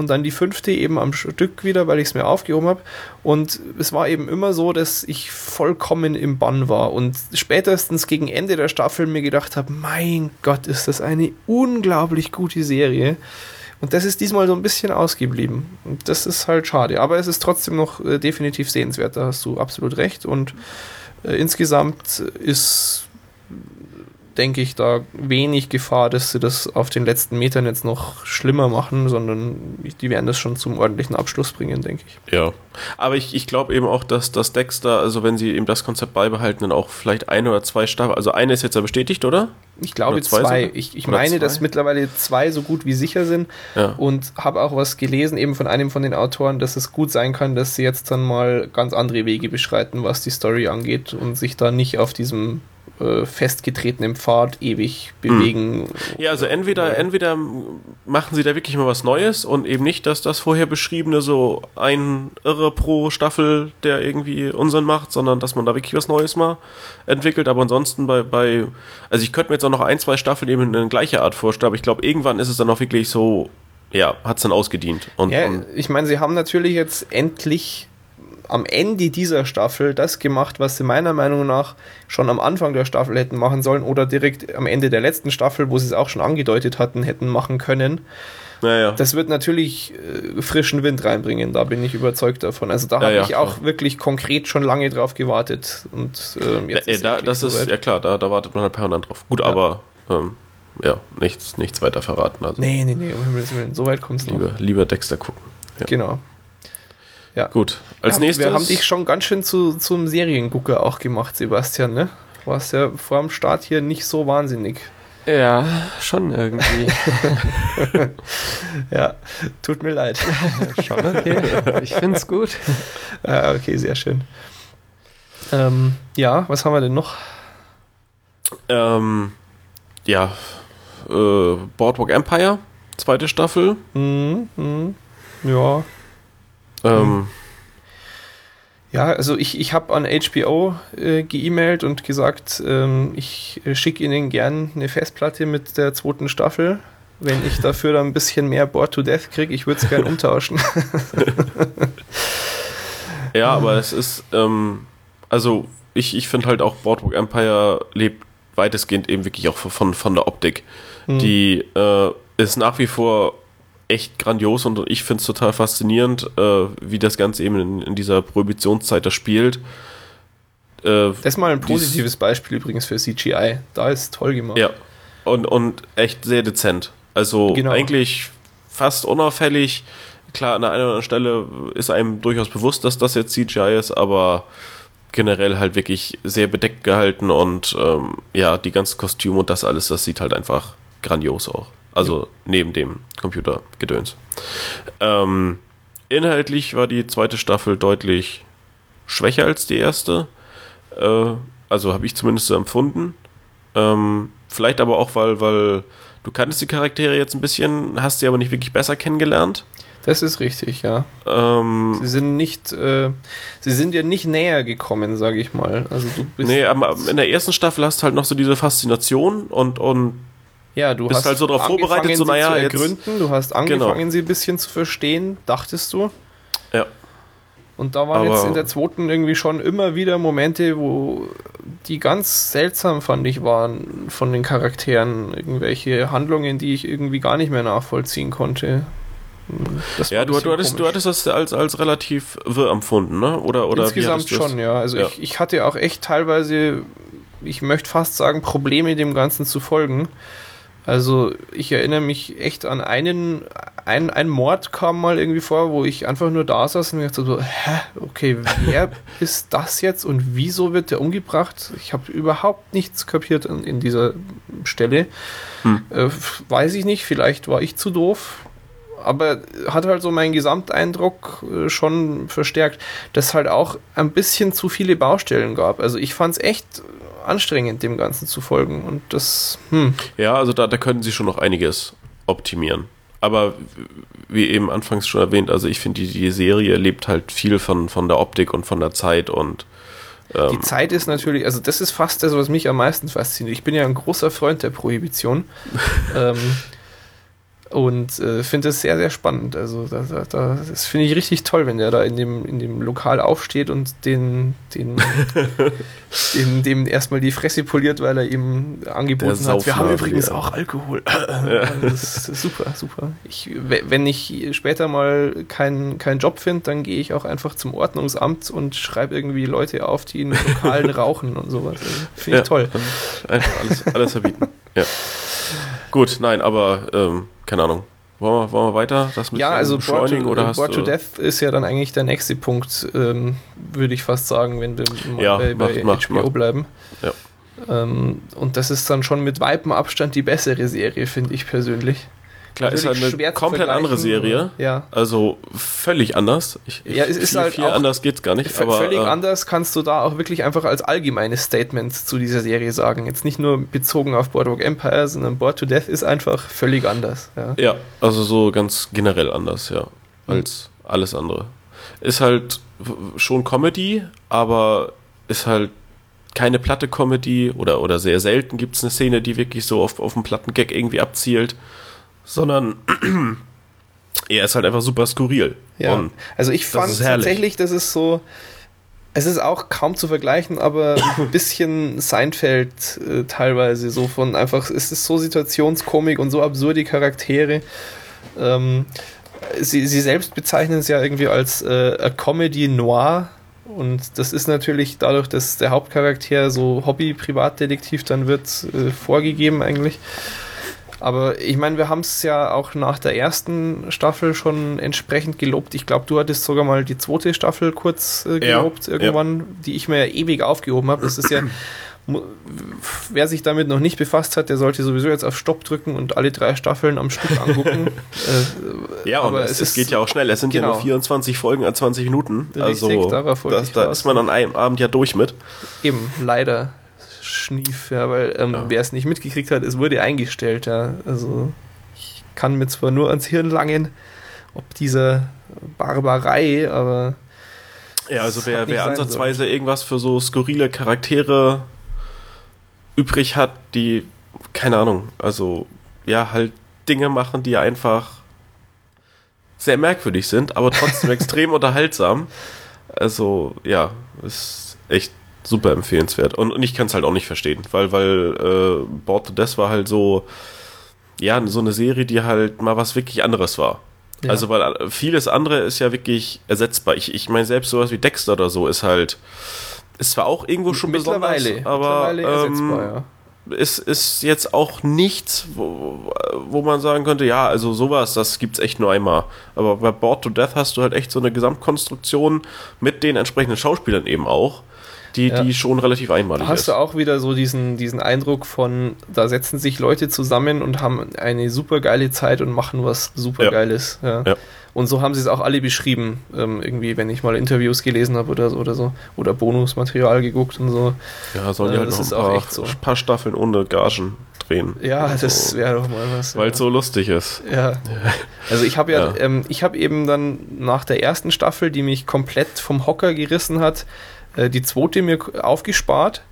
Speaker 1: und dann die fünfte eben am Stück wieder, weil ich es mir aufgehoben habe. Und es war eben immer so, dass ich vollkommen im Bann war und spätestens gegen Ende der Staffel mir gedacht habe, mein Gott, ist das eine unglaublich gute Serie. Und das ist diesmal so ein bisschen ausgeblieben. Und das ist halt schade. Aber es ist trotzdem noch äh, definitiv sehenswert, da hast du absolut recht. Und äh, insgesamt ist denke ich, da wenig Gefahr, dass sie das auf den letzten Metern jetzt noch schlimmer machen, sondern die werden das schon zum ordentlichen Abschluss bringen, denke ich.
Speaker 2: Ja, aber ich, ich glaube eben auch, dass das Dexter, also wenn sie eben das Konzept beibehalten, dann auch vielleicht ein oder zwei Staffeln, also eine ist jetzt ja bestätigt, oder?
Speaker 1: Ich glaube oder zwei. zwei. Ich, ich meine, zwei? dass mittlerweile zwei so gut wie sicher sind ja. und habe auch was gelesen, eben von einem von den Autoren, dass es gut sein kann, dass sie jetzt dann mal ganz andere Wege beschreiten, was die Story angeht und sich da nicht auf diesem äh, Pfad ewig bewegen.
Speaker 2: Ja, also entweder, entweder machen sie da wirklich mal was Neues und eben nicht, dass das vorher beschriebene so ein Irre pro Staffel, der irgendwie Unsinn macht, sondern dass man da wirklich was Neues mal entwickelt. Aber ansonsten bei, bei also ich könnte mir jetzt auch noch ein, zwei Staffeln eben in gleicher Art vorstellen, aber ich glaube, irgendwann ist es dann auch wirklich so, ja, hat es dann ausgedient.
Speaker 1: Und, ja, und ich meine, sie haben natürlich jetzt endlich am Ende dieser Staffel das gemacht, was sie meiner Meinung nach schon am Anfang der Staffel hätten machen sollen oder direkt am Ende der letzten Staffel, wo sie es auch schon angedeutet hatten, hätten machen können. Naja. Das wird natürlich äh, frischen Wind reinbringen, da bin ich überzeugt davon. Also da ja, habe ja, ich auch klar. wirklich konkret schon lange drauf gewartet. Und ähm,
Speaker 2: jetzt ja, ist da, das ist, ja klar, da, da wartet man halt permanent drauf. Gut, aber ähm, ja, nichts, nichts weiter verraten. Also.
Speaker 1: Nee, nee, nee, so weit kommt es
Speaker 2: noch. Lieber Dexter gucken.
Speaker 1: Genau.
Speaker 2: Ja. Gut. Als
Speaker 1: ja,
Speaker 2: nächstes.
Speaker 1: Wir haben dich schon ganz schön zu, zum Seriengucker auch gemacht, Sebastian, ne? Du warst ja vor dem Start hier nicht so wahnsinnig.
Speaker 3: Ja, schon irgendwie.
Speaker 1: ja, tut mir leid.
Speaker 3: schon okay. Ich find's gut.
Speaker 1: Ja, okay, sehr schön. Ähm, ja, was haben wir denn noch?
Speaker 2: Ähm, ja, äh, Boardwalk Empire, zweite Staffel.
Speaker 1: Mhm, mh. Ja,
Speaker 2: ähm,
Speaker 1: ja, also ich, ich habe an HBO äh, geemailt und gesagt, ähm, ich schicke Ihnen gern eine Festplatte mit der zweiten Staffel. Wenn ich dafür dann ein bisschen mehr Board to Death kriege, ich würde es gern umtauschen.
Speaker 2: ja, aber es ist, ähm, also ich, ich finde halt auch Boardwalk Empire lebt weitestgehend eben wirklich auch von, von der Optik. Hm. Die äh, ist nach wie vor echt grandios und ich finde es total faszinierend, äh, wie das Ganze eben in, in dieser Prohibitionszeit da spielt.
Speaker 1: Äh, das ist mal ein positives Beispiel übrigens für CGI. Da ist toll gemacht.
Speaker 2: Ja. Und, und echt sehr dezent. Also genau. eigentlich fast unauffällig. Klar, an der einen oder anderen Stelle ist einem durchaus bewusst, dass das jetzt CGI ist, aber generell halt wirklich sehr bedeckt gehalten und ähm, ja, die ganzen Kostüme und das alles, das sieht halt einfach grandios auch. Also neben dem Computergedöns. Ähm, inhaltlich war die zweite Staffel deutlich schwächer als die erste. Äh, also habe ich zumindest so empfunden. Ähm, vielleicht aber auch, weil, weil du kanntest die Charaktere jetzt ein bisschen, hast sie aber nicht wirklich besser kennengelernt.
Speaker 1: Das ist richtig, ja.
Speaker 2: Ähm,
Speaker 1: Sie sind nicht, äh, sie sind ja nicht näher gekommen, sage ich mal. Also du bist
Speaker 2: nee, aber in der ersten Staffel hast du halt noch so diese Faszination und, und
Speaker 1: ja, du
Speaker 2: bist
Speaker 1: hast
Speaker 2: halt so darauf vorbereitet, so,
Speaker 1: sie
Speaker 2: naja,
Speaker 1: zu
Speaker 2: jetzt-
Speaker 1: ergründen. Du hast angefangen,
Speaker 2: Genau.
Speaker 1: sie ein bisschen zu verstehen, dachtest du.
Speaker 2: ja.
Speaker 1: Und da waren
Speaker 2: Aber-
Speaker 1: jetzt in der zweiten irgendwie schon immer wieder Momente, wo die ganz seltsam, fand ich, waren von den Charakteren. Irgendwelche Handlungen, die ich irgendwie gar nicht mehr nachvollziehen konnte. Das
Speaker 2: Ja, du, du, hattest, du hattest das als, als relativ wirr empfunden, ne? Oder, oder
Speaker 1: Insgesamt schon, ja. Also
Speaker 2: Ja.
Speaker 1: Ich, ich hatte auch echt teilweise, ich möchte fast sagen, Probleme dem Ganzen zu folgen. Also ich erinnere mich echt an einen, ein, ein Mord kam mal irgendwie vor, wo ich einfach nur da saß und mir dachte so, hä, okay, wer ist das jetzt und wieso wird der umgebracht? Ich habe überhaupt nichts kapiert in, in dieser Stelle.
Speaker 2: Hm.
Speaker 1: Äh, weiß ich nicht, vielleicht war ich zu doof. Aber hat halt so meinen Gesamteindruck äh, schon verstärkt, dass halt auch ein bisschen zu viele Baustellen gab. Also ich fand es echt anstrengend, dem Ganzen zu folgen. Und das, hm,
Speaker 2: Ja, also da, da können sie schon noch einiges optimieren. Aber wie eben anfangs schon erwähnt, also ich finde, die, die Serie lebt halt viel von, von der Optik und von der Zeit und ähm,
Speaker 1: die Zeit ist natürlich, also das ist fast das, was mich am meisten fasziniert. Ich bin ja ein großer Freund der Prohibition. ähm, und äh, finde es sehr, sehr spannend. Also da, da, da, das finde ich richtig toll, wenn der da in dem, in dem Lokal aufsteht und den, den, den dem erstmal die Fresse poliert, weil er ihm angeboten hat. Wir haben übrigens
Speaker 2: ja.
Speaker 1: auch Alkohol. das ist super, super. Ich, we- wenn ich später mal keinen keinen Job finde, dann gehe ich auch einfach zum Ordnungsamt und schreibe irgendwie Leute auf, die in Lokalen rauchen und sowas. Also, Finde ich
Speaker 2: Ja.
Speaker 1: toll.
Speaker 2: einfach alles, alles verbieten. ja. Gut, nein, aber ähm, keine Ahnung. Wollen wir, wollen wir weiter? Das mit
Speaker 1: Ja, also
Speaker 2: Beschleunigen
Speaker 1: to,
Speaker 2: oder
Speaker 1: Bored to Death ist ja dann eigentlich der nächste Punkt, ähm, würde ich fast sagen, wenn wir mal
Speaker 2: Ja,
Speaker 1: bei, bei
Speaker 2: macht- macht-
Speaker 1: HBO
Speaker 2: macht.
Speaker 1: bleiben.
Speaker 2: Ja.
Speaker 1: Ähm, und das ist dann schon mit weitem Abstand die bessere Serie, finde ich persönlich.
Speaker 2: Klar, ist halt eine komplett andere Serie.
Speaker 1: Ja.
Speaker 2: Also völlig anders. Ich,
Speaker 1: Ja, es ist
Speaker 2: viel,
Speaker 1: halt
Speaker 2: viel
Speaker 1: auch-
Speaker 2: anders geht's gar nicht. Aber,
Speaker 1: Völlig
Speaker 2: äh,
Speaker 1: anders kannst du da auch wirklich einfach als allgemeines Statement zu dieser Serie sagen. Jetzt nicht nur bezogen auf Boardwalk Empire, sondern Bored to Death ist einfach völlig anders. Ja.
Speaker 2: Ja, also so ganz generell anders, ja, als alles andere. Ist halt schon Comedy, aber ist halt keine platte Comedy oder, oder sehr selten gibt es eine Szene, die wirklich so auf, auf einen platten Gag irgendwie abzielt, sondern er ist halt einfach super skurril.
Speaker 1: Ja,
Speaker 2: Und
Speaker 1: also ich fand tatsächlich, das ist so, es ist auch kaum zu vergleichen, aber ein bisschen Seinfeld äh, teilweise, so von einfach, es ist so Situationskomik und so absurde Charaktere. Ähm, sie, sie selbst bezeichnen es ja irgendwie als äh, a Comedy Noir und das ist natürlich dadurch, dass der Hauptcharakter so Hobby-Privatdetektiv dann wird, äh, vorgegeben eigentlich. Aber ich meine, wir haben es ja auch nach der ersten Staffel schon entsprechend gelobt. Ich glaube, du hattest sogar mal die zweite Staffel kurz äh,
Speaker 2: Ja,
Speaker 1: gelobt irgendwann, die ich mir ja ewig aufgehoben habe. Das ist ja, wer sich damit noch nicht befasst hat, der sollte sowieso jetzt auf Stopp drücken und alle drei Staffeln am Stück angucken. äh,
Speaker 2: ja,
Speaker 1: aber
Speaker 2: es,
Speaker 1: es
Speaker 2: geht ja auch schnell. Es sind ja
Speaker 1: genau.
Speaker 2: nur 24 Folgen an 20 Minuten.
Speaker 1: Richtig,
Speaker 2: also das, da ist man an einem Abend ja durch mit.
Speaker 1: Eben, leider. Schnief, ja, weil ähm,
Speaker 2: Ja.
Speaker 1: wer es nicht mitgekriegt hat, es wurde eingestellt, ja. Also ich kann mir zwar nur ans Hirn langen, ob dieser Barbarei, aber
Speaker 2: Ja, also wer, wer ansatzweise irgendwas für so skurrile Charaktere übrig hat, die, keine Ahnung, also ja, halt Dinge machen, die einfach sehr merkwürdig sind, aber trotzdem extrem unterhaltsam. Also ja, ist echt super empfehlenswert. Und, und ich kann es halt auch nicht verstehen, weil, weil äh, Bored to Death war halt so, ja, so eine Serie, die halt mal was wirklich anderes war.
Speaker 1: Ja.
Speaker 2: Also, weil äh, vieles andere ist ja wirklich ersetzbar. Ich, ich meine, selbst sowas wie Dexter oder so ist halt, ist zwar auch irgendwo schon besonders,
Speaker 1: mittlerweile,
Speaker 2: aber ähm,
Speaker 1: ersetzbar, ja.
Speaker 2: ist, ist jetzt auch nichts, wo, wo man sagen könnte, ja, also sowas, das gibt's echt nur einmal. Aber bei Bored to Death hast du halt echt so eine Gesamtkonstruktion mit den entsprechenden Schauspielern eben auch, die,
Speaker 1: Ja.
Speaker 2: die schon relativ einmalig
Speaker 1: Hast
Speaker 2: ist.
Speaker 1: du auch wieder so diesen, diesen Eindruck von, da setzen sich Leute zusammen und haben eine super geile Zeit und machen was super Geiles. Ja.
Speaker 2: Ja.
Speaker 1: Und so haben sie es auch alle beschrieben, ähm, irgendwie, wenn ich mal Interviews gelesen habe oder so oder so. Oder Bonusmaterial geguckt und so.
Speaker 2: Ja, sollen die
Speaker 1: Äh,
Speaker 2: halt
Speaker 1: das
Speaker 2: noch
Speaker 1: ist
Speaker 2: ein
Speaker 1: auch
Speaker 2: paar,
Speaker 1: so.
Speaker 2: paar Staffeln ohne Gagen drehen.
Speaker 1: Ja,
Speaker 2: Also,
Speaker 1: das wäre doch mal was.
Speaker 2: Weil es so lustig ist.
Speaker 1: Ja. Also ich habe ja,
Speaker 2: Ja.
Speaker 1: Ähm, ich habe eben dann nach der ersten Staffel, die mich komplett vom Hocker gerissen hat, äh, die zweite mir aufgespart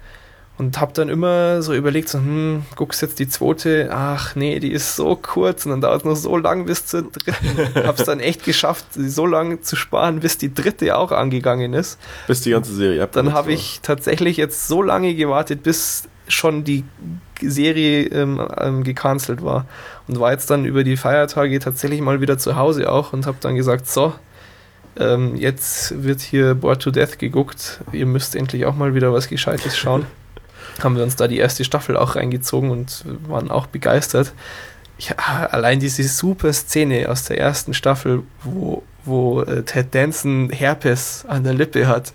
Speaker 1: und habe dann immer so überlegt, so, hm, guckst jetzt die zweite, ach nee, die ist so kurz und dann dauert es noch so lang bis zur dritten. Hab's dann echt geschafft, sie so lange zu sparen, bis die dritte auch angegangen ist.
Speaker 2: Bis die ganze Serie ab.
Speaker 1: Dann habe ich tatsächlich jetzt so lange gewartet, bis schon die Serie ähm, ähm, gecancelt war. Und war jetzt dann über die Feiertage tatsächlich mal wieder zu Hause auch und habe dann gesagt, so, ähm, jetzt wird hier Bored to Death geguckt. Ihr müsst endlich auch mal wieder was Gescheites schauen. Haben wir uns da die erste Staffel auch reingezogen und waren auch begeistert. Ja, allein diese super Szene aus der ersten Staffel, wo, wo äh, Ted Danson Herpes an der Lippe hat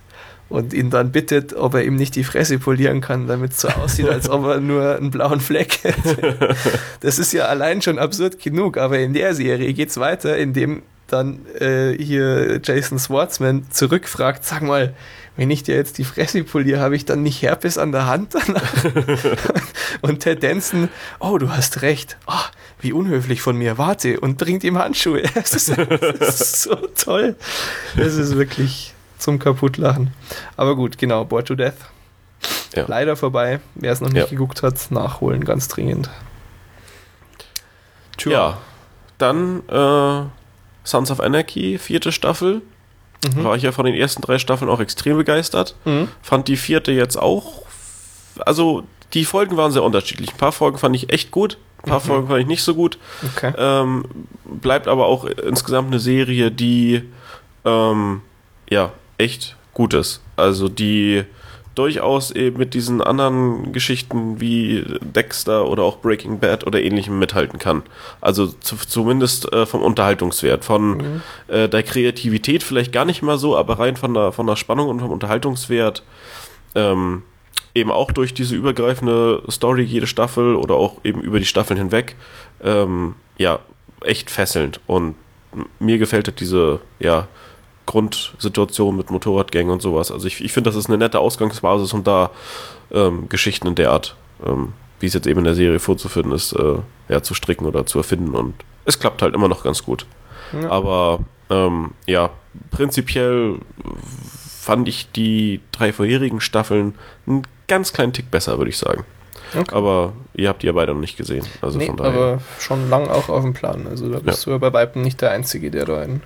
Speaker 1: und ihn dann bittet, ob er ihm nicht die Fresse polieren kann, damit es so aussieht, als ob er nur einen blauen Fleck hätte. Das ist ja allein schon absurd genug, aber in der Serie geht es weiter, indem dann äh, hier Jason Schwartzman zurückfragt, sag mal, wenn ich dir jetzt die Fresse poliere, habe ich dann nicht Herpes an der Hand danach? und Ted Danson, oh, du hast recht. Ah, wie unhöflich von mir. Warte und bringt ihm Handschuhe. Das ist, ist so toll. Das ist wirklich zum Kaputtlachen. Aber gut, genau, Bored to Death.
Speaker 2: Ja.
Speaker 1: Leider vorbei. Wer es noch nicht
Speaker 2: Ja.
Speaker 1: geguckt hat, nachholen, ganz dringend. Tja.
Speaker 2: Ja. Dann äh, Sons of Anarchy, vierte Staffel.
Speaker 1: Mhm.
Speaker 2: War ich ja von den ersten drei Staffeln auch extrem begeistert.
Speaker 1: Mhm.
Speaker 2: Fand die vierte jetzt auch. Also, die Folgen waren sehr unterschiedlich. Ein paar Folgen fand ich echt gut, ein paar
Speaker 1: Mhm.
Speaker 2: Folgen fand ich nicht so gut.
Speaker 1: Okay.
Speaker 2: Ähm, bleibt aber auch insgesamt eine Serie, die ähm, ja echt gut ist. Also die durchaus eben mit diesen anderen Geschichten wie Dexter oder auch Breaking Bad oder ähnlichem mithalten kann. Also zu, zumindest äh, vom Unterhaltungswert, von
Speaker 1: Mhm.
Speaker 2: äh, der Kreativität vielleicht gar nicht mal so, aber rein von der, von der Spannung und vom Unterhaltungswert ähm, eben auch durch diese übergreifende Story jede Staffel oder auch eben über die Staffeln hinweg ähm, ja echt fesselnd und mir gefällt halt diese ja Grundsituation mit Motorradgängen und sowas. Also ich, ich finde, das ist eine nette Ausgangsbasis, um da ähm, Geschichten in der Art, ähm, wie es jetzt eben in der Serie vorzufinden ist, äh, ja, zu stricken oder zu erfinden und es klappt halt immer noch ganz gut.
Speaker 1: Ja.
Speaker 2: Aber ähm, ja, prinzipiell fand ich die drei vorherigen Staffeln einen ganz kleinen Tick besser, würde ich sagen.
Speaker 1: Okay.
Speaker 2: Aber ihr habt die ja beide noch nicht gesehen. Also
Speaker 1: nee,
Speaker 2: von daher.
Speaker 1: aber schon lang auch auf dem Plan. Also da bist du ja bei Weitem nicht der Einzige, der da in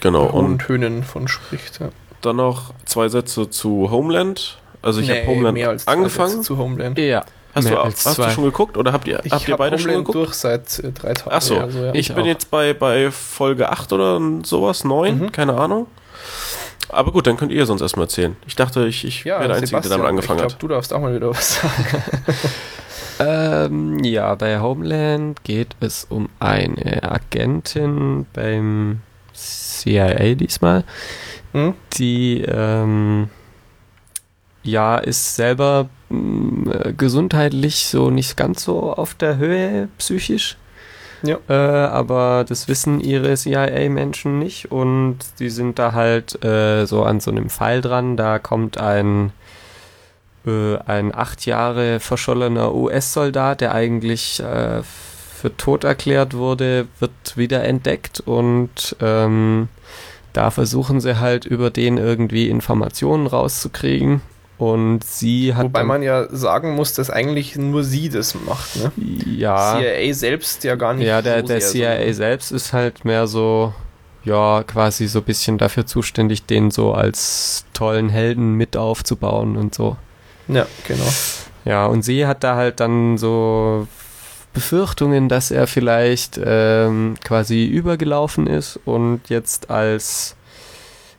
Speaker 2: genau.
Speaker 1: hohen
Speaker 2: Und
Speaker 1: Tönen von spricht. Ja.
Speaker 2: dann noch zwei Sätze zu Homeland. Also ich
Speaker 1: Nee,
Speaker 2: habe Homeland
Speaker 1: mehr als zwei
Speaker 2: angefangen.
Speaker 1: Sätze zu Homeland.
Speaker 3: Ja.
Speaker 2: Hast, du,
Speaker 3: mehr
Speaker 2: auch-
Speaker 3: als
Speaker 2: hast du schon geguckt oder habt ihr,
Speaker 1: Ich
Speaker 2: habt ihr
Speaker 1: hab
Speaker 2: beide schon
Speaker 1: Homeland
Speaker 2: geguckt?
Speaker 1: durch seit äh, drei Tagen.
Speaker 2: Ach so.
Speaker 1: also, ja.
Speaker 2: Ich
Speaker 3: Ich
Speaker 2: bin jetzt bei, bei Folge 8 oder sowas, 9,
Speaker 1: Mhm.
Speaker 2: keine Ahnung. Aber gut, dann könnt ihr sonst erstmal erzählen. Ich dachte, ich, ich
Speaker 1: ja,
Speaker 2: wäre der Einzige, der damit angefangen
Speaker 1: ich
Speaker 2: hat.
Speaker 1: glaube, du darfst auch mal wieder was sagen.
Speaker 3: Ähm, ja, bei Homeland geht es um eine Agentin beim CIA diesmal,
Speaker 1: Hm?
Speaker 3: die ähm, ja ist selber mh, äh, gesundheitlich so nicht ganz so auf der Höhe psychisch.
Speaker 1: Ja.
Speaker 3: Äh, aber das wissen ihre CIA-Menschen nicht und die sind da halt äh, so an so einem Pfeil dran. Da kommt ein äh, ein acht Jahre verschollener US-Soldat, der eigentlich äh, für tot erklärt wurde, wird wieder entdeckt und ähm, da versuchen sie halt über den irgendwie Informationen rauszukriegen. Und sie hat.
Speaker 1: Wobei man ja sagen muss, dass eigentlich nur sie das macht. Ne?
Speaker 3: ja,
Speaker 1: CIA selbst ja gar nicht.
Speaker 3: ja, der,
Speaker 1: so
Speaker 3: der CIA
Speaker 1: sondern-
Speaker 3: selbst ist halt mehr so, ja, quasi so ein bisschen dafür zuständig, den so als tollen Helden mit aufzubauen und so.
Speaker 1: Ja, genau.
Speaker 3: Ja, und sie hat da halt dann so Befürchtungen, dass er vielleicht ähm, quasi übergelaufen ist und jetzt als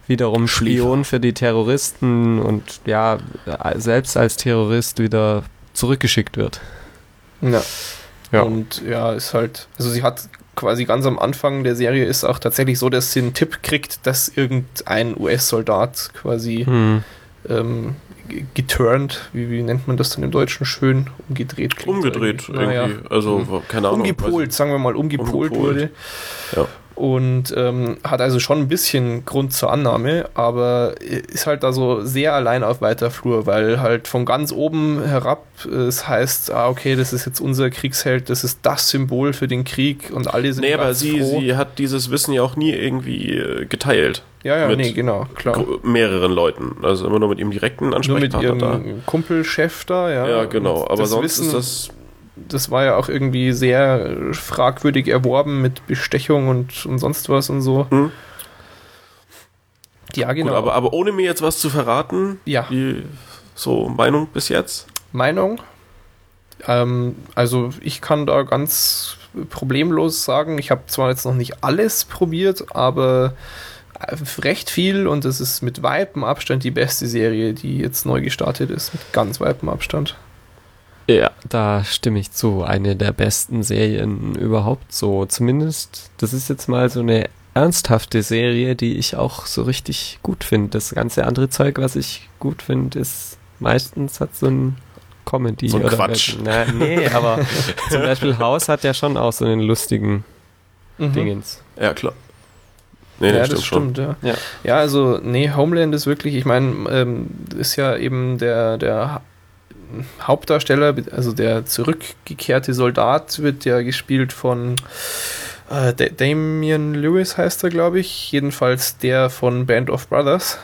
Speaker 3: wiederum Spion für die Terroristen und ja, selbst als Terrorist wieder zurückgeschickt wird.
Speaker 1: Ja.
Speaker 3: Ja.
Speaker 1: Und ja, ist halt, also sie hat quasi ganz am Anfang der Serie ist auch tatsächlich so, dass sie einen Tipp kriegt, dass irgendein US-Soldat quasi
Speaker 3: Hm.
Speaker 1: ähm, geturnt, wie, wie nennt man das dann im Deutschen schön? Umgedreht.
Speaker 2: Umgedreht irgendwie. Naja. Also, keine Ahnung.
Speaker 1: Umgepolt, sagen wir mal, umgepolt, umgepolt. wurde. Ja und ähm, hat also schon ein bisschen Grund zur Annahme, aber ist halt da so sehr allein auf weiter Flur, weil halt von ganz oben herab es heißt, ah, okay, das ist jetzt unser Kriegsheld, das ist das Symbol für den Krieg und alle sind
Speaker 2: Nee, aber sie, froh. sie hat dieses Wissen ja auch nie irgendwie äh, geteilt.
Speaker 1: Ja, ja, nee, genau, klar.
Speaker 2: Mehreren Leuten. Also immer nur mit ihrem direkten Ansprechpartner nur mit
Speaker 1: ihrem da. Kumpelchef da, ja.
Speaker 2: Ja, genau. Aber sonst Wissen, ist das
Speaker 1: das war ja auch irgendwie sehr fragwürdig erworben mit Bestechung und, und sonst was und so. Hm.
Speaker 2: Ja, genau. Gut, aber, aber ohne mir jetzt was zu verraten,
Speaker 1: ja.
Speaker 2: die so Meinung bis jetzt?
Speaker 1: Meinung? Ähm, also ich kann da ganz problemlos sagen, ich habe zwar jetzt noch nicht alles probiert, aber recht viel und es ist mit weitem Abstand die beste Serie, die jetzt neu gestartet ist, mit ganz weitem Abstand.
Speaker 3: Ja, da stimme ich zu. Eine der besten Serien überhaupt so. Zumindest, das ist jetzt mal so eine ernsthafte Serie, die ich auch so richtig gut finde. Das ganze andere Zeug, was ich gut finde, ist meistens hat so ein Comedy
Speaker 2: so ein oder Quatsch.
Speaker 3: Na, nee, aber zum Beispiel House hat ja schon auch so einen lustigen mhm. Dingens.
Speaker 2: Ja, klar.
Speaker 1: Nee, ja, das stimmt, ja. ja. ja. also, nee, Homeland ist wirklich, ich meine, ähm, ist ja eben der, der Hauptdarsteller, also der zurückgekehrte Soldat, wird ja gespielt von äh, Damian Lewis heißt er, glaube ich. Jedenfalls der von Band of Brothers.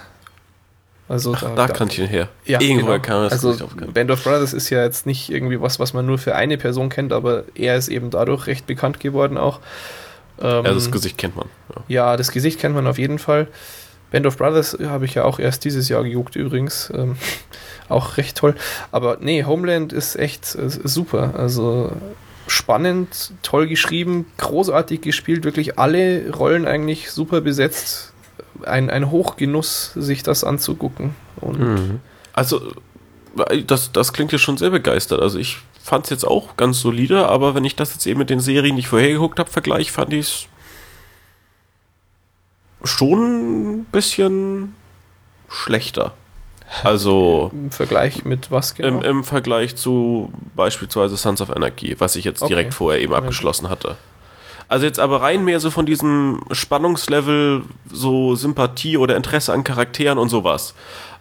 Speaker 2: Also Ach, da, da kannte ich ihn her.
Speaker 1: Ja, Irgendwo genau. kam das Also Band of Brothers ist ja jetzt nicht irgendwie was, was man nur für eine Person kennt, aber er ist eben dadurch recht bekannt geworden auch.
Speaker 2: Ähm, ja, das Gesicht kennt man.
Speaker 1: Ja. ja. das Gesicht kennt man auf jeden Fall. Band of Brothers habe ich ja auch erst dieses Jahr gejuckt übrigens. Ähm, auch recht toll. Aber nee, Homeland ist echt äh, super. Also spannend, toll geschrieben, großartig gespielt, wirklich alle Rollen eigentlich super besetzt. Ein, ein Hochgenuss, sich das anzugucken. Und
Speaker 2: mhm. Also, das, das klingt ja schon sehr begeistert. Also ich fand es jetzt auch ganz solide, aber wenn ich das jetzt eben mit den Serien, die ich vorher geguckt habe, vergleiche, fand ich es schon ein bisschen schlechter. Also
Speaker 1: im Vergleich mit was
Speaker 2: genau? Im, Im, Vergleich zu beispielsweise Sons of Anarchy, was ich jetzt okay. direkt vorher eben abgeschlossen hatte. Also jetzt aber rein mehr so von diesem Spannungslevel, so Sympathie oder Interesse an Charakteren und sowas.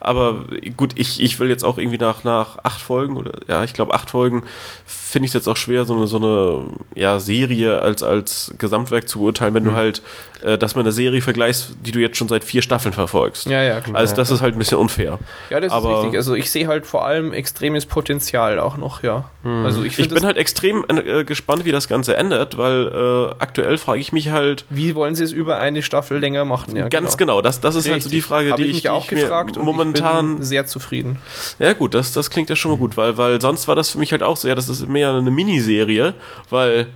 Speaker 2: Aber gut, ich, ich will jetzt auch irgendwie nach, nach acht Folgen oder ja, ich glaube acht Folgen finde ich es jetzt auch schwer, so eine, so eine ja, Serie als, als Gesamtwerk zu beurteilen, wenn mhm. du halt äh, dass man eine Serie vergleichst, die du jetzt schon seit vier Staffeln verfolgst.
Speaker 1: Ja, ja, klar.
Speaker 2: Also das ist halt ein bisschen unfair.
Speaker 1: Ja, das Aber ist richtig. Also ich sehe halt vor allem extremes Potenzial auch noch, ja.
Speaker 2: Mhm. Also ich, ich bin halt extrem äh, gespannt, wie das Ganze endet, weil äh, aktuell frage ich mich halt.
Speaker 1: Wie wollen sie es über eine Staffel länger machen?
Speaker 2: Ja, ganz genau. genau. Das, das ist richtig. halt so die Frage, Hab die ich,
Speaker 1: mich auch gefragt momentan sehr zufrieden.
Speaker 2: Ja gut, das, das klingt ja schon mal gut, weil, weil sonst war das für mich halt auch so, ja, das ist mehr eine Miniserie, weil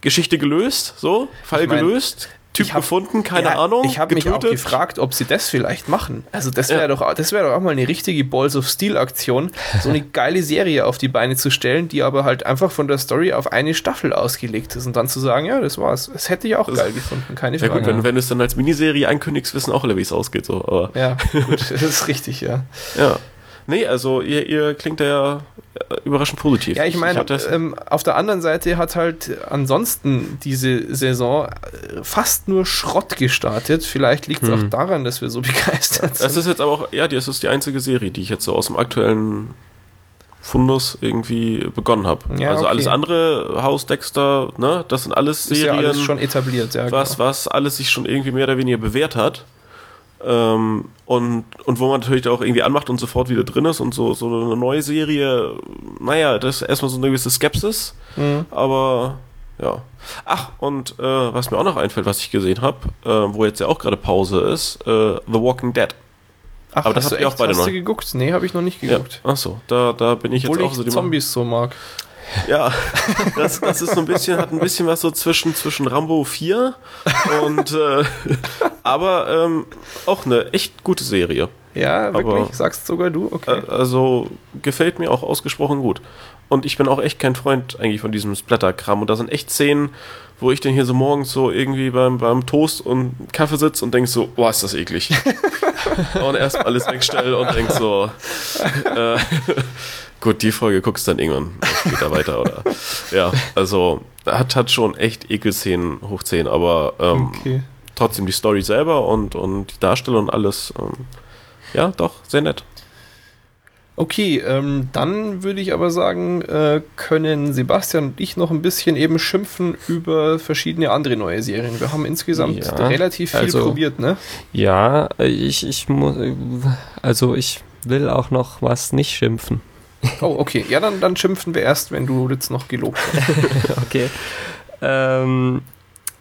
Speaker 2: Geschichte gelöst, so, Fall ich mein, gelöst, Typ hab, gefunden, keine ja, Ahnung.
Speaker 1: Ich habe mich auch gefragt, ob sie das vielleicht machen. Also das wäre ja. doch, das wäre doch auch mal eine richtige Balls of Steel Aktion, so eine geile Serie auf die Beine zu stellen, die aber halt einfach von der Story auf eine Staffel ausgelegt ist und dann zu sagen, ja, das war's. Das hätte ich auch das geil gefunden, keine Frage. Ja
Speaker 2: gut, wenn, wenn du es dann als Miniserie ankündigst, wissen auch alle, wie es ausgeht. So. Aber
Speaker 1: ja, gut, das ist richtig, ja.
Speaker 2: Ja. Nee, also ihr, ihr klingt ja überraschend positiv.
Speaker 1: Ja, ich meine, ähm, auf der anderen Seite hat halt ansonsten diese Saison äh, fast nur Schrott gestartet. Vielleicht liegt es hm. auch daran, dass wir so begeistert
Speaker 2: sind. Das ist jetzt aber auch, ja, das ist die einzige Serie, die ich jetzt so aus dem aktuellen Fundus irgendwie begonnen habe. Ja, also okay. alles andere, Haus Dexter, ne, das sind alles Serien. Ist ja alles
Speaker 1: schon etabliert, ja.
Speaker 2: Was, genau. was alles sich schon irgendwie mehr oder weniger bewährt hat. Ähm, und, und wo man natürlich auch irgendwie anmacht und sofort wieder drin ist und so, so eine neue Serie, naja, das ist erstmal so eine gewisse Skepsis, mhm. aber ja. Ach, und äh, was mir auch noch einfällt, was ich gesehen habe, äh, wo jetzt ja auch gerade Pause ist, äh, The Walking Dead.
Speaker 1: Ach, aber das habt ihr auch beide hast noch. du geguckt? Nee, habe ich noch nicht geguckt.
Speaker 2: Ja. Ach so, da, da bin ich
Speaker 1: Obwohl
Speaker 2: jetzt auch
Speaker 1: ich
Speaker 2: so
Speaker 1: die Zombies so mag.
Speaker 2: Ja, das, das ist so ein bisschen, hat ein bisschen was so zwischen, zwischen Rambo 4 und äh, aber ähm, auch eine echt gute Serie.
Speaker 1: Ja, wirklich?
Speaker 2: Aber,
Speaker 1: Sagst sogar du? Okay.
Speaker 2: Äh, also gefällt mir auch ausgesprochen gut. Und ich bin auch echt kein Freund eigentlich von diesem Splatter-Kram. Und da sind echt Szenen, wo ich dann hier so morgens so irgendwie beim, beim Toast und Kaffee sitze und denke so, boah, ist das eklig. und erstmal alles wegstelle und denke so, äh, gut, die Folge guckst du dann irgendwann später weiter, oder? Ja, also hat, hat schon echt Ekelszenen hoch 10, aber ähm,
Speaker 1: okay.
Speaker 2: trotzdem die Story selber und, und die Darstellung und alles, ähm, ja, doch, sehr nett.
Speaker 1: Okay, ähm, dann würde ich aber sagen, äh, können Sebastian und ich noch ein bisschen eben schimpfen über verschiedene andere neue Serien. Wir haben insgesamt
Speaker 3: Ja,
Speaker 1: relativ viel
Speaker 3: also-
Speaker 1: probiert, ne?
Speaker 3: Ja, ich, ich muss, also ich will auch noch was nicht schimpfen.
Speaker 1: Oh, okay. Ja, dann, dann schimpfen wir erst, wenn du jetzt noch gelobt hast.
Speaker 3: Okay. Ähm,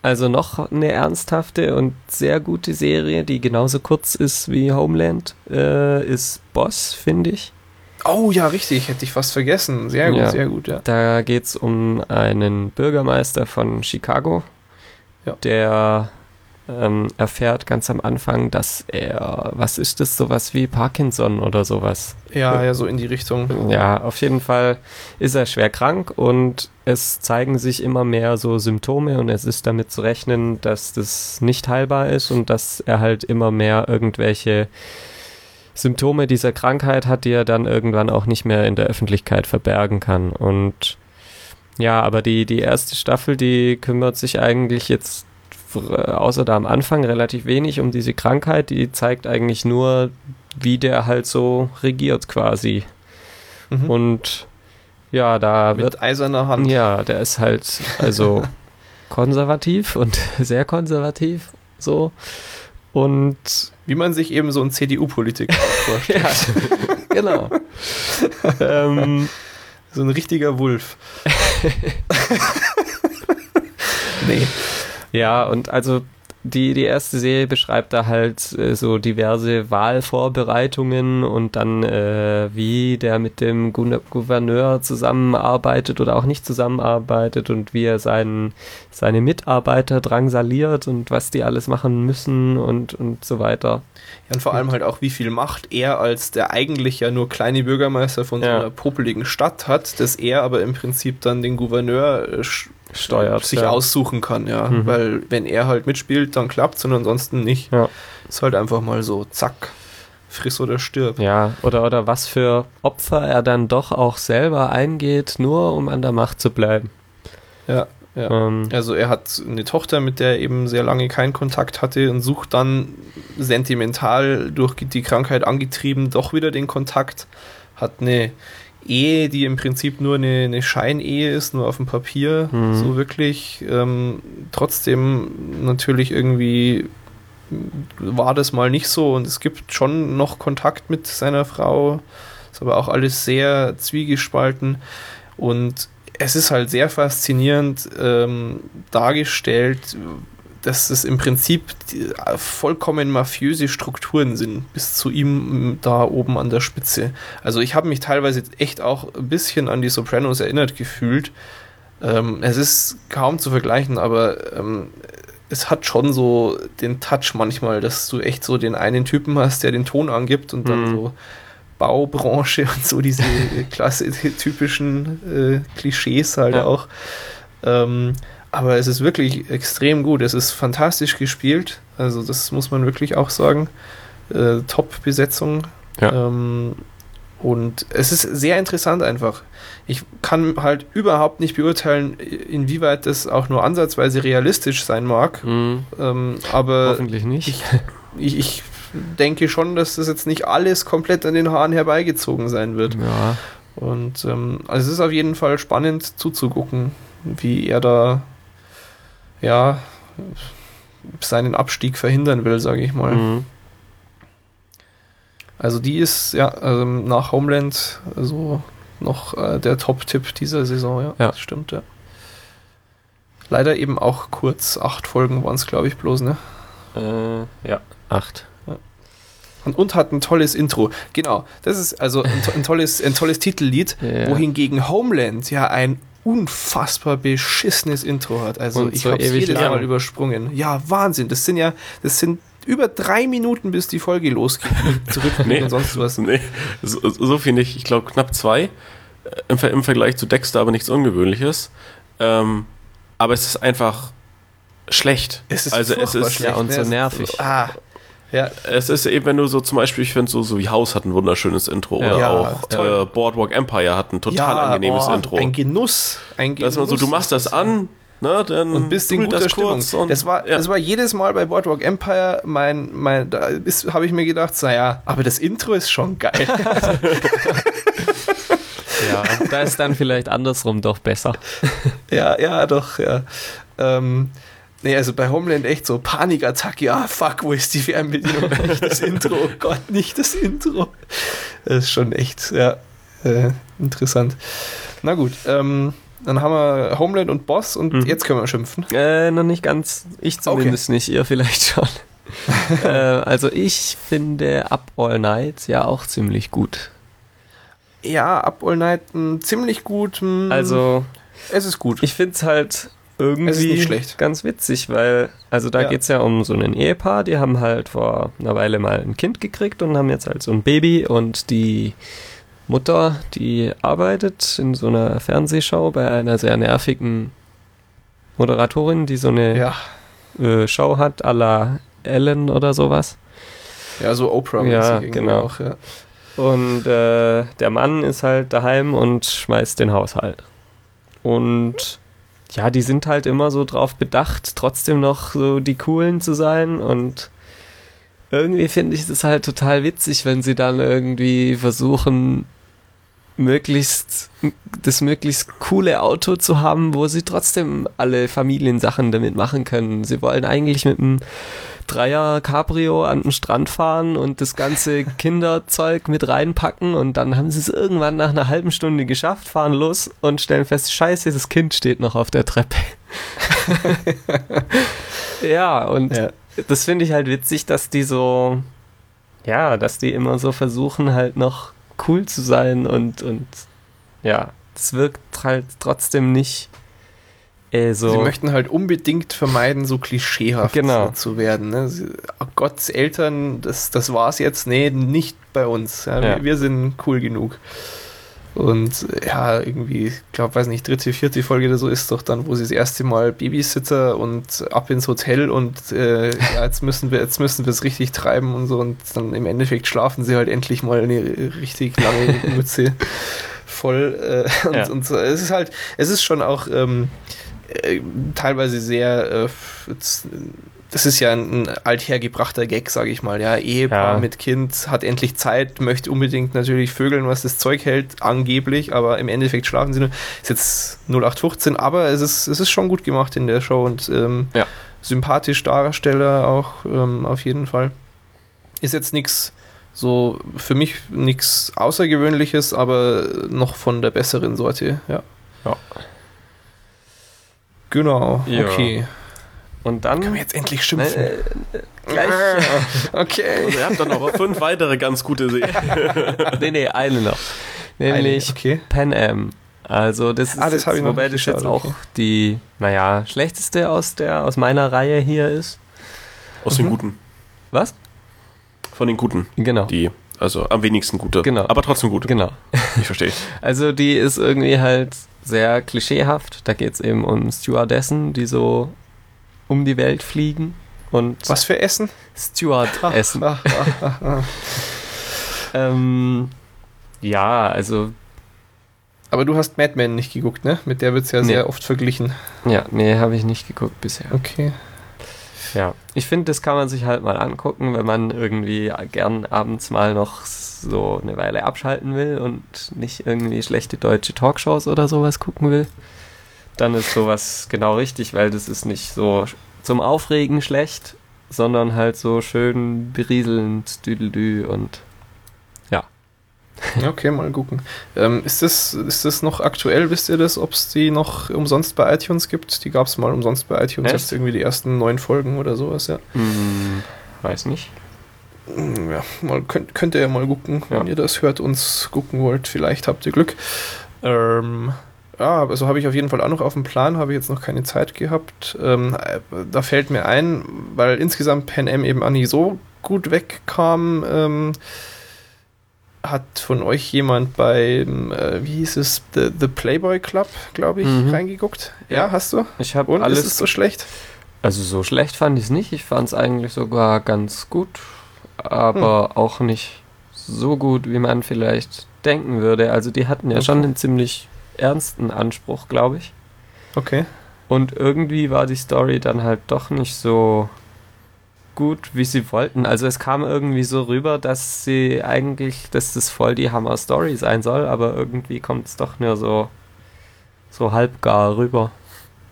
Speaker 3: also noch eine ernsthafte und sehr gute Serie, die genauso kurz ist wie Homeland, äh, ist Boss, finde ich.
Speaker 1: Oh ja, richtig. Hätte ich fast vergessen. Sehr gut,
Speaker 3: Ja.
Speaker 1: sehr gut, ja.
Speaker 3: Da geht es um einen Bürgermeister von Chicago,
Speaker 1: Ja.
Speaker 3: der ähm, erfährt ganz am Anfang, dass er, was ist das, sowas wie Parkinson oder sowas.
Speaker 1: Ja, ja, so in die Richtung.
Speaker 3: Ja, auf jeden Fall ist er schwer krank und es zeigen sich immer mehr so Symptome und es ist damit zu rechnen, dass das nicht heilbar ist und dass er halt immer mehr irgendwelche Symptome dieser Krankheit hat, die er dann irgendwann auch nicht mehr in der Öffentlichkeit verbergen kann. Und ja, aber die, die erste Staffel, die kümmert sich eigentlich jetzt außer da am Anfang relativ wenig um diese Krankheit. Die zeigt eigentlich nur, wie der halt so regiert quasi.
Speaker 1: Mhm.
Speaker 3: Und ja, da wird
Speaker 1: Mit eiserner Hand.
Speaker 3: ja, der ist halt also konservativ und sehr konservativ so. Und
Speaker 1: Wie man sich eben so einen CDU-Politiker vorstellt.
Speaker 3: ja, genau. ähm,
Speaker 1: So ein richtiger Wulf. nee.
Speaker 3: Ja, und also die, die erste Serie beschreibt da halt äh, so diverse Wahlvorbereitungen und dann, äh, wie der mit dem Gouverneur zusammenarbeitet oder auch nicht zusammenarbeitet und wie er seinen, seine Mitarbeiter drangsaliert und was die alles machen müssen und, und so weiter.
Speaker 1: Ja, und vor allem halt auch, wie viel Macht er als der eigentlich ja nur kleine Bürgermeister von so
Speaker 3: Ja.
Speaker 1: einer popeligen Stadt hat, dass er aber im Prinzip dann den Gouverneur äh,
Speaker 3: Steuert,
Speaker 1: sich
Speaker 3: ja.
Speaker 1: aussuchen kann, ja.
Speaker 3: Mhm.
Speaker 1: Weil wenn er halt mitspielt, dann klappt's und ansonsten nicht.
Speaker 3: Ja.
Speaker 1: Ist halt einfach mal so, zack, friss oder stirb.
Speaker 3: Ja, oder, oder was für Opfer er dann doch auch selber eingeht, nur um an der Macht zu bleiben.
Speaker 1: Ja, ja.
Speaker 3: Ähm,
Speaker 1: Also er hat eine Tochter, mit der er eben sehr lange keinen Kontakt hatte und sucht dann sentimental durch die Krankheit angetrieben doch wieder den Kontakt. Hat eine Ehe, die im Prinzip nur eine, eine Scheinehe ist, nur auf dem Papier,
Speaker 3: Mhm.
Speaker 1: so wirklich. Ähm, trotzdem natürlich irgendwie war das mal nicht so und es gibt schon noch Kontakt mit seiner Frau. Ist aber auch alles sehr zwiegespalten und es ist halt sehr faszinierend ähm, dargestellt, dass es im Prinzip äh, vollkommen mafiöse Strukturen sind, bis zu ihm m, da oben an der Spitze. Also ich habe mich teilweise echt auch ein bisschen an die Sopranos erinnert gefühlt. Ähm, es ist kaum zu vergleichen, aber ähm, es hat schon so den Touch manchmal, dass du echt so den einen Typen hast, der den Ton angibt und dann
Speaker 3: Mhm.
Speaker 1: so Baubranche und so diese klasse, typischen äh, Klischees halt
Speaker 3: Ja.
Speaker 1: auch. Ähm, aber es ist wirklich extrem gut. Es ist fantastisch gespielt. Also das muss man wirklich auch sagen. Äh, Top-Besetzung.
Speaker 3: Ja.
Speaker 1: Ähm, und es ist sehr interessant einfach. Ich kann halt überhaupt nicht beurteilen, inwieweit das auch nur ansatzweise realistisch sein mag.
Speaker 3: mh,
Speaker 1: Ähm, aber
Speaker 3: hoffentlich nicht.
Speaker 1: ich, ich, ich denke schon, dass das jetzt nicht alles komplett an den Haaren herbeigezogen sein wird.
Speaker 3: ja,
Speaker 1: Und ähm, also es ist auf jeden Fall spannend zuzugucken, wie er da ja seinen Abstieg verhindern will, sage ich mal.
Speaker 3: mh,
Speaker 1: Also die ist ja ähm, nach Homeland so noch äh, der Top-Tipp dieser Saison, ja.
Speaker 3: Ja.
Speaker 1: Das stimmt, ja. Leider eben auch kurz, acht Folgen waren es, glaube ich, bloß, ne?
Speaker 3: äh, ja, acht.
Speaker 1: und, und hat ein tolles Intro. Genau, das ist also ein, ein tolles, ein tolles Titellied,
Speaker 3: Ja.
Speaker 1: wohingegen Homeland ja ein unfassbar beschissenes Intro hat. Also
Speaker 3: Und
Speaker 1: ich
Speaker 3: so
Speaker 1: habe es
Speaker 3: ewig
Speaker 1: jedes
Speaker 3: lang.
Speaker 1: Mal übersprungen. Ja, Wahnsinn. Das sind ja, das sind über drei Minuten, bis die Folge losgeht. Zurück
Speaker 2: Nee,
Speaker 1: und sonst was.
Speaker 2: nee so, so viel nicht. Ich glaube knapp zwei äh, im, im Vergleich zu Dexter, aber nichts Ungewöhnliches. Ähm, aber es ist einfach schlecht.
Speaker 1: Es ist
Speaker 2: also es ist,
Speaker 1: schlecht,
Speaker 3: ja, und so nervig.
Speaker 1: Ah, ja,
Speaker 2: es ist eben, wenn du so zum Beispiel, ich finde so, so wie House hat ein wunderschönes Intro
Speaker 3: Ja.
Speaker 2: oder
Speaker 1: Ja,
Speaker 2: auch äh, Boardwalk Empire hat ein total
Speaker 1: ja,
Speaker 2: angenehmes
Speaker 1: oh,
Speaker 2: Intro.
Speaker 1: Ein Genuss. Ein Genuss.
Speaker 2: Dass man so, du machst das an, ne, dann
Speaker 1: und bist in guter
Speaker 2: das
Speaker 1: Stimmung.
Speaker 2: und,
Speaker 1: das, war,
Speaker 2: ja.
Speaker 1: das war jedes Mal bei Boardwalk Empire mein, mein da habe ich mir gedacht, naja, aber das Intro ist schon geil.
Speaker 3: Ja, da ist dann vielleicht andersrum doch besser.
Speaker 1: ja, ja, doch, ja. Ähm, nee, also bei Homeland echt so Panikattacke, ja, fuck, wo ist die Fernbedienung? Nicht das Intro, oh Gott, nicht das Intro. Das ist schon echt, ja, äh, interessant. Na gut, ähm, dann haben wir Homeland und Boss und
Speaker 3: Mhm.
Speaker 1: jetzt können wir schimpfen.
Speaker 3: Äh, noch nicht ganz. Ich zumindest nicht, ihr vielleicht schon. äh, also ich finde Up All Night ja auch ziemlich gut.
Speaker 1: Ja, Up All Night mh, ziemlich gut. mh,
Speaker 3: Also
Speaker 1: es ist gut.
Speaker 3: ich finde es halt irgendwie
Speaker 1: Es
Speaker 3: ganz witzig, weil, also da
Speaker 1: Ja.
Speaker 3: geht's ja um so ein Ehepaar, die haben halt vor einer Weile mal ein Kind gekriegt und haben jetzt halt so ein Baby und die Mutter, die arbeitet in so einer Fernsehshow bei einer sehr nervigen Moderatorin, die so eine
Speaker 1: ja,
Speaker 3: äh, Show hat, à la Ellen oder sowas.
Speaker 1: ja, so Oprah.
Speaker 3: Ja, genau.
Speaker 1: Auch, ja.
Speaker 3: Und äh, der Mann ist halt daheim und schmeißt den Haushalt. Und ja, die sind halt immer so drauf bedacht, trotzdem noch so die Coolen zu sein. Und irgendwie finde ich das halt total witzig, wenn sie dann irgendwie versuchen, möglichst das möglichst coole Auto zu haben, wo sie trotzdem alle Familiensachen damit machen können. Sie wollen eigentlich mit einem Dreier Cabrio an den Strand fahren und das ganze Kinderzeug mit reinpacken und dann haben sie es irgendwann nach einer halben Stunde geschafft, fahren los und stellen fest, scheiße, das Kind steht noch auf der Treppe. ja, und
Speaker 1: Ja.
Speaker 3: das finde ich halt witzig, dass die so, ja, dass die immer so versuchen halt noch cool zu sein und, und ja, es wirkt halt trotzdem nicht äh, so.
Speaker 1: Sie möchten halt unbedingt vermeiden, so klischeehaft
Speaker 3: Genau.
Speaker 1: zu werden. Ne? Sie, oh Gott, Eltern, das, das war's jetzt. Nee, nicht bei uns. Ja,
Speaker 3: Ja.
Speaker 1: Wir, wir sind cool genug. Und ja, irgendwie, ich glaube, weiß nicht, dritte, vierte Folge oder so ist doch dann, wo sie das erste Mal Babysitter und ab ins Hotel und äh, ja, jetzt müssen wir, jetzt müssen wir es richtig treiben und so und dann im Endeffekt schlafen sie halt endlich mal eine richtig lange Mütze voll. Äh, und,
Speaker 3: Ja.
Speaker 1: und so. es ist halt, es ist schon auch ähm, äh, teilweise sehr, äh, das ist ja ein, ein althergebrachter Gag, sage ich mal. Ja, Ehepaar
Speaker 3: Ja.
Speaker 1: mit Kind hat endlich Zeit, möchte unbedingt natürlich vögeln, was das Zeug hält, angeblich, aber im Endeffekt schlafen sie nur. Ist jetzt 0815, aber es ist, es ist schon gut gemacht in der Show und ähm,
Speaker 3: Ja.
Speaker 1: sympathisch Darsteller auch ähm, auf jeden Fall. Ist jetzt nichts so für mich nichts Außergewöhnliches, aber noch von der besseren Sorte, ja.
Speaker 3: Ja.
Speaker 1: Genau,
Speaker 3: Ja.
Speaker 1: okay.
Speaker 3: und dann.
Speaker 1: Können wir jetzt endlich schimpfen?
Speaker 3: äh, gleich.
Speaker 1: okay.
Speaker 2: Und ihr habt dann noch fünf weitere ganz gute Serien.
Speaker 3: nee, nee, eine noch. Nämlich
Speaker 1: okay.
Speaker 3: Pan Am. Also das ist
Speaker 1: Ah, das
Speaker 3: jetzt,
Speaker 1: hab ich noch
Speaker 3: wobei das jetzt auch
Speaker 1: okay.
Speaker 3: die, naja, schlechteste aus der aus meiner Reihe hier ist.
Speaker 2: Aus den Guten.
Speaker 3: Was?
Speaker 2: Von den Guten.
Speaker 3: Genau.
Speaker 2: Die, also am wenigsten gute.
Speaker 3: Genau.
Speaker 2: Aber trotzdem gut.
Speaker 3: Genau.
Speaker 2: Ich verstehe.
Speaker 3: Also die ist irgendwie halt sehr klischeehaft. Da geht es eben um Stewardessen, die so um die Welt fliegen. Und
Speaker 1: Was für Essen?
Speaker 3: Stewardessen.
Speaker 1: Ach, ach, ach.
Speaker 3: Ähm, ja, also,
Speaker 1: Aber du hast Mad Men nicht geguckt, ne? Mit der wird es ja
Speaker 3: Nee.
Speaker 1: sehr oft verglichen.
Speaker 3: ja, nee, habe ich nicht geguckt bisher.
Speaker 1: Okay.
Speaker 3: Ja, ich finde, das kann man sich halt mal angucken, wenn man irgendwie gern abends mal noch so eine Weile abschalten will und nicht irgendwie schlechte deutsche Talkshows oder sowas gucken will. Dann ist sowas genau richtig, weil das ist nicht so zum Aufregen schlecht, sondern halt so schön berieselnd, düdeldü und
Speaker 1: Okay, mal gucken. Ähm, ist, das, ist das noch aktuell? Wisst ihr das, ob es die noch umsonst bei iTunes gibt? Die gab es mal umsonst bei iTunes.
Speaker 3: Echt?
Speaker 1: Jetzt irgendwie die ersten neun Folgen oder sowas, ja.
Speaker 3: hm, weiß nicht.
Speaker 1: Ja, mal könnt, könnt ihr ja mal gucken,
Speaker 3: Ja.
Speaker 1: wenn ihr das hört, uns gucken wollt. Vielleicht habt ihr Glück. Ähm, ja, also habe ich auf jeden Fall auch noch auf dem Plan, habe ich jetzt noch keine Zeit gehabt. Ähm, äh, da fällt mir ein, weil insgesamt Pan Am eben auch nicht so gut wegkam, ähm, hat von euch jemand beim, äh, wie hieß es, The, The Playboy Club, glaube ich,
Speaker 3: Mhm.
Speaker 1: reingeguckt? Ja,
Speaker 3: Ja.
Speaker 1: hast du?
Speaker 3: Ich habe
Speaker 1: Und
Speaker 3: alles.
Speaker 1: ist es so schlecht?
Speaker 3: Also so schlecht fand ich es nicht. Ich fand es eigentlich sogar ganz gut, aber
Speaker 1: Hm.
Speaker 3: auch nicht so gut, wie man vielleicht denken würde. Also die hatten ja
Speaker 1: Okay.
Speaker 3: schon einen ziemlich ernsten Anspruch, glaube ich.
Speaker 1: Okay.
Speaker 3: Und irgendwie war die Story dann halt doch nicht so gut, wie sie wollten. Also es kam irgendwie so rüber, dass sie eigentlich, dass das voll die Hammer-Story sein soll, aber irgendwie kommt es doch nur so, so halbgar rüber.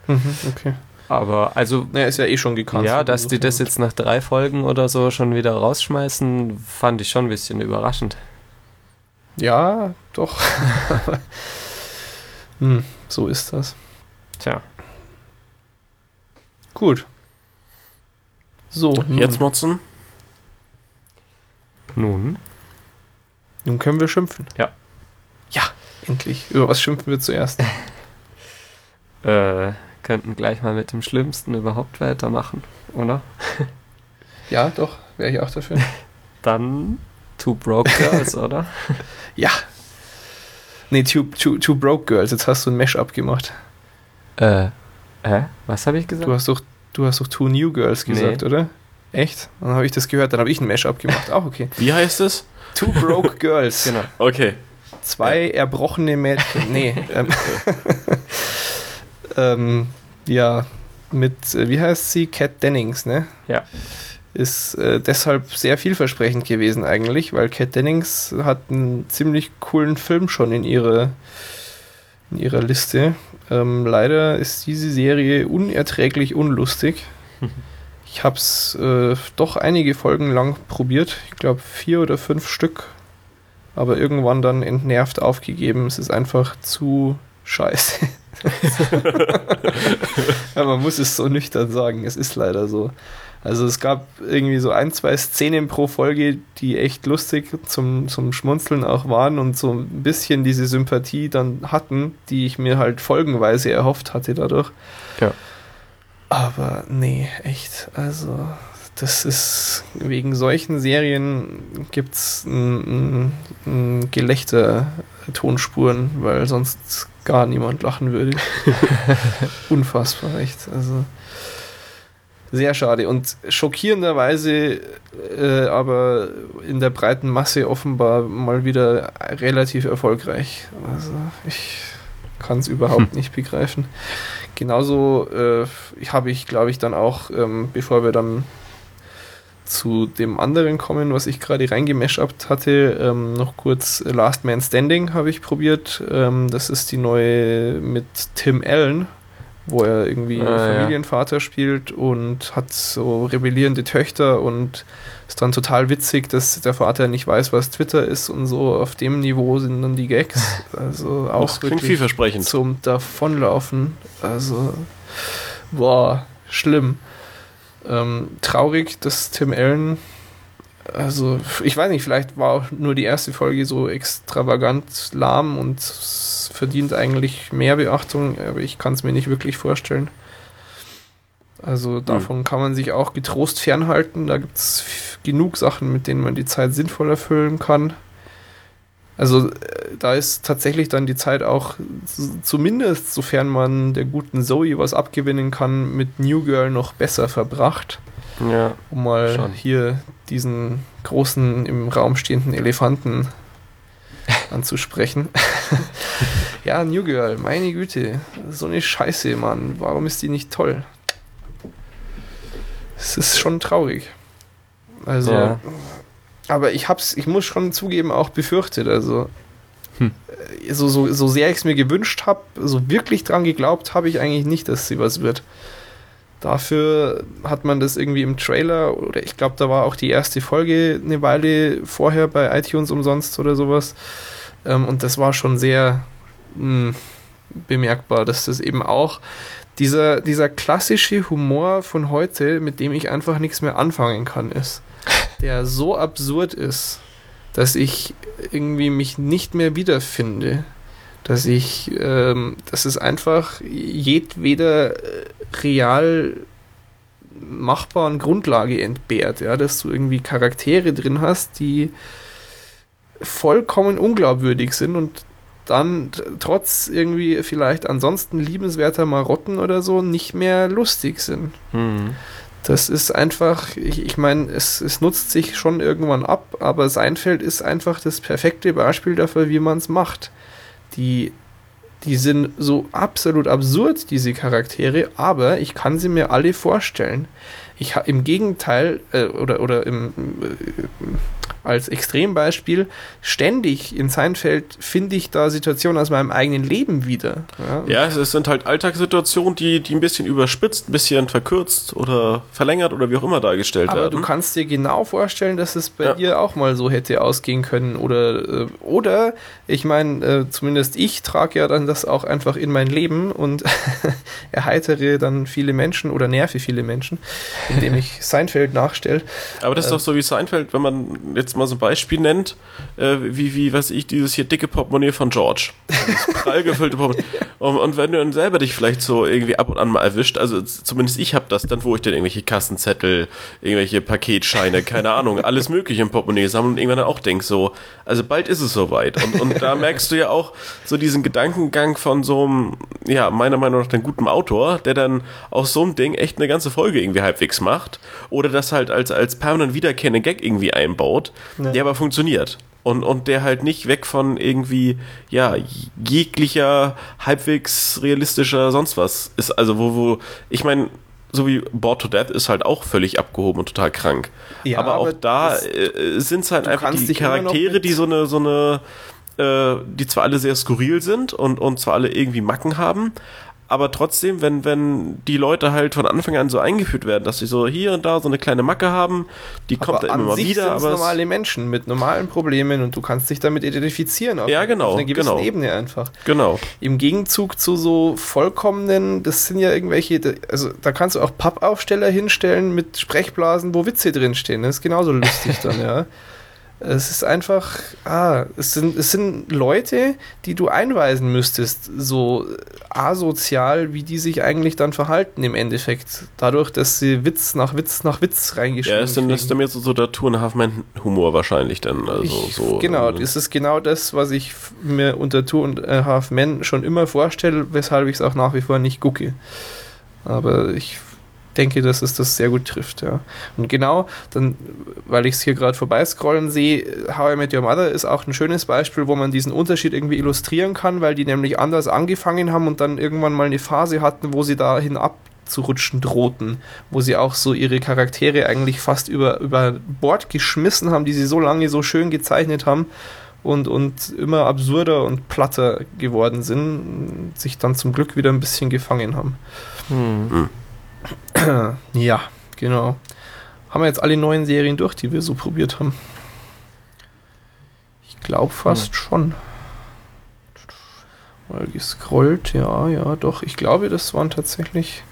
Speaker 1: Mhm, okay.
Speaker 3: Aber also
Speaker 1: Naja, ist ja eh schon gekannt.
Speaker 3: ja, dass die das jetzt nach drei Folgen oder so schon wieder rausschmeißen, fand ich schon ein bisschen überraschend.
Speaker 1: Ja, doch. hm, so ist das.
Speaker 3: Tja.
Speaker 1: Gut. So, nun,
Speaker 2: Jetzt motzen?
Speaker 3: Nun,
Speaker 1: nun können wir schimpfen.
Speaker 3: Ja.
Speaker 1: Ja, endlich. Über was schimpfen wir zuerst?
Speaker 3: äh, könnten gleich mal mit dem Schlimmsten überhaupt weitermachen, oder?
Speaker 1: ja, doch, wäre ich auch dafür.
Speaker 3: Dann Two Broke Girls, oder?
Speaker 1: Ja. Nee, two, two, two Broke Girls. Jetzt hast du ein Mash-up gemacht.
Speaker 3: Äh, hä? Was habe ich gesagt?
Speaker 1: Du hast doch, du hast doch Two New Girls gesagt,
Speaker 3: Nee.
Speaker 1: oder? Echt? Dann habe ich das gehört. Dann habe ich ein Mash-up gemacht. Auch okay.
Speaker 2: Wie heißt es?
Speaker 1: Two Broke Girls.
Speaker 3: Genau.
Speaker 2: Okay.
Speaker 1: Zwei erbrochene Mädchen. Nee. Ähm, ähm, ja, mit, äh, wie heißt sie? Kat Dennings, ne?
Speaker 3: Ja.
Speaker 1: Ist äh, deshalb sehr vielversprechend gewesen eigentlich, weil Kat Dennings hat einen ziemlich coolen Film schon in ihrer, in ihrer Liste. Ähm, leider ist diese Serie unerträglich unlustig. Ich habe es äh, doch einige Folgen lang probiert. Ich glaube vier oder fünf Stück aber irgendwann dann entnervt aufgegeben. Es ist einfach zu scheiße. ja, man muss es so nüchtern sagen, es ist leider so. Also es gab irgendwie so ein, zwei Szenen pro Folge, die echt lustig zum, zum Schmunzeln auch waren und so ein bisschen diese Sympathie dann hatten, die ich mir halt folgenweise erhofft hatte dadurch.
Speaker 3: Ja.
Speaker 1: Aber nee, echt, also das ist wegen solchen Serien gibt es ein, ein, ein Gelächter Tonspuren, weil sonst gar niemand lachen würde. Unfassbar, echt. Also sehr schade und schockierenderweise, äh, aber in der breiten Masse offenbar mal wieder relativ erfolgreich. Also ich kann es überhaupt nicht begreifen. Genauso äh, habe ich, glaube ich, dann auch, ähm, bevor wir dann zu dem anderen kommen, was ich gerade reingemashupt hatte, ähm, noch kurz Last Man Standing habe ich probiert. Ähm, das ist die neue mit Tim Allen, wo er irgendwie
Speaker 3: Ah, ja.
Speaker 1: Familienvater spielt und hat so rebellierende Töchter und ist dann total witzig, dass der Vater nicht weiß, was Twitter ist und so. Auf dem Niveau sind dann die Gags. Also auch
Speaker 2: Das klingt vielversprechend.
Speaker 1: zum Davonlaufen. Also, boah, schlimm. Ähm, traurig, dass Tim Allen, also ich weiß nicht, vielleicht war auch nur die erste Folge so extravagant lahm und verdient eigentlich mehr Beachtung, aber ich kann es mir nicht wirklich vorstellen. Also davon kann man sich auch getrost fernhalten. Da gibt es genug Sachen, mit denen man die Zeit sinnvoll erfüllen kann. Also äh, da ist tatsächlich dann die Zeit auch zumindest, sofern man der guten Zoe was abgewinnen kann, mit New Girl noch besser verbracht.
Speaker 3: Ja.
Speaker 1: Um mal
Speaker 3: Schon.
Speaker 1: hier diesen großen im Raum stehenden Elefanten anzusprechen. ja, New Girl, meine Güte. So eine Scheiße, Mann. Warum ist die nicht toll? Es ist schon traurig. Also,
Speaker 3: Ja.
Speaker 1: Aber ich hab's, ich muss schon zugeben, auch befürchtet. Also,
Speaker 3: Hm.
Speaker 1: äh, so, so, so sehr ich es mir gewünscht habe, so wirklich dran geglaubt habe ich eigentlich nicht, dass sie was wird. Dafür hat man das irgendwie im Trailer, oder ich glaube, da war auch die erste Folge eine Weile vorher bei iTunes umsonst oder sowas. Ähm, und das war schon sehr mh, bemerkbar, dass das eben auch dieser, dieser klassische Humor von heute, mit dem ich einfach nichts mehr anfangen kann, ist. Der so absurd ist, dass ich irgendwie mich nicht mehr wiederfinde. Dass ich, ähm, dass es einfach jedweder äh, real machbaren Grundlage entbehrt, ja, dass du irgendwie Charaktere drin hast, die vollkommen unglaubwürdig sind und dann trotz irgendwie vielleicht ansonsten liebenswerter Marotten oder so nicht mehr lustig sind. Mhm. Das ist einfach, ich, ich meine, es, es nutzt sich schon irgendwann ab, aber Seinfeld ist einfach das perfekte Beispiel dafür, wie man es macht. Die, die sind so absolut absurd, diese Charaktere, aber ich kann sie mir alle vorstellen. Ich im Gegenteil, äh, oder, oder im, äh, als Extrembeispiel, ständig in Seinfeld finde ich da Situationen aus meinem eigenen Leben wieder.
Speaker 2: Ja, ja es sind halt Alltagssituationen, die, die ein bisschen überspitzt, ein bisschen verkürzt oder verlängert oder wie auch immer dargestellt
Speaker 1: Aber
Speaker 2: werden.
Speaker 1: du kannst dir genau vorstellen, dass es bei ja. dir auch mal so hätte ausgehen können. Oder, äh, oder ich meine, äh, zumindest ich trage ja dann das auch einfach in mein Leben und erheitere dann viele Menschen oder nerve viele Menschen, indem ich Seinfeld nachstelle.
Speaker 2: Aber das ist doch so wie Seinfeld, wenn man jetzt mal so ein Beispiel nennt, äh, wie, wie, was ich, dieses hier dicke Portemonnaie von George. Das prall gefüllte Portemonnaie. Und, und, wenn du dann selber dich vielleicht so irgendwie ab und an mal erwischt, also zumindest ich habe das dann, wo ich dann irgendwelche Kassenzettel, irgendwelche Paketscheine, keine Ahnung, alles mögliche im Portemonnaie sammle und irgendwann dann auch denk so, also bald ist es soweit. Und, und da merkst du ja auch so diesen Gedankengang von so einem, ja, meiner Meinung nach, einem guten Autor, der dann aus so einem Ding echt eine ganze Folge irgendwie halbwegs macht. Oder das halt als, als permanent wiederkehrende Gag irgendwie einbaut, ja. der aber funktioniert. Und, und der halt nicht weg von irgendwie, ja, jeglicher, halbwegs realistischer sonst was ist. Also, wo, wo, ich meine, so wie Bored to Death ist halt auch völlig abgehoben und total krank. Ja, aber, aber auch da äh, sind es halt einfach die Charaktere, die so eine, so eine, äh, die zwar alle sehr skurril sind und, und zwar alle irgendwie Macken haben, aber trotzdem, wenn, wenn die Leute halt von Anfang an so eingeführt werden, dass sie so hier und da so eine kleine Macke haben, die aber kommt dann immer mal wieder.
Speaker 1: Aber normale Menschen mit normalen Problemen und du kannst dich damit identifizieren.
Speaker 2: Auf, ja, genau. Auf einer gewissen genau.
Speaker 1: Ebene einfach.
Speaker 2: Genau.
Speaker 1: Im Gegenzug zu so vollkommenen, das sind ja irgendwelche, also da kannst du auch Pappaufsteller hinstellen mit Sprechblasen, wo Witze drinstehen. Das ist genauso lustig dann, ja. Es ist einfach, ah, es sind, es sind Leute, die du einweisen müsstest, so asozial, wie die sich eigentlich dann verhalten im Endeffekt. Dadurch, dass sie Witz nach Witz nach Witz reingeschrieben
Speaker 2: Ja, ist dann, ist dann jetzt so der Tour Half Man Humor wahrscheinlich dann. Also
Speaker 1: ich,
Speaker 2: so,
Speaker 1: genau,
Speaker 2: ähm,
Speaker 1: das ist genau das, was ich mir unter Tour und äh, Half Man schon immer vorstelle, weshalb ich es auch nach wie vor nicht gucke. Aber ich denke, dass es das sehr gut trifft, ja. Und genau, dann, weil ich es hier gerade vorbeiscrollen sehe, How I Met Your Mother ist auch ein schönes Beispiel, wo man diesen Unterschied irgendwie illustrieren kann, weil die nämlich anders angefangen haben und dann irgendwann mal eine Phase hatten, wo sie dahin abzurutschen drohten, wo sie auch so ihre Charaktere eigentlich fast über, über Bord geschmissen haben, die sie so lange so schön gezeichnet haben und, und immer absurder und platter geworden sind, sich dann zum Glück wieder ein bisschen gefangen haben. Hm. Ja, genau. Haben wir jetzt alle neuen Serien durch, die wir so probiert haben? Ich glaube fast hm. schon. Mal gescrollt, ja, ja, doch. Ich glaube, das waren tatsächlich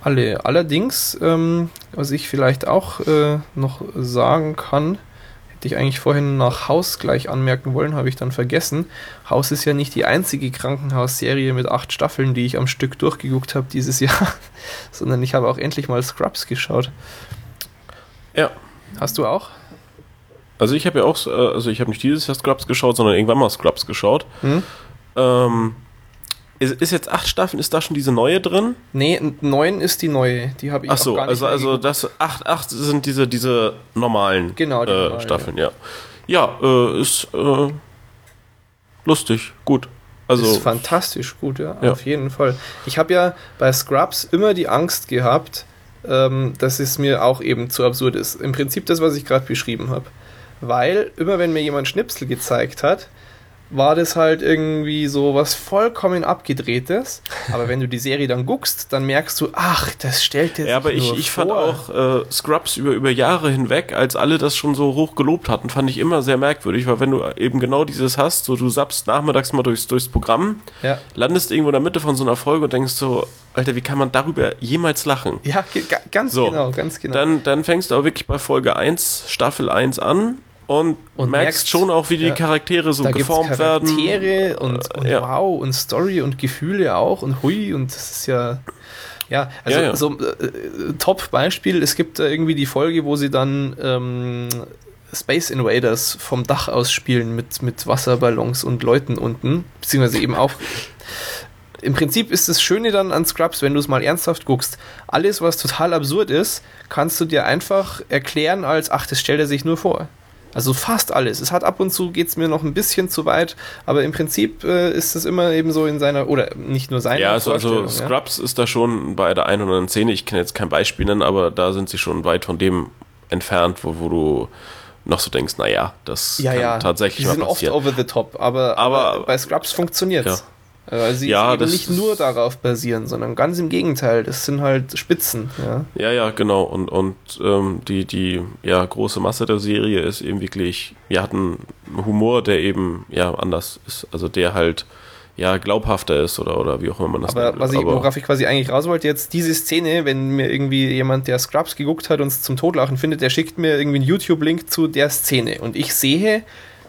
Speaker 1: alle. Allerdings, ähm, was ich vielleicht auch äh, noch sagen kann, Hätte ich eigentlich vorhin nach Haus gleich anmerken wollen, habe ich dann vergessen. Haus ist ja nicht die einzige Krankenhausserie mit acht Staffeln, die ich am Stück durchgeguckt habe dieses Jahr, sondern ich habe auch endlich mal Scrubs geschaut.
Speaker 2: Ja.
Speaker 1: Hast du auch?
Speaker 2: Also ich habe ja auch, äh, also ich habe nicht dieses Jahr Scrubs geschaut, sondern irgendwann mal Scrubs geschaut. Hm? Ähm, ist, ist, jetzt acht Staffeln, ist da schon diese neue drin?
Speaker 1: Nee, neun ist die neue. Die habe ich
Speaker 2: Ach so, auch gar nicht also, also das acht, acht sind diese, diese normalen,
Speaker 1: genau,
Speaker 2: die äh, normalen, Staffeln, ja. Ja, äh, ist äh, lustig, gut. Also,
Speaker 1: ist fantastisch gut, ja, ja. auf jeden Fall. Ich habe ja bei Scrubs immer die Angst gehabt, ähm, dass es mir auch eben zu absurd ist. Im Prinzip das, was ich gerade beschrieben habe. Weil immer wenn mir jemand Schnipsel gezeigt hat, war das halt irgendwie so was vollkommen abgedrehtes. Aber wenn du die Serie dann guckst, dann merkst du, ach, das stellt dir
Speaker 2: Ja, aber ich, ich fand auch äh, Scrubs über, über Jahre hinweg, als alle das schon so hoch gelobt hatten, fand ich immer sehr merkwürdig, weil wenn du eben genau dieses hast, so du sappst nachmittags mal durchs, durchs Programm,
Speaker 1: Ja.
Speaker 2: landest irgendwo in der Mitte von so einer Folge und denkst so, Alter, wie kann man darüber jemals lachen?
Speaker 1: Ja, ganz
Speaker 2: So,
Speaker 1: genau, ganz genau.
Speaker 2: Dann, dann fängst du auch wirklich bei Folge 1, Staffel 1 an und,
Speaker 1: Und
Speaker 2: merkst,
Speaker 1: merkst,
Speaker 2: schon auch, wie die
Speaker 1: ja,
Speaker 2: Charaktere so geformt werden.
Speaker 1: Charaktere und, und
Speaker 2: ja.
Speaker 1: wow und Story und Gefühle auch und hui und das ist ja ja also
Speaker 2: Ja, ja.
Speaker 1: so äh, Top Beispiel es gibt da irgendwie die Folge wo sie dann ähm, Space Invaders vom Dach aus spielen mit mit Wasserballons und Leuten unten beziehungsweise eben auch im Prinzip ist das Schöne dann an Scrubs, wenn du es mal ernsthaft guckst, alles, was total absurd ist, kannst du dir einfach erklären als, ach, das stellt er sich nur vor. Also fast alles. Es hat ab und zu geht es mir noch ein bisschen zu weit, aber im Prinzip äh, ist es immer eben so in seiner, oder nicht nur seiner
Speaker 2: Ja, also, also Scrubs ist da schon bei der einen oder anderen Szene, ich kann jetzt kein Beispiel nennen, aber da sind sie schon weit von dem entfernt, wo, wo du noch so denkst, naja, das
Speaker 1: ja,
Speaker 2: kann
Speaker 1: ja,
Speaker 2: tatsächlich
Speaker 1: die
Speaker 2: mal
Speaker 1: sind oft
Speaker 2: passieren.
Speaker 1: over the top, aber,
Speaker 2: Aber-
Speaker 1: aber bei Scrubs funktioniert es. Weil sie
Speaker 2: Ja,
Speaker 1: eben
Speaker 2: das
Speaker 1: nicht nur darauf basieren, sondern ganz im Gegenteil. Das sind halt Spitzen. Ja.
Speaker 2: Ja, ja, genau. Und, und ähm, die, die ja, große Masse der Serie ist eben wirklich, wir hatten Humor, der eben ja anders ist. Also der halt ja glaubhafter ist oder, oder wie auch immer man das
Speaker 1: Aber
Speaker 2: nennt.
Speaker 1: was ich,
Speaker 2: Aber-
Speaker 1: worauf ich quasi eigentlich raus wollte, jetzt diese Szene, wenn mir irgendwie jemand, der Scrubs geguckt hat und es zum Totlachen findet, der schickt mir irgendwie einen YouTube-Link zu der Szene. Und ich sehe,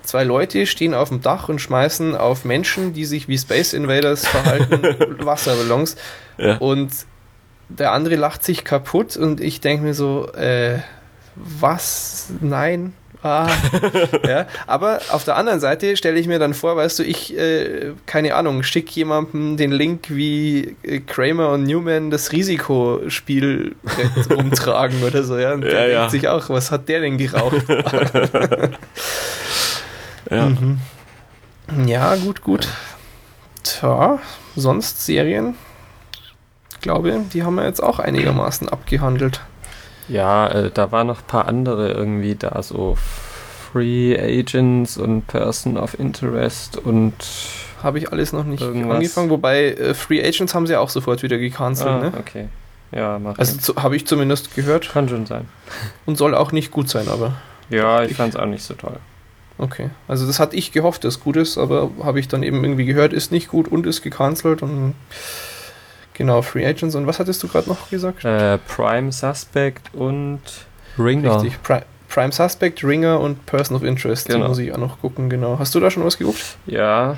Speaker 1: zwei Leute stehen auf dem Dach und schmeißen auf Menschen, die sich wie Space Invaders verhalten, Wasserballons.
Speaker 2: Ja.
Speaker 1: Und der andere lacht sich kaputt und ich denke mir so, äh, was? Nein. Ah. ja, aber auf der anderen Seite stelle ich mir dann vor, weißt du, ich, äh, keine Ahnung, schicke jemandem den Link, wie äh, Kramer und Newman das Risikospiel rumtragen oder so, ja. Und der
Speaker 2: Ja,
Speaker 1: denkt
Speaker 2: ja.
Speaker 1: sich auch, was hat der denn geraucht?
Speaker 2: Ja.
Speaker 1: Mhm. ja, gut, gut. Tja, sonst Serien? Ich glaube, die haben wir jetzt auch einigermaßen abgehandelt.
Speaker 3: Ja, äh, da waren noch ein paar andere irgendwie da, so Free Agents und Person of Interest und
Speaker 1: Habe ich alles noch nicht
Speaker 3: Irgendwas.
Speaker 1: angefangen, wobei äh, Free Agents haben sie ja auch sofort wieder gecancelt,
Speaker 3: ah,
Speaker 1: ne?
Speaker 3: okay. Ja, mach
Speaker 1: Also habe ich zumindest gehört
Speaker 3: Kann schon sein.
Speaker 1: und soll auch nicht gut sein, aber
Speaker 3: Ja, ich fand's auch nicht so toll.
Speaker 1: Okay. Also das hatte ich gehofft, dass gut ist, aber habe ich dann eben irgendwie gehört, ist nicht gut und ist gecancelt und genau, Free Agents und was hattest du gerade noch gesagt?
Speaker 3: Äh, Prime Suspect und Ringer.
Speaker 1: Richtig, Pri Prime Suspect, Ringer und Person of Interest, die
Speaker 3: Genau.
Speaker 1: muss ich auch noch gucken, genau. Hast du da schon was geguckt?
Speaker 3: Ja.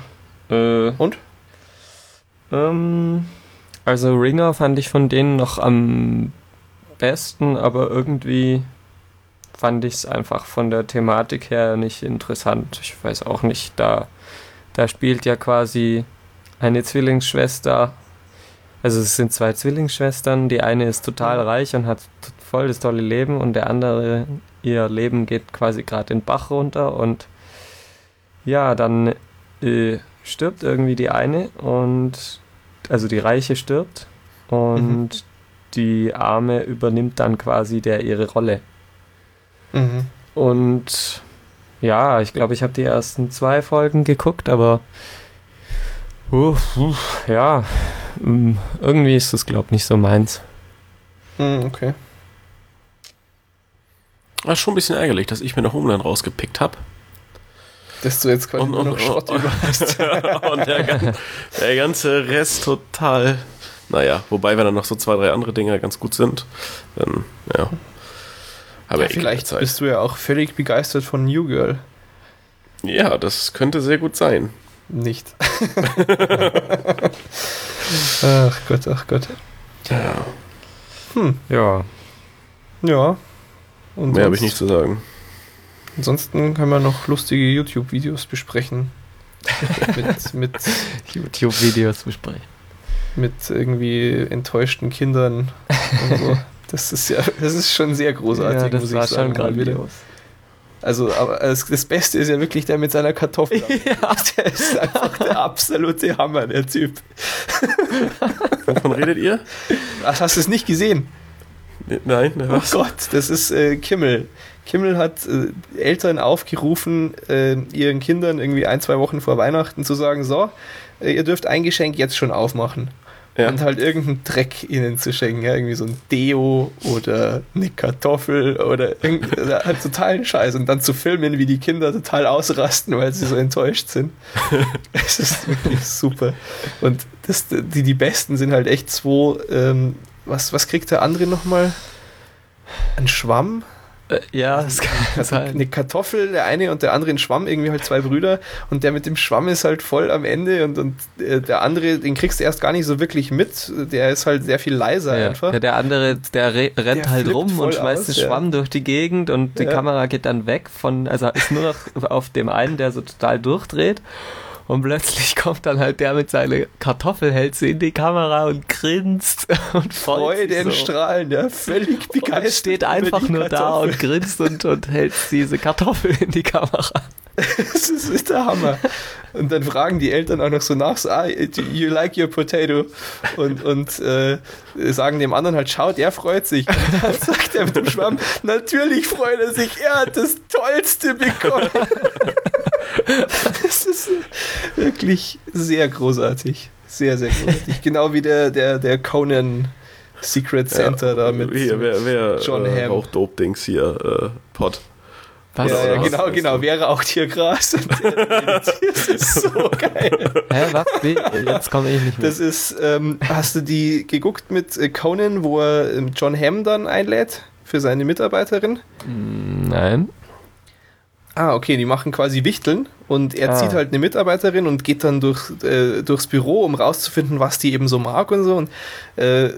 Speaker 3: Äh,
Speaker 1: Und?
Speaker 3: Ähm, also Ringer fand ich von denen noch am besten, aber irgendwie fand ich es einfach von der Thematik her nicht interessant. Ich weiß auch nicht, da, da spielt ja quasi eine Zwillingsschwester. Also es sind zwei Zwillingsschwestern, die eine ist total reich und hat voll das tolle Leben und der andere, ihr Leben geht quasi gerade den Bach runter und ja, dann äh, stirbt irgendwie die eine und also die Reiche stirbt und die Arme übernimmt dann quasi der ihre Rolle.
Speaker 1: Mhm.
Speaker 3: Und ja, ich glaube, ich habe die ersten zwei Folgen geguckt, aber uh, uh, ja, mm, irgendwie ist das, glaube ich, nicht so meins.
Speaker 1: Mhm, okay.
Speaker 2: War schon ein bisschen ärgerlich, dass ich mir noch Homeland rausgepickt habe.
Speaker 1: Dass du jetzt quasi
Speaker 2: Und-
Speaker 1: nur noch
Speaker 2: und-
Speaker 1: Schrott
Speaker 2: und-
Speaker 1: über hast.
Speaker 2: und der, der ganze Rest total. Naja, wobei, wenn dann noch so zwei, drei andere Dinge ganz gut sind, dann, ja. Aber
Speaker 1: Ja, vielleicht bist du ja auch völlig begeistert von New Girl.
Speaker 2: Ja, das könnte sehr gut sein.
Speaker 1: Nicht. ach Gott, ach Gott.
Speaker 2: Ja,
Speaker 3: Ja,
Speaker 1: Ja. Und
Speaker 2: mehr habe ich nicht zu sagen.
Speaker 1: Ansonsten können wir noch lustige YouTube-Videos besprechen. mit, mit,
Speaker 3: YouTube-Videos besprechen.
Speaker 1: mit irgendwie enttäuschten Kindern und so. Das ist ja, das ist schon sehr großartig,
Speaker 3: ja, das
Speaker 1: muss
Speaker 3: war
Speaker 1: ich sagen.
Speaker 3: schon
Speaker 1: wieder. Also, aber das, das Beste ist ja wirklich der mit seiner Kartoffel.
Speaker 3: Ja.
Speaker 1: Der ist einfach der absolute Hammer, der Typ.
Speaker 2: Wovon redet ihr?
Speaker 1: Ach, hast du es nicht gesehen?
Speaker 2: Nein,
Speaker 1: oh was? Oh Gott, das ist äh, Kimmel. Kimmel hat äh, Eltern aufgerufen, äh, ihren Kindern irgendwie ein, zwei Wochen vor Weihnachten zu sagen, so, äh, ihr dürft ein Geschenk jetzt schon aufmachen. Ja. Und halt irgendeinen Dreck ihnen zu schenken, ja, irgendwie so ein Deo oder eine Kartoffel oder halt totalen Scheiß und dann zu filmen, wie die Kinder total ausrasten, weil sie so enttäuscht sind. Es ist wirklich super. Und das, die, die Besten sind halt echt zwei, ähm, was, was kriegt der andere nochmal? Ein Schwamm?
Speaker 3: Äh, ja, das kann
Speaker 1: also sein. Eine Kartoffel, der eine und der andere ein Schwamm, irgendwie halt zwei Brüder. Und der mit dem Schwamm ist halt voll am Ende und, und äh, der andere, den kriegst du erst gar nicht so wirklich mit. Der ist halt sehr viel leiser
Speaker 3: ja.
Speaker 1: einfach.
Speaker 3: Ja, der andere, der rennt der halt rum und schmeißt aus, den Schwamm ja. durch die Gegend und die Kamera geht dann weg von, also ist nur noch auf dem einen, der so total durchdreht. Und plötzlich kommt dann halt der mit seiner Kartoffelhälse in die Kamera und grinst und
Speaker 1: freut so. Strahlen, der völlig begeistert. Und
Speaker 3: steht einfach nur da und grinst und, und hält diese Kartoffel in die Kamera.
Speaker 1: das ist der Hammer. Und dann fragen die Eltern auch noch so nach, so, ah, you like your potato? Und, und äh, sagen dem anderen halt, schaut, er freut sich. Und dann sagt er mit dem Schwamm, natürlich freut er sich, er hat das Tollste bekommen. das ist wirklich sehr großartig. Sehr, sehr großartig. Genau wie der, der, der Conan Secret Center ja, da mit,
Speaker 2: hier, wer, wer, John äh, Hamm. Auch Dope-Dings hier, äh, Pot.
Speaker 1: Was? Ja, ja, genau, genau. Wäre auch Tiergras. das ist so geil.
Speaker 3: Hä, was? Jetzt komme ich nicht
Speaker 1: mehr. Das ist, ähm, hast du die geguckt mit äh, Conan, wo er ähm, John Hamm dann einlädt für seine Mitarbeiterin?
Speaker 3: Nein.
Speaker 1: Ah, okay, die machen quasi Wichteln und er ah. zieht halt eine Mitarbeiterin und geht dann durch, äh, durchs Büro, um rauszufinden, was die eben so mag und so. Und äh,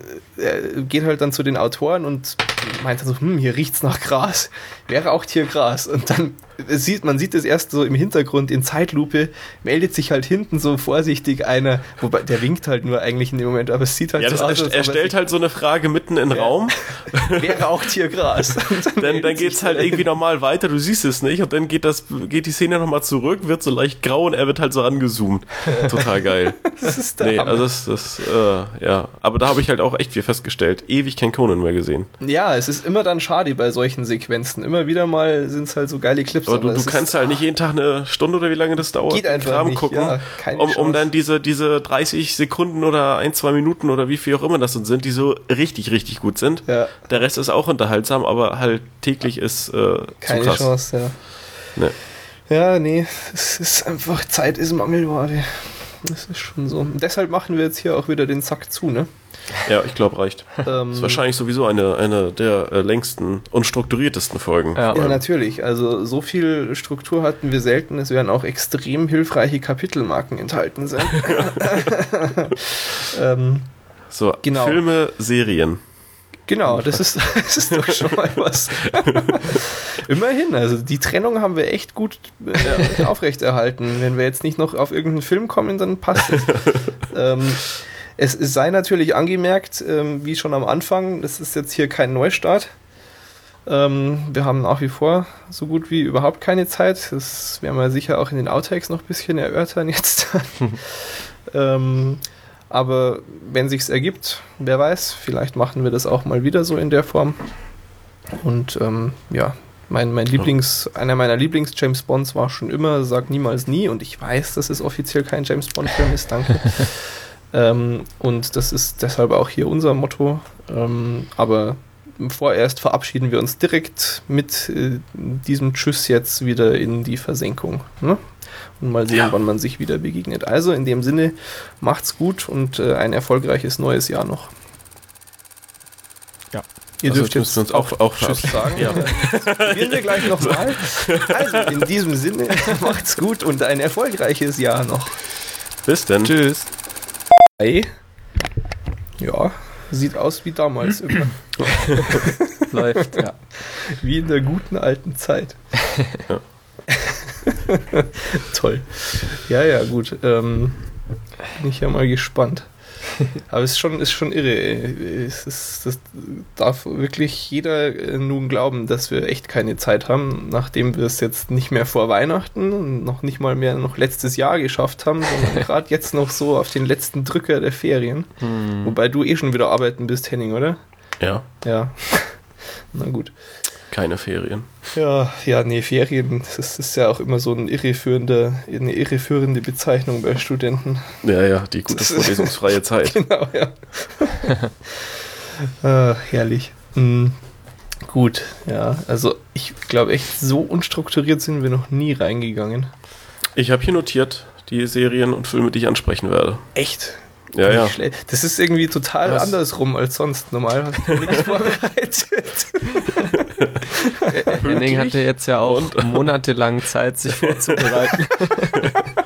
Speaker 1: geht halt dann zu den Autoren und meint dann so, hm, hier riecht's nach Gras. Wäre auch Tiergras. Und dann sieht, man sieht es erst so im Hintergrund in Zeitlupe, meldet sich halt hinten so vorsichtig einer, wobei der winkt halt nur eigentlich in dem Moment, aber es sieht halt
Speaker 2: ja, so aus. Er, er stellt halt so eine Frage mitten in den ja. Raum.
Speaker 1: Wäre auch Tiergras.
Speaker 2: dann, dann, dann geht's halt irgendwie normal weiter, du siehst es nicht und dann geht das, geht die Szene nochmal zurück, wird so leicht grau und er wird halt so angezoomt. Total geil. das ist der nee, Hammer. also das, das äh, ja. Aber da habe ich halt auch echt viel festgestellt. Ewig kein Conan mehr gesehen.
Speaker 1: Ja, es ist immer dann schade bei solchen Sequenzen. Immer wieder mal sind es halt so geile Clips.
Speaker 2: Aber, aber du, du kannst halt nicht jeden Tag eine Stunde oder wie lange das dauert,
Speaker 1: Geht einfach Kram nicht, gucken, ja,
Speaker 2: um, um dann diese, diese 30 Sekunden oder ein, zwei Minuten oder wie viel auch immer das sind, die so richtig, richtig gut sind. Ja. Der Rest ist auch unterhaltsam, aber halt täglich ist äh,
Speaker 1: keine Chance, ja. Nee. Ja, nee, es ist einfach Zeit ist Mangelware. Das ist schon so. Und deshalb machen wir jetzt hier auch wieder den Sack zu, ne?
Speaker 2: Ja, ich glaube, reicht. Ähm, das ist wahrscheinlich sowieso eine, eine der äh, längsten und strukturiertesten Folgen.
Speaker 1: Ja. ja, natürlich. Also so viel Struktur hatten wir selten. Es werden auch extrem hilfreiche Kapitelmarken enthalten sein.
Speaker 2: ähm, so, genau. Filme, Serien.
Speaker 1: Genau, das ist, das ist doch schon mal was. Immerhin, also die Trennung haben wir echt gut äh, aufrechterhalten. Wenn wir jetzt nicht noch auf irgendeinen Film kommen, dann passt es. ähm, es, es, sei natürlich angemerkt, ähm, wie schon am Anfang, das ist jetzt hier kein Neustart. Ähm, wir haben nach wie vor so gut wie überhaupt keine Zeit. Das werden wir sicher auch in den Outtakes noch ein bisschen erörtern jetzt. ähm, aber wenn sich's ergibt, wer weiß, vielleicht machen wir das auch mal wieder so in der Form. Und ähm, ja, mein, mein Lieblings, einer meiner Lieblings-James Bonds war schon immer Sag niemals nie und ich weiß, dass es offiziell kein James Bond-Film ist, danke. ähm, und das ist deshalb auch hier unser Motto. Ähm, aber vorerst verabschieden wir uns direkt mit äh, diesem Tschüss jetzt wieder in die Versenkung. Ne? Und mal sehen, ja. wann man sich wieder begegnet. Also in dem Sinne, macht's gut und äh, ein erfolgreiches neues Jahr noch.
Speaker 2: Ja. Ihr also dürft jetzt uns auch, auch Tschüss sagen. Ja.
Speaker 1: probieren wir gleich nochmal. Also in diesem Sinne, macht's gut und ein erfolgreiches Jahr noch.
Speaker 2: Bis denn.
Speaker 1: Tschüss. Hey. Ja, sieht aus wie damals immer.
Speaker 3: Läuft, ja.
Speaker 1: Wie in der guten alten Zeit. Ja. Toll. Ja, ja, gut. Ähm, bin ich ja mal gespannt. Aber es ist schon, ist schon irre. Es ist, das darf wirklich jeder äh, nun glauben, dass wir echt keine Zeit haben, nachdem wir es jetzt nicht mehr vor Weihnachten und noch nicht mal mehr noch letztes Jahr geschafft haben, sondern gerade jetzt noch so auf den letzten Drücker der Ferien. Hm. Wobei du eh schon wieder arbeiten bist, Henning, oder?
Speaker 2: Ja.
Speaker 1: Ja. Na gut.
Speaker 2: Keine Ferien.
Speaker 1: Ja, ja, nee, Ferien, das ist ja auch immer so ein irreführende, eine irreführende Bezeichnung bei Studenten.
Speaker 2: Ja, ja, die gute vorlesungsfreie Zeit.
Speaker 1: Genau, ja. ah, herrlich. Mhm. Gut, ja, also ich glaube echt, so unstrukturiert sind wir noch nie reingegangen.
Speaker 2: Ich habe hier notiert die Serien und Filme, die ich ansprechen werde.
Speaker 1: Echt?
Speaker 2: Ja, ja.
Speaker 1: Das ist irgendwie total Was? andersrum als sonst. Normal habe ich nichts vorbereitet.
Speaker 3: Henning hatte jetzt ja auch und? monatelang Zeit, sich vorzubereiten.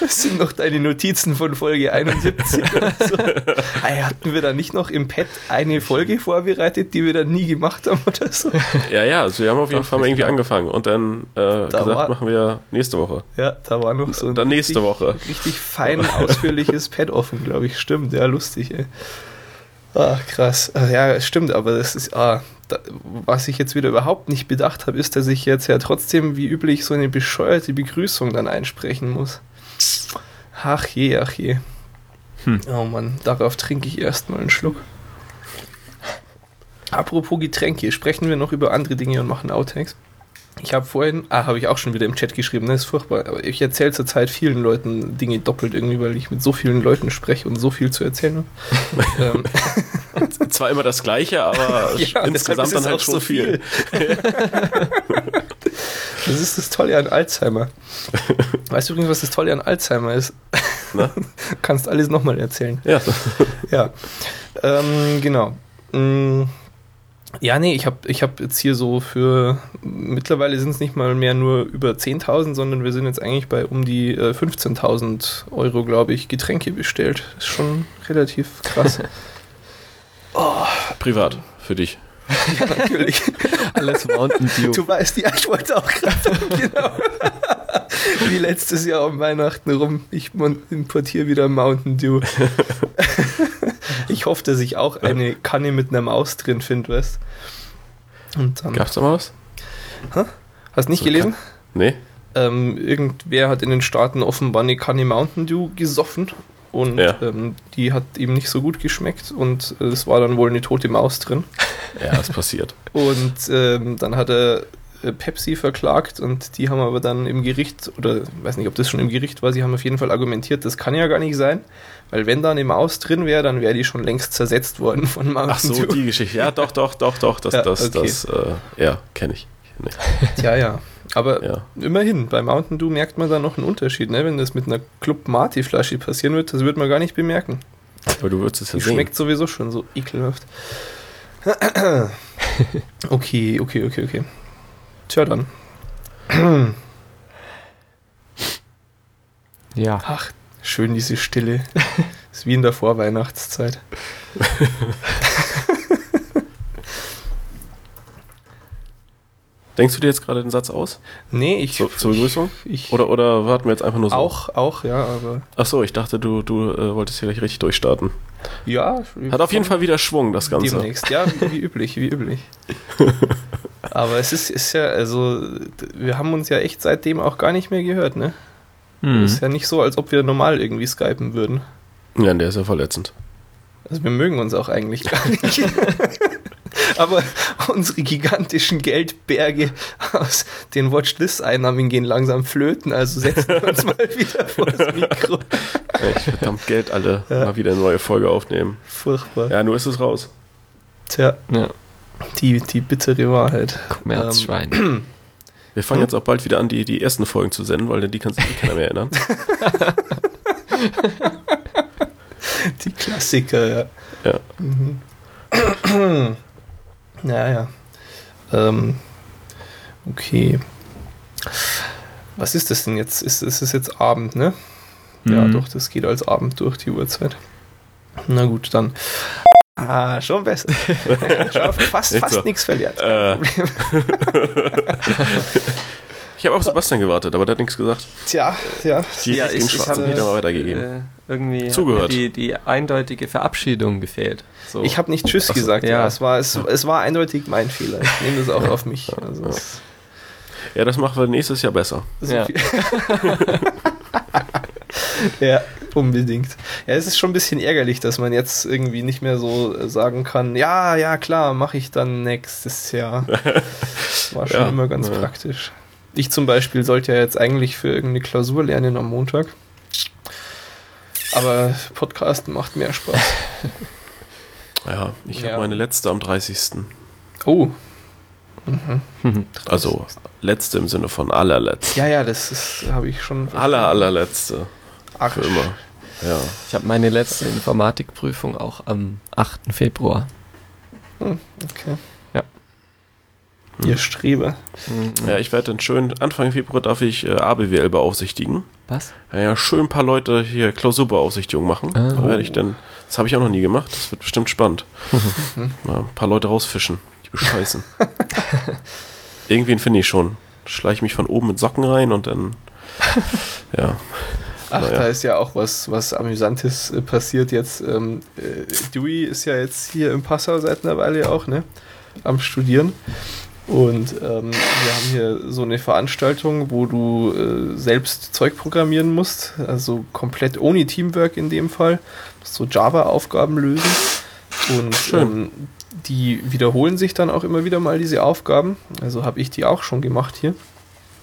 Speaker 1: Das sind noch deine Notizen von Folge 71 oder so. Hatten wir da nicht noch im Pad eine Folge vorbereitet, die wir dann nie gemacht haben oder so?
Speaker 2: Ja, ja, also wir haben auf jeden Fall mal irgendwie angefangen und dann äh, gesagt, war, machen wir nächste Woche.
Speaker 1: Ja, da war noch so
Speaker 2: ein dann nächste richtig, Woche.
Speaker 1: richtig fein ausführliches Pad offen, glaube ich. Stimmt, ja, lustig, ey. Ah, krass. Ja, stimmt, aber das ist, ah, da, was ich jetzt wieder überhaupt nicht bedacht habe, ist, dass ich jetzt ja trotzdem wie üblich so eine bescheuerte Begrüßung dann einsprechen muss. Ach je, ach je. Hm. Oh Mann, darauf trinke ich erstmal einen Schluck. Apropos Getränke, sprechen wir noch über andere Dinge und machen Outtakes. Ich habe vorhin, ah, habe ich auch schon wieder im Chat geschrieben, das ist furchtbar, aber ich erzähle zurzeit vielen Leuten Dinge doppelt irgendwie, weil ich mit so vielen Leuten spreche und so viel zu erzählen habe.
Speaker 2: Ähm. Zwar immer das Gleiche, aber ja, insgesamt dann halt schon so viel. viel.
Speaker 1: das ist das Tolle an Alzheimer. Weißt du übrigens, was das Tolle an Alzheimer ist? Na? Kannst alles nochmal erzählen.
Speaker 2: Ja.
Speaker 1: ja. Ähm, genau. Mhm. Ja, nee, ich habe ich hab jetzt hier so für, mittlerweile sind es nicht mal mehr nur über 10.000, sondern wir sind jetzt eigentlich bei um die äh, 15.000 Euro, glaube ich, Getränke bestellt. Ist schon relativ krass.
Speaker 2: oh. Privat, für dich.
Speaker 1: Ja, natürlich.
Speaker 3: Alles Mountain Dew.
Speaker 1: Du weißt die Antwort auch gerade. genau. Wie letztes Jahr um Weihnachten rum. Ich importiere wieder Mountain Dew. ich hoffe, dass ich auch eine Kanne mit einer Maus drin finde, weißt
Speaker 2: Und dann. Gab's da Maus?
Speaker 1: Hä? Hast du nicht so gelesen? Kann
Speaker 2: nee.
Speaker 1: Ähm, irgendwer hat in den Staaten offenbar eine Kanne Mountain Dew gesoffen und ja. ähm, die hat ihm nicht so gut geschmeckt und äh, es war dann wohl eine tote Maus drin.
Speaker 2: Ja, das passiert.
Speaker 1: und ähm, dann hat er Pepsi verklagt und die haben aber dann im Gericht, oder ich weiß nicht, ob das schon im Gericht war, sie haben auf jeden Fall argumentiert, das kann ja gar nicht sein, weil wenn da eine Maus drin wäre, dann wäre die schon längst zersetzt worden von
Speaker 2: Mountain Ach so, Dew. die Geschichte. Ja, doch, doch, doch, doch, das, ja, das, okay. das, äh, ja, kenne ich.
Speaker 1: Kenn ich. Ja, ja. Aber ja. immerhin, bei Mountain Dew merkt man da noch einen Unterschied, ne? Wenn das mit einer Club Marty Flasche passieren wird, das wird man gar nicht bemerken.
Speaker 2: Aber du würdest es ja
Speaker 1: die sehen. Schmeckt sowieso schon so ekelhaft. okay, okay, okay, okay. Tja dann.
Speaker 3: ja.
Speaker 1: Ach, schön diese Stille. ist wie in der Vorweihnachtszeit.
Speaker 2: Denkst du dir jetzt gerade den Satz aus?
Speaker 1: Nee, ich.
Speaker 2: So, zur Begrüßung? Ich, oder, oder warten wir jetzt einfach nur so?
Speaker 1: Auch, auch, ja, aber.
Speaker 2: Ach so, ich dachte, du, du äh, wolltest hier gleich richtig durchstarten.
Speaker 1: Ja.
Speaker 2: Hat auf jeden Fall wieder Schwung, das Ganze.
Speaker 1: Demnächst, ja, wie, wie üblich, wie üblich. aber es ist, ist ja, also, wir haben uns ja echt seitdem auch gar nicht mehr gehört, ne? Mhm. Ist ja nicht so, als ob wir normal irgendwie skypen würden.
Speaker 2: Ja, der ist ja verletzend.
Speaker 1: Also wir mögen uns auch eigentlich gar nicht. Aber unsere gigantischen Geldberge aus den Watchlist-Einnahmen gehen langsam flöten, also setzen wir uns mal wieder vor das Mikro.
Speaker 2: Echt verdammt Geld alle ja. mal wieder eine neue Folge aufnehmen.
Speaker 1: Furchtbar.
Speaker 2: Ja, nur ist es raus.
Speaker 1: Tja, ja. die, die bittere Wahrheit.
Speaker 3: Kommerzschwein. Ähm,
Speaker 2: wir fangen jetzt auch bald wieder an, die, die ersten Folgen zu senden, weil die kann sich keiner mehr erinnern.
Speaker 1: die Klassiker, ja.
Speaker 2: Ja.
Speaker 1: Mhm. Naja. Ähm, okay. Was ist das denn jetzt? Ist, ist es jetzt Abend, ne? Mhm. Ja, doch, das geht als Abend durch die Uhrzeit. Na gut, dann. Ah, schon besser. Fast fast so. nichts verliert. Äh.
Speaker 2: Ich habe auf Sebastian gewartet, aber der hat nichts gesagt.
Speaker 1: Tja, ja.
Speaker 2: Die
Speaker 1: ja,
Speaker 2: ich, ich habe wieder mal weitergegeben. Äh,
Speaker 3: irgendwie
Speaker 2: Zugehört.
Speaker 3: Die, die eindeutige Verabschiedung gefehlt.
Speaker 1: So. Ich habe nicht Tschüss so, gesagt. Ja. ja. Es, war, es, es war eindeutig mein Fehler. Ich nehme das auch auf mich. Also
Speaker 2: ja, das machen wir nächstes Jahr besser.
Speaker 1: Ja. ja. Unbedingt. Ja, es ist schon ein bisschen ärgerlich, dass man jetzt irgendwie nicht mehr so sagen kann, ja, ja, klar, mache ich dann nächstes Jahr. War schon ja, immer ganz ja. praktisch. Ich zum Beispiel sollte ja jetzt eigentlich für irgendeine Klausur lernen am Montag. Aber Podcasten macht mehr Spaß.
Speaker 2: Ja, ich ja. habe meine letzte am 30.
Speaker 1: Oh.
Speaker 2: Mhm. Also letzte im Sinne von allerletzte.
Speaker 1: Ja, ja, das habe ich schon.
Speaker 2: Aller, allerletzte.
Speaker 1: Ach, Für immer.
Speaker 3: Ja. Ich habe meine letzte Informatikprüfung auch am 8. Februar.
Speaker 1: Hm, okay. Ihr. Strebe.
Speaker 2: Ja, ich werde dann schön, Anfang Februar darf ich äh, ABWL beaufsichtigen.
Speaker 3: Was?
Speaker 2: Ja, ja, schön ein paar Leute hier Klausurbeaufsichtigung machen. Ah, da werde ich dann, das habe ich auch noch nie gemacht, das wird bestimmt spannend. ja, ein paar Leute rausfischen, die bescheißen. Irgendwen finde ich schon. Schleiche mich von oben mit Socken rein und dann, ja.
Speaker 1: Ach, naja. da ist ja auch was, was Amüsantes äh, passiert jetzt. Ähm, äh, Dewey ist ja jetzt hier im Passau seit einer Weile auch, ne? Am Studieren. Und ähm, wir haben hier so eine Veranstaltung, wo du äh, selbst Zeug programmieren musst, also komplett ohne Teamwork in dem Fall. So Java-Aufgaben lösen. Und ähm, die wiederholen sich dann auch immer wieder mal, diese Aufgaben. Also habe ich die auch schon gemacht hier.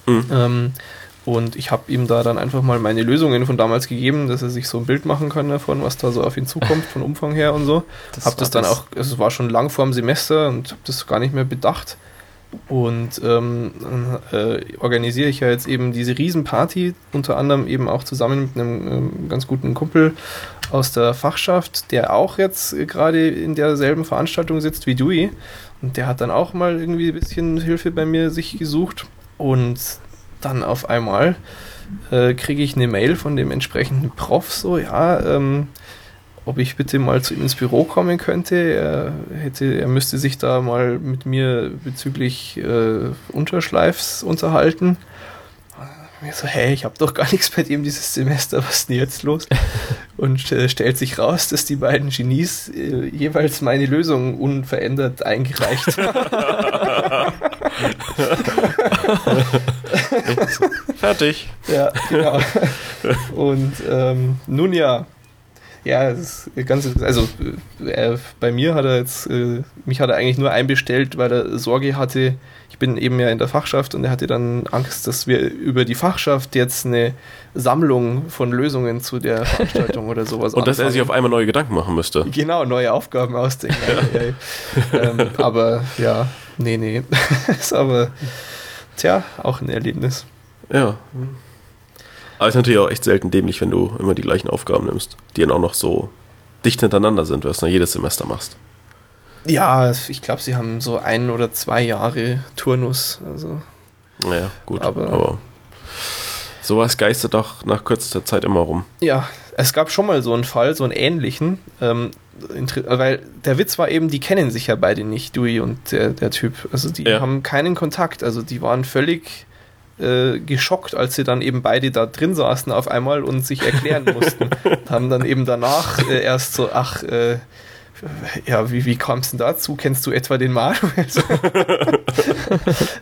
Speaker 1: Mhm. Ähm, und ich habe ihm da dann einfach mal meine Lösungen von damals gegeben, dass er sich so ein Bild machen kann davon, was da so auf ihn zukommt, von Umfang her und so. Das habe das dann auch, also es war schon lang vor dem Semester und habe das gar nicht mehr bedacht. Und ähm, äh, organisiere ich ja jetzt eben diese Riesenparty, unter anderem eben auch zusammen mit einem ähm, ganz guten Kumpel aus der Fachschaft, der auch jetzt gerade in derselben Veranstaltung sitzt wie Dewey. Und der hat dann auch mal irgendwie ein bisschen Hilfe bei mir sich gesucht. Und dann auf einmal äh, kriege ich eine Mail von dem entsprechenden Prof, so, ja, ähm, ob ich bitte mal zu ihm ins Büro kommen könnte. Er, hätte, er müsste sich da mal mit mir bezüglich äh, Unterschleifs unterhalten. Und ich so, hey, ich habe doch gar nichts bei dem dieses Semester, was ist denn jetzt los? Und äh, stellt sich raus, dass die beiden Genies äh, jeweils meine Lösung unverändert eingereicht haben.
Speaker 2: Fertig.
Speaker 1: Ja, genau. Und ähm, nun ja, ja, das ist ganz, also äh, bei mir hat er jetzt, äh, mich hat er eigentlich nur einbestellt, weil er Sorge hatte, ich bin eben ja in der Fachschaft und er hatte dann Angst, dass wir über die Fachschaft jetzt eine Sammlung von Lösungen zu der Veranstaltung oder sowas
Speaker 2: Und anfangen. dass er sich auf einmal neue Gedanken machen müsste.
Speaker 1: Genau, neue Aufgaben ausdenken. ähm, aber ja, nee, nee. ist aber, tja, auch ein Erlebnis.
Speaker 2: Ja. Aber es ist natürlich auch echt selten dämlich, wenn du immer die gleichen Aufgaben nimmst, die dann auch noch so dicht hintereinander sind, was du jedes Semester machst.
Speaker 1: Ja, ich glaube, sie haben so ein oder zwei Jahre Turnus. Also.
Speaker 2: Naja, gut. Aber, aber sowas geistert doch nach kürzester Zeit immer rum.
Speaker 1: Ja, es gab schon mal so einen Fall, so einen ähnlichen. Ähm, weil der Witz war eben, die kennen sich ja beide nicht, Dewey und der, der Typ. Also die ja. haben keinen Kontakt. Also die waren völlig äh, geschockt, als sie dann eben beide da drin saßen auf einmal und sich erklären mussten. haben dann eben danach äh, erst so, ach, äh, ja, wie, wie kam es denn dazu? Kennst du etwa den Manuel?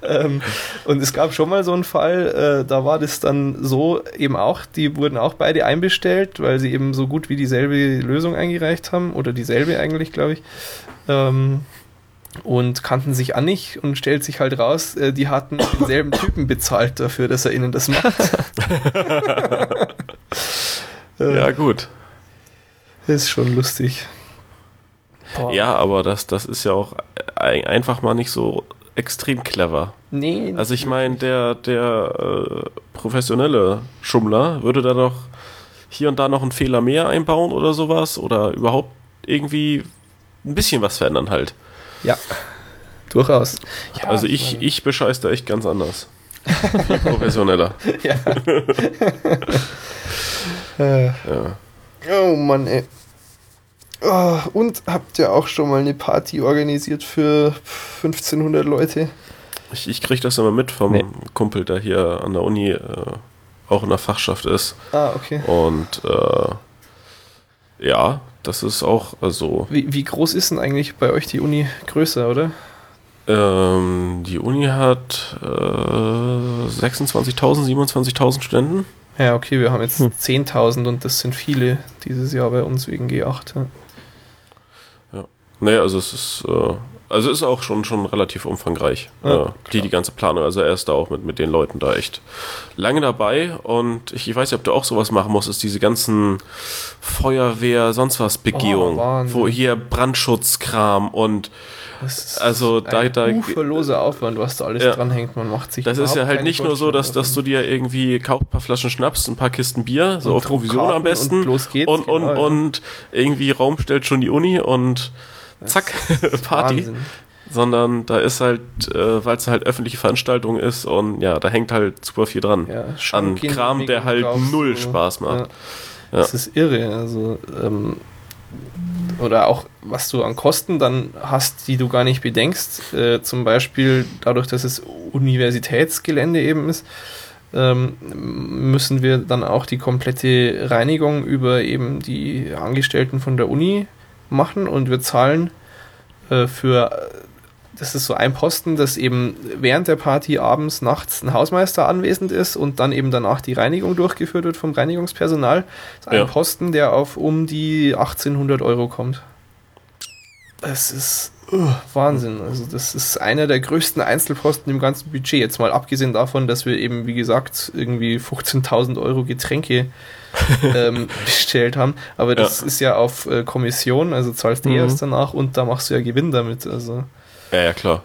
Speaker 1: ähm, und es gab schon mal so einen Fall, äh, da war das dann so eben auch, die wurden auch beide einbestellt, weil sie eben so gut wie dieselbe Lösung eingereicht haben, oder dieselbe eigentlich, glaube ich. Ähm, und kannten sich an nicht und stellt sich halt raus, äh, die hatten denselben Typen bezahlt dafür, dass er ihnen das macht.
Speaker 2: ja, gut.
Speaker 1: ist schon lustig.
Speaker 2: Boah. Ja, aber das, das ist ja auch einfach mal nicht so extrem clever.
Speaker 1: Nee.
Speaker 2: Also ich meine, der, der äh, professionelle Schummler würde da doch hier und da noch einen Fehler mehr einbauen oder sowas oder überhaupt irgendwie ein bisschen was verändern halt.
Speaker 1: Ja, durchaus.
Speaker 2: Ja, also ich, ich bescheiß da echt ganz anders. Professioneller.
Speaker 1: ja. äh. ja. Oh Mann, ey. Oh, und habt ihr auch schon mal eine Party organisiert für 1500 Leute?
Speaker 2: Ich, ich krieg das immer mit vom nee. Kumpel, der hier an der Uni äh, auch in der Fachschaft ist.
Speaker 1: Ah, okay.
Speaker 2: Und äh, ja, das ist auch, also.
Speaker 1: Wie, wie groß ist denn eigentlich bei euch die Uni größer, oder?
Speaker 2: Ähm, die Uni hat äh, 26.000, 27.000 Studenten.
Speaker 1: Ja, okay, wir haben jetzt hm. 10.000 und das sind viele dieses Jahr bei uns wegen G8. Ja.
Speaker 2: ja. Naja, also es ist, äh, also ist auch schon, schon relativ umfangreich, ja, äh, die, die ganze Planung. Also er ist da auch mit, mit den Leuten da echt lange dabei und ich, ich weiß nicht, ob du auch sowas machen musst, ist diese ganzen Feuerwehr, sonst was Begehungen, oh, wo hier Brandschutzkram und also da, da
Speaker 1: uferloser Aufwand, was da alles ja. dranhängt. Man macht sich
Speaker 2: Das ist ja halt nicht nur so, dass, dass du dir irgendwie kaufst ein paar Flaschen Schnaps, ein paar Kisten Bier, so auf Provision am besten. Und los geht's. Und, und, genau, und irgendwie Raum stellt schon die Uni und zack, Party. Wahnsinn. Sondern da ist halt, äh, weil es halt öffentliche Veranstaltung ist und ja, da hängt halt super viel dran. Ja, an Kram, der halt null. Spaß macht. Ja.
Speaker 1: Das ist irre. Also, ähm, oder auch was du an Kosten dann hast, die du gar nicht bedenkst. Äh, zum Beispiel dadurch, dass es Universitätsgelände eben ist, ähm, müssen wir dann auch die komplette Reinigung über eben die Angestellten von der Uni machen und wir zahlen äh, für das ist so ein Posten, dass eben während der Party abends, nachts ein Hausmeister anwesend ist und dann eben danach die Reinigung durchgeführt wird vom Reinigungspersonal. Das ist ein ja. Posten, der auf um die 1800 Euro kommt. Das ist Wahnsinn. Also das ist einer der größten Einzelposten im ganzen Budget. Jetzt mal abgesehen davon, dass wir eben, wie gesagt, irgendwie 15.000 Euro Getränke ähm, bestellt haben. Aber das ja. ist ja auf äh, Kommission, also zahlst du mhm. erst danach und da machst du ja Gewinn damit. Also
Speaker 2: ja, ja, klar.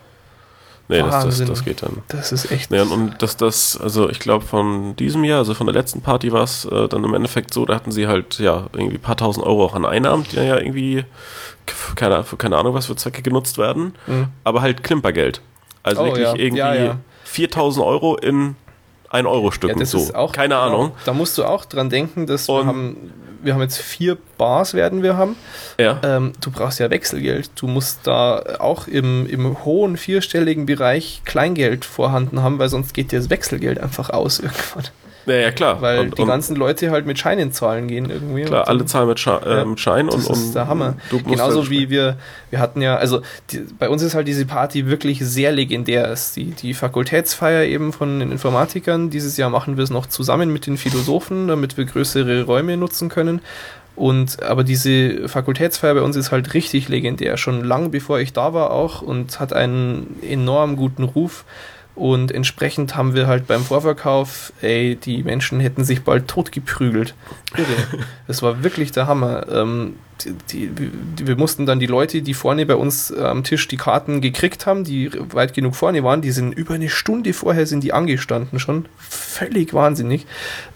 Speaker 2: Nee, das, das, das, geht dann.
Speaker 1: Das ist echt.
Speaker 2: Nee, und, und das, das, also ich glaube von diesem Jahr, also von der letzten Party war es äh, dann im Endeffekt so, da hatten sie halt ja irgendwie ein paar tausend Euro auch an Einnahmen, die ja irgendwie keine, für keine Ahnung was für Zwecke genutzt werden, mhm. aber halt Klimpergeld. Also oh, wirklich ja. irgendwie ja, ja. 4000 Euro in ein Euro Stücken. Ja, so.
Speaker 1: Auch, keine Ahnung. Da musst du auch dran denken, dass und wir haben wir haben jetzt vier Bars werden wir haben. Ja. Ähm, du brauchst ja Wechselgeld. Du musst da auch im, im hohen vierstelligen Bereich Kleingeld vorhanden haben, weil sonst geht dir das Wechselgeld einfach aus irgendwann.
Speaker 2: Ja, ja, klar.
Speaker 1: Weil und, die und ganzen Leute halt mit Scheinen zahlen gehen irgendwie.
Speaker 2: Klar, alle zahlen mit, Sche äh, mit Schein
Speaker 1: das und, ist der Hammer. Genauso halt wie wir, wir hatten ja, also die, bei uns ist halt diese Party wirklich sehr legendär. Die, die Fakultätsfeier eben von den Informatikern, dieses Jahr machen wir es noch zusammen mit den Philosophen, damit wir größere Räume nutzen können. Und aber diese Fakultätsfeier bei uns ist halt richtig legendär, schon lang bevor ich da war auch und hat einen enorm guten Ruf. Und entsprechend haben wir halt beim Vorverkauf, ey, die Menschen hätten sich bald totgeprügelt. Irre. Das war wirklich der Hammer. Ähm, die, die, wir mussten dann die Leute, die vorne bei uns äh, am Tisch die Karten gekriegt haben, die weit genug vorne waren, die sind über eine Stunde vorher sind die angestanden schon. Völlig wahnsinnig.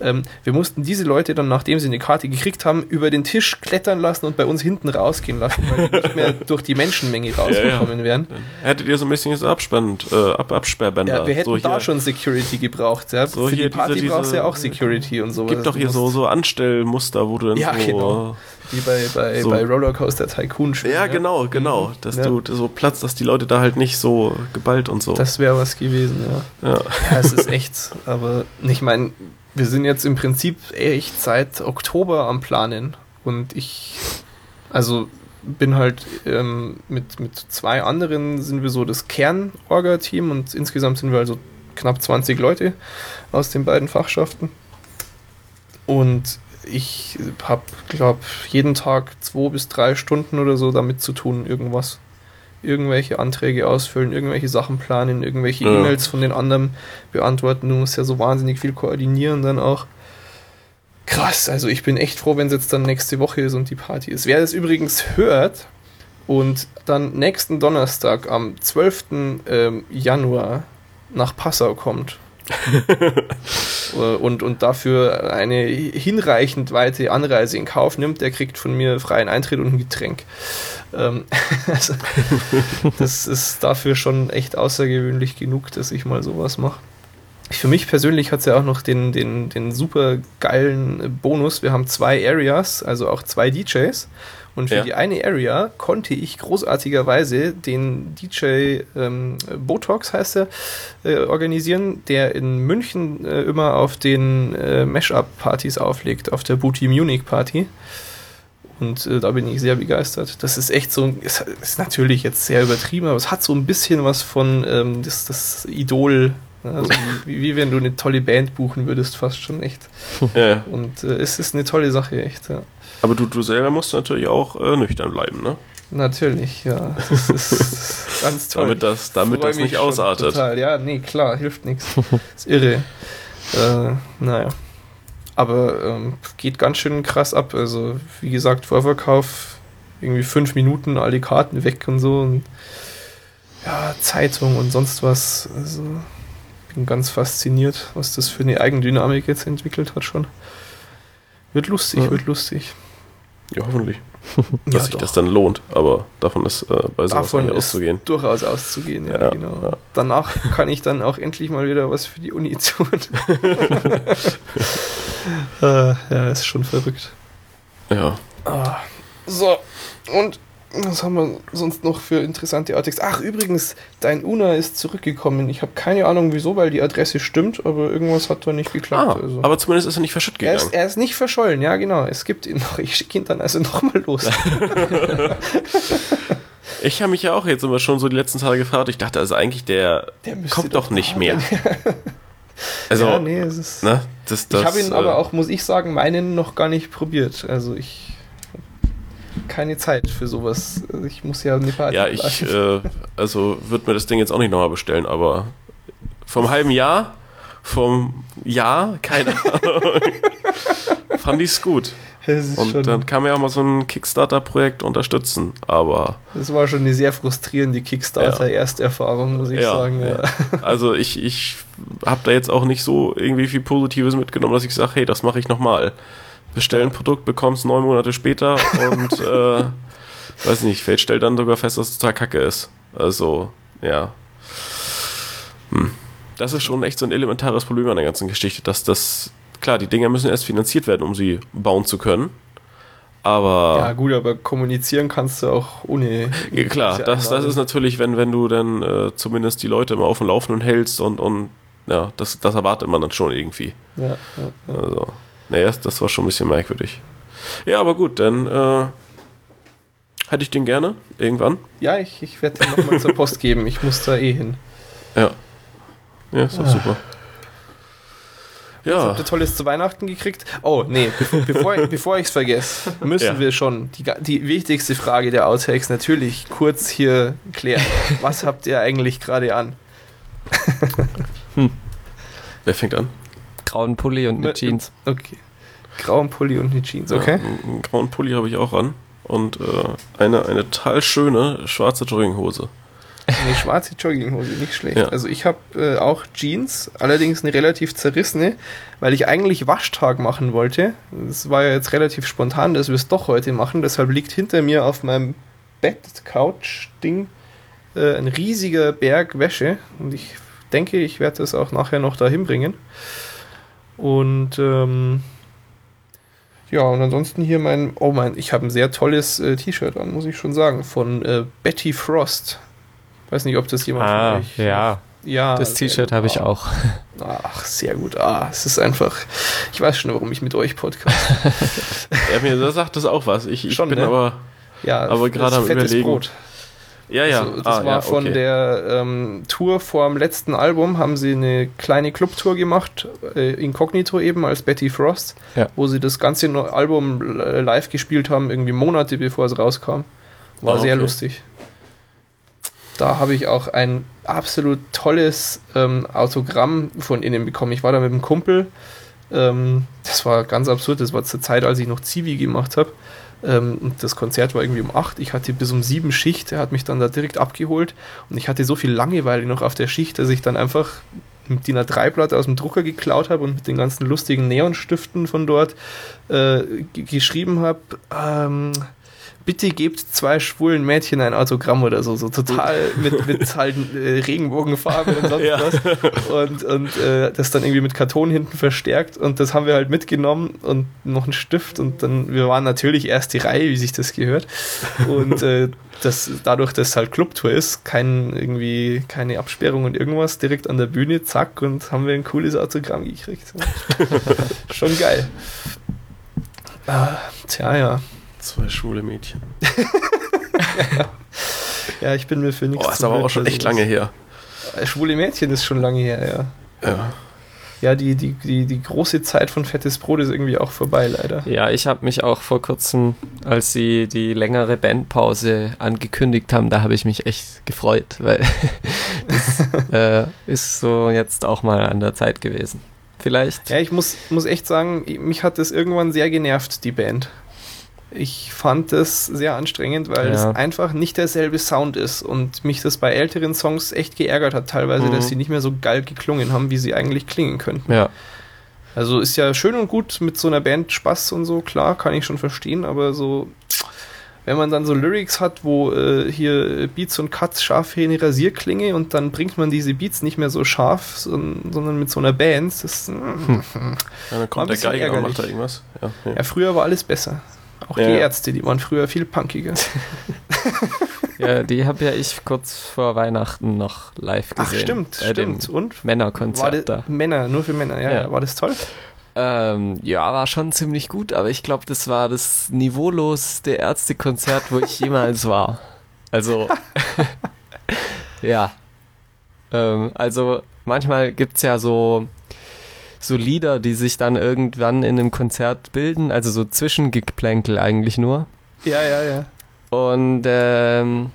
Speaker 1: Ähm, wir mussten diese Leute dann, nachdem sie eine Karte gekriegt haben, über den Tisch klettern lassen und bei uns hinten rausgehen lassen, weil die nicht mehr durch die Menschenmenge rausgekommen ja, ja. wären.
Speaker 2: Hättet ihr so ein bisschen das äh, Ab Absperrbänder.
Speaker 1: Ja, wir hätten so da schon Security gebraucht. Ja. So Für die Party diese, diese, brauchst du ja auch Security und so.
Speaker 2: Gibt doch hier so, so Anstellmuster, wo du dann
Speaker 1: ja,
Speaker 2: so...
Speaker 1: Genau wie bei, bei, so. bei Rollercoaster Tycoon
Speaker 2: schon. Ja, genau, genau. Dass ja. du so Platz, dass die Leute da halt nicht so geballt und so.
Speaker 1: Das wäre was gewesen, ja. Ja, ja es ist echt, aber ich meine, wir sind jetzt im Prinzip echt seit Oktober am Planen und ich, also bin halt ähm, mit, mit zwei anderen sind wir so das Kern-Orga-Team und insgesamt sind wir also knapp 20 Leute aus den beiden Fachschaften. Und ich habe, glaube jeden Tag zwei bis drei Stunden oder so damit zu tun, irgendwas. Irgendwelche Anträge ausfüllen, irgendwelche Sachen planen, irgendwelche ja. E-Mails von den anderen beantworten. Du musst ja so wahnsinnig viel koordinieren dann auch. Krass, also ich bin echt froh, wenn es jetzt dann nächste Woche ist und die Party ist. Wer das übrigens hört und dann nächsten Donnerstag am 12. Ähm, Januar nach Passau kommt und, und dafür eine hinreichend weite Anreise in Kauf nimmt, der kriegt von mir freien Eintritt und ein Getränk. Ähm, also, das ist dafür schon echt außergewöhnlich genug, dass ich mal sowas mache. Für mich persönlich hat es ja auch noch den, den, den super geilen Bonus. Wir haben zwei Areas, also auch zwei DJs. Und für ja. die eine Area konnte ich großartigerweise den DJ ähm, Botox heißt er, äh, organisieren, der in München äh, immer auf den äh, Mashup-Partys auflegt, auf der Booty Munich Party. Und äh, da bin ich sehr begeistert. Das ist echt so, ist, ist natürlich jetzt sehr übertrieben, aber es hat so ein bisschen was von ähm, das, das Idol Also wie, wie, wenn du eine tolle Band buchen würdest, fast schon echt. Ja. Und äh, es ist eine tolle Sache, echt. Ja.
Speaker 2: Aber du, du selber musst natürlich auch äh, nüchtern bleiben, ne?
Speaker 1: Natürlich, ja. Das ist ganz toll.
Speaker 2: damit das, damit das nicht ausartet.
Speaker 1: Total. Ja, nee, klar, hilft nichts. Ist irre. Äh, naja. Aber ähm, geht ganz schön krass ab. Also, wie gesagt, Vorverkauf, irgendwie fünf Minuten, alle Karten weg und so. Und ja, Zeitung und sonst was. Also, bin ganz fasziniert, was das für eine Eigendynamik jetzt entwickelt hat schon. Wird lustig, ja. wird lustig.
Speaker 2: Ja, hoffentlich. Dass sich das dann lohnt, aber davon ist äh, bei sowas
Speaker 1: davon auszugehen. Durchaus auszugehen, ja, genau. Danach kann ich dann auch endlich mal wieder was für die Uni tun. äh, ja, ist schon verrückt.
Speaker 2: Ja.
Speaker 1: Ah, so, und was haben wir sonst noch für interessante Artikel? Ach, übrigens, dein Una ist zurückgekommen. Ich habe keine Ahnung wieso, weil die Adresse stimmt, aber irgendwas hat da nicht geklappt.
Speaker 2: Ah, also. Aber zumindest ist er nicht verschütt gegangen.
Speaker 1: Er ist, er ist nicht verschollen, ja genau. Es gibt ihn noch. Ich schicke ihn dann also nochmal los.
Speaker 2: ich habe mich ja auch jetzt immer schon so die letzten Tage gefragt. Ich dachte also eigentlich, der, der kommt doch nicht mehr.
Speaker 1: also, ja, nee, es ist, ne, das, das, ich habe ihn äh, aber auch, muss ich sagen, meinen noch gar nicht probiert. Also ich keine Zeit für sowas. Ich muss ja
Speaker 2: Party Ja, ich, äh, also würde mir das Ding jetzt auch nicht nochmal bestellen, aber vom halben Jahr, vom Jahr, keine Ahnung, fand ich es gut. Und dann kann man ja auch mal so ein Kickstarter-Projekt unterstützen, aber.
Speaker 1: Das war schon eine sehr frustrierende Kickstarter-Ersterfahrung, muss ich ja, sagen. Ja.
Speaker 2: Also ich, ich habe da jetzt auch nicht so irgendwie viel Positives mitgenommen, dass ich sage, hey, das mache ich nochmal bestell ein Produkt, bekommst neun Monate später und äh, weiß nicht, fällt stellt dann sogar fest, dass es total kacke ist. Also, ja. Hm. Das ist schon echt so ein elementares Problem an der ganzen Geschichte, dass das, klar, die Dinger müssen erst finanziert werden, um sie bauen zu können. Aber.
Speaker 1: Ja, gut, aber kommunizieren kannst du auch ohne.
Speaker 2: Ja, klar, das, das ist natürlich, wenn, wenn du dann äh, zumindest die Leute immer auf dem Laufenden hältst und, und ja, das, das erwartet man dann schon irgendwie. Ja, ja, ja. Also. Naja, das war schon ein bisschen merkwürdig. Ja, aber gut, dann äh, hätte ich den gerne irgendwann.
Speaker 1: Ja, ich, ich werde den nochmal zur Post geben. Ich muss da eh hin.
Speaker 2: Ja. Ja, ist doch ah. super.
Speaker 1: Ja. Was habt ihr Tolles zu Weihnachten gekriegt? Oh, nee, bevor, bevor, ich es vergesse, müssen ja. wir schon die, die wichtigste Frage der Outtakes natürlich kurz hier klären. Was habt ihr eigentlich gerade an?
Speaker 2: hm. Wer fängt an?
Speaker 3: Grauen Pulli und eine ne, Jeans.
Speaker 1: Okay. Grauen Pulli und eine Jeans, okay. Ja,
Speaker 2: einen grauen Pulli habe ich auch an. Und äh, eine, eine total schöne schwarze Jogginghose.
Speaker 1: Eine schwarze Jogginghose, nicht schlecht. Ja. Also ich habe äh, auch Jeans, allerdings eine relativ zerrissene, weil ich eigentlich Waschtag machen wollte. Das war ja jetzt relativ spontan, dass wir es doch heute machen. Deshalb liegt hinter mir auf meinem Bett, Couch-Ding, äh, ein riesiger Berg Wäsche. Und ich denke, ich werde das auch nachher noch dahin bringen. Und ähm, ja, und ansonsten hier mein, oh mein, ich habe ein sehr tolles äh, T-Shirt an, muss ich schon sagen, von äh, Betty Frost. Weiß nicht, ob das jemand
Speaker 3: ah, von euch. Ja. Ja, das T-Shirt habe ich auch.
Speaker 1: Ach, sehr gut. Ah, es ist einfach. Ich weiß schon, warum ich mit euch podcast.
Speaker 2: ja, mir sagt das auch was. Ich, ich schon, bin ne? aber,
Speaker 1: ja,
Speaker 2: aber gerade am überlegen. Brot.
Speaker 1: Ja, ja. Also, das ah, war ja, von okay. der ähm, Tour vor dem letzten Album, haben sie eine kleine Clubtour gemacht, äh, inkognito eben als Betty Frost, ja. wo sie das ganze Album äh, live gespielt haben, irgendwie Monate bevor es rauskam. War ah, okay. sehr lustig. Da habe ich auch ein absolut tolles ähm, Autogramm von ihnen bekommen. Ich war da mit einem Kumpel. Ähm, das war ganz absurd. Das war zur Zeit, als ich noch Zivi gemacht habe. Ähm, das Konzert war irgendwie um 8. Ich hatte bis um 7 Schicht. Er hat mich dann da direkt abgeholt. Und ich hatte so viel Langeweile noch auf der Schicht, dass ich dann einfach mit DIN A3-Blatt aus dem Drucker geklaut habe und mit den ganzen lustigen Neonstiften von dort äh, geschrieben habe. Ähm, bitte gebt zwei schwulen Mädchen ein Autogramm oder so, so total mit, mit halt äh, Regenbogenfarben und sonst ja. was. Und, und äh, das dann irgendwie mit Karton hinten verstärkt und das haben wir halt mitgenommen und noch einen Stift und dann, wir waren natürlich erste Reihe, wie sich das gehört. Und äh, das, dadurch, dass es halt Clubtour ist, kein, irgendwie keine Absperrung und irgendwas, direkt an der Bühne, zack, und haben wir ein cooles Autogramm gekriegt. Schon geil. Ah, tja, ja.
Speaker 2: Zwei schwule Mädchen.
Speaker 1: ja. ja, ich bin mir für nichts.
Speaker 2: Oh, ist aber auch schon echt lange her.
Speaker 1: Äh, Schwule Mädchen ist schon lange her, ja.
Speaker 2: Ja.
Speaker 1: Ja, die, die, die, die große Zeit von Fettes Brot ist irgendwie auch vorbei, leider.
Speaker 3: Ja, ich habe mich auch vor kurzem, als sie die längere Bandpause angekündigt haben, da habe ich mich echt gefreut, weil das äh, ist so jetzt auch mal an der Zeit gewesen. Vielleicht.
Speaker 1: Ja, ich muss, muss echt sagen, mich hat das irgendwann sehr genervt, die Band. Ich fand das sehr anstrengend, weil
Speaker 3: Ja.
Speaker 1: es einfach nicht derselbe Sound ist und mich das bei älteren Songs echt geärgert hat, teilweise,
Speaker 3: Mhm.
Speaker 1: dass sie nicht mehr so geil geklungen haben, wie sie eigentlich klingen könnten.
Speaker 3: Ja,
Speaker 1: Also ist ja schön und gut mit so einer Band Spaß und so, klar, kann ich schon verstehen, aber so, wenn man dann so Lyrics hat, wo äh, hier Beats und Cuts scharf wie eine Rasierklinge und dann bringt man diese Beats nicht mehr so scharf, sondern, mit so einer Band, das,
Speaker 2: ja dann
Speaker 1: War ein
Speaker 2: kommt der Geiger und macht da irgendwas. Ja, ja.
Speaker 1: ja, früher war alles besser. Auch
Speaker 2: Ja,
Speaker 1: die. Ärzte, die waren früher viel punkiger.
Speaker 3: ja die habe ja ich kurz vor Weihnachten noch live gesehen.
Speaker 1: Ach, stimmt, stimmt. Und?
Speaker 3: Männerkonzert da.
Speaker 1: Männer, nur für Männer, ja,
Speaker 3: Ja.
Speaker 1: war das toll?
Speaker 3: Ähm, ja, war schon ziemlich gut, aber ich glaube, das war das niveaulosste Ärztekonzert, wo ich jemals war. Also, ja. Ähm, also, manchmal gibt's ja so, so Lieder, die sich dann irgendwann in einem Konzert bilden, also so Zwischengeplänkel eigentlich nur.
Speaker 1: Ja, ja, ja.
Speaker 3: Und ähm,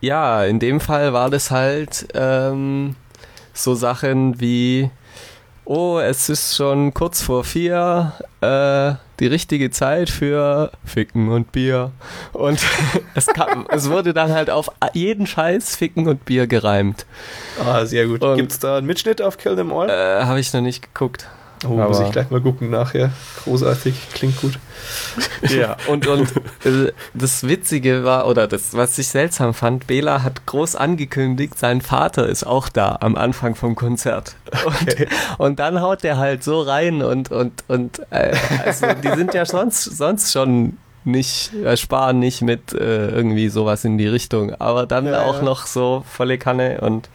Speaker 3: ja, in dem Fall war das halt ähm, so Sachen wie, oh, es ist schon kurz vor vier, äh, die richtige Zeit für Ficken und Bier. Und es, kam, es wurde dann halt auf jeden Scheiß Ficken und Bier gereimt.
Speaker 1: Ah, sehr gut.
Speaker 3: Und-
Speaker 1: Gibt's da einen Mitschnitt auf Kill Them All?
Speaker 3: Äh, Habe ich noch nicht geguckt.
Speaker 1: Oh, muss
Speaker 3: aber-
Speaker 1: ich gleich mal gucken nachher. Großartig, klingt gut.
Speaker 3: Ja, und, und äh, das Witzige war, oder das, was ich seltsam fand, Bela hat groß angekündigt, sein Vater ist auch da am Anfang vom Konzert. Und,
Speaker 1: Okay.
Speaker 3: und dann haut der halt so rein und, und, und äh, also die sind ja sonst, sonst schon nicht, äh, sparen nicht mit äh, irgendwie sowas in die Richtung, aber dann
Speaker 1: Ja,
Speaker 3: auch
Speaker 1: ja.
Speaker 3: noch so volle Kanne und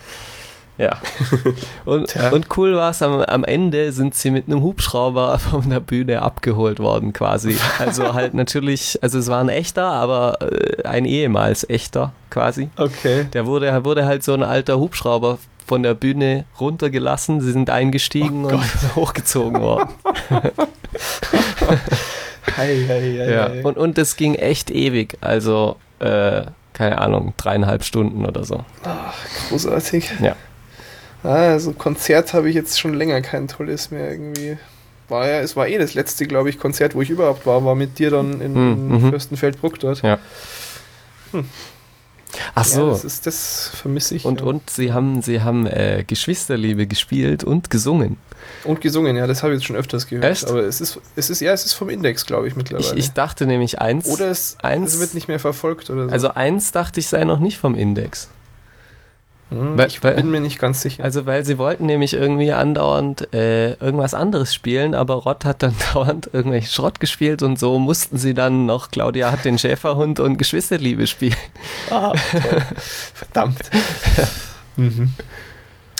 Speaker 3: ja. Und, und cool war es, am, am Ende sind sie mit einem Hubschrauber von der Bühne abgeholt worden quasi. Also halt natürlich, also es war ein echter, aber äh, ein ehemals echter quasi.
Speaker 1: Okay.
Speaker 3: Der wurde, wurde halt so ein alter Hubschrauber von der Bühne runtergelassen, sie sind eingestiegen
Speaker 1: Oh
Speaker 3: und hochgezogen worden.
Speaker 1: Hei, hei, hei,
Speaker 3: Ja. Und, und das ging echt ewig, also äh, keine Ahnung, dreieinhalb Stunden oder so.
Speaker 1: Großartig.
Speaker 3: Ja.
Speaker 1: Ah, Also Konzert habe ich jetzt schon länger kein tolles mehr irgendwie. War ja, es war eh das letzte, glaube ich, Konzert, wo ich überhaupt war, war mit dir dann in,
Speaker 3: Hm, mhm.
Speaker 1: Fürstenfeldbruck dort.
Speaker 3: Ja. Ach so.
Speaker 1: Ja, das, ist, das vermisse ich.
Speaker 3: und,
Speaker 1: ja.
Speaker 3: und sie haben, sie haben äh, Geschwisterliebe gespielt und gesungen.
Speaker 1: und gesungen, ja, das habe ich jetzt schon öfters gehört.
Speaker 3: Echt?
Speaker 1: Aber es ist, es ist, ja, es ist vom Index, glaube ich,
Speaker 3: Ich,
Speaker 1: mittlerweile.
Speaker 3: ich dachte nämlich eins.
Speaker 1: oder es,
Speaker 3: eins-
Speaker 1: es wird nicht mehr verfolgt oder so.
Speaker 3: also eins dachte ich sei noch nicht vom Index.
Speaker 1: Hm,
Speaker 3: weil-
Speaker 1: ich
Speaker 3: weil-
Speaker 1: bin mir nicht ganz sicher.
Speaker 3: Also weil sie wollten nämlich irgendwie andauernd äh, irgendwas anderes spielen, aber Rott hat dann dauernd irgendwelchen Schrott gespielt und so mussten sie dann noch, Claudia hat den Schäferhund und Geschwisterliebe spielen.
Speaker 1: Ah. Verdammt. mhm.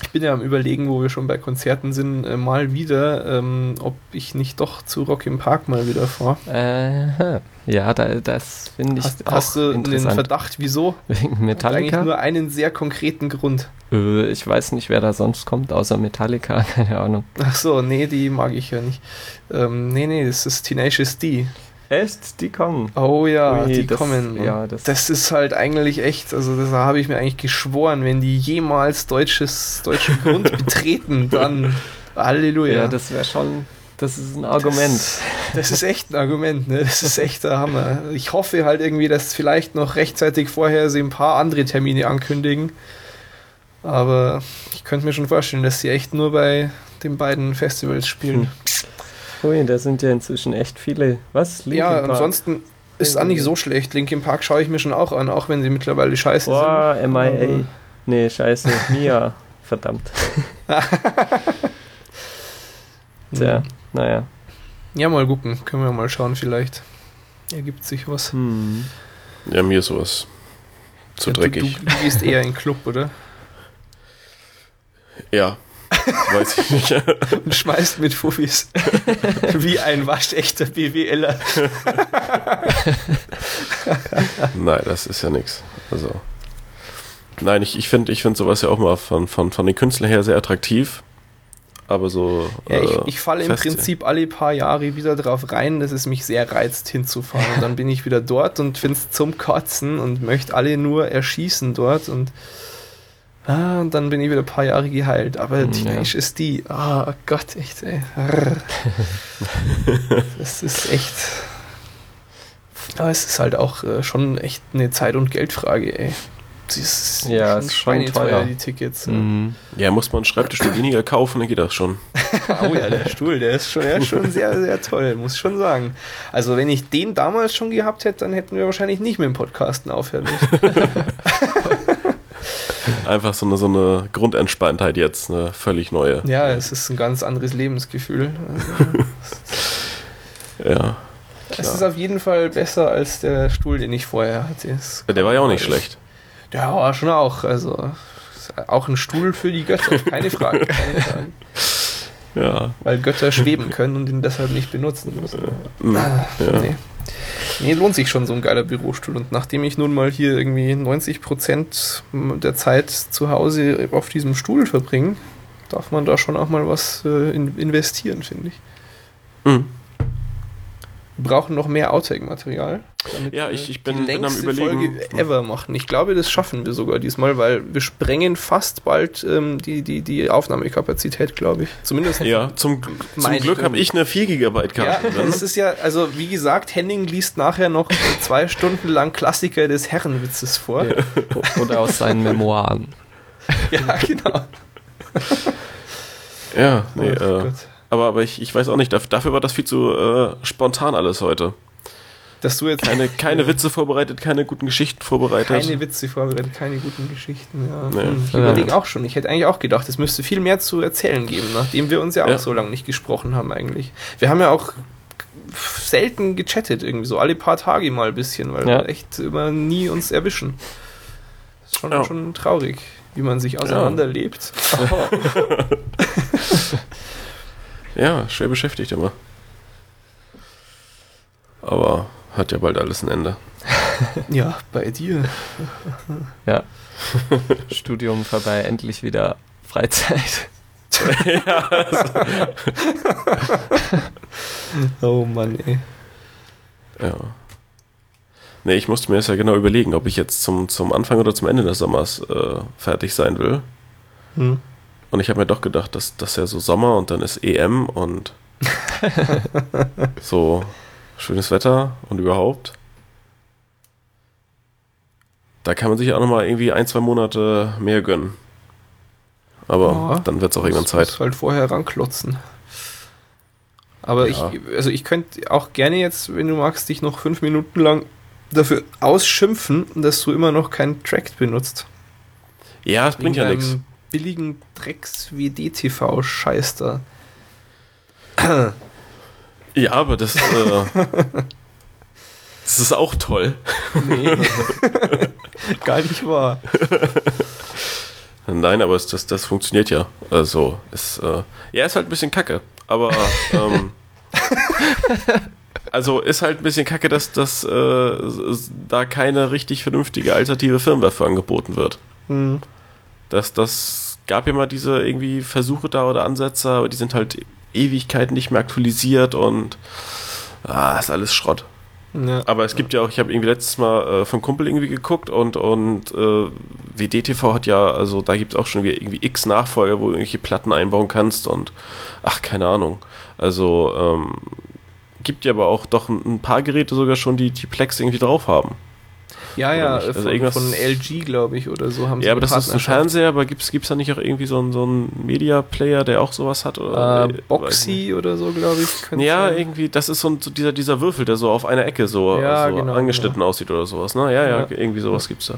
Speaker 1: Ich bin ja am überlegen, wo wir schon bei Konzerten sind, äh, mal wieder, ähm, ob ich nicht doch zu Rock im Park mal wieder fahre.
Speaker 3: Äh, ja, da, das finde ich
Speaker 1: Hast,
Speaker 3: auch
Speaker 1: hast du den. Verdacht, wieso?
Speaker 3: Wegen
Speaker 1: Hat eigentlich
Speaker 3: Metallica?
Speaker 1: nur einen sehr konkreten Grund.
Speaker 3: Äh, ich weiß nicht, wer da sonst kommt, außer Metallica, keine Ahnung.
Speaker 1: Ach so, nee, die mag ich ja nicht. Ähm, nee, nee, das ist Tenacious D.
Speaker 3: Echt? Die kommen.
Speaker 1: Oh ja,
Speaker 3: Ui,
Speaker 1: die
Speaker 3: das-
Speaker 1: kommen.
Speaker 3: ja, das-
Speaker 1: das ist halt eigentlich echt, also das habe ich mir eigentlich geschworen, wenn die jemals deutsches, deutschen Grund betreten, dann Halleluja.
Speaker 3: Ja, das wäre schon, das ist ein Argument.
Speaker 1: Das, das ist echt ein Argument, ne? Das ist echt der Hammer. Ich hoffe halt irgendwie, dass vielleicht noch rechtzeitig vorher sie ein paar andere Termine ankündigen. Aber ich könnte mir schon vorstellen, dass sie echt nur bei den beiden Festivals spielen.
Speaker 3: Ui, da sind ja inzwischen echt viele. Was? Linkin
Speaker 1: ja,
Speaker 3: Park?
Speaker 1: ansonsten ist es auch nicht so schlecht. Linkin Park schaue ich mir schon auch an, auch wenn sie mittlerweile scheiße
Speaker 3: Boah,
Speaker 1: sind.
Speaker 3: MIA.
Speaker 1: Aber-
Speaker 3: Nee, scheiße. Mia. Verdammt. Tja, naja.
Speaker 1: Ja, mal gucken. Können wir mal schauen, vielleicht ergibt sich was.
Speaker 3: Hm.
Speaker 2: Ja, mir ist sowas zu
Speaker 1: Ja,
Speaker 2: dreckig.
Speaker 1: Du, du gehst eher in den Club, oder?
Speaker 2: Ja, weiß ich nicht.
Speaker 1: Und schmeißt mit Fuffis. Wie ein waschechter BWLer.
Speaker 2: Nein, das ist ja nichts. Also, Nein, ich, ich finde ich find sowas ja auch mal von, von, von den Künstlern her sehr attraktiv. Aber so.
Speaker 1: Ja, ich,
Speaker 2: äh,
Speaker 1: ich falle im Prinzip alle paar Jahre wieder drauf rein, dass es mich sehr reizt, hinzufahren. Und dann bin ich wieder dort und finde es zum Kotzen und möchte alle nur erschießen dort und. Ah, und dann bin ich wieder ein paar Jahre geheilt. Aber
Speaker 3: Hm,
Speaker 1: Teenage ist die. Ah Gott, echt, ey. Das ist echt. Aber es ist halt auch äh, schon echt eine Zeit- und Geldfrage, ey. Das ist
Speaker 3: Ja, ist schon teuer.
Speaker 1: die Tickets.
Speaker 3: Mhm.
Speaker 2: Ja, muss man einen Schreibtisch weniger kaufen, dann geht das schon.
Speaker 1: Oh ja, der Stuhl, der ist schon, der ist schon sehr, sehr toll, muss ich schon sagen. Also wenn ich den damals schon gehabt hätte, dann hätten wir wahrscheinlich nicht mit dem Podcasten aufhören müssen.
Speaker 2: Einfach so eine, so eine Grundentspanntheit jetzt, eine völlig neue.
Speaker 1: Ja, es ist ein ganz anderes Lebensgefühl.
Speaker 2: Ja.
Speaker 1: es ist auf jeden Fall besser als der Stuhl, den ich vorher hatte.
Speaker 2: Der war ja auch nicht schlecht.
Speaker 1: Ja, war schon auch. Also auch ein Stuhl für die Götter, keine Frage. Keine Frage.
Speaker 2: Ja.
Speaker 1: Weil Götter schweben können und ihn deshalb nicht benutzen müssen. Ah,
Speaker 2: ja.
Speaker 1: nee. Nee, lohnt sich schon so ein geiler Bürostuhl. Und nachdem ich nun mal hier irgendwie 90% der Zeit zu Hause auf diesem Stuhl verbringe, darf man da schon auch mal was äh, in, investieren, finde ich.
Speaker 2: Mhm.
Speaker 1: Brauchen noch mehr Outtake-Material.
Speaker 2: Ja, ich- ich bin-
Speaker 1: die
Speaker 2: bin am
Speaker 1: längste
Speaker 2: Überlegen.
Speaker 1: Folge ever machen. Ich glaube, das schaffen wir sogar diesmal, weil wir sprengen fast bald ähm, die, die, die Aufnahmekapazität, glaube ich. Zumindest
Speaker 2: Ja, zum, zum Glück habe ich eine 4 Gigabyte
Speaker 1: Ja,
Speaker 2: Karte drin.
Speaker 1: das ist ja, also wie gesagt, Henning liest nachher noch zwei Stunden lang Klassiker des Herrenwitzes vor. Ja,
Speaker 3: Oder aus seinen Memoiren.
Speaker 1: genau.
Speaker 2: Ja, nee,
Speaker 1: Ach
Speaker 2: äh,
Speaker 1: Gott.
Speaker 2: Aber, aber ich, ich weiß auch nicht, daf- dafür war das viel zu äh, spontan alles heute.
Speaker 1: Dass du jetzt
Speaker 2: Keine, keine Witze vorbereitet, keine guten Geschichten vorbereitet.
Speaker 1: keine Witze vorbereitet, keine guten Geschichten. Ja.
Speaker 2: Nee.
Speaker 1: Hm, ich überlege auch schon. Ich hätte eigentlich auch gedacht, es müsste viel mehr zu erzählen geben, nachdem wir uns ja auch
Speaker 2: Ja.
Speaker 1: so lange nicht gesprochen haben eigentlich. Wir haben ja auch selten gechattet irgendwie so alle paar Tage mal ein bisschen, weil
Speaker 3: Ja.
Speaker 1: wir echt immer nie uns erwischen. Das ist schon,
Speaker 2: Ja.
Speaker 1: schon traurig, wie man sich auseinanderlebt.
Speaker 2: Ja, schwer beschäftigt immer. Aber hat ja bald alles ein Ende.
Speaker 1: Ja, bei dir.
Speaker 3: Ja. Studium vorbei, endlich wieder Freizeit.
Speaker 1: Oh Mann, ey.
Speaker 2: Ja. Nee, ich musste mir das ja genau überlegen, ob ich jetzt zum, zum Anfang oder zum Ende des Sommers äh, fertig sein will.
Speaker 1: Hm.
Speaker 2: Und ich habe mir doch gedacht, dass das ja so Sommer und dann ist EM und so schönes Wetter und überhaupt. Da kann man sich auch nochmal irgendwie ein, zwei Monate mehr gönnen. Aber
Speaker 1: Ja.
Speaker 2: dann wird es auch irgendwann Zeit.
Speaker 1: muss halt vorher ranklotzen. Aber
Speaker 2: Ja.
Speaker 1: ich, also ich könnte auch gerne jetzt, wenn du magst, dich noch fünf Minuten lang dafür ausschimpfen, dass du immer noch keinen Tract benutzt.
Speaker 2: Ja, es bringt ja nichts.
Speaker 1: Billigen Drecks-WD-TV-Scheiß da.
Speaker 2: Ja, aber das, äh, das ist auch toll.
Speaker 1: Nee. Gar nicht wahr.
Speaker 2: Nein, aber es, das, das funktioniert ja. Also, es, äh, ja, ist halt ein bisschen kacke. Aber, ähm, also ist halt ein bisschen kacke, dass, dass äh, da keine richtig vernünftige alternative Firmware für angeboten wird.
Speaker 1: Hm.
Speaker 2: Das, das gab ja mal diese irgendwie Versuche da oder Ansätze, aber die sind halt Ewigkeiten nicht mehr aktualisiert und ah, ist alles Schrott.
Speaker 1: Ja.
Speaker 2: Aber es gibt ja auch, ich habe irgendwie letztes Mal äh, vom Kumpel irgendwie geguckt und, und äh, WDTV hat ja, also da gibt es auch schon wieder irgendwie x Nachfolger, wo du irgendwelche Platten einbauen kannst und ach, keine Ahnung. Also ähm, gibt ja aber auch doch ein, ein paar Geräte sogar schon, die die Plex irgendwie drauf haben.
Speaker 1: Ja, ja,
Speaker 2: nicht? Also
Speaker 1: von,
Speaker 2: irgendwas-
Speaker 1: von LG, glaube ich, oder so haben
Speaker 2: Ja, aber das ist ein. Fernseher, aber gibt es da nicht auch irgendwie so einen so einen Media-Player, der auch sowas hat? Oder,
Speaker 1: Äh,
Speaker 2: nicht.
Speaker 1: Boxy oder so, glaube ich.
Speaker 2: Ja, irgendwie, das ist so, ein, so dieser, dieser Würfel, der so auf einer Ecke so,
Speaker 1: Ja,
Speaker 2: so
Speaker 1: genau,
Speaker 2: angeschnitten aussieht oder sowas. Ne? Ja, ja,
Speaker 1: Ja.
Speaker 2: irgendwie sowas gibt's da.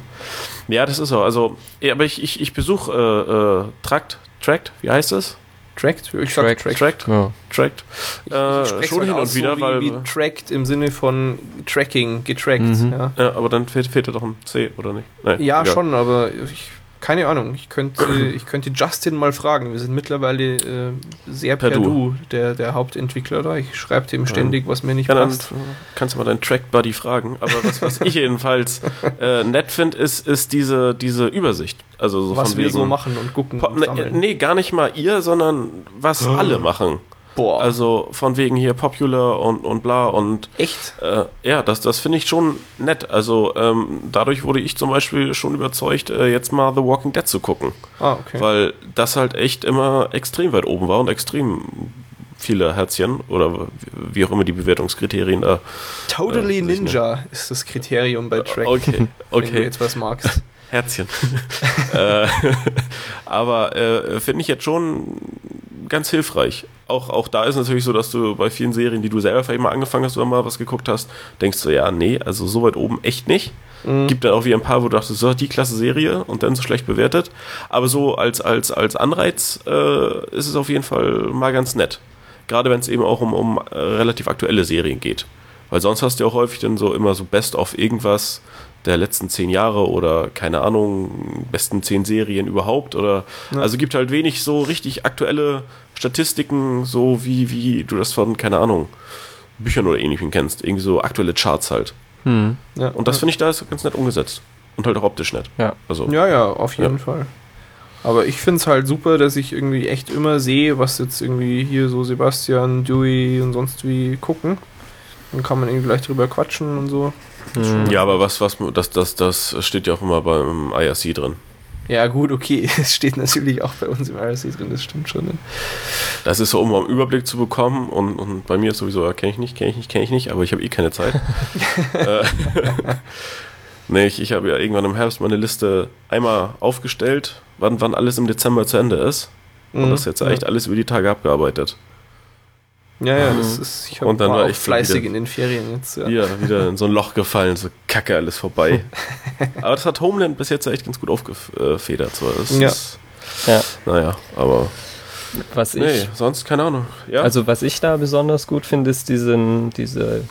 Speaker 2: Ja, das ist so. Also, ja, aber ich, ich, ich besuche äh, äh, Trakt, Tract, wie heißt das?
Speaker 1: Tracked? Ich sag
Speaker 3: Tracked.
Speaker 1: Tracked.
Speaker 3: Ja.
Speaker 2: Tract.
Speaker 1: Ich-
Speaker 2: Äh, schon hin und wieder,
Speaker 1: so
Speaker 2: weil-
Speaker 1: Wie, wie tracked im Sinne von Tracking, getrackt.
Speaker 3: Mhm.
Speaker 1: Ja,
Speaker 2: Ja, aber dann fehlt, fehlt ja doch ein C, oder nicht? Nein,
Speaker 1: ja
Speaker 2: egal.
Speaker 1: schon, aber ich keine Ahnung. Ich könnte, ich könnte Justin mal fragen. Wir sind mittlerweile äh, sehr per,
Speaker 2: Per
Speaker 1: du. Der, der Hauptentwickler da. Ich schreibe dem ständig, was mir nicht
Speaker 2: Ja, dann
Speaker 1: passt.
Speaker 2: kannst du mal deinen Track Buddy fragen. Aber was, was ich jedenfalls äh, nett finde, ist, ist diese, diese Übersicht. Also so
Speaker 1: Was
Speaker 2: von
Speaker 1: wir so machen und gucken
Speaker 2: Po-
Speaker 1: und
Speaker 2: ne,
Speaker 1: sammeln.
Speaker 2: nee, gar nicht mal ihr, sondern was alle machen.
Speaker 1: Boah,
Speaker 2: Also von wegen hier Popular und, und bla und
Speaker 1: echt?
Speaker 2: äh, ja, das, das finde ich schon nett. Also ähm, dadurch wurde ich zum Beispiel schon überzeugt, äh, jetzt mal The Walking Dead zu gucken.
Speaker 1: Ah, okay.
Speaker 2: Weil das halt echt immer extrem weit oben war und extrem viele Herzchen oder wie auch immer die Bewertungskriterien da.
Speaker 1: Totally
Speaker 2: äh,
Speaker 1: Ninja ist das Kriterium bei Track.
Speaker 2: Okay,
Speaker 1: Wenn du
Speaker 2: okay.
Speaker 1: jetzt was magst.
Speaker 2: Herzchen. äh, aber äh, finde ich jetzt schon ganz hilfreich. Auch, auch da ist natürlich so, dass du bei vielen Serien, die du selber vielleicht mal angefangen hast oder mal was geguckt hast, denkst du, ja, nee, also so weit oben echt nicht.
Speaker 1: Mhm.
Speaker 2: Gibt dann auch wieder ein paar, wo du dachtest, so, die klasse Serie und dann so schlecht bewertet. Aber so als, als, als Anreiz äh, ist es auf jeden Fall mal ganz nett. Gerade wenn es eben auch um, um äh, relativ aktuelle Serien geht. Weil sonst hast du ja auch häufig dann so immer so Best of irgendwas der letzten zehn Jahre oder keine Ahnung, besten zehn Serien überhaupt. Oder
Speaker 1: Ja.
Speaker 2: also gibt halt wenig so richtig aktuelle Statistiken, so wie, wie du das von, keine Ahnung, Büchern oder ähnlichem kennst. Irgendwie so aktuelle Charts halt.
Speaker 3: Hm.
Speaker 1: Ja.
Speaker 2: Und das finde ich da ist ganz nett umgesetzt. Und halt auch optisch nett.
Speaker 3: Ja.
Speaker 2: Also,
Speaker 1: Ja, ja, auf jeden
Speaker 2: Ja.
Speaker 1: Fall. Aber ich finde es halt super, dass ich irgendwie echt immer sehe, was jetzt irgendwie hier so Sebastian, Dewey und sonst wie gucken. Dann kann man irgendwie gleich drüber quatschen und so.
Speaker 3: Hm.
Speaker 2: ja, aber was, was, das, das, das steht ja auch immer beim IRC drin.
Speaker 1: Ja, gut, okay. Es steht natürlich auch bei uns im RSC drin, das stimmt schon. Ne?
Speaker 2: Das ist so, um einen Überblick zu bekommen. Und, und bei mir ist sowieso, ja, kenne ich nicht, kenne ich nicht, kenne ich nicht, aber ich habe eh keine Zeit. äh, nee, ich, ich habe ja irgendwann im Herbst meine Liste einmal aufgestellt, wann, wann alles im Dezember zu Ende ist. Und das ist jetzt echt alles über die Tage abgearbeitet.
Speaker 1: Ja, ja, das ist. Ich hab-
Speaker 2: Und dann
Speaker 1: war
Speaker 2: war
Speaker 1: auch
Speaker 2: ich
Speaker 1: fleißig
Speaker 2: wieder-
Speaker 1: in den Ferien jetzt. Ja.
Speaker 2: Wieder, wieder in so ein Loch gefallen, so kacke, alles vorbei. aber das hat Homeland bis jetzt echt ganz gut aufgefedert. So. Das
Speaker 1: Ja.
Speaker 2: Ist,
Speaker 3: Ja.
Speaker 2: naja, aber
Speaker 3: Was ich,
Speaker 2: nee, sonst keine Ahnung. Ja?
Speaker 3: also was ich da besonders gut finde, ist diesen, diese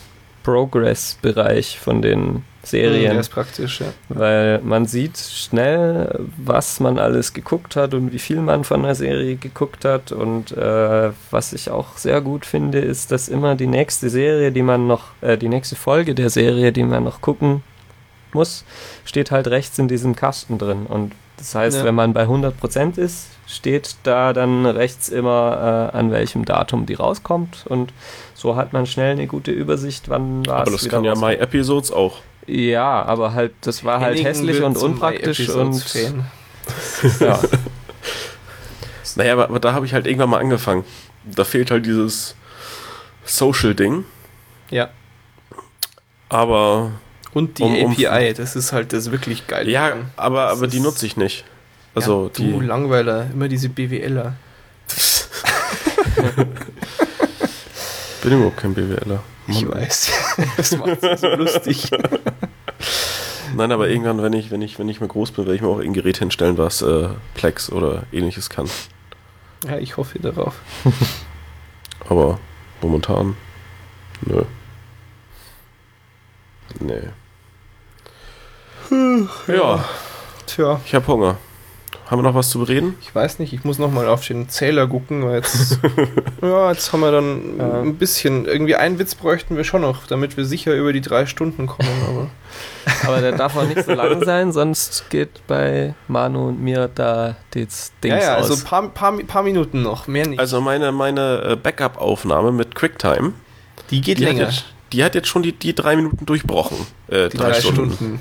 Speaker 3: Progress-Bereich von den Serien.
Speaker 1: Der ist praktisch, ja.
Speaker 3: Weil man sieht schnell, was man alles geguckt hat und wie viel man von der Serie geguckt hat. Und äh, was ich auch sehr gut finde, ist, dass immer die nächste Serie, die man noch, äh, die nächste Folge der Serie, die man noch gucken muss, steht halt rechts in diesem Kasten drin. Und das heißt,
Speaker 1: Ja.
Speaker 3: wenn man bei 100% ist, steht da dann rechts immer, äh, an welchem Datum die rauskommt. Und so hat man schnell eine gute Übersicht, wann war
Speaker 2: aber
Speaker 3: es
Speaker 2: das
Speaker 3: wieder
Speaker 2: kann ja. My Episodes auch.
Speaker 3: Ja, aber halt, das war halt
Speaker 1: Henning
Speaker 3: hässlich und unpraktisch und ja.
Speaker 2: Naja, aber, aber da habe ich halt irgendwann mal angefangen. Da fehlt halt dieses Social-Ding.
Speaker 1: Ja.
Speaker 2: Aber
Speaker 1: Und die
Speaker 2: Um- um-
Speaker 1: API, das ist halt das wirklich geile.
Speaker 2: ja, aber,
Speaker 1: Das
Speaker 2: aber die nutze ich nicht. Also
Speaker 1: ja, du
Speaker 2: die.
Speaker 1: Langweiler, immer diese BWLer.
Speaker 2: Bin überhaupt kein BWLer.
Speaker 1: Ich
Speaker 2: Mann.
Speaker 1: weiß. Das macht so lustig.
Speaker 2: Nein, aber irgendwann, wenn ich, wenn ich, wenn ich mal groß bin, werde ich mir auch ein Gerät hinstellen, was äh, Plex oder ähnliches kann.
Speaker 1: Ja, ich hoffe darauf.
Speaker 2: Aber momentan. Nö. Nee. Ja,
Speaker 1: Tja,
Speaker 2: ich habe Hunger. Haben wir noch was zu bereden?
Speaker 1: ich weiß nicht, ich muss nochmal auf den Zähler gucken, weil jetzt, ja, jetzt haben wir dann
Speaker 3: Ja.
Speaker 1: ein bisschen, irgendwie einen Witz bräuchten wir schon noch, damit wir sicher über die drei Stunden kommen, aber
Speaker 3: Aber der darf auch nicht so lang sein, sonst geht bei Manu und mir da das Dings
Speaker 1: ja, ja, also
Speaker 3: aus.
Speaker 1: ein paar, paar, paar Minuten noch, mehr nicht.
Speaker 2: Also meine, meine äh, Backup-Aufnahme mit QuickTime,
Speaker 1: die geht
Speaker 2: die hat,
Speaker 1: länger,
Speaker 2: jetzt, die hat jetzt schon die, die drei Minuten durchbrochen. Äh,
Speaker 1: die drei, Stunden.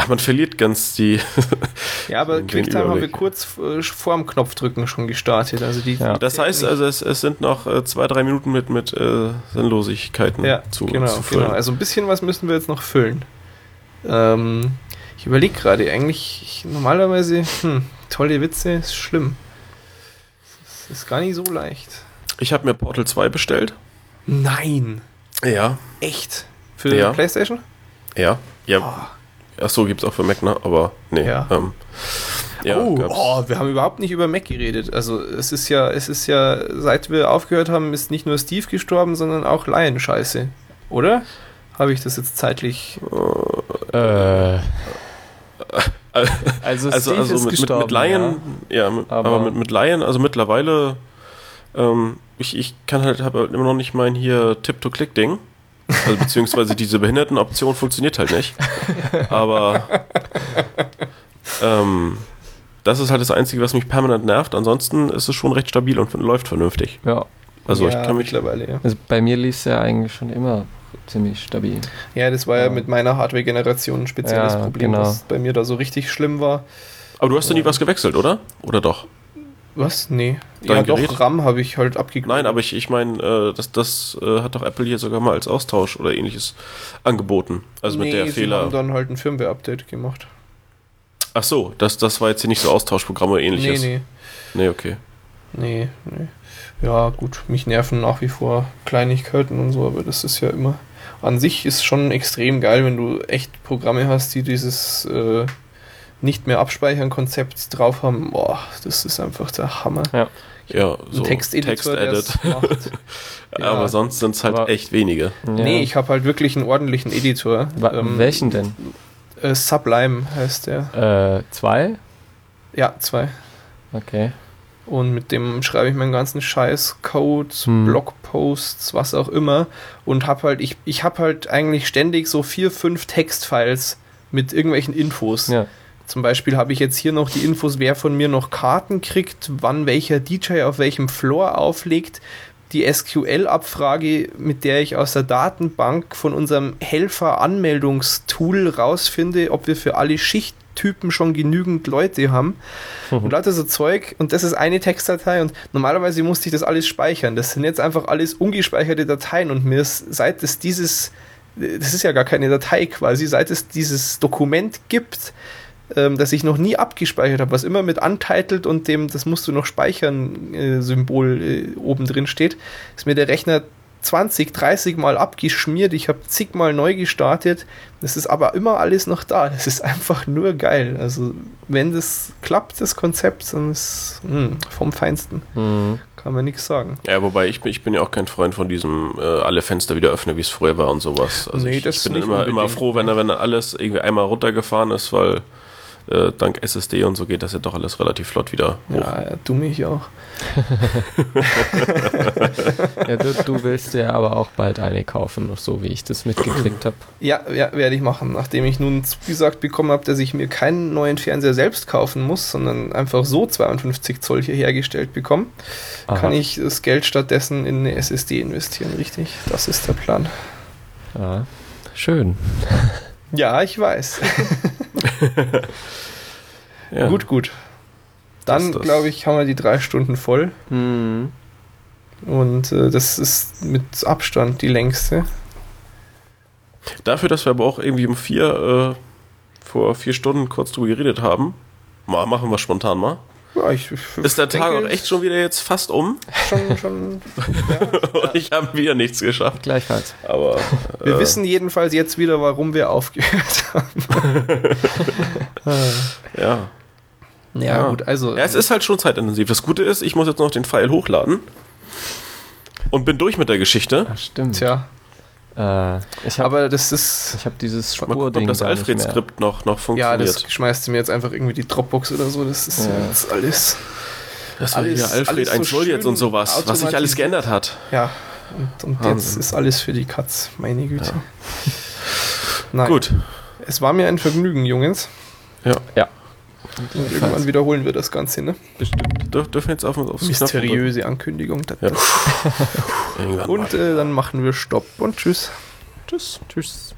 Speaker 2: Ach, man verliert ganz die.
Speaker 1: Ja, aber QuickTime haben wir kurz äh, vor dem Knopfdrücken schon gestartet. Also die,
Speaker 3: Ja.
Speaker 2: Das heißt also, es, es sind noch äh, zwei, drei Minuten mit, mit äh, Sinnlosigkeiten
Speaker 1: ja,
Speaker 2: zu,
Speaker 1: genau,
Speaker 2: zu füllen.
Speaker 1: genau. Also ein bisschen was müssen wir jetzt noch füllen. Ähm, ich überlege gerade, eigentlich ich, normalerweise, hm, tolle Witze ist schlimm. Das ist gar nicht so leicht.
Speaker 2: Ich habe mir Portal 2 bestellt.
Speaker 1: Nein,
Speaker 2: Ja.
Speaker 1: echt? Für
Speaker 2: Ja.
Speaker 1: PlayStation?
Speaker 2: Ja. Ja.
Speaker 1: Oh.
Speaker 2: Ach so, gibt's auch für Mac, ne? Aber nee.
Speaker 1: Ja.
Speaker 2: Ähm, ja,
Speaker 1: oh, oh, wir haben überhaupt nicht über Mac geredet. Also es ist ja, es ist ja, seit wir aufgehört haben, ist nicht nur Steve gestorben, sondern auch Lion Scheiße. Oder? Habe ich das jetzt zeitlich?
Speaker 3: Äh,
Speaker 2: Also
Speaker 3: Also,
Speaker 2: Also,
Speaker 3: Steve
Speaker 2: also
Speaker 3: ist
Speaker 2: mit, mit,
Speaker 3: gestorben,
Speaker 2: mit Laien, ja, mit, aber,
Speaker 3: Aber-
Speaker 2: mit, mit Laien, also mittlerweile, ähm, ich, ich kann halt, habe halt immer noch nicht mein hier Tip-to-Click-Ding. Also beziehungsweise diese Behindertenoption funktioniert halt nicht. Aber ähm, das ist halt das Einzige, was mich permanent nervt. Ansonsten ist es schon recht stabil und läuft vernünftig.
Speaker 3: Ja.
Speaker 2: Also
Speaker 1: ja,
Speaker 2: ich kann mich.
Speaker 1: mittlerweile, ja.
Speaker 3: Also bei mir lief es ja eigentlich schon immer ziemlich stabil.
Speaker 1: Ja, das war ja,
Speaker 3: Ja.
Speaker 1: mit meiner Hardware-Generation ein spezielles
Speaker 3: Ja,
Speaker 1: Problem,
Speaker 3: genau.
Speaker 1: was bei mir da so richtig schlimm war.
Speaker 2: Aber du hast ja nie was gewechselt, oder? Oder doch?
Speaker 1: Was? Nee.
Speaker 2: Dein
Speaker 1: ja,
Speaker 2: Gerät?
Speaker 1: doch, RAM habe ich halt abgegeben.
Speaker 2: Nein, aber ich, ich meine, äh, das, das äh, hat doch Apple hier sogar mal als Austausch oder ähnliches angeboten. Also mit der
Speaker 1: sie
Speaker 2: Fehler.
Speaker 1: haben dann halt ein Firmware-Update gemacht.
Speaker 2: Ach so, das, das war jetzt hier nicht so Austauschprogramm oder ähnliches.
Speaker 1: Nee, nee.
Speaker 2: Nee, okay.
Speaker 1: Nee, nee. Ja, gut, mich nerven nach wie vor Kleinigkeiten und so, aber das ist ja immer. An sich ist schon extrem geil, wenn du echt Programme hast, die dieses äh, nicht mehr abspeichern Konzept drauf haben. Boah, das ist einfach der Hammer.
Speaker 2: Ja, so
Speaker 1: Texteditor, der
Speaker 2: Text-Edit.
Speaker 1: es macht. Ja.
Speaker 2: Aber sonst sind es halt
Speaker 3: Aber-
Speaker 2: echt wenige.
Speaker 3: Ja.
Speaker 1: Nee, ich habe halt wirklich einen ordentlichen Editor.
Speaker 3: Wa
Speaker 1: Ähm,
Speaker 3: welchen denn?
Speaker 1: Äh, Sublime heißt der.
Speaker 3: Äh, zwei?
Speaker 1: Ja, zwei.
Speaker 3: Okay.
Speaker 1: Und mit dem schreibe ich meinen ganzen Scheiß, Code,
Speaker 3: Hm.
Speaker 1: Blogposts, was auch immer. Und habe halt, ich, ich habe halt eigentlich ständig so vier, fünf Textfiles mit irgendwelchen Infos.
Speaker 3: Ja.
Speaker 1: Zum Beispiel habe ich jetzt hier noch die Infos, wer von mir noch Karten kriegt, wann welcher DJ auf welchem Floor auflegt. Die SQL-Abfrage, mit der ich aus der Datenbank von unserem Helfer-Anmeldungstool rausfinde, ob wir für alle Schichttypen schon genügend Leute haben. Und lauter so Zeug. Und das ist eine Textdatei. Und normalerweise musste ich das alles speichern. Das sind jetzt einfach alles ungespeicherte Dateien. Und mir ist, seit es dieses, das ist ja gar keine Datei quasi, seit es dieses Dokument gibt, ähm, das ich noch nie abgespeichert habe, was immer mit Untitled und dem, das musst du noch speichern, äh, Symbol äh, oben drin steht, ist mir der Rechner 20, 30 Mal abgeschmiert. Ich habe zigmal neu gestartet. Das ist aber immer alles noch da. Das ist einfach nur geil. Also, wenn das klappt, das Konzept, dann ist mh, vom Feinsten.
Speaker 3: Mhm.
Speaker 1: Kann man nichts sagen.
Speaker 2: Ja, wobei ich bin, ich bin ja auch kein Freund von diesem äh, alle Fenster wieder öffnen, wie es früher war und sowas. Also
Speaker 1: Nee,
Speaker 2: ich,
Speaker 1: das
Speaker 2: ich bin
Speaker 1: nicht
Speaker 2: immer, immer froh, wenn, wenn alles irgendwie einmal runtergefahren ist, weil äh, dank SSD und so geht das ja doch alles relativ flott wieder hoch.
Speaker 1: Ja, du mich auch.
Speaker 3: Ja, du, du willst ja aber auch bald eine kaufen, so wie ich das mitgekriegt habe.
Speaker 1: Ja, ja werde ich machen. Nachdem ich nun zugesagt bekommen habe, dass ich mir keinen neuen Fernseher selbst kaufen muss, sondern einfach so 52 Zoll hier hergestellt bekomme, kann ich das Geld stattdessen in eine SSD investieren, richtig? Das ist der Plan.
Speaker 3: Ja, schön.
Speaker 1: Ja, ich weiß.
Speaker 2: Ja.
Speaker 1: Gut, gut. Dann, glaube ich, haben wir die drei Stunden voll.
Speaker 3: Mhm.
Speaker 1: Und äh, das ist mit Abstand die längste.
Speaker 2: Dafür, dass wir aber auch irgendwie um vier, äh, vor vier Stunden kurz drüber geredet haben, mal, machen wir spontan mal.
Speaker 1: Ja, ich,
Speaker 2: Ist der Tag auch echt schon wieder jetzt fast um
Speaker 1: schon, schon ja.
Speaker 2: und ich habe wieder nichts geschafft.
Speaker 3: Gleichfalls.
Speaker 2: Aber
Speaker 1: Wir
Speaker 2: äh,
Speaker 1: wissen jedenfalls jetzt wieder, warum wir aufgehört haben.
Speaker 2: ja.
Speaker 1: ja,
Speaker 2: Ja.
Speaker 1: gut, also.
Speaker 2: Ja, es ist halt schon zeitintensiv. Das Gute ist, ich muss jetzt noch den File hochladen und bin durch mit der Geschichte.
Speaker 3: Ach, stimmt.
Speaker 1: Tja,
Speaker 3: Äh, ich habe
Speaker 1: aber das ist.
Speaker 3: ich hab dieses Spurding
Speaker 2: ob das. Alfred-Skript noch, noch
Speaker 1: Ja,
Speaker 2: funktioniert.
Speaker 1: das schmeißt du mir jetzt einfach irgendwie die Dropbox oder so. Das ist
Speaker 3: Ja.
Speaker 1: jetzt alles.
Speaker 2: das war
Speaker 1: alles-
Speaker 2: hier Alfred
Speaker 1: alles so
Speaker 2: 1.0 jetzt und sowas, was sich alles geändert hat.
Speaker 1: Ja, und, und jetzt ist alles für die Katz. Meine Güte. Nein,
Speaker 2: Gut.
Speaker 1: Es war mir ein Vergnügen, Jungs.
Speaker 2: Ja.
Speaker 3: Ja.
Speaker 1: Und irgendwann wiederholen wir das Ganze, ne?
Speaker 3: Bestimmt.
Speaker 2: Dürf, dürfen wir jetzt auf, aufs Knopf drücken?
Speaker 1: Mysteriöse Ankündigung.
Speaker 2: Ja.
Speaker 1: Und äh, dann machen wir Stopp und Tschüss.
Speaker 3: Tschüss. Tschüss.